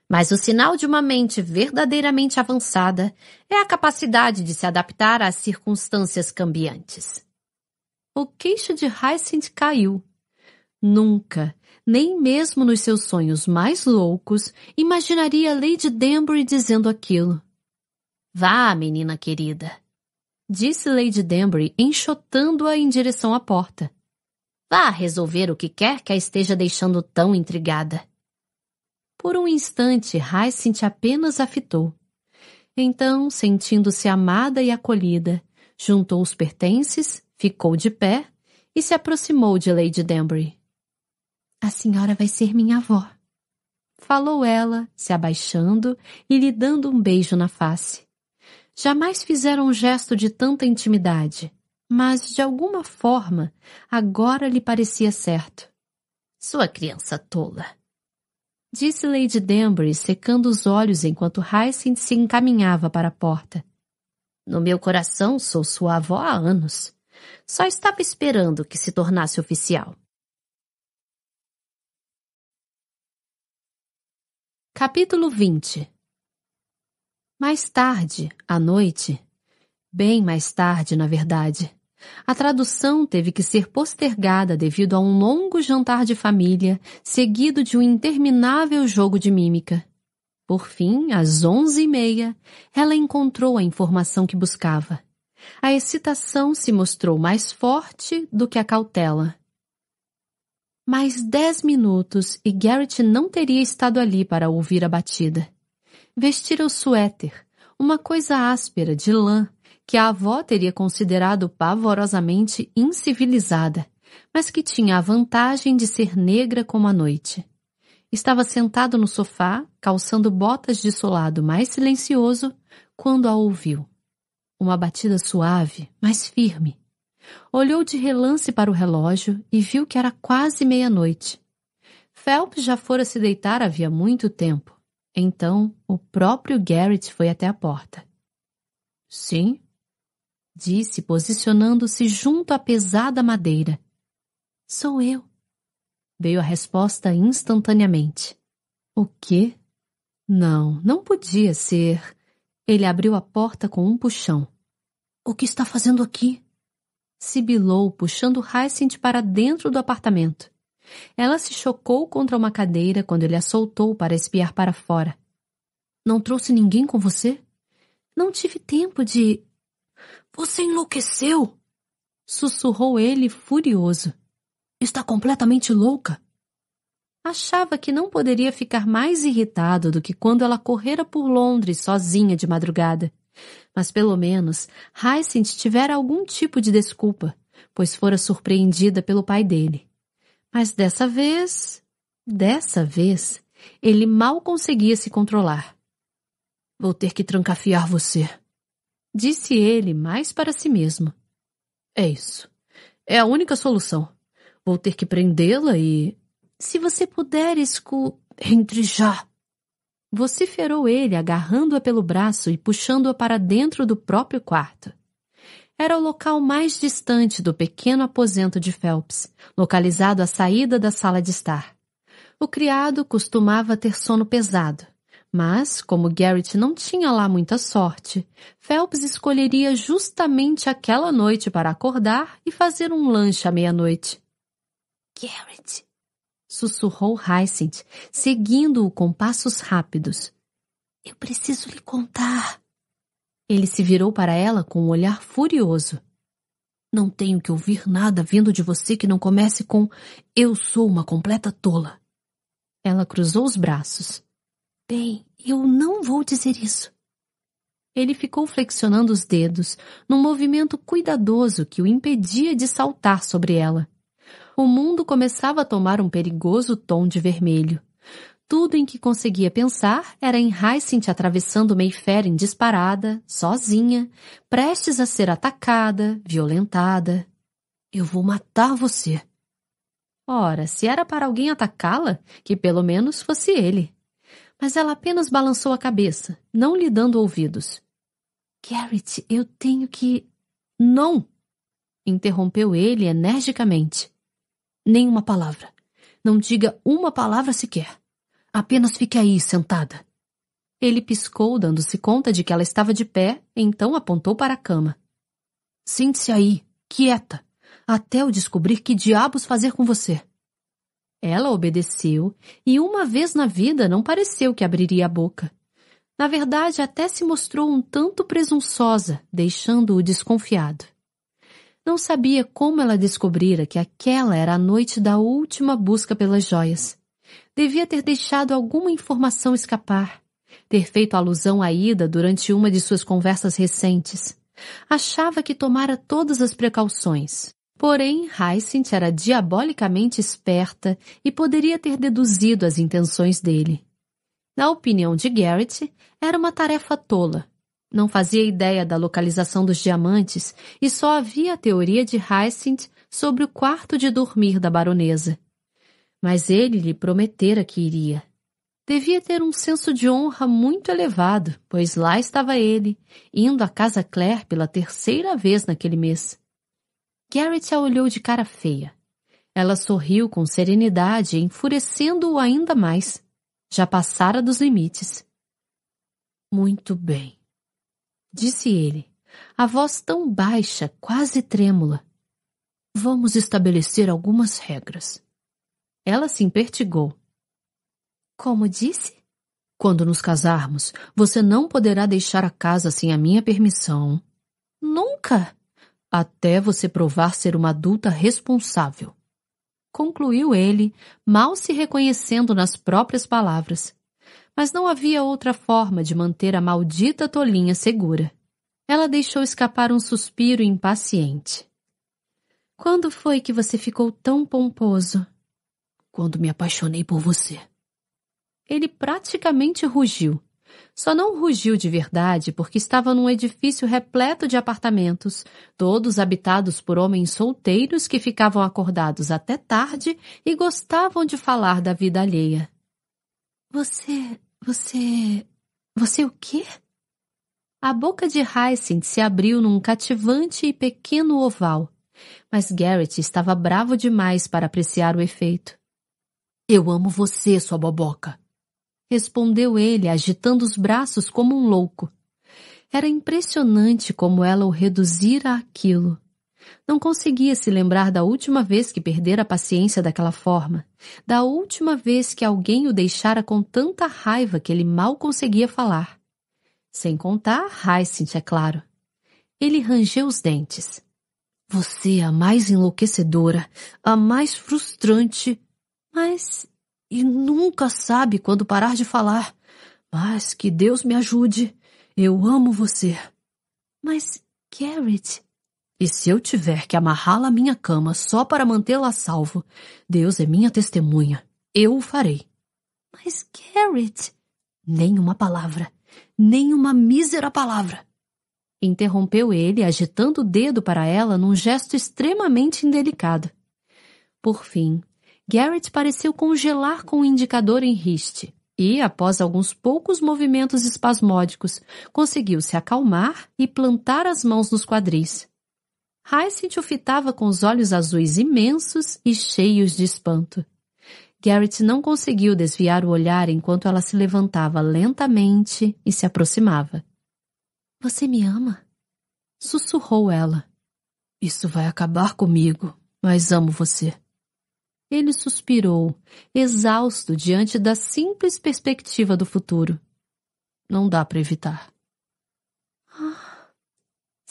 Speaker 3: Mas o sinal de uma mente verdadeiramente avançada é a capacidade de se adaptar às circunstâncias cambiantes.
Speaker 1: O queixo de Hyacinth caiu. Nunca, nem mesmo nos seus sonhos mais loucos, imaginaria Lady Danbury dizendo aquilo.
Speaker 3: Vá, menina querida,
Speaker 1: disse Lady Danbury, enxotando-a em direção à porta.
Speaker 3: Vá resolver o que quer que a esteja deixando tão intrigada.
Speaker 1: Por um instante, Hyacinth apenas a fitou. Então, sentindo-se amada e acolhida, juntou os pertences, ficou de pé e se aproximou de Lady Danbury. A senhora vai ser minha avó. Falou ela, se abaixando e lhe dando um beijo na face. Jamais fizeram um gesto de tanta intimidade mas de alguma forma agora lhe parecia certo.
Speaker 3: Sua criança tola.
Speaker 1: Disse Lady Danbury, secando os olhos enquanto Hyacinth se encaminhava para a porta.
Speaker 3: No meu coração sou sua avó há anos. Só estava esperando que se tornasse oficial.
Speaker 1: Capítulo 20 Mais tarde, à noite, bem mais tarde, na verdade, a tradução teve que ser postergada devido a um longo jantar de família, seguido de um interminável jogo de mímica. Por fim, às onze e meia, ela encontrou a informação que buscava. A excitação se mostrou mais forte do que a cautela. Mais dez minutos e Garrett não teria estado ali para ouvir a batida vestira o suéter, uma coisa áspera de lã que a avó teria considerado pavorosamente incivilizada, mas que tinha a vantagem de ser negra como a noite. Estava sentado no sofá, calçando botas de solado mais silencioso, quando a ouviu. Uma batida suave, mas firme. Olhou de relance para o relógio e viu que era quase meia-noite. Phelps já fora se deitar havia muito tempo. Então, o próprio Garrett foi até a porta. Sim? Disse, posicionando-se junto à pesada madeira. Sou eu. Veio a resposta instantaneamente. O quê? Não, não podia ser. Ele abriu a porta com um puxão. O que está fazendo aqui? Sibilou, puxando Hyacinth para dentro do apartamento. Ela se chocou contra uma cadeira quando ele a soltou para espiar para fora. Não trouxe ninguém com você? Não tive tempo de. Você enlouqueceu! Sussurrou ele furioso. Está completamente louca. Achava que não poderia ficar mais irritado do que quando ela correra por Londres sozinha de madrugada. Mas pelo menos Hyacinth tivera algum tipo de desculpa, pois fora surpreendida pelo pai dele. Mas dessa vez, dessa vez, ele mal conseguia se controlar. Vou ter que trancafiar você, disse ele mais para si mesmo. É isso. É a única solução. Vou ter que prendê-la e. Se você puder, escu. Entre já! Vociferou ele, agarrando-a pelo braço e puxando-a para dentro do próprio quarto era o local mais distante do pequeno aposento de Phelps, localizado à saída da sala de estar. O criado costumava ter sono pesado, mas, como Garrett não tinha lá muita sorte, Phelps escolheria justamente aquela noite para acordar e fazer um lanche à meia-noite. Garrett, sussurrou Hyacinth, seguindo-o com passos rápidos. Eu preciso lhe contar. Ele se virou para ela com um olhar furioso. Não tenho que ouvir nada vindo de você que não comece com Eu sou uma completa tola. Ela cruzou os braços. Bem, eu não vou dizer isso. Ele ficou flexionando os dedos, num movimento cuidadoso que o impedia de saltar sobre ela. O mundo começava a tomar um perigoso tom de vermelho. Tudo em que conseguia pensar era em Hyacinth atravessando Mayfair disparada, sozinha, prestes a ser atacada, violentada. Eu vou matar você. Ora, se era para alguém atacá-la, que pelo menos fosse ele. Mas ela apenas balançou a cabeça, não lhe dando ouvidos. Garrett, eu tenho que. Não! interrompeu ele energicamente. Nem uma palavra. Não diga uma palavra sequer. Apenas fique aí, sentada. Ele piscou, dando-se conta de que ela estava de pé, então apontou para a cama. Sente-se aí, quieta, até eu descobrir que diabos fazer com você. Ela obedeceu e uma vez na vida não pareceu que abriria a boca. Na verdade, até se mostrou um tanto presunçosa, deixando-o desconfiado. Não sabia como ela descobrira que aquela era a noite da última busca pelas joias. Devia ter deixado alguma informação escapar, ter feito alusão à ida durante uma de suas conversas recentes. Achava que tomara todas as precauções. Porém, Hyacinth era diabolicamente esperta e poderia ter deduzido as intenções dele. Na opinião de Garrett, era uma tarefa tola. Não fazia ideia da localização dos diamantes e só havia a teoria de Hyacinth sobre o quarto de dormir da baronesa. Mas ele lhe prometera que iria. Devia ter um senso de honra muito elevado, pois lá estava ele, indo à casa Claire pela terceira vez naquele mês. Garrett a olhou de cara feia. Ela sorriu com serenidade, enfurecendo-o ainda mais. Já passara dos limites.
Speaker 2: Muito bem, disse ele, a voz tão baixa, quase trêmula. Vamos estabelecer algumas regras. Ela se impertigou.
Speaker 1: Como disse?
Speaker 2: Quando nos casarmos, você não poderá deixar a casa sem a minha permissão.
Speaker 1: Nunca!
Speaker 2: Até você provar ser uma adulta responsável. Concluiu ele, mal se reconhecendo nas próprias palavras. Mas não havia outra forma de manter a maldita tolinha segura. Ela deixou escapar um suspiro impaciente.
Speaker 1: Quando foi que você ficou tão pomposo?
Speaker 2: Quando me apaixonei por você.
Speaker 1: Ele praticamente rugiu. Só não rugiu de verdade porque estava num edifício repleto de apartamentos, todos habitados por homens solteiros que ficavam acordados até tarde e gostavam de falar da vida alheia. Você. você. você o quê? A boca de Hyacinth se abriu num cativante e pequeno oval, mas Garrett estava bravo demais para apreciar o efeito.
Speaker 2: Eu amo você, sua boboca
Speaker 1: respondeu ele, agitando os braços como um louco. Era impressionante como ela o reduzira àquilo. Não conseguia se lembrar da última vez que perdera a paciência daquela forma, da última vez que alguém o deixara com tanta raiva que ele mal conseguia falar. Sem contar Hyacinth, é claro. Ele rangeu os dentes.
Speaker 2: Você é a mais enlouquecedora, a mais frustrante.
Speaker 1: Mas
Speaker 2: e nunca sabe quando parar de falar. Mas que Deus me ajude. Eu amo você.
Speaker 1: Mas, Garrett...
Speaker 2: E se eu tiver que amarrá-la à minha cama só para mantê-la salvo, Deus é minha testemunha. Eu o farei.
Speaker 1: Mas, Garrett...
Speaker 2: Nem uma palavra. Nem uma mísera palavra.
Speaker 1: Interrompeu ele, agitando o dedo para ela num gesto extremamente indelicado. Por fim, Garrett pareceu congelar com o indicador em riste e, após alguns poucos movimentos espasmódicos, conseguiu se acalmar e plantar as mãos nos quadris. Hyacinth o fitava com os olhos azuis imensos e cheios de espanto. Garrett não conseguiu desviar o olhar enquanto ela se levantava lentamente e se aproximava.
Speaker 2: Você me ama?
Speaker 1: Sussurrou ela.
Speaker 2: Isso vai acabar comigo, mas amo você.
Speaker 1: Ele suspirou, exausto diante da simples perspectiva do futuro.
Speaker 2: Não dá para evitar.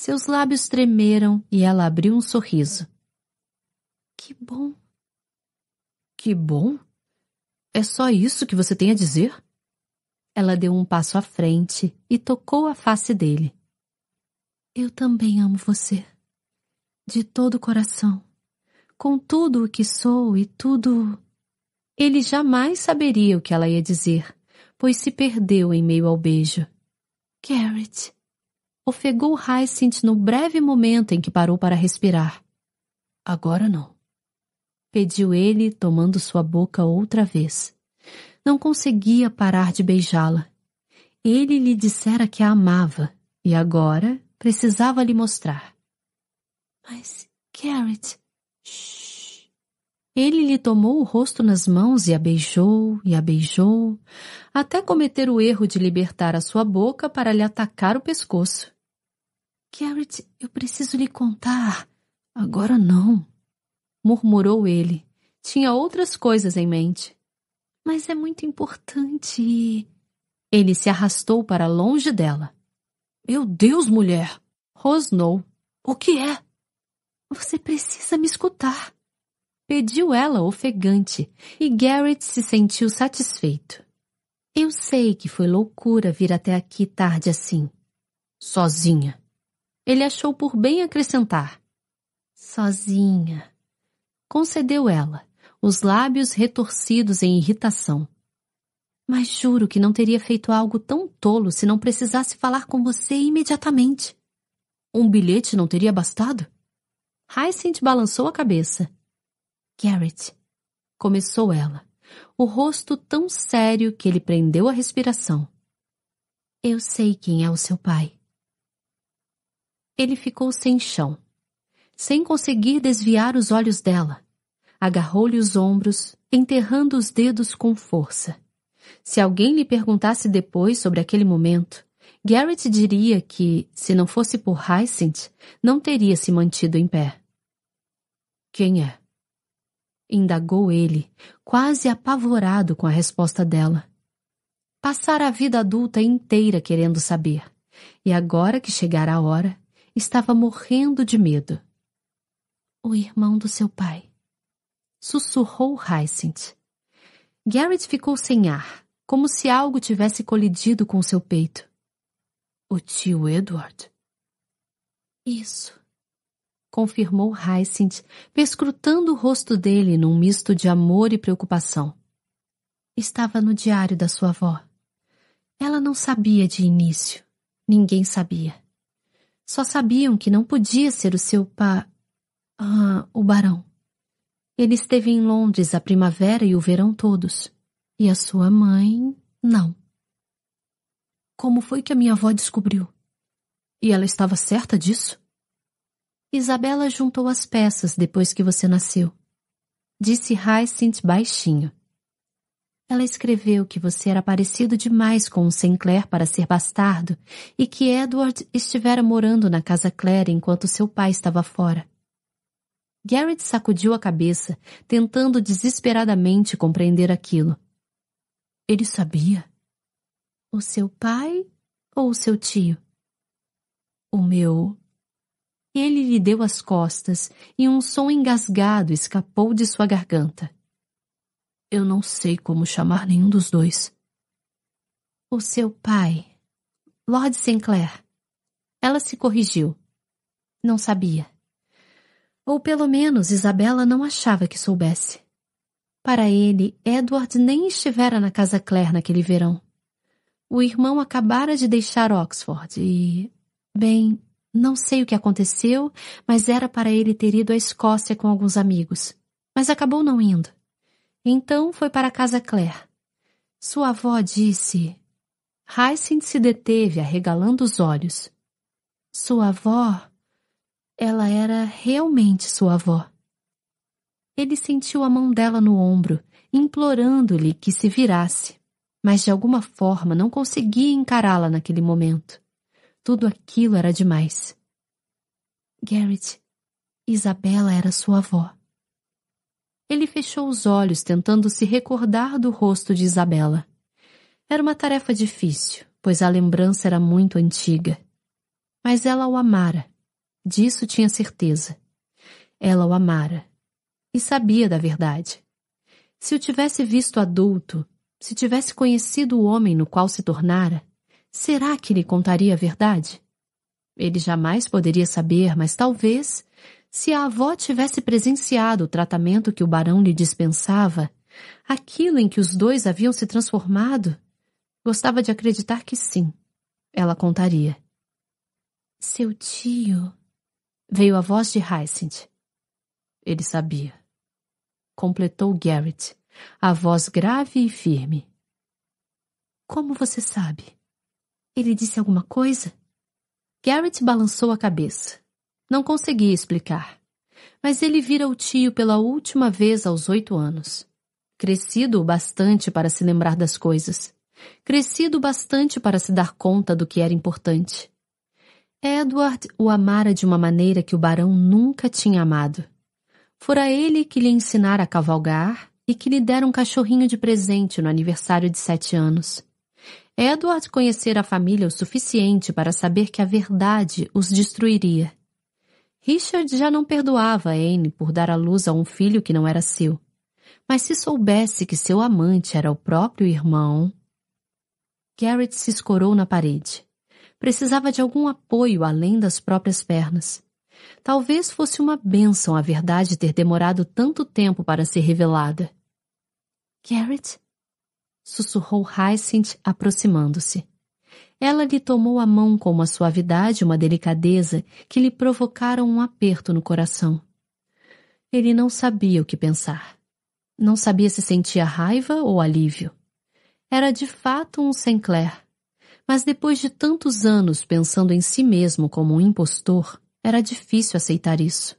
Speaker 1: Seus lábios tremeram e ela abriu um sorriso. Que bom.
Speaker 2: Que bom? É só isso que você tem a dizer?
Speaker 1: Ela deu um passo à frente e tocou a face dele. Eu também amo você. De todo o coração com tudo o que sou e tudo. Ele jamais saberia o que ela ia dizer, pois se perdeu em meio ao beijo. Garrett. Ofegou Hyacinth no breve momento em que parou para respirar.
Speaker 2: Agora não.
Speaker 1: Pediu ele, tomando sua boca outra vez. Não conseguia parar de beijá-la. Ele lhe dissera que a amava e agora precisava lhe mostrar. Mas, Garrett, Shhh. Ele lhe tomou o rosto nas mãos e a beijou e a beijou, até cometer o erro de libertar a sua boca para lhe atacar o pescoço. Garrett, eu preciso lhe contar.
Speaker 2: Agora não,
Speaker 1: murmurou ele. Tinha outras coisas em mente. Mas é muito importante. Ele se arrastou para longe dela.
Speaker 2: Meu Deus, mulher!
Speaker 1: Rosnou.
Speaker 2: O que é?
Speaker 1: Você precisa me escutar. Pediu ela ofegante, e Garrett se sentiu satisfeito. Eu sei que foi loucura vir até aqui tarde assim.
Speaker 2: Sozinha.
Speaker 1: Ele achou por bem acrescentar. Sozinha. Concedeu ela, os lábios retorcidos em irritação. Mas juro que não teria feito algo tão tolo se não precisasse falar com você imediatamente.
Speaker 2: Um bilhete não teria bastado?
Speaker 1: Hyacinth balançou a cabeça. Garrett, começou ela, o rosto tão sério que ele prendeu a respiração. Eu sei quem é o seu pai. Ele ficou sem chão, sem conseguir desviar os olhos dela. Agarrou-lhe os ombros, enterrando os dedos com força. Se alguém lhe perguntasse depois sobre aquele momento, Garrett diria que, se não fosse por Hyacinth, não teria se mantido em pé.
Speaker 2: Quem é?
Speaker 1: Indagou ele, quase apavorado com a resposta dela. Passara a vida adulta inteira querendo saber, e agora que chegara a hora, estava morrendo de medo. O irmão do seu pai. Sussurrou Hyacinth. Garrett ficou sem ar, como se algo tivesse colidido com seu peito.
Speaker 2: O tio Edward?
Speaker 1: Isso, confirmou Hyacinth, perscrutando o rosto dele num misto de amor e preocupação. Estava no diário da sua avó. Ela não sabia de início. Ninguém sabia. Só sabiam que não podia ser o seu pa... Ah, o barão. Ele esteve em Londres a primavera e o verão todos. E a sua mãe, não. Como foi que a minha avó descobriu? E ela estava certa disso? Isabela juntou as peças depois que você nasceu. Disse Hyacinth baixinho. Ela escreveu que você era parecido demais com o Sinclair para ser bastardo e que Edward estivera morando na casa Claire enquanto seu pai estava fora. Garrett sacudiu a cabeça, tentando desesperadamente compreender aquilo.
Speaker 2: Ele sabia?
Speaker 1: O seu pai ou o seu tio?
Speaker 2: O meu.
Speaker 1: Ele lhe deu as costas e um som engasgado escapou de sua garganta.
Speaker 2: Eu não sei como chamar nenhum dos dois.
Speaker 1: O seu pai, Lord Sinclair. Ela se corrigiu. Não sabia. Ou pelo menos Isabela não achava que soubesse. Para ele, Edward nem estivera na casa Claire naquele verão. O irmão acabara de deixar Oxford e. Bem, não sei o que aconteceu, mas era para ele ter ido à Escócia com alguns amigos. Mas acabou não indo. Então foi para a casa Claire. Sua avó disse. Hyacinth se deteve, arregalando os olhos. Sua avó. Ela era realmente sua avó. Ele sentiu a mão dela no ombro, implorando-lhe que se virasse mas de alguma forma não conseguia encará-la naquele momento. Tudo aquilo era demais. Garrett, Isabela era sua avó. Ele fechou os olhos tentando se recordar do rosto de Isabela. Era uma tarefa difícil, pois a lembrança era muito antiga. Mas ela o amara. Disso tinha certeza. Ela o amara. E sabia da verdade. Se o tivesse visto adulto, se tivesse conhecido o homem no qual se tornara, será que lhe contaria a verdade? Ele jamais poderia saber, mas talvez, se a avó tivesse presenciado o tratamento que o barão lhe dispensava, aquilo em que os dois haviam se transformado, gostava de acreditar que sim, ela contaria. Seu tio. Veio a voz de Hyacinth. Ele sabia. Completou Garrett a voz grave e firme. Como você sabe? Ele disse alguma coisa? Garrett balançou a cabeça. Não conseguia explicar. Mas ele vira o tio pela última vez aos oito anos. Crescido o bastante para se lembrar das coisas. Crescido o bastante para se dar conta do que era importante. Edward o amara de uma maneira que o barão nunca tinha amado. Fora ele que lhe ensinara a cavalgar, e que lhe deram um cachorrinho de presente no aniversário de sete anos. Edward conhecera a família o suficiente para saber que a verdade os destruiria. Richard já não perdoava Anne por dar à luz a um filho que não era seu. Mas se soubesse que seu amante era o próprio irmão... Garrett se escorou na parede. Precisava de algum apoio além das próprias pernas. Talvez fosse uma bênção a verdade ter demorado tanto tempo para ser revelada. Garrett? Sussurrou Hyacinth, aproximando-se. Ela lhe tomou a mão com uma suavidade e uma delicadeza que lhe provocaram um aperto no coração. Ele não sabia o que pensar. Não sabia se sentia raiva ou alívio. Era de fato um Sinclair. Mas depois de tantos anos pensando em si mesmo como um impostor, era difícil aceitar isso.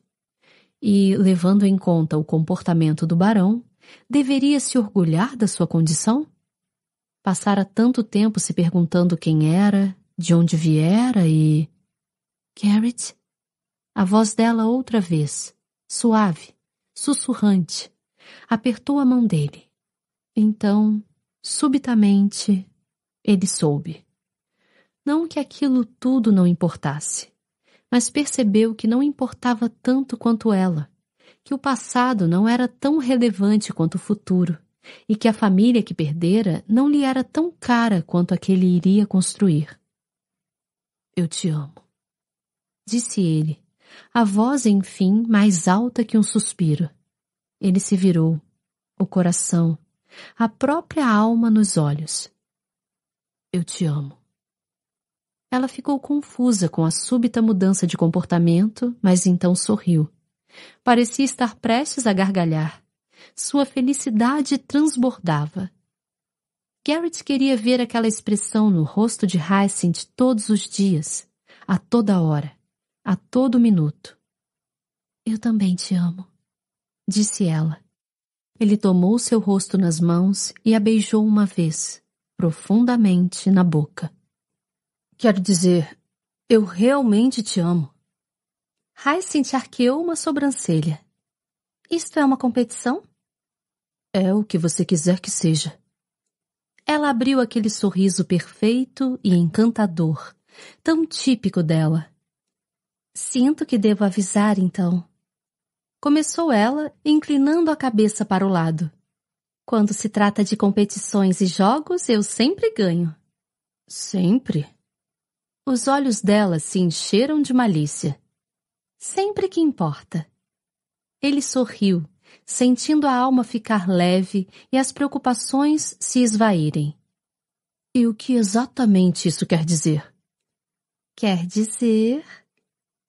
Speaker 1: E, levando em conta o comportamento do barão, deveria se orgulhar da sua condição? Passara tanto tempo se perguntando quem era de onde viera e. Garrett? A voz dela outra vez, suave, sussurrante, apertou a mão dele. Então, subitamente, ele soube. Não que aquilo tudo não importasse, mas percebeu que não importava tanto quanto ela, que o passado não era tão relevante quanto o futuro e que a família que perdera não lhe era tão cara quanto a que ele iria construir. Eu te amo, disse ele, a voz, enfim, mais alta que um suspiro. Ele se virou, o coração, a própria alma nos olhos. Eu te amo. Ela ficou confusa com a súbita mudança de comportamento, mas então sorriu. Parecia estar prestes a gargalhar. Sua felicidade transbordava. Garrett queria ver aquela expressão no rosto de Hyacinth todos os dias, a toda hora, a todo minuto. Eu também te amo, disse ela. Ele tomou seu rosto nas mãos e a beijou uma vez, profundamente na boca.
Speaker 2: Quero dizer, eu realmente te amo.
Speaker 1: Hyacinth arqueou uma sobrancelha. Isto é uma competição?
Speaker 2: É o que você quiser que seja.
Speaker 1: Ela abriu aquele sorriso perfeito e encantador, tão típico dela. Sinto que devo avisar, então. Começou ela, inclinando a cabeça para o lado. Quando se trata de competições e jogos, eu sempre ganho.
Speaker 2: Sempre?
Speaker 1: Os olhos dela se encheram de malícia. Sempre que importa. Ele sorriu, sentindo a alma ficar leve e as preocupações se esvaírem.
Speaker 2: E o que exatamente isso quer dizer?
Speaker 1: Quer dizer.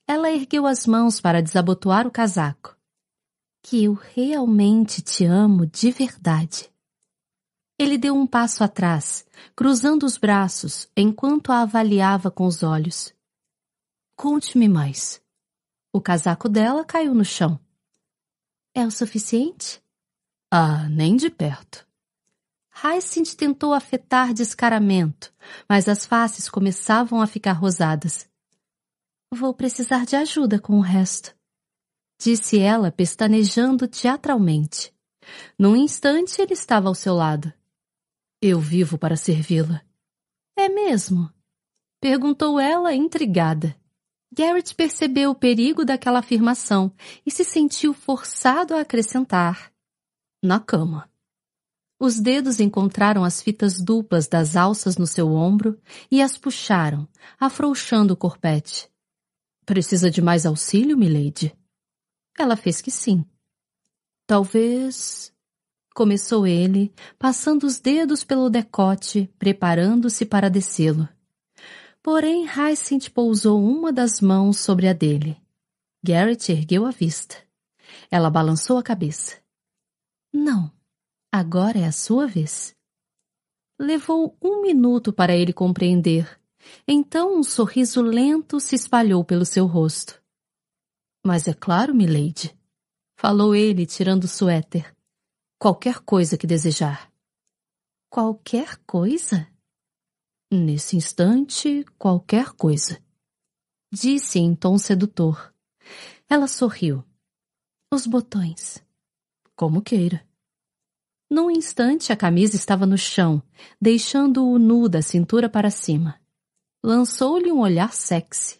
Speaker 1: Ela ergueu as mãos para desabotoar o casaco. Que eu realmente te amo de verdade. Ele deu um passo atrás, cruzando os braços, enquanto a avaliava com os olhos. Conte-me mais. O casaco dela caiu no chão. É o suficiente?
Speaker 2: Ah, nem de perto.
Speaker 1: Hyacinth tentou afetar descaramento, mas as faces começavam a ficar rosadas. Vou precisar de ajuda com o resto, disse ela, pestanejando teatralmente. Num instante ele estava ao seu lado.
Speaker 2: Eu vivo para servi-la.
Speaker 1: É mesmo? Perguntou ela, intrigada. Garrett percebeu o perigo daquela afirmação e se sentiu forçado a acrescentar.
Speaker 2: Na cama.
Speaker 1: Os dedos encontraram as fitas duplas das alças no seu ombro e as puxaram, afrouxando o corpete.
Speaker 2: Precisa de mais auxílio, milady?
Speaker 1: Ela fez que sim.
Speaker 2: Talvez...
Speaker 1: Começou ele, passando os dedos pelo decote, preparando-se para descê-lo. Porém, Hyacinth pousou uma das mãos sobre a dele. Garrett ergueu a vista. Ela balançou a cabeça. Não, agora é a sua vez. Levou um minuto para ele compreender. Então um sorriso lento se espalhou pelo seu rosto.
Speaker 2: Mas é claro, milady, falou ele, tirando o suéter. Qualquer coisa que desejar.
Speaker 1: Qualquer coisa?
Speaker 2: Nesse instante, qualquer coisa.
Speaker 1: Disse em tom sedutor. Ela sorriu. Os botões.
Speaker 2: Como queira.
Speaker 1: Num instante, a camisa estava no chão, deixando-o nu da cintura para cima. Lançou-lhe um olhar sexy.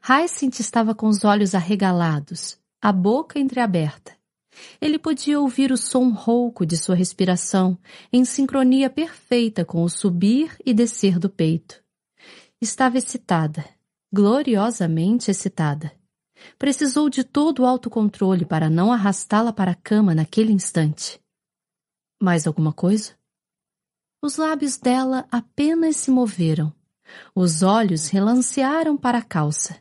Speaker 1: Hyacinth estava com os olhos arregalados, a boca entreaberta. Ele podia ouvir o som rouco de sua respiração, em sincronia perfeita com o subir e descer do peito. Estava excitada, gloriosamente excitada. Precisou de todo o autocontrole para não arrastá-la para a cama naquele instante.
Speaker 2: Mais alguma coisa?
Speaker 1: Os lábios dela apenas se moveram. Os olhos relancearam para a calça.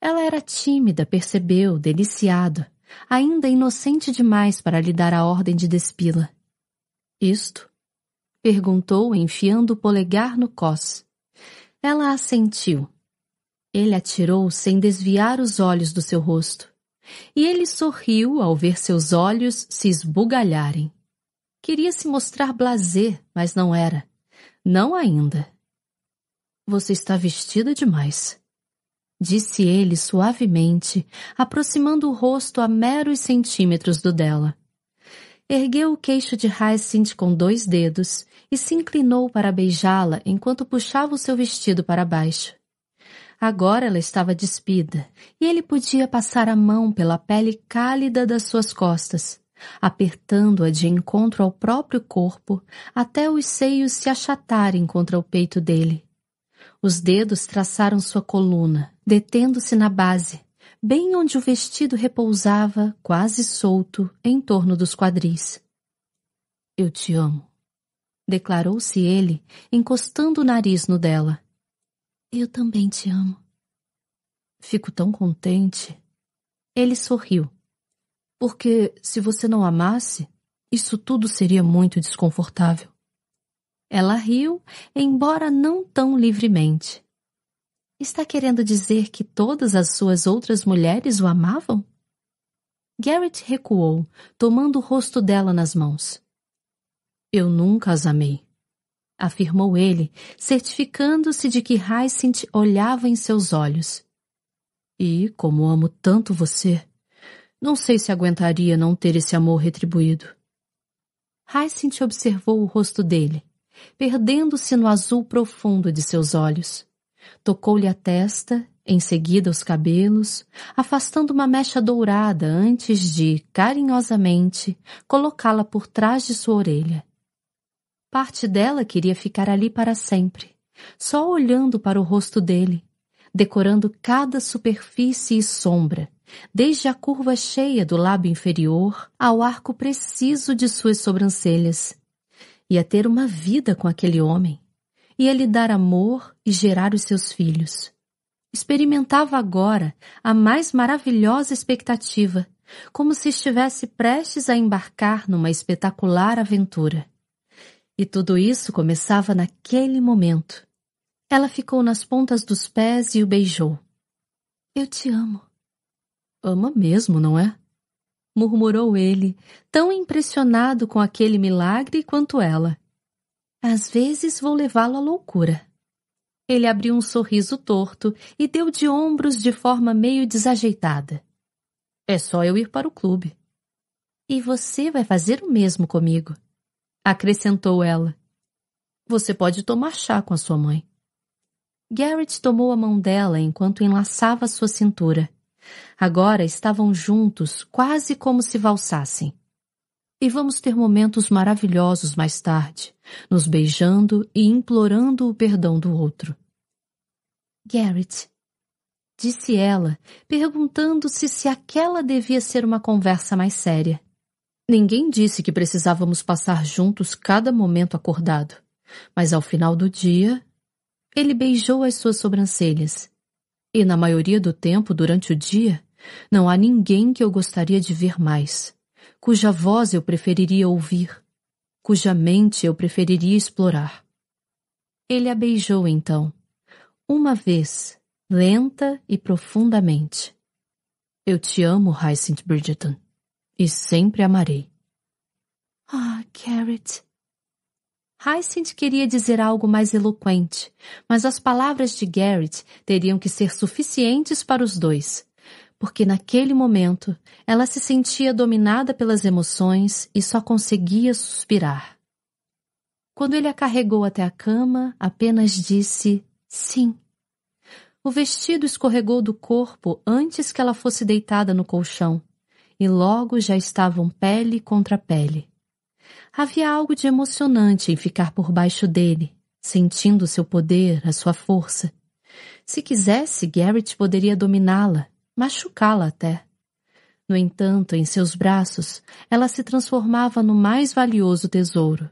Speaker 1: Ela era tímida, percebeu, deliciado ainda inocente demais para lhe dar a ordem de despila. Isto? Perguntou, enfiando o polegar no cós. Ela assentiu. Ele atirou sem desviar os olhos do seu rosto. E ele sorriu ao ver seus olhos se esbugalharem. Queria se mostrar blazer, mas não era. Não ainda. Você está vestida demais, disse ele suavemente, aproximando o rosto a meros centímetros do dela. Ergueu o queixo de Hyacinth com dois dedos e se inclinou para beijá-la enquanto puxava o seu vestido para baixo. Agora ela estava despida e ele podia passar a mão pela pele cálida das suas costas, apertando-a de encontro ao próprio corpo até os seios se achatarem contra o peito dele. Os dedos traçaram sua coluna, detendo-se na base, bem onde o vestido repousava, quase solto, em torno dos quadris. Eu te amo, declarou-se ele, encostando o nariz no dela. Eu também te amo. Fico tão contente. Ele sorriu. Porque se você não amasse, isso tudo seria muito desconfortável. Ela riu, embora não tão livremente. Está querendo dizer que todas as suas outras mulheres o amavam? Garrett recuou, tomando o rosto dela nas mãos. Eu nunca as amei, afirmou ele, certificando-se de que Hyacinth olhava em seus olhos. E, como amo tanto você, não sei se aguentaria não ter esse amor retribuído. Hyacinth observou o rosto dele, perdendo-se no azul profundo de seus olhos. Tocou-lhe a testa, em seguida os cabelos, afastando uma mecha dourada antes de, carinhosamente, colocá-la por trás de sua orelha. Parte dela queria ficar ali para sempre, só olhando para o rosto dele, decorando cada superfície e sombra, desde a curva cheia do lábio inferior ao arco preciso de suas sobrancelhas, Ia ter uma vida com aquele homem. Ia lhe dar amor e gerar os seus filhos. Experimentava agora a mais maravilhosa expectativa, como se estivesse prestes a embarcar numa espetacular aventura. E tudo isso começava naquele momento. Ela ficou nas pontas dos pés e o beijou. Eu te amo. Ama mesmo, não é? Murmurou ele, tão impressionado com aquele milagre quanto ela. Às vezes vou levá-lo à loucura. Ele abriu um sorriso torto e deu de ombros de forma meio desajeitada. É só eu ir para o clube. E você vai fazer o mesmo comigo, acrescentou ela. Você pode tomar chá com a sua mãe. Garrett tomou a mão dela enquanto enlaçava sua cintura. Agora estavam juntos, quase como se valsassem. E vamos ter momentos maravilhosos mais tarde, nos beijando e implorando o perdão do outro. Garrett, disse ela, perguntando-se se aquela devia ser uma conversa mais séria. Ninguém disse que precisávamos passar juntos cada momento acordado, mas ao final do dia, ele beijou as suas sobrancelhas e na maioria do tempo, durante o dia, não há ninguém que eu gostaria de ver mais, cuja voz eu preferiria ouvir, cuja mente eu preferiria explorar. Ele a beijou então, uma vez, lenta e profundamente. Eu te amo, Hyacinth Bridgerton, e sempre amarei. Ah, Garrett, Hyacinth queria dizer algo mais eloquente, mas as palavras de Garrett teriam que ser suficientes para os dois, porque naquele momento ela se sentia dominada pelas emoções e só conseguia suspirar. Quando ele a carregou até a cama, apenas disse sim. O vestido escorregou do corpo antes que ela fosse deitada no colchão, e logo já estavam pele contra pele. Havia algo de emocionante em ficar por baixo dele, sentindo seu poder, a sua força. Se quisesse, Garrett poderia dominá-la, machucá-la até. No entanto, em seus braços, ela se transformava no mais valioso tesouro.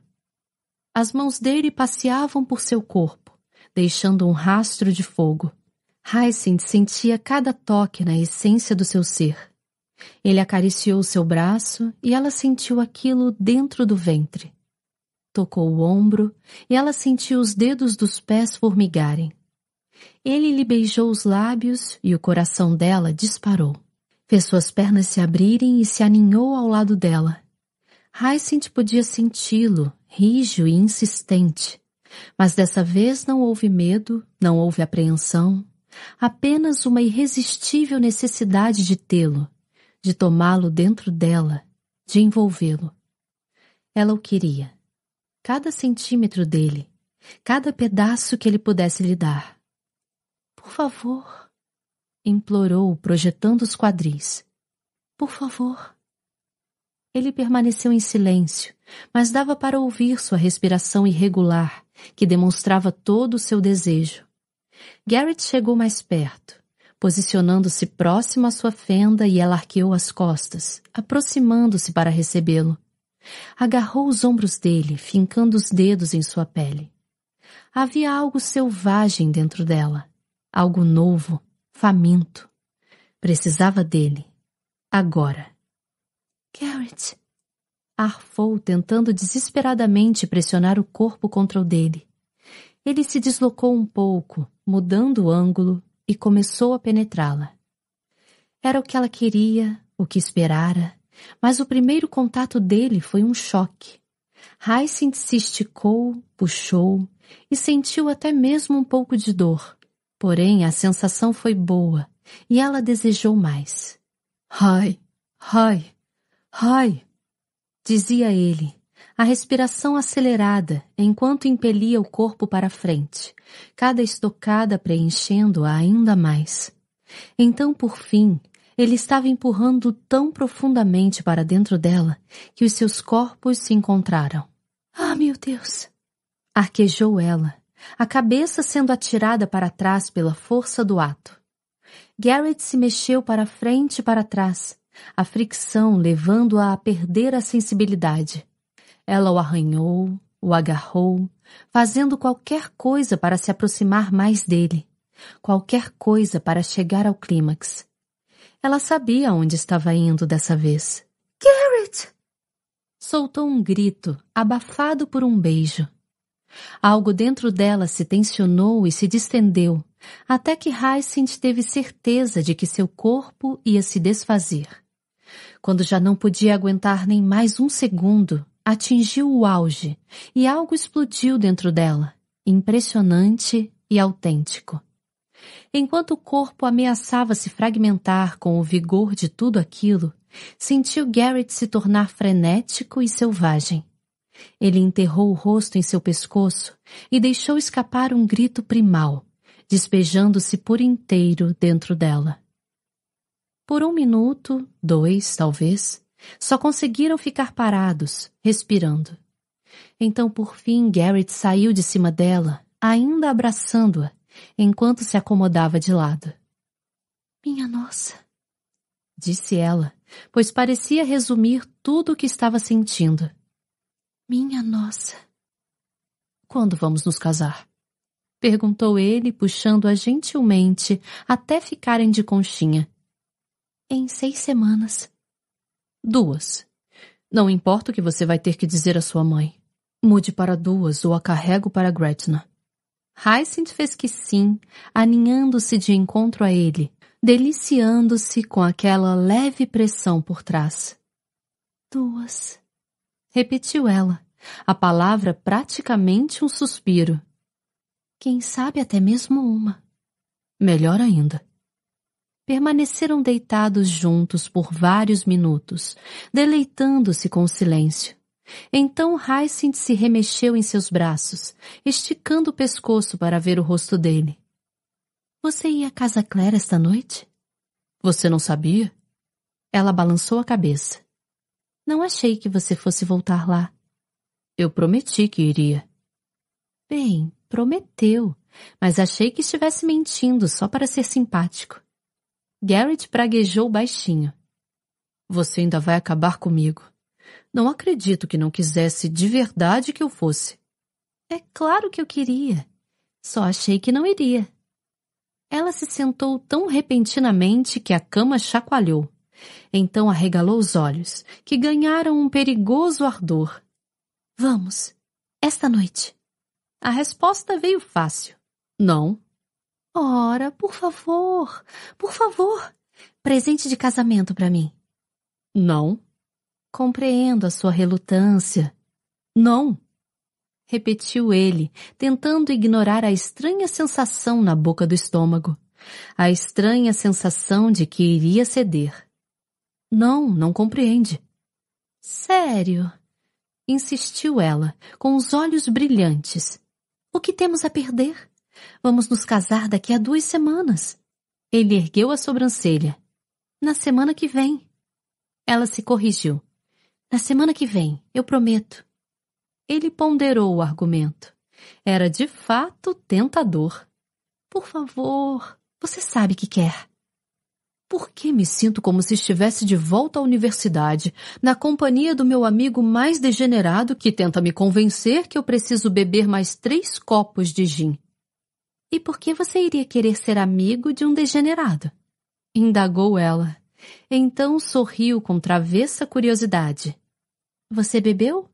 Speaker 1: As mãos dele passeavam por seu corpo, deixando um rastro de fogo. Hyacinth sentia cada toque na essência do seu ser. Ele acariciou seu braço e ela sentiu aquilo dentro do ventre. Tocou o ombro e ela sentiu os dedos dos pés formigarem. Ele lhe beijou os lábios e o coração dela disparou. Fez suas pernas se abrirem e se aninhou ao lado dela. Hyacinth podia senti-lo, rígido e insistente, Mas dessa vez não houve medo, não houve apreensão, apenas uma irresistível necessidade de tê-lo, de tomá-lo dentro dela, de envolvê-lo. Ela o queria. Cada centímetro dele, cada pedaço que ele pudesse lhe dar. Por favor, implorou, projetando os quadris. Por favor. Ele permaneceu em silêncio, mas dava para ouvir sua respiração irregular, que demonstrava todo o seu desejo. Garrett chegou mais perto, posicionando-se próximo à sua fenda e ela arqueou as costas, aproximando-se para recebê-lo. Agarrou os ombros dele, fincando os dedos em sua pele. Havia algo selvagem dentro dela, algo novo, faminto. Precisava dele. Agora. Garrett! Arfou, tentando desesperadamente pressionar o corpo contra o dele. Ele se deslocou um pouco, mudando o ângulo, e começou a penetrá-la. Era o que ela queria, o que esperara, mas o primeiro contato dele foi um choque. Hyacinth se esticou, puxou e sentiu até mesmo um pouco de dor. Porém, a sensação foi boa e ela desejou mais. Ai, ai, ai, dizia ele, a respiração acelerada enquanto impelia o corpo para frente, cada estocada preenchendo-a ainda mais. Então, por fim, ele estava empurrando tão profundamente para dentro dela que os seus corpos se encontraram. Ah, meu Deus! Arquejou ela, a cabeça sendo atirada para trás pela força do ato. Garrett se mexeu para frente e para trás, a fricção levando-a a perder a sensibilidade. Ela o arranhou, o agarrou, fazendo qualquer coisa para se aproximar mais dele, qualquer coisa para chegar ao clímax. Ela sabia onde estava indo dessa vez. Garrett! Soltou um grito, abafado por um beijo. Algo dentro dela se tensionou e se distendeu, até que Hyacinth teve certeza de que seu corpo ia se desfazer. Quando já não podia aguentar nem mais um segundo, atingiu o auge e algo explodiu dentro dela, impressionante e autêntico. Enquanto o corpo ameaçava se fragmentar com o vigor de tudo aquilo, sentiu Garrett se tornar frenético e selvagem. Ele enterrou o rosto em seu pescoço e deixou escapar um grito primal, despejando-se por inteiro dentro dela. Por um minuto, dois, talvez, só conseguiram ficar parados, respirando. Então, por fim, Garrett saiu de cima dela, ainda abraçando-a, enquanto se acomodava de lado. Minha nossa, disse ela, pois parecia resumir tudo o que estava sentindo. Minha nossa. Quando vamos nos casar? Perguntou ele, puxando-a gentilmente até ficarem de conchinha. Em seis semanas. Duas. Não importa o que você vai ter que dizer à sua mãe. Mude para duas ou a carrego para Gretna. Hyacinth fez que sim, aninhando-se de encontro a ele, deliciando-se com aquela leve pressão por trás. Duas. Repetiu ela, a palavra praticamente um suspiro. Quem sabe até mesmo uma. Melhor ainda. Permaneceram deitados juntos por vários minutos, deleitando-se com o silêncio. Então Hyacinth se remexeu em seus braços, esticando o pescoço para ver o rosto dele. Você ia à casa Claire esta noite? Você não sabia? Ela balançou a cabeça. Não achei que você fosse voltar lá. Eu prometi que iria. Bem, prometeu, mas achei que estivesse mentindo só para ser simpático. Garrett praguejou baixinho. Você ainda vai acabar comigo. Não acredito que não quisesse de verdade que eu fosse. É claro que eu queria. Só achei que não iria. Ela se sentou tão repentinamente que a cama chacoalhou. Então arregalou os olhos, que ganharam um perigoso ardor. Vamos, esta noite. A resposta veio fácil. Não. Ora, por favor, por favor. Presente de casamento para mim. Não. Compreendo a sua relutância. Não. repetiu ele, tentando ignorar a estranha sensação na boca do estômago. A estranha sensação de que iria ceder. Não, não compreende. Sério? Insistiu ela, com os olhos brilhantes. O que temos a perder? Vamos nos casar daqui a duas semanas. Ele ergueu a sobrancelha. Na semana que vem. Ela se corrigiu. Na semana que vem, eu prometo. Ele ponderou o argumento. Era de fato tentador. Por favor, você sabe que quer. Por que me sinto como se estivesse de volta à universidade, na companhia do meu amigo mais degenerado que tenta me convencer que eu preciso beber mais três copos de gin? E por que você iria querer ser amigo de um degenerado? Indagou ela. Então sorriu com travessa curiosidade. Você bebeu?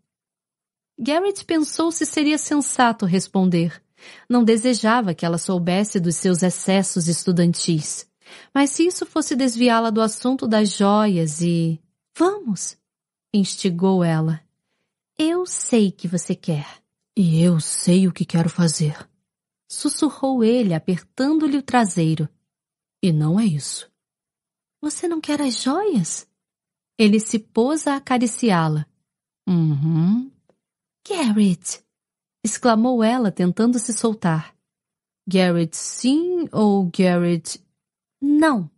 Speaker 1: Garrett pensou se seria sensato responder. Não desejava que ela soubesse dos seus excessos estudantis. Mas se isso fosse desviá-la do assunto das joias e... Vamos! instigou ela. Eu sei que você quer.
Speaker 2: E eu sei o que quero fazer.
Speaker 1: Sussurrou ele, apertando-lhe o traseiro.
Speaker 2: E não é isso.
Speaker 1: Você não quer as joias? Ele se pôs a acariciá-la.
Speaker 2: Uhum.
Speaker 1: Garrett! exclamou ela, tentando se soltar.
Speaker 2: Garrett sim ou Garrett
Speaker 1: não!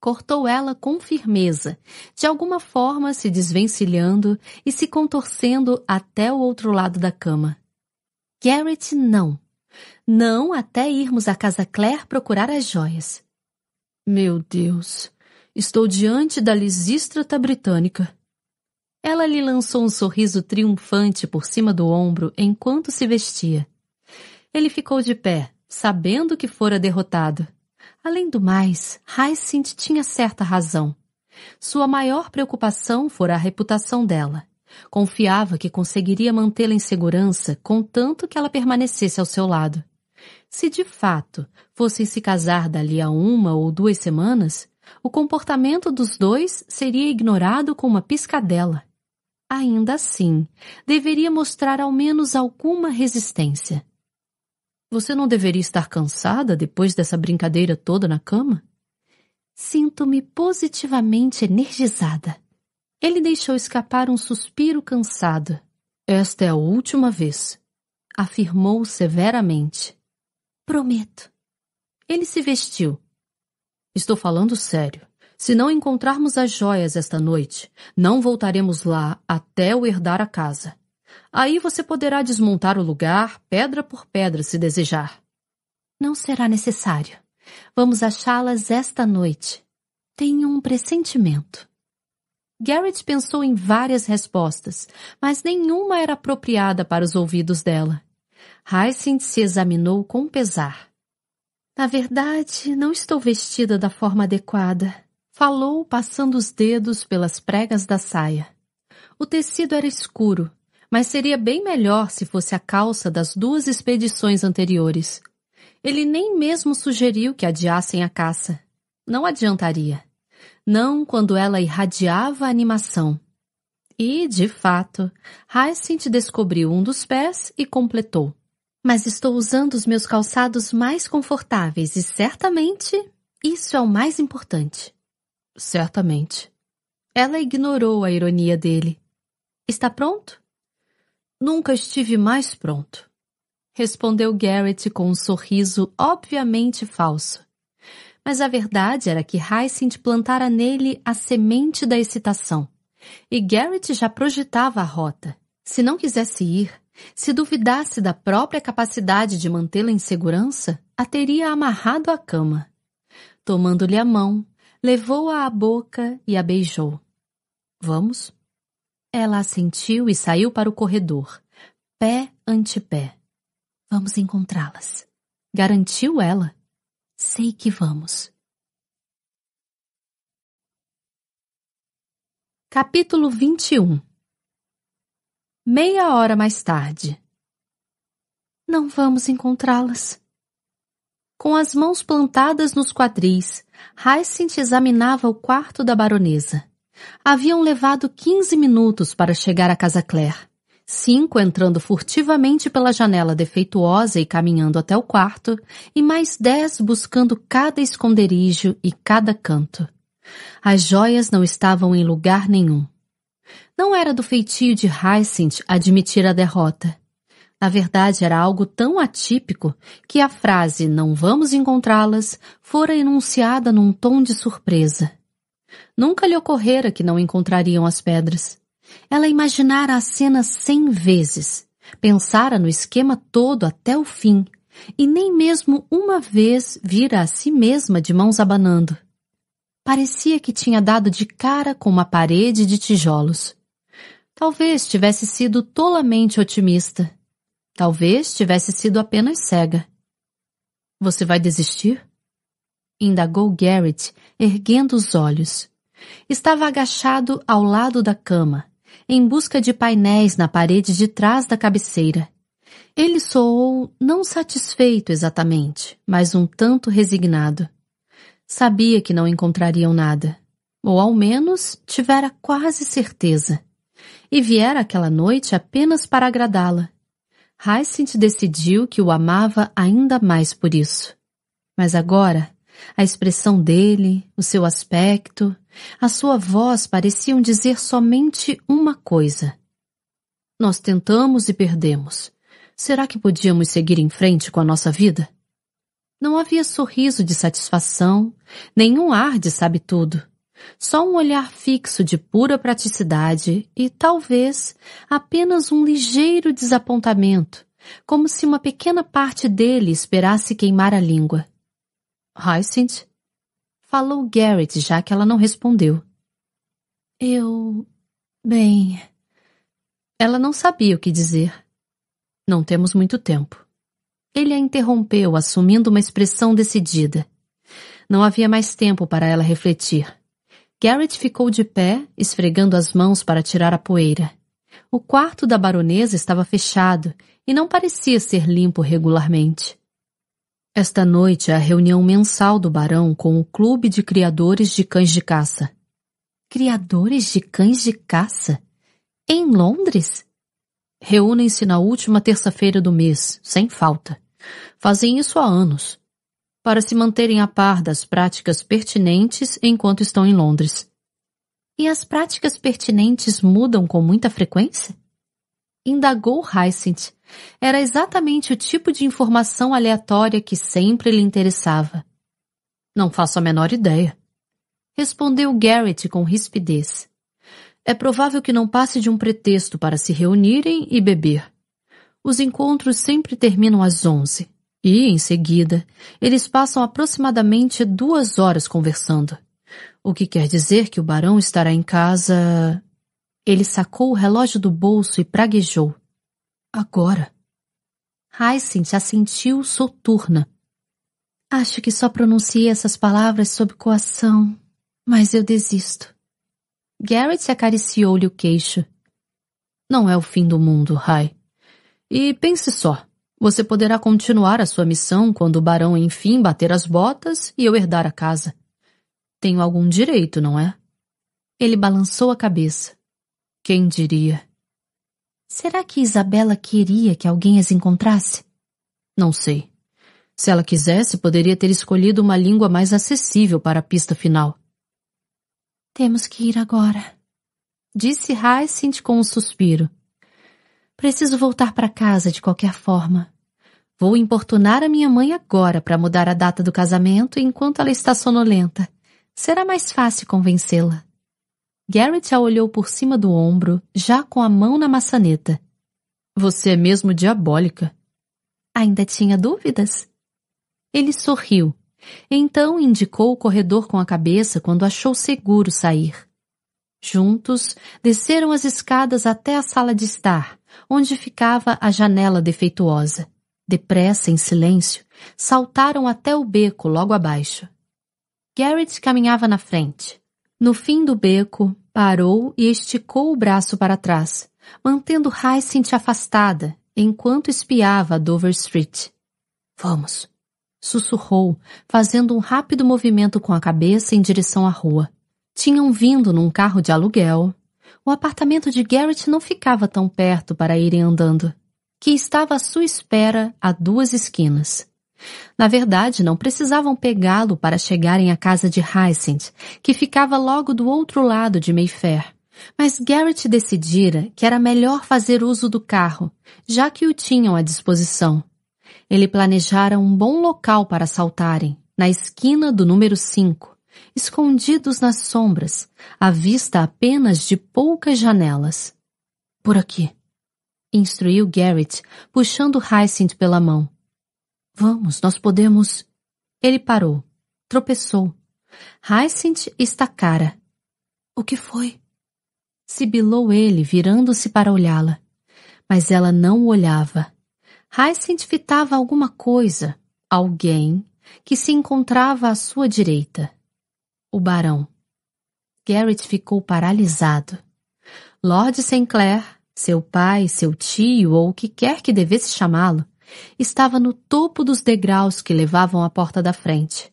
Speaker 1: Cortou ela com firmeza, de alguma forma se desvencilhando e se contorcendo até o outro lado da cama. Garrett, não. Não até irmos à Casa Claire procurar as joias.
Speaker 2: Meu Deus, estou diante da lisístrata britânica.
Speaker 1: Ela lhe lançou um sorriso triunfante por cima do ombro enquanto se vestia. Ele ficou de pé, sabendo que fora derrotado. Além do mais, Hyacinth tinha certa razão. Sua maior preocupação fora a reputação dela. Confiava que conseguiria mantê-la em segurança contanto que ela permanecesse ao seu lado. Se de fato fossem se casar dali a uma ou duas semanas, o comportamento dos dois seria ignorado com uma piscadela. Ainda assim, deveria mostrar ao menos alguma resistência.
Speaker 2: Você não deveria estar cansada depois dessa brincadeira toda na cama?
Speaker 1: Sinto-me positivamente energizada. Ele deixou escapar um suspiro cansado.
Speaker 2: Esta é a última vez,
Speaker 1: afirmou severamente. Prometo. Ele se vestiu.
Speaker 2: Estou falando sério. Se não encontrarmos as joias esta noite, não voltaremos lá até eu herdar a casa. Aí você poderá desmontar o lugar, pedra por pedra, se desejar.
Speaker 1: Não será necessário. Vamos achá-las esta noite. Tenho um pressentimento. Garrett pensou em várias respostas, mas nenhuma era apropriada para os ouvidos dela. Hyacinth se examinou com pesar. Na verdade, não estou vestida da forma adequada, falou passando os dedos pelas pregas da saia. O tecido era escuro mas seria bem melhor se fosse a calça das duas expedições anteriores. Ele nem mesmo sugeriu que adiassem a caça. Não adiantaria. Não quando ela irradiava a animação. E, de fato, Hyacinth descobriu um dos pés e completou. Mas estou usando os meus calçados mais confortáveis e certamente isso é o mais importante.
Speaker 2: Certamente.
Speaker 1: Ela ignorou a ironia dele. Está pronto?
Speaker 2: Nunca estive mais pronto.
Speaker 1: Respondeu Garrett com um sorriso obviamente falso. Mas a verdade era que Hyacinth plantara nele a semente da excitação. E Garrett já projetava a rota. Se não quisesse ir, se duvidasse da própria capacidade de mantê-la em segurança, a teria amarrado à cama. Tomando-lhe a mão, levou-a à boca e a beijou.
Speaker 2: Vamos?
Speaker 1: Ela assentiu e saiu para o corredor, pé ante pé. Vamos encontrá-las. Garantiu ela. Sei que vamos. Capítulo 21 Meia hora mais tarde. Não vamos encontrá-las. Com as mãos plantadas nos quadris, Hyacinth examinava o quarto da baronesa. Haviam levado quinze minutos para chegar à casa Claire. cinco entrando furtivamente pela janela defeituosa e caminhando até o quarto, e mais dez buscando cada esconderijo e cada canto. As joias não estavam em lugar nenhum. Não era do feitio de Hyacinth admitir a derrota. Na verdade, era algo tão atípico que a frase não vamos encontrá-las fora enunciada num tom de surpresa. Nunca lhe ocorrera que não encontrariam as pedras. Ela imaginara a cena cem vezes, pensara no esquema todo até o fim, e nem mesmo uma vez vira a si mesma de mãos abanando. Parecia que tinha dado de cara com uma parede de tijolos. Talvez tivesse sido tolamente otimista. Talvez tivesse sido apenas cega. Você vai desistir? Indagou Garrett, erguendo os olhos. Estava agachado ao lado da cama, em busca de painéis na parede de trás da cabeceira. Ele soou não satisfeito exatamente, mas um tanto resignado. Sabia que não encontrariam nada, ou ao menos tivera quase certeza. E viera aquela noite apenas para agradá-la. Hyacinth decidiu que o amava ainda mais por isso. Mas agora, a expressão dele, o seu aspecto, a sua voz pareciam dizer somente uma coisa. Nós tentamos e perdemos. Será que podíamos seguir em frente com a nossa vida? Não havia sorriso de satisfação, nenhum ar de sabe-tudo. Só um olhar fixo de pura praticidade e, talvez, apenas um ligeiro desapontamento, como se uma pequena parte dele esperasse queimar a língua. Hyacinth? Falou Garrett, já que ela não respondeu. Eu... bem... Ela não sabia o que dizer. Não temos muito tempo. Ele a interrompeu, assumindo uma expressão decidida. Não havia mais tempo para ela refletir. Garrett ficou de pé, esfregando as mãos para tirar a poeira. O quarto da baronesa estava fechado e não parecia ser limpo regularmente. Esta noite é a reunião mensal do barão com o Clube de Criadores de Cães de Caça. Criadores de cães de caça? Em Londres? Reúnem-se na última terça-feira do mês, sem falta. Fazem isso há anos, para se manterem a par das práticas pertinentes enquanto estão em Londres. E as práticas pertinentes mudam com muita frequência? Indagou Hyacinth. Era exatamente o tipo de informação aleatória que sempre lhe interessava. Não faço a menor ideia. Respondeu Garrett com rispidez. É provável que não passe de um pretexto para se reunirem e beber. Os encontros sempre terminam às onze. E, em seguida, eles passam aproximadamente duas horas conversando. O que quer dizer que o barão estará em casa. Ele sacou o relógio do bolso e praguejou. Agora. Hyacinth assentiu soturna. Acho que só pronunciei essas palavras sob coação, mas eu desisto. Garrett acariciou-lhe o queixo. Não é o fim do mundo, Rai. E pense só, você poderá continuar a sua missão quando o barão enfim bater as botas e eu herdar a casa. Tenho algum direito, não é? Ele balançou a cabeça. Quem diria? Será que Isabela queria que alguém as encontrasse? Não sei. Se ela quisesse, poderia ter escolhido uma língua mais acessível para a pista final. Temos que ir agora, disse Hyacinth com um suspiro. Preciso voltar para casa de qualquer forma. Vou importunar a minha mãe agora para mudar a data do casamento enquanto ela está sonolenta. Será mais fácil convencê-la. Garrett a olhou por cima do ombro, já com a mão na maçaneta. Você é mesmo diabólica. Ainda tinha dúvidas? Ele sorriu. Então indicou o corredor com a cabeça quando achou seguro sair. Juntos, desceram as escadas até a sala de estar, onde ficava a janela defeituosa. Depressa, em silêncio, saltaram até o beco logo abaixo. Garrett caminhava na frente. No fim do beco, parou e esticou o braço para trás, mantendo Hyacinth afastada, enquanto espiava Dover Street. Vamos, sussurrou, fazendo um rápido movimento com a cabeça em direção à rua. Tinham vindo num carro de aluguel, O apartamento de Garrett não ficava tão perto para irem andando, que estava à sua espera a duas esquinas. Na verdade, não precisavam pegá-lo para chegarem à casa de Hyacinth, que ficava logo do outro lado de Mayfair. Mas Garrett decidira que era melhor fazer uso do carro, já que o tinham à disposição. Ele planejara um bom local para assaltarem, na esquina do número 5, escondidos nas sombras, à vista apenas de poucas janelas. Por aqui, instruiu Garrett, puxando Hyacinth pela mão. Vamos, nós podemos. Ele parou, tropeçou. Hyacinth estacara. O que foi? Sibilou ele, virando-se para olhá-la. Mas ela não o olhava. Hyacinth fitava alguma coisa, alguém, que se encontrava à sua direita. O barão. Garrett ficou paralisado. Lord Sinclair, seu pai, seu tio ou o que quer que devesse chamá-lo, estava no topo dos degraus que levavam à porta da frente.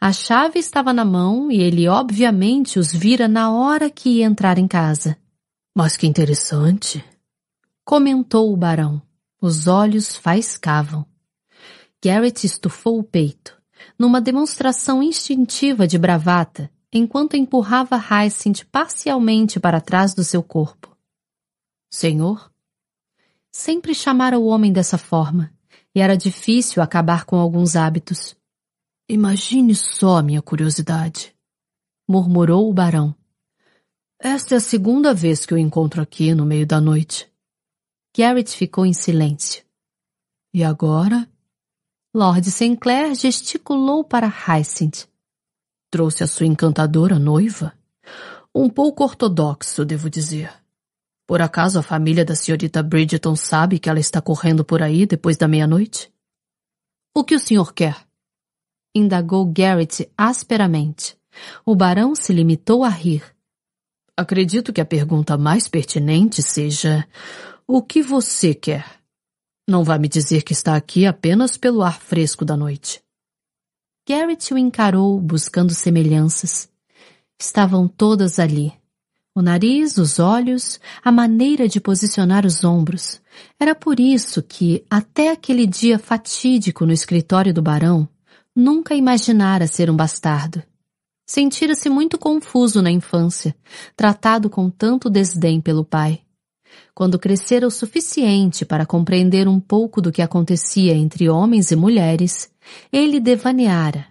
Speaker 1: A chave estava na mão e ele obviamente os vira na hora que ia entrar em casa. Mas que interessante, comentou o barão. Os olhos faiscavam. Garrett estufou o peito, numa demonstração instintiva de bravata, enquanto empurrava Hyacinth parcialmente para trás do seu corpo. Senhor? Sempre chamara o homem dessa forma, e era difícil acabar com alguns hábitos. Imagine só minha curiosidade, murmurou o barão. Esta é a segunda vez que eu encontro aqui no meio da noite. Garrett ficou em silêncio. E agora? Lord Sinclair gesticulou para Hyacinth. Trouxe a sua encantadora noiva? Um pouco ortodoxo, devo dizer. Por acaso a família da senhorita Bridgeton sabe que ela está correndo por aí depois da meia-noite? O que o senhor quer? indagou Garrett asperamente. O barão se limitou a rir. Acredito que a pergunta mais pertinente seja: o que você quer? Não vai me dizer que está aqui apenas pelo ar fresco da noite. Garrett o encarou, buscando semelhanças. Estavam todas ali. O nariz, os olhos, a maneira de posicionar os ombros. Era por isso que, até aquele dia fatídico no escritório do barão, Nunca imaginara ser um bastardo. Sentira-se muito confuso na infância, tratado com tanto desdém pelo pai. Quando crescera o suficiente para compreender um pouco do que acontecia entre homens e mulheres, ele devaneara.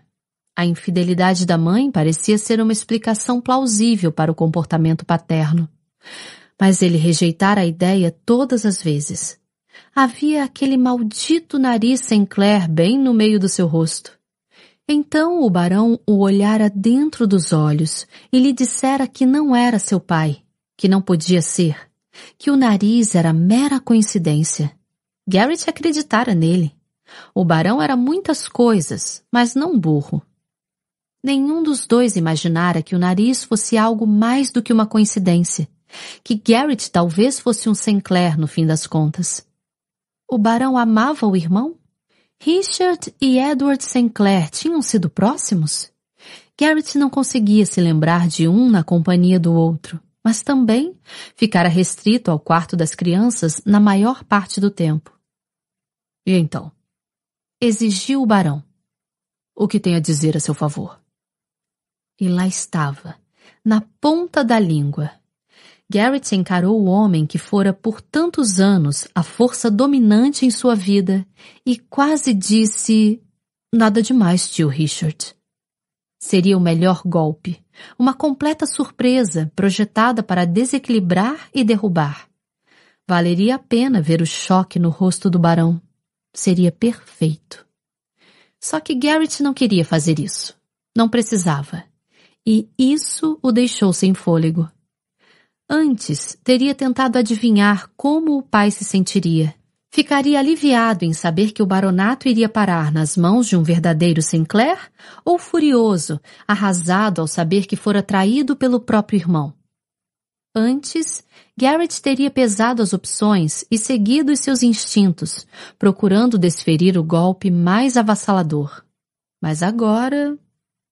Speaker 1: A infidelidade da mãe parecia ser uma explicação plausível para o comportamento paterno. Mas ele rejeitara a ideia todas as vezes. Havia aquele maldito nariz Sinclair bem no meio do seu rosto. Então o barão o olhara dentro dos olhos e lhe dissera que não era seu pai, que não podia ser, que o nariz era mera coincidência. Garrett acreditara nele. O barão era muitas coisas, mas não burro. Nenhum dos dois imaginara que o nariz fosse algo mais do que uma coincidência, que Garrett talvez fosse um Sinclair no fim das contas. O barão amava o irmão? Richard e Edward Sinclair tinham sido próximos? Garrett não conseguia se lembrar de um na companhia do outro, mas também ficara restrito ao quarto das crianças na maior parte do tempo. E então? Exigiu o barão. O que tem a dizer a seu favor? E lá estava, na ponta da língua, Garrett encarou o homem que fora por tantos anos a força dominante em sua vida e quase disse: Nada demais, tio Richard. Seria o melhor golpe, uma completa surpresa projetada para desequilibrar e derrubar. Valeria a pena ver o choque no rosto do barão. Seria perfeito. Só que Garrett não queria fazer isso. Não precisava. E isso o deixou sem fôlego. Antes, teria tentado adivinhar como o pai se sentiria. Ficaria aliviado em saber que o baronato iria parar nas mãos de um verdadeiro Sinclair ou furioso, arrasado ao saber que fora traído pelo próprio irmão. Antes, Garrett teria pesado as opções e seguido os seus instintos, procurando desferir o golpe mais avassalador. Mas agora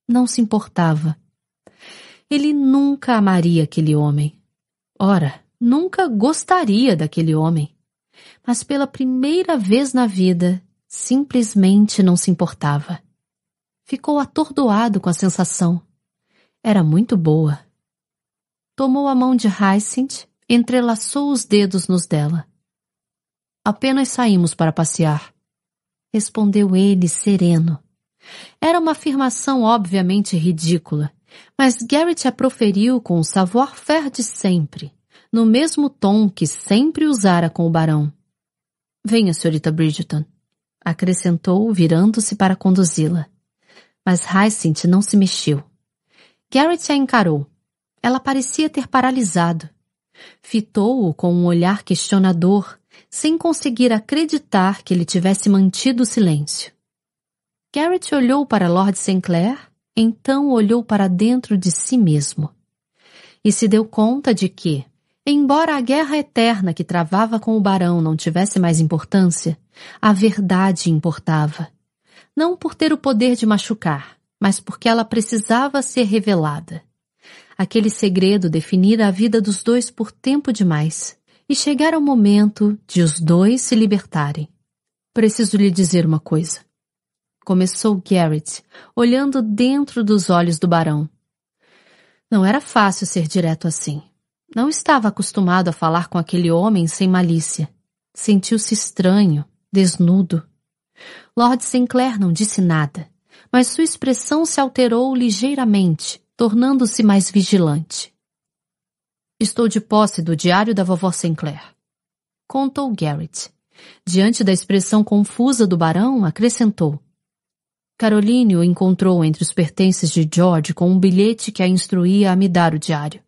Speaker 1: não se importava. Ele nunca amaria aquele homem. Ora, nunca gostaria daquele homem. Mas pela primeira vez na vida, simplesmente não se importava. Ficou atordoado com a sensação. Era muito boa. Tomou a mão de Hyacinth, entrelaçou os dedos nos dela. Apenas saímos para passear. Respondeu ele sereno. Era uma afirmação obviamente ridícula, mas Garrett a proferiu com o savoir-faire de sempre, no mesmo tom que sempre usara com o barão. Venha, senhorita Bridgeton, acrescentou, virando-se para conduzi-la. Mas Hyacinth não se mexeu. Garrett a encarou. Ela parecia ter paralisado. Fitou-o com um olhar questionador, sem conseguir acreditar que ele tivesse mantido o silêncio. Garrett olhou para Lord Sinclair, então olhou para dentro de si mesmo. E se deu conta de que, embora a guerra eterna que travava com o barão não tivesse mais importância, a verdade importava. Não por ter o poder de machucar, mas porque ela precisava ser revelada. Aquele segredo definira a vida dos dois por tempo demais, e chegara o momento de os dois se libertarem. Preciso lhe dizer uma coisa. Começou Garrett, olhando dentro dos olhos do barão. Não era fácil ser direto assim. Não estava acostumado a falar com aquele homem sem malícia. Sentiu-se estranho, desnudo. Lord Sinclair não disse nada, mas sua expressão se alterou ligeiramente, tornando-se mais vigilante. Estou de posse do diário da vovó Sinclair. Contou Garrett. Diante da expressão confusa do barão, acrescentou. Caroline o encontrou entre os pertences de George com um bilhete que a instruía a me dar o diário.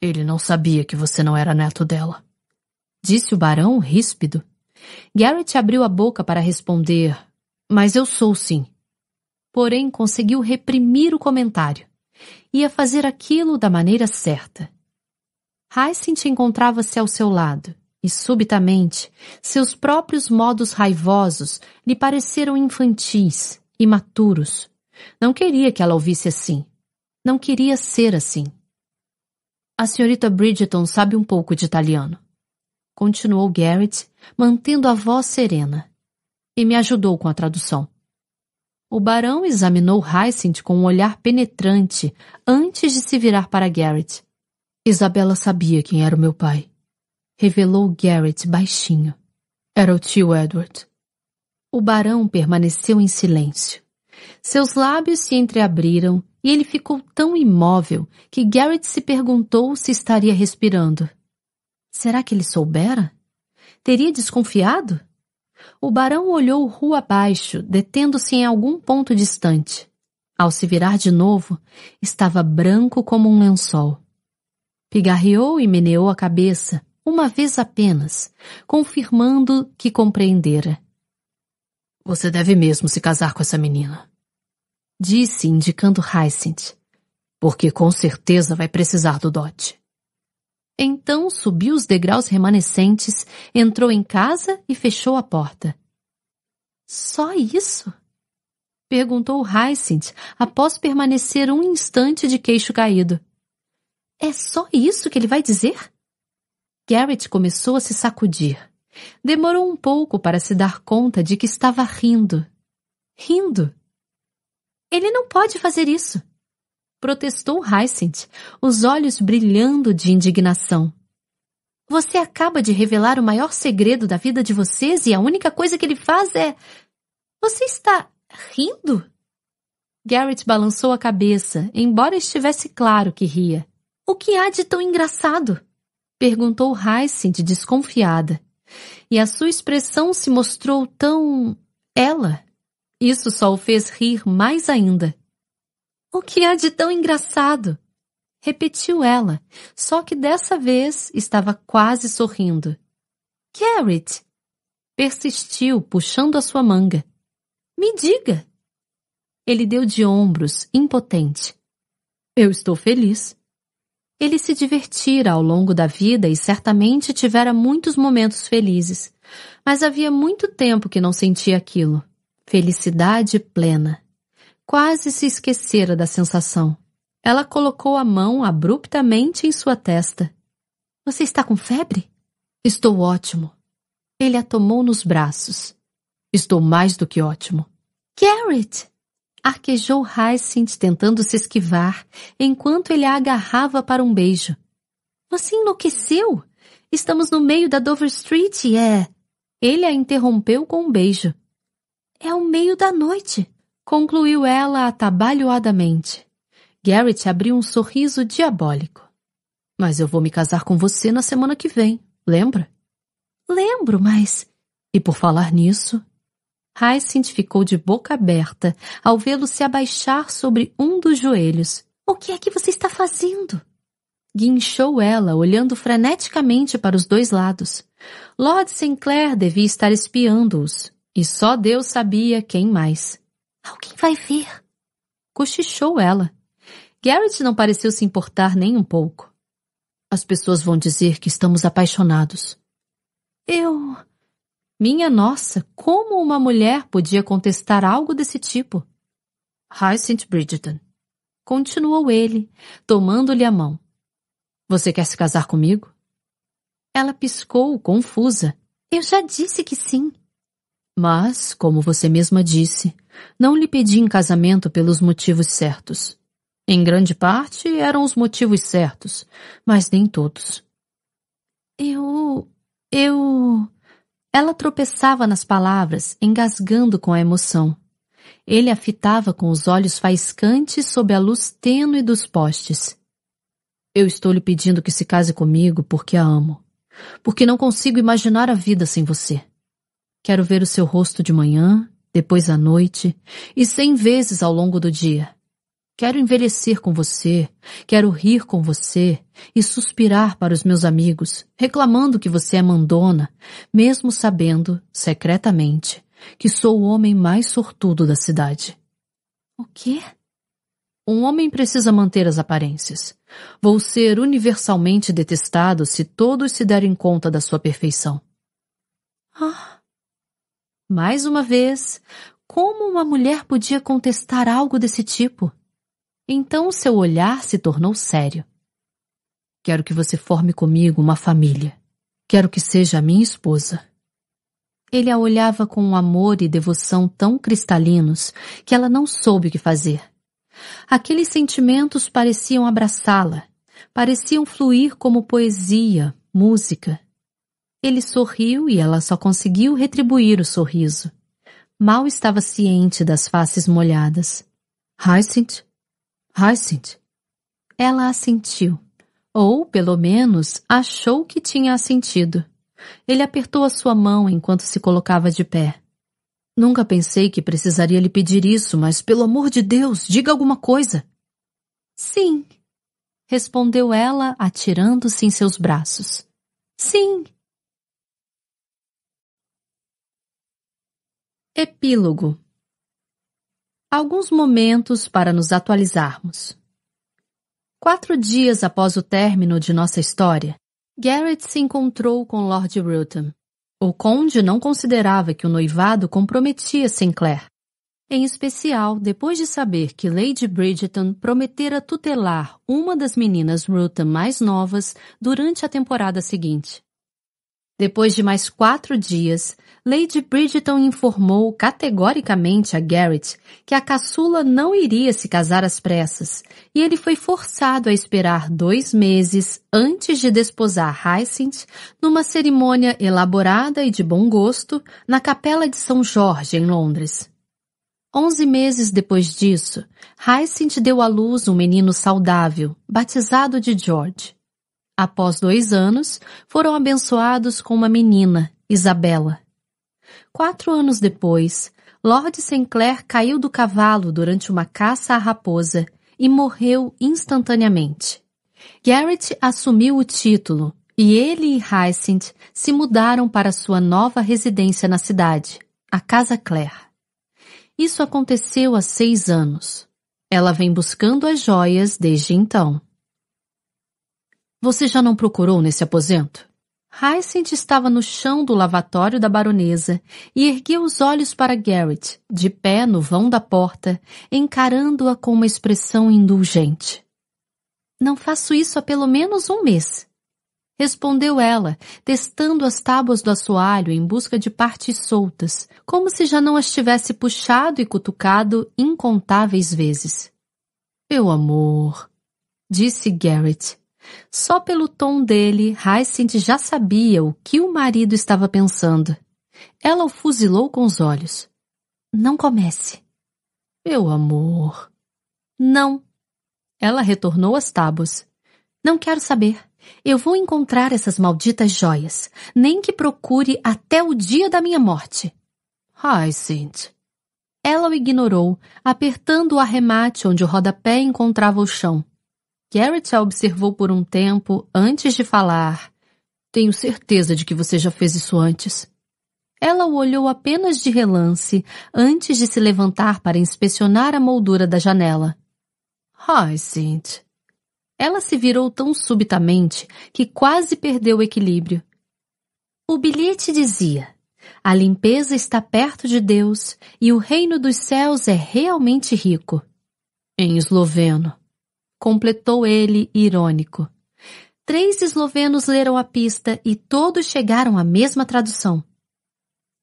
Speaker 1: Ele não sabia que você não era neto dela. Disse o barão, ríspido. Garrett abriu a boca para responder, mas eu sou sim. Porém, conseguiu reprimir o comentário. Ia fazer aquilo da maneira certa. Hyacinth encontrava-se ao seu lado, e subitamente seus próprios modos raivosos lhe pareceram infantis, imaturos. Não queria que ela ouvisse assim. Não queria ser assim. A senhorita Bridgeton sabe um pouco de italiano. Continuou Garrett, mantendo a voz serena. E me ajudou com a tradução. O barão examinou Hyacinth com um olhar penetrante antes de se virar para Garrett. Isabela sabia quem era o meu pai. Revelou Garrett baixinho. Era o tio Edward. O barão permaneceu em silêncio. Seus lábios se entreabriram e ele ficou tão imóvel que Garrett se perguntou se estaria respirando. Será que ele soubera? Teria desconfiado? O barão olhou rua abaixo, detendo-se em algum ponto distante. Ao se virar de novo, estava branco como um lençol. Pigarreou e meneou a cabeça, uma vez apenas, confirmando que compreendera. Você deve mesmo se casar com essa menina. Disse, indicando Hyacinth, porque com certeza vai precisar do dote. Então subiu os degraus remanescentes, entrou em casa e fechou a porta. Só isso? Perguntou Hyacinth após permanecer um instante de queixo caído. É só isso que ele vai dizer? Garrett começou a se sacudir. Demorou um pouco para se dar conta de que estava rindo. Rindo. Ele não pode fazer isso. Protestou Hyacinth, os olhos brilhando de indignação. Você acaba de revelar o maior segredo da vida de vocês e a única coisa que ele faz é. Você está rindo? Garrett balançou a cabeça, embora estivesse claro que ria. O que há de tão engraçado? Perguntou Hyacinth desconfiada. E a sua expressão se mostrou tão... ela. Isso só o fez rir mais ainda. O que há de tão engraçado? Repetiu ela, só que dessa vez estava quase sorrindo. Garrett! Persistiu, puxando a sua manga. Me diga! Ele deu de ombros, impotente. Eu estou feliz. Ele se divertira ao longo da vida e certamente tivera muitos momentos felizes, mas havia muito tempo que não sentia aquilo. Felicidade plena. Quase se esquecera da sensação. Ela colocou a mão abruptamente em sua testa. Você está com febre? Estou ótimo. Ele a tomou nos braços.
Speaker 2: Estou mais do que ótimo.
Speaker 1: Garrett! Arquejou Hyacinth tentando se esquivar, enquanto ele a agarrava para um beijo. Você enlouqueceu? Estamos no meio da Dover Street e é... Ele a interrompeu com um beijo. É o meio da noite, concluiu ela atabalhoadamente. Garrett abriu um sorriso diabólico.
Speaker 2: Mas eu vou me casar com você na semana que vem, lembra?
Speaker 1: Lembro, mas...
Speaker 2: E por falar nisso,
Speaker 1: Hyacinth ficou de boca aberta ao vê-lo se abaixar sobre um dos joelhos. O que é que você está fazendo? Guinchou ela, olhando freneticamente para os dois lados. Lord Sinclair devia estar espiando-os, e só Deus sabia quem mais. Alguém vai ver. Cochichou ela. Garrett não pareceu se importar nem um pouco.
Speaker 2: As pessoas vão dizer que estamos apaixonados.
Speaker 1: Eu. Minha nossa, como uma mulher podia contestar algo desse tipo?
Speaker 2: Hyacinth Bridgeton.
Speaker 1: Continuou ele, tomando-lhe a mão.
Speaker 2: Você quer se casar comigo?
Speaker 1: Ela piscou, confusa. Eu já disse que sim.
Speaker 2: Mas, como você mesma disse, não lhe pedi em casamento pelos motivos certos. Em grande parte eram os motivos certos, mas nem todos.
Speaker 1: Eu. Eu. Ela tropeçava nas palavras, engasgando com a emoção. Ele a fitava com os olhos faiscantes sob a luz tênue dos postes.
Speaker 2: Eu estou lhe pedindo que se case comigo porque a amo. Porque não consigo imaginar a vida sem você. Quero ver o seu rosto de manhã, depois à noite e cem vezes ao longo do dia. Quero envelhecer com você, quero rir com você e suspirar para os meus amigos, reclamando que você é mandona, mesmo sabendo, secretamente, que sou o homem mais sortudo da cidade.
Speaker 1: O quê?
Speaker 2: Um homem precisa manter as aparências. Vou ser universalmente detestado se todos se derem conta da sua perfeição.
Speaker 1: Ah. Mais uma vez, como uma mulher podia contestar algo desse tipo? Então seu olhar se tornou sério.
Speaker 2: Quero que você forme comigo uma família. Quero que seja minha esposa.
Speaker 1: Ele a olhava com um amor e devoção tão cristalinos que ela não soube o que fazer. Aqueles sentimentos pareciam abraçá-la, pareciam fluir como poesia, música. Ele sorriu e ela só conseguiu retribuir o sorriso. Mal estava ciente das faces molhadas.
Speaker 2: Hyacinth, Hyacinth.
Speaker 1: Ela assentiu. Ou, pelo menos, achou que tinha assentido. Ele apertou a sua mão enquanto se colocava de pé.
Speaker 2: Nunca pensei que precisaria lhe pedir isso, mas pelo amor de Deus, diga alguma coisa.
Speaker 1: Sim, respondeu ela, atirando-se em seus braços. Sim. Epílogo Alguns momentos para nos atualizarmos. Quatro dias após o término de nossa história, Garrett se encontrou com Lord Rutham. O conde não considerava que o noivado comprometia Sinclair. Em especial, depois de saber que Lady Bridgeton prometera tutelar uma das meninas Rutham mais novas durante a temporada seguinte. Depois de mais quatro dias, Lady Bridgeton informou categoricamente a Garrett que a caçula não iria se casar às pressas, e ele foi forçado a esperar dois meses antes de desposar Hyacinth numa cerimônia elaborada e de bom gosto na Capela de São Jorge, em Londres. Onze meses depois disso, Hyacinth deu à luz um menino saudável, batizado de George. Após dois anos, foram abençoados com uma menina, Isabela. Quatro anos depois, Lord Sinclair caiu do cavalo durante uma caça à raposa e morreu instantaneamente. Garrett assumiu o título e ele e Hyacinth se mudaram para sua nova residência na cidade, a Casa Clare. Isso aconteceu há seis anos. Ela vem buscando as joias desde então.
Speaker 2: Você já não procurou nesse aposento?
Speaker 1: Hyacinth estava no chão do lavatório da baronesa e ergueu os olhos para Garrett, de pé no vão da porta, encarando-a com uma expressão indulgente. Não faço isso há pelo menos um mês. Respondeu ela, testando as tábuas do assoalho em busca de partes soltas, como se já não as tivesse puxado e cutucado incontáveis vezes. Meu amor, disse Garrett. Só pelo tom dele, Hyacinth já sabia o que o marido estava pensando. Ela o fuzilou com os olhos. Não comece. Meu amor. Não. Ela retornou às tábuas. Não quero saber. Eu vou encontrar essas malditas joias, nem que procure até o dia da minha morte. Hyacinth. Ela o ignorou, apertando o arremate onde o rodapé encontrava o chão. Garrett a observou por um tempo antes de falar. Tenho certeza de que você já fez isso antes. Ela o olhou apenas de relance antes de se levantar para inspecionar a moldura da janela. Hyacinth. Ela se virou tão subitamente que quase perdeu o equilíbrio. O bilhete dizia: A limpeza está perto de Deus e o reino dos céus é realmente rico. Em esloveno. Completou ele, irônico. Três eslovenos leram a pista e todos chegaram à mesma tradução.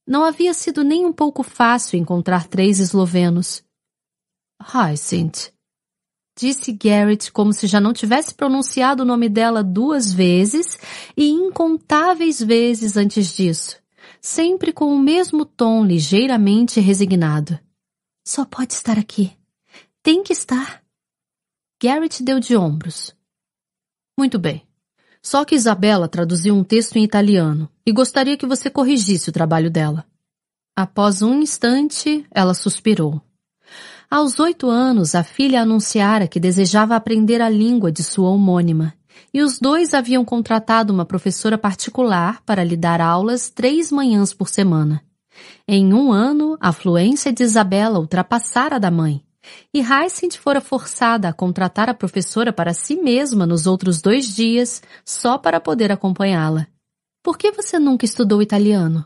Speaker 1: Não havia sido nem um pouco fácil encontrar três eslovenos. Hyacinth, disse Garrett como se já não tivesse pronunciado o nome dela duas vezes e incontáveis vezes antes disso, sempre com o mesmo tom ligeiramente resignado. Só pode estar aqui. Tem que estar. Garrett deu de ombros. Muito bem. Só que Isabela traduziu um texto em italiano e gostaria que você corrigisse o trabalho dela. Após um instante, ela suspirou. Aos oito anos, a filha anunciara que desejava aprender a língua de sua homônima, e os dois haviam contratado uma professora particular para lhe dar aulas três manhãs por semana. Em um ano, a fluência de Isabela ultrapassara a da mãe, e Hyacinth fora forçada a contratar a professora para si mesma nos outros dois dias, só para poder acompanhá-la. Por que você nunca estudou italiano?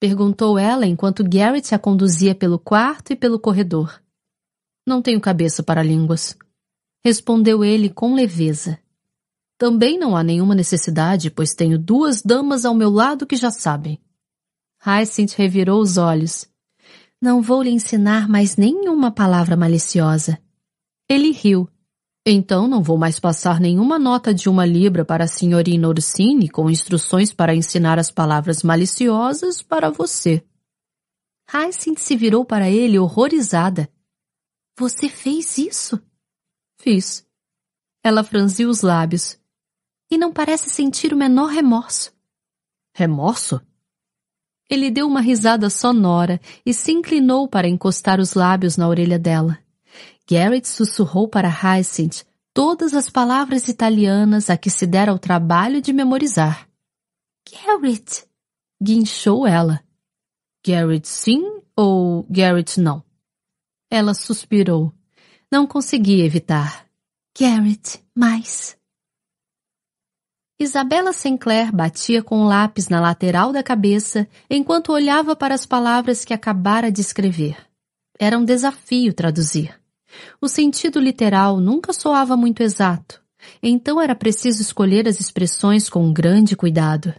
Speaker 1: Perguntou ela enquanto Garrett a conduzia pelo quarto e pelo corredor. Não tenho cabeça para línguas. Respondeu ele com leveza. Também não há nenhuma necessidade, pois tenho duas damas ao meu lado que já sabem. Hyacinth revirou os olhos. Não vou lhe ensinar mais nenhuma palavra maliciosa. Ele riu. Então não vou mais passar nenhuma nota de uma libra para a senhorina Orsini com instruções para ensinar as palavras maliciosas para você. Hyacinth se virou para ele horrorizada. Você fez isso? Fiz. Ela franziu os lábios. E não parece sentir o menor remorso. Remorso? Ele deu uma risada sonora e se inclinou para encostar os lábios na orelha dela. Garrett sussurrou para Hyacinth todas as palavras italianas a que se dera o trabalho de memorizar. Garrett! Guinchou ela. Garrett sim ou Garrett não? Ela suspirou. Não conseguia evitar. Garrett, mais. Isabela Sinclair batia com o lápis na lateral da cabeça enquanto olhava para as palavras que acabara de escrever. Era um desafio traduzir. O sentido literal nunca soava muito exato, então era preciso escolher as expressões com grande cuidado.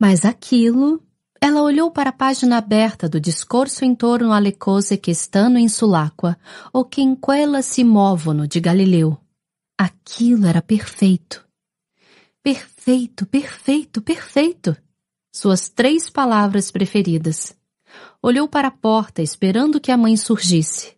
Speaker 1: Mas aquilo ela olhou para a página aberta do discurso em torno alle cose che stanno in sull'acqua, o che in quella si muovono de Galileu. Aquilo era perfeito. Perfeito, perfeito, perfeito. Suas três palavras preferidas. Olhou para a porta esperando que a mãe surgisse.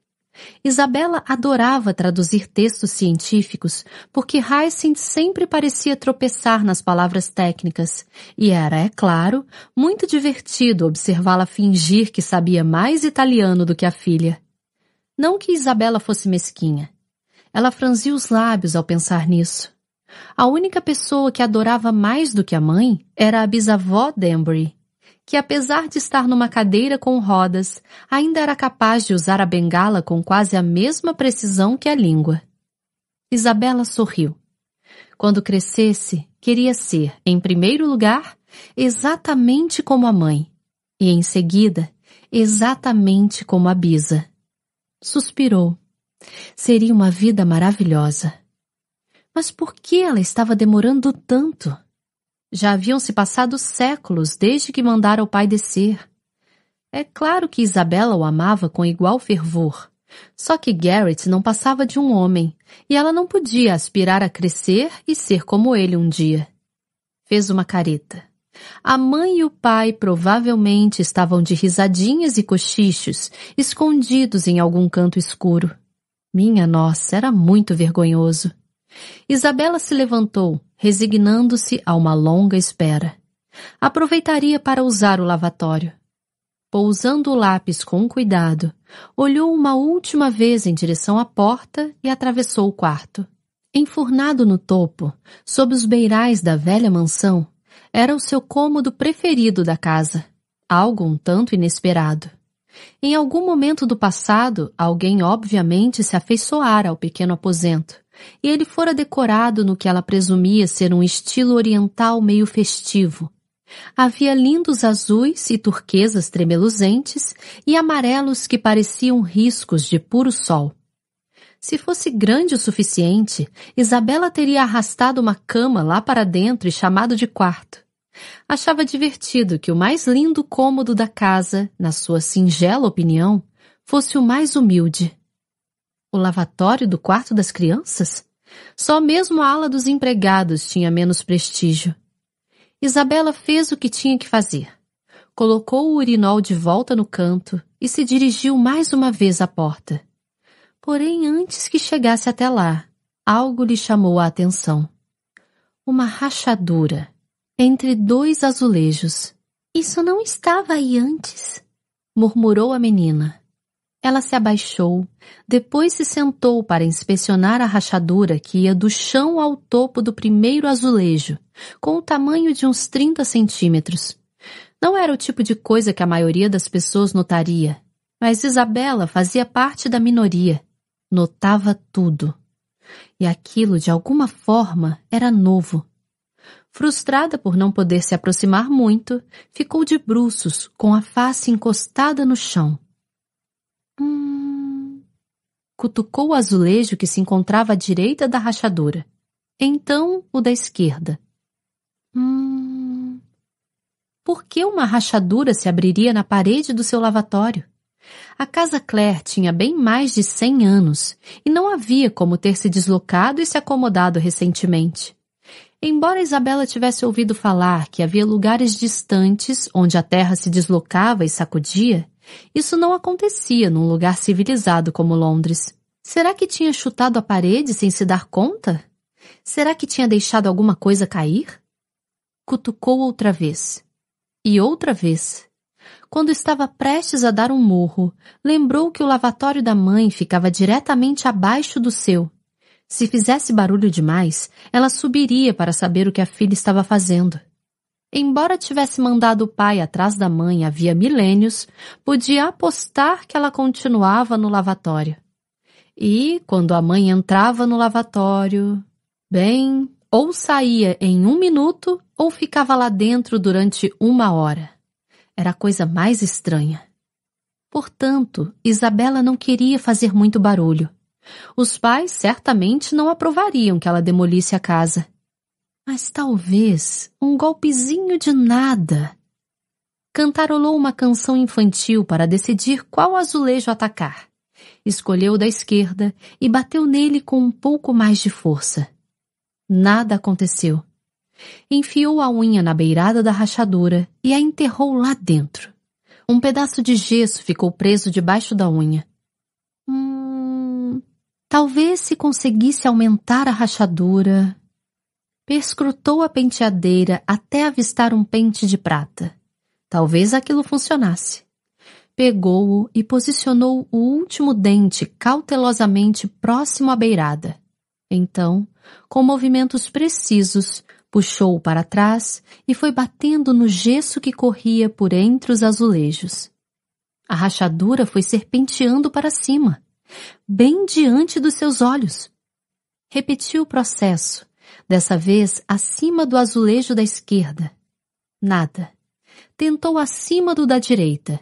Speaker 1: Isabela adorava traduzir textos científicos porque Hyacinth sempre parecia tropeçar nas palavras técnicas e era, é claro, muito divertido observá-la fingir que sabia mais italiano do que a filha. Não que Isabela fosse mesquinha. Ela franziu os lábios ao pensar nisso. A única pessoa que adorava mais do que a mãe era a bisavó Danbury, que apesar de estar numa cadeira com rodas, ainda era capaz de usar a bengala com quase a mesma precisão que a língua. Isabela sorriu. Quando crescesse, queria ser, em primeiro lugar, exatamente como a mãe, e em seguida, exatamente como a Bisa. Suspirou. Seria uma vida maravilhosa. Mas por que ela estava demorando tanto? Já haviam se passado séculos desde que mandara o pai descer. É claro que Isabela o amava com igual fervor. Só que Garrett não passava de um homem, e ela não podia aspirar a crescer e ser como ele um dia. Fez uma careta. A mãe e o pai provavelmente estavam de risadinhas e cochichos, escondidos em algum canto escuro. Minha nossa, era muito vergonhoso. Isabela se levantou, resignando-se a uma longa espera. Aproveitaria para usar o lavatório. Pousando o lápis com cuidado, olhou uma última vez em direção à porta e atravessou o quarto. Enfurnado no topo, sob os beirais da velha mansão, era o seu cômodo preferido da casa, algo um tanto inesperado. Em algum momento do passado, alguém obviamente se afeiçoara ao pequeno aposento, e ele fora decorado no que ela presumia ser um estilo oriental meio festivo. Havia lindos azuis e turquesas tremeluzentes e amarelos que pareciam riscos de puro sol. Se fosse grande o suficiente, Isabela teria arrastado uma cama lá para dentro e chamado de quarto. Achava divertido que o mais lindo cômodo da casa, na sua singela opinião, fosse o mais humilde. O lavatório do quarto das crianças? Só mesmo a ala dos empregados tinha menos prestígio. Isabela fez o que tinha que fazer. Colocou o urinol de volta no canto e se dirigiu mais uma vez à porta. Porém, antes que chegasse até lá, algo lhe chamou a atenção. Uma rachadura entre dois azulejos. Isso não estava aí antes, murmurou a menina. Ela se abaixou, depois se sentou para inspecionar a rachadura que ia do chão ao topo do primeiro azulejo, com o tamanho de uns 30 centímetros. Não era o tipo de coisa que a maioria das pessoas notaria, mas Isabela fazia parte da minoria. Notava tudo. E aquilo, de alguma forma, era novo. Frustrada por não poder se aproximar muito, ficou de bruços, com a face encostada no chão. Hum. Cutucou o azulejo que se encontrava à direita da rachadura. Então o da esquerda. Hum. Por que uma rachadura se abriria na parede do seu lavatório? A casa Claire tinha bem mais de cem anos e não havia como ter se deslocado e se acomodado recentemente. Embora Isabela tivesse ouvido falar que havia lugares distantes onde a terra se deslocava e sacudia, isso não acontecia num lugar civilizado como Londres. Será que tinha chutado a parede sem se dar conta? Será que tinha deixado alguma coisa cair? Cutucou outra vez. E outra vez. Quando estava prestes a dar um murro, lembrou que o lavatório da mãe ficava diretamente abaixo do seu. Se fizesse barulho demais, ela subiria para saber o que a filha estava fazendo. Embora tivesse mandado o pai atrás da mãe havia milênios, podia apostar que ela continuava no lavatório. E, quando a mãe entrava no lavatório, bem, ou saía em um minuto ou ficava lá dentro durante uma hora. Era a coisa mais estranha. Portanto, Isabela não queria fazer muito barulho. Os pais certamente não aprovariam que ela demolisse a casa. Mas talvez um golpezinho de nada. Cantarolou uma canção infantil para decidir qual azulejo atacar. Escolheu da esquerda e bateu nele com um pouco mais de força. Nada aconteceu. Enfiou a unha na beirada da rachadura e a enterrou lá dentro. Um pedaço de gesso ficou preso debaixo da unha. Hum, talvez se conseguisse aumentar a rachadura, Perscrutou a penteadeira até avistar um pente de prata. Talvez aquilo funcionasse. Pegou-o e posicionou o último dente cautelosamente próximo à beirada. Então, com movimentos precisos, puxou-o para trás e foi batendo no gesso que corria por entre os azulejos. A rachadura foi serpenteando para cima, bem diante dos seus olhos. Repetiu o processo, dessa vez acima do azulejo da esquerda. Nada. Tentou acima do da direita.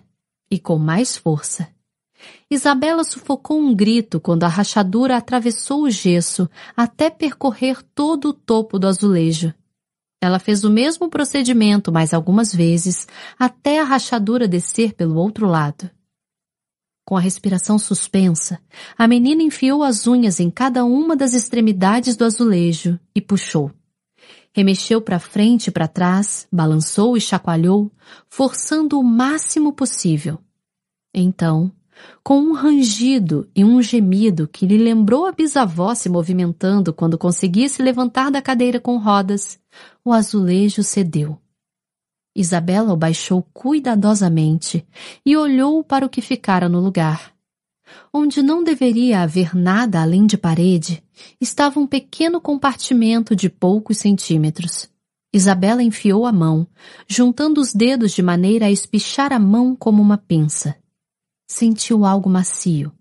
Speaker 1: E com mais força. Isabela sufocou um grito quando a rachadura atravessou o gesso até percorrer todo o topo do azulejo. Ela fez o mesmo procedimento mais algumas vezes até a rachadura descer pelo outro lado. Com a respiração suspensa, a menina enfiou as unhas em cada uma das extremidades do azulejo e puxou. Remexeu para frente e para trás, balançou e chacoalhou, forçando o máximo possível. Então, com um rangido e um gemido que lhe lembrou a bisavó se movimentando quando conseguia se levantar da cadeira com rodas, o azulejo cedeu. Isabela o baixou cuidadosamente e olhou para o que ficara no lugar. Onde não deveria haver nada além de parede, estava um pequeno compartimento de poucos centímetros. Isabela enfiou a mão, juntando os dedos de maneira a espichar a mão como uma pinça. Sentiu algo macio,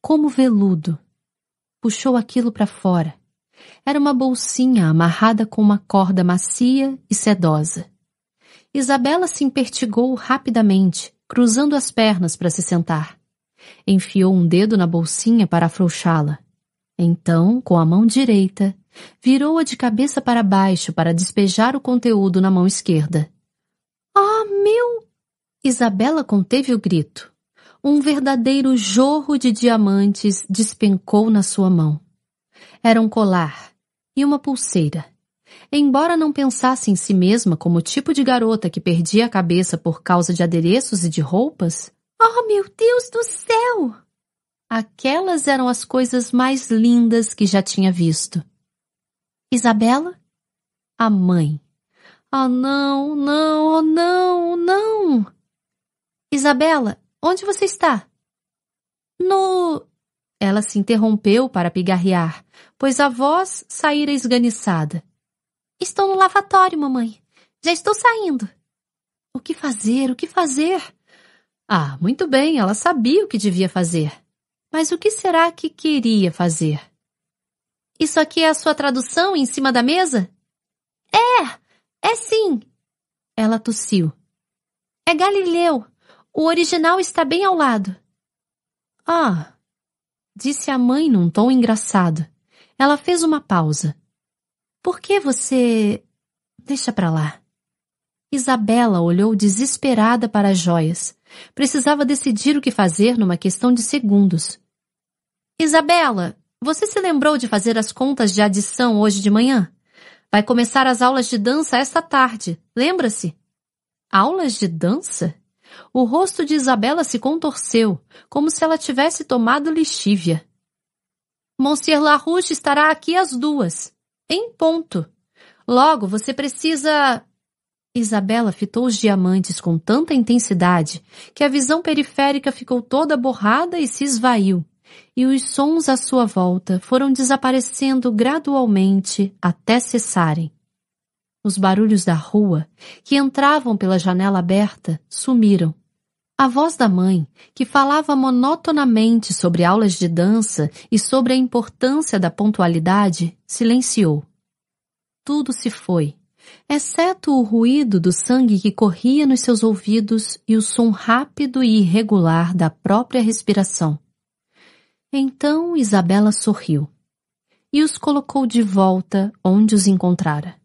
Speaker 1: como veludo. Puxou aquilo para fora. Era uma bolsinha amarrada com uma corda macia e sedosa. Isabela se impertigou rapidamente, cruzando as pernas para se sentar. Enfiou um dedo na bolsinha para afrouxá-la. Então, com a mão direita, virou-a de cabeça para baixo para despejar o conteúdo na mão esquerda. Ah, meu! Isabela conteve o grito. Um verdadeiro jorro de diamantes despencou na sua mão. Era um colar e uma pulseira. Embora não pensasse em si mesma como o tipo de garota que perdia a cabeça por causa de adereços e de roupas, oh meu Deus do céu! Aquelas eram as coisas mais lindas que já tinha visto. Isabela? A mãe. Oh, não, não, oh, não, não! Isabela, Onde você está? No. Ela se interrompeu para pigarrear, pois a voz saíra esganiçada. Estou no lavatório, mamãe. Já estou saindo. O que fazer? O que fazer? Ah, muito bem, ela sabia o que devia fazer. Mas o que será que queria fazer? Isso aqui é a sua tradução em cima da mesa? É, é sim. Ela tossiu. É Galileu. O original está bem ao lado. Ah, disse a mãe num tom engraçado. Ela fez uma pausa. Por que você. Deixa pra lá. Isabela olhou desesperada para as joias. Precisava decidir o que fazer numa questão de segundos. Isabela, você se lembrou de fazer as contas de adição hoje de manhã? Vai começar as aulas de dança esta tarde, lembra-se? Aulas de dança? O rosto de Isabela se contorceu, como se ela tivesse tomado lixívia. Monsieur Larouche estará aqui às duas, em ponto. Logo, você precisa. Isabela fitou os diamantes com tanta intensidade que a visão periférica ficou toda borrada e se esvaiu, e os sons à sua volta foram desaparecendo gradualmente até cessarem. Os barulhos da rua, que entravam pela janela aberta, sumiram. A voz da mãe, que falava monotonamente sobre aulas de dança e sobre a importância da pontualidade, silenciou. Tudo se foi, exceto o ruído do sangue que corria nos seus ouvidos e o som rápido e irregular da própria respiração. Então Isabela sorriu e os colocou de volta onde os encontrara.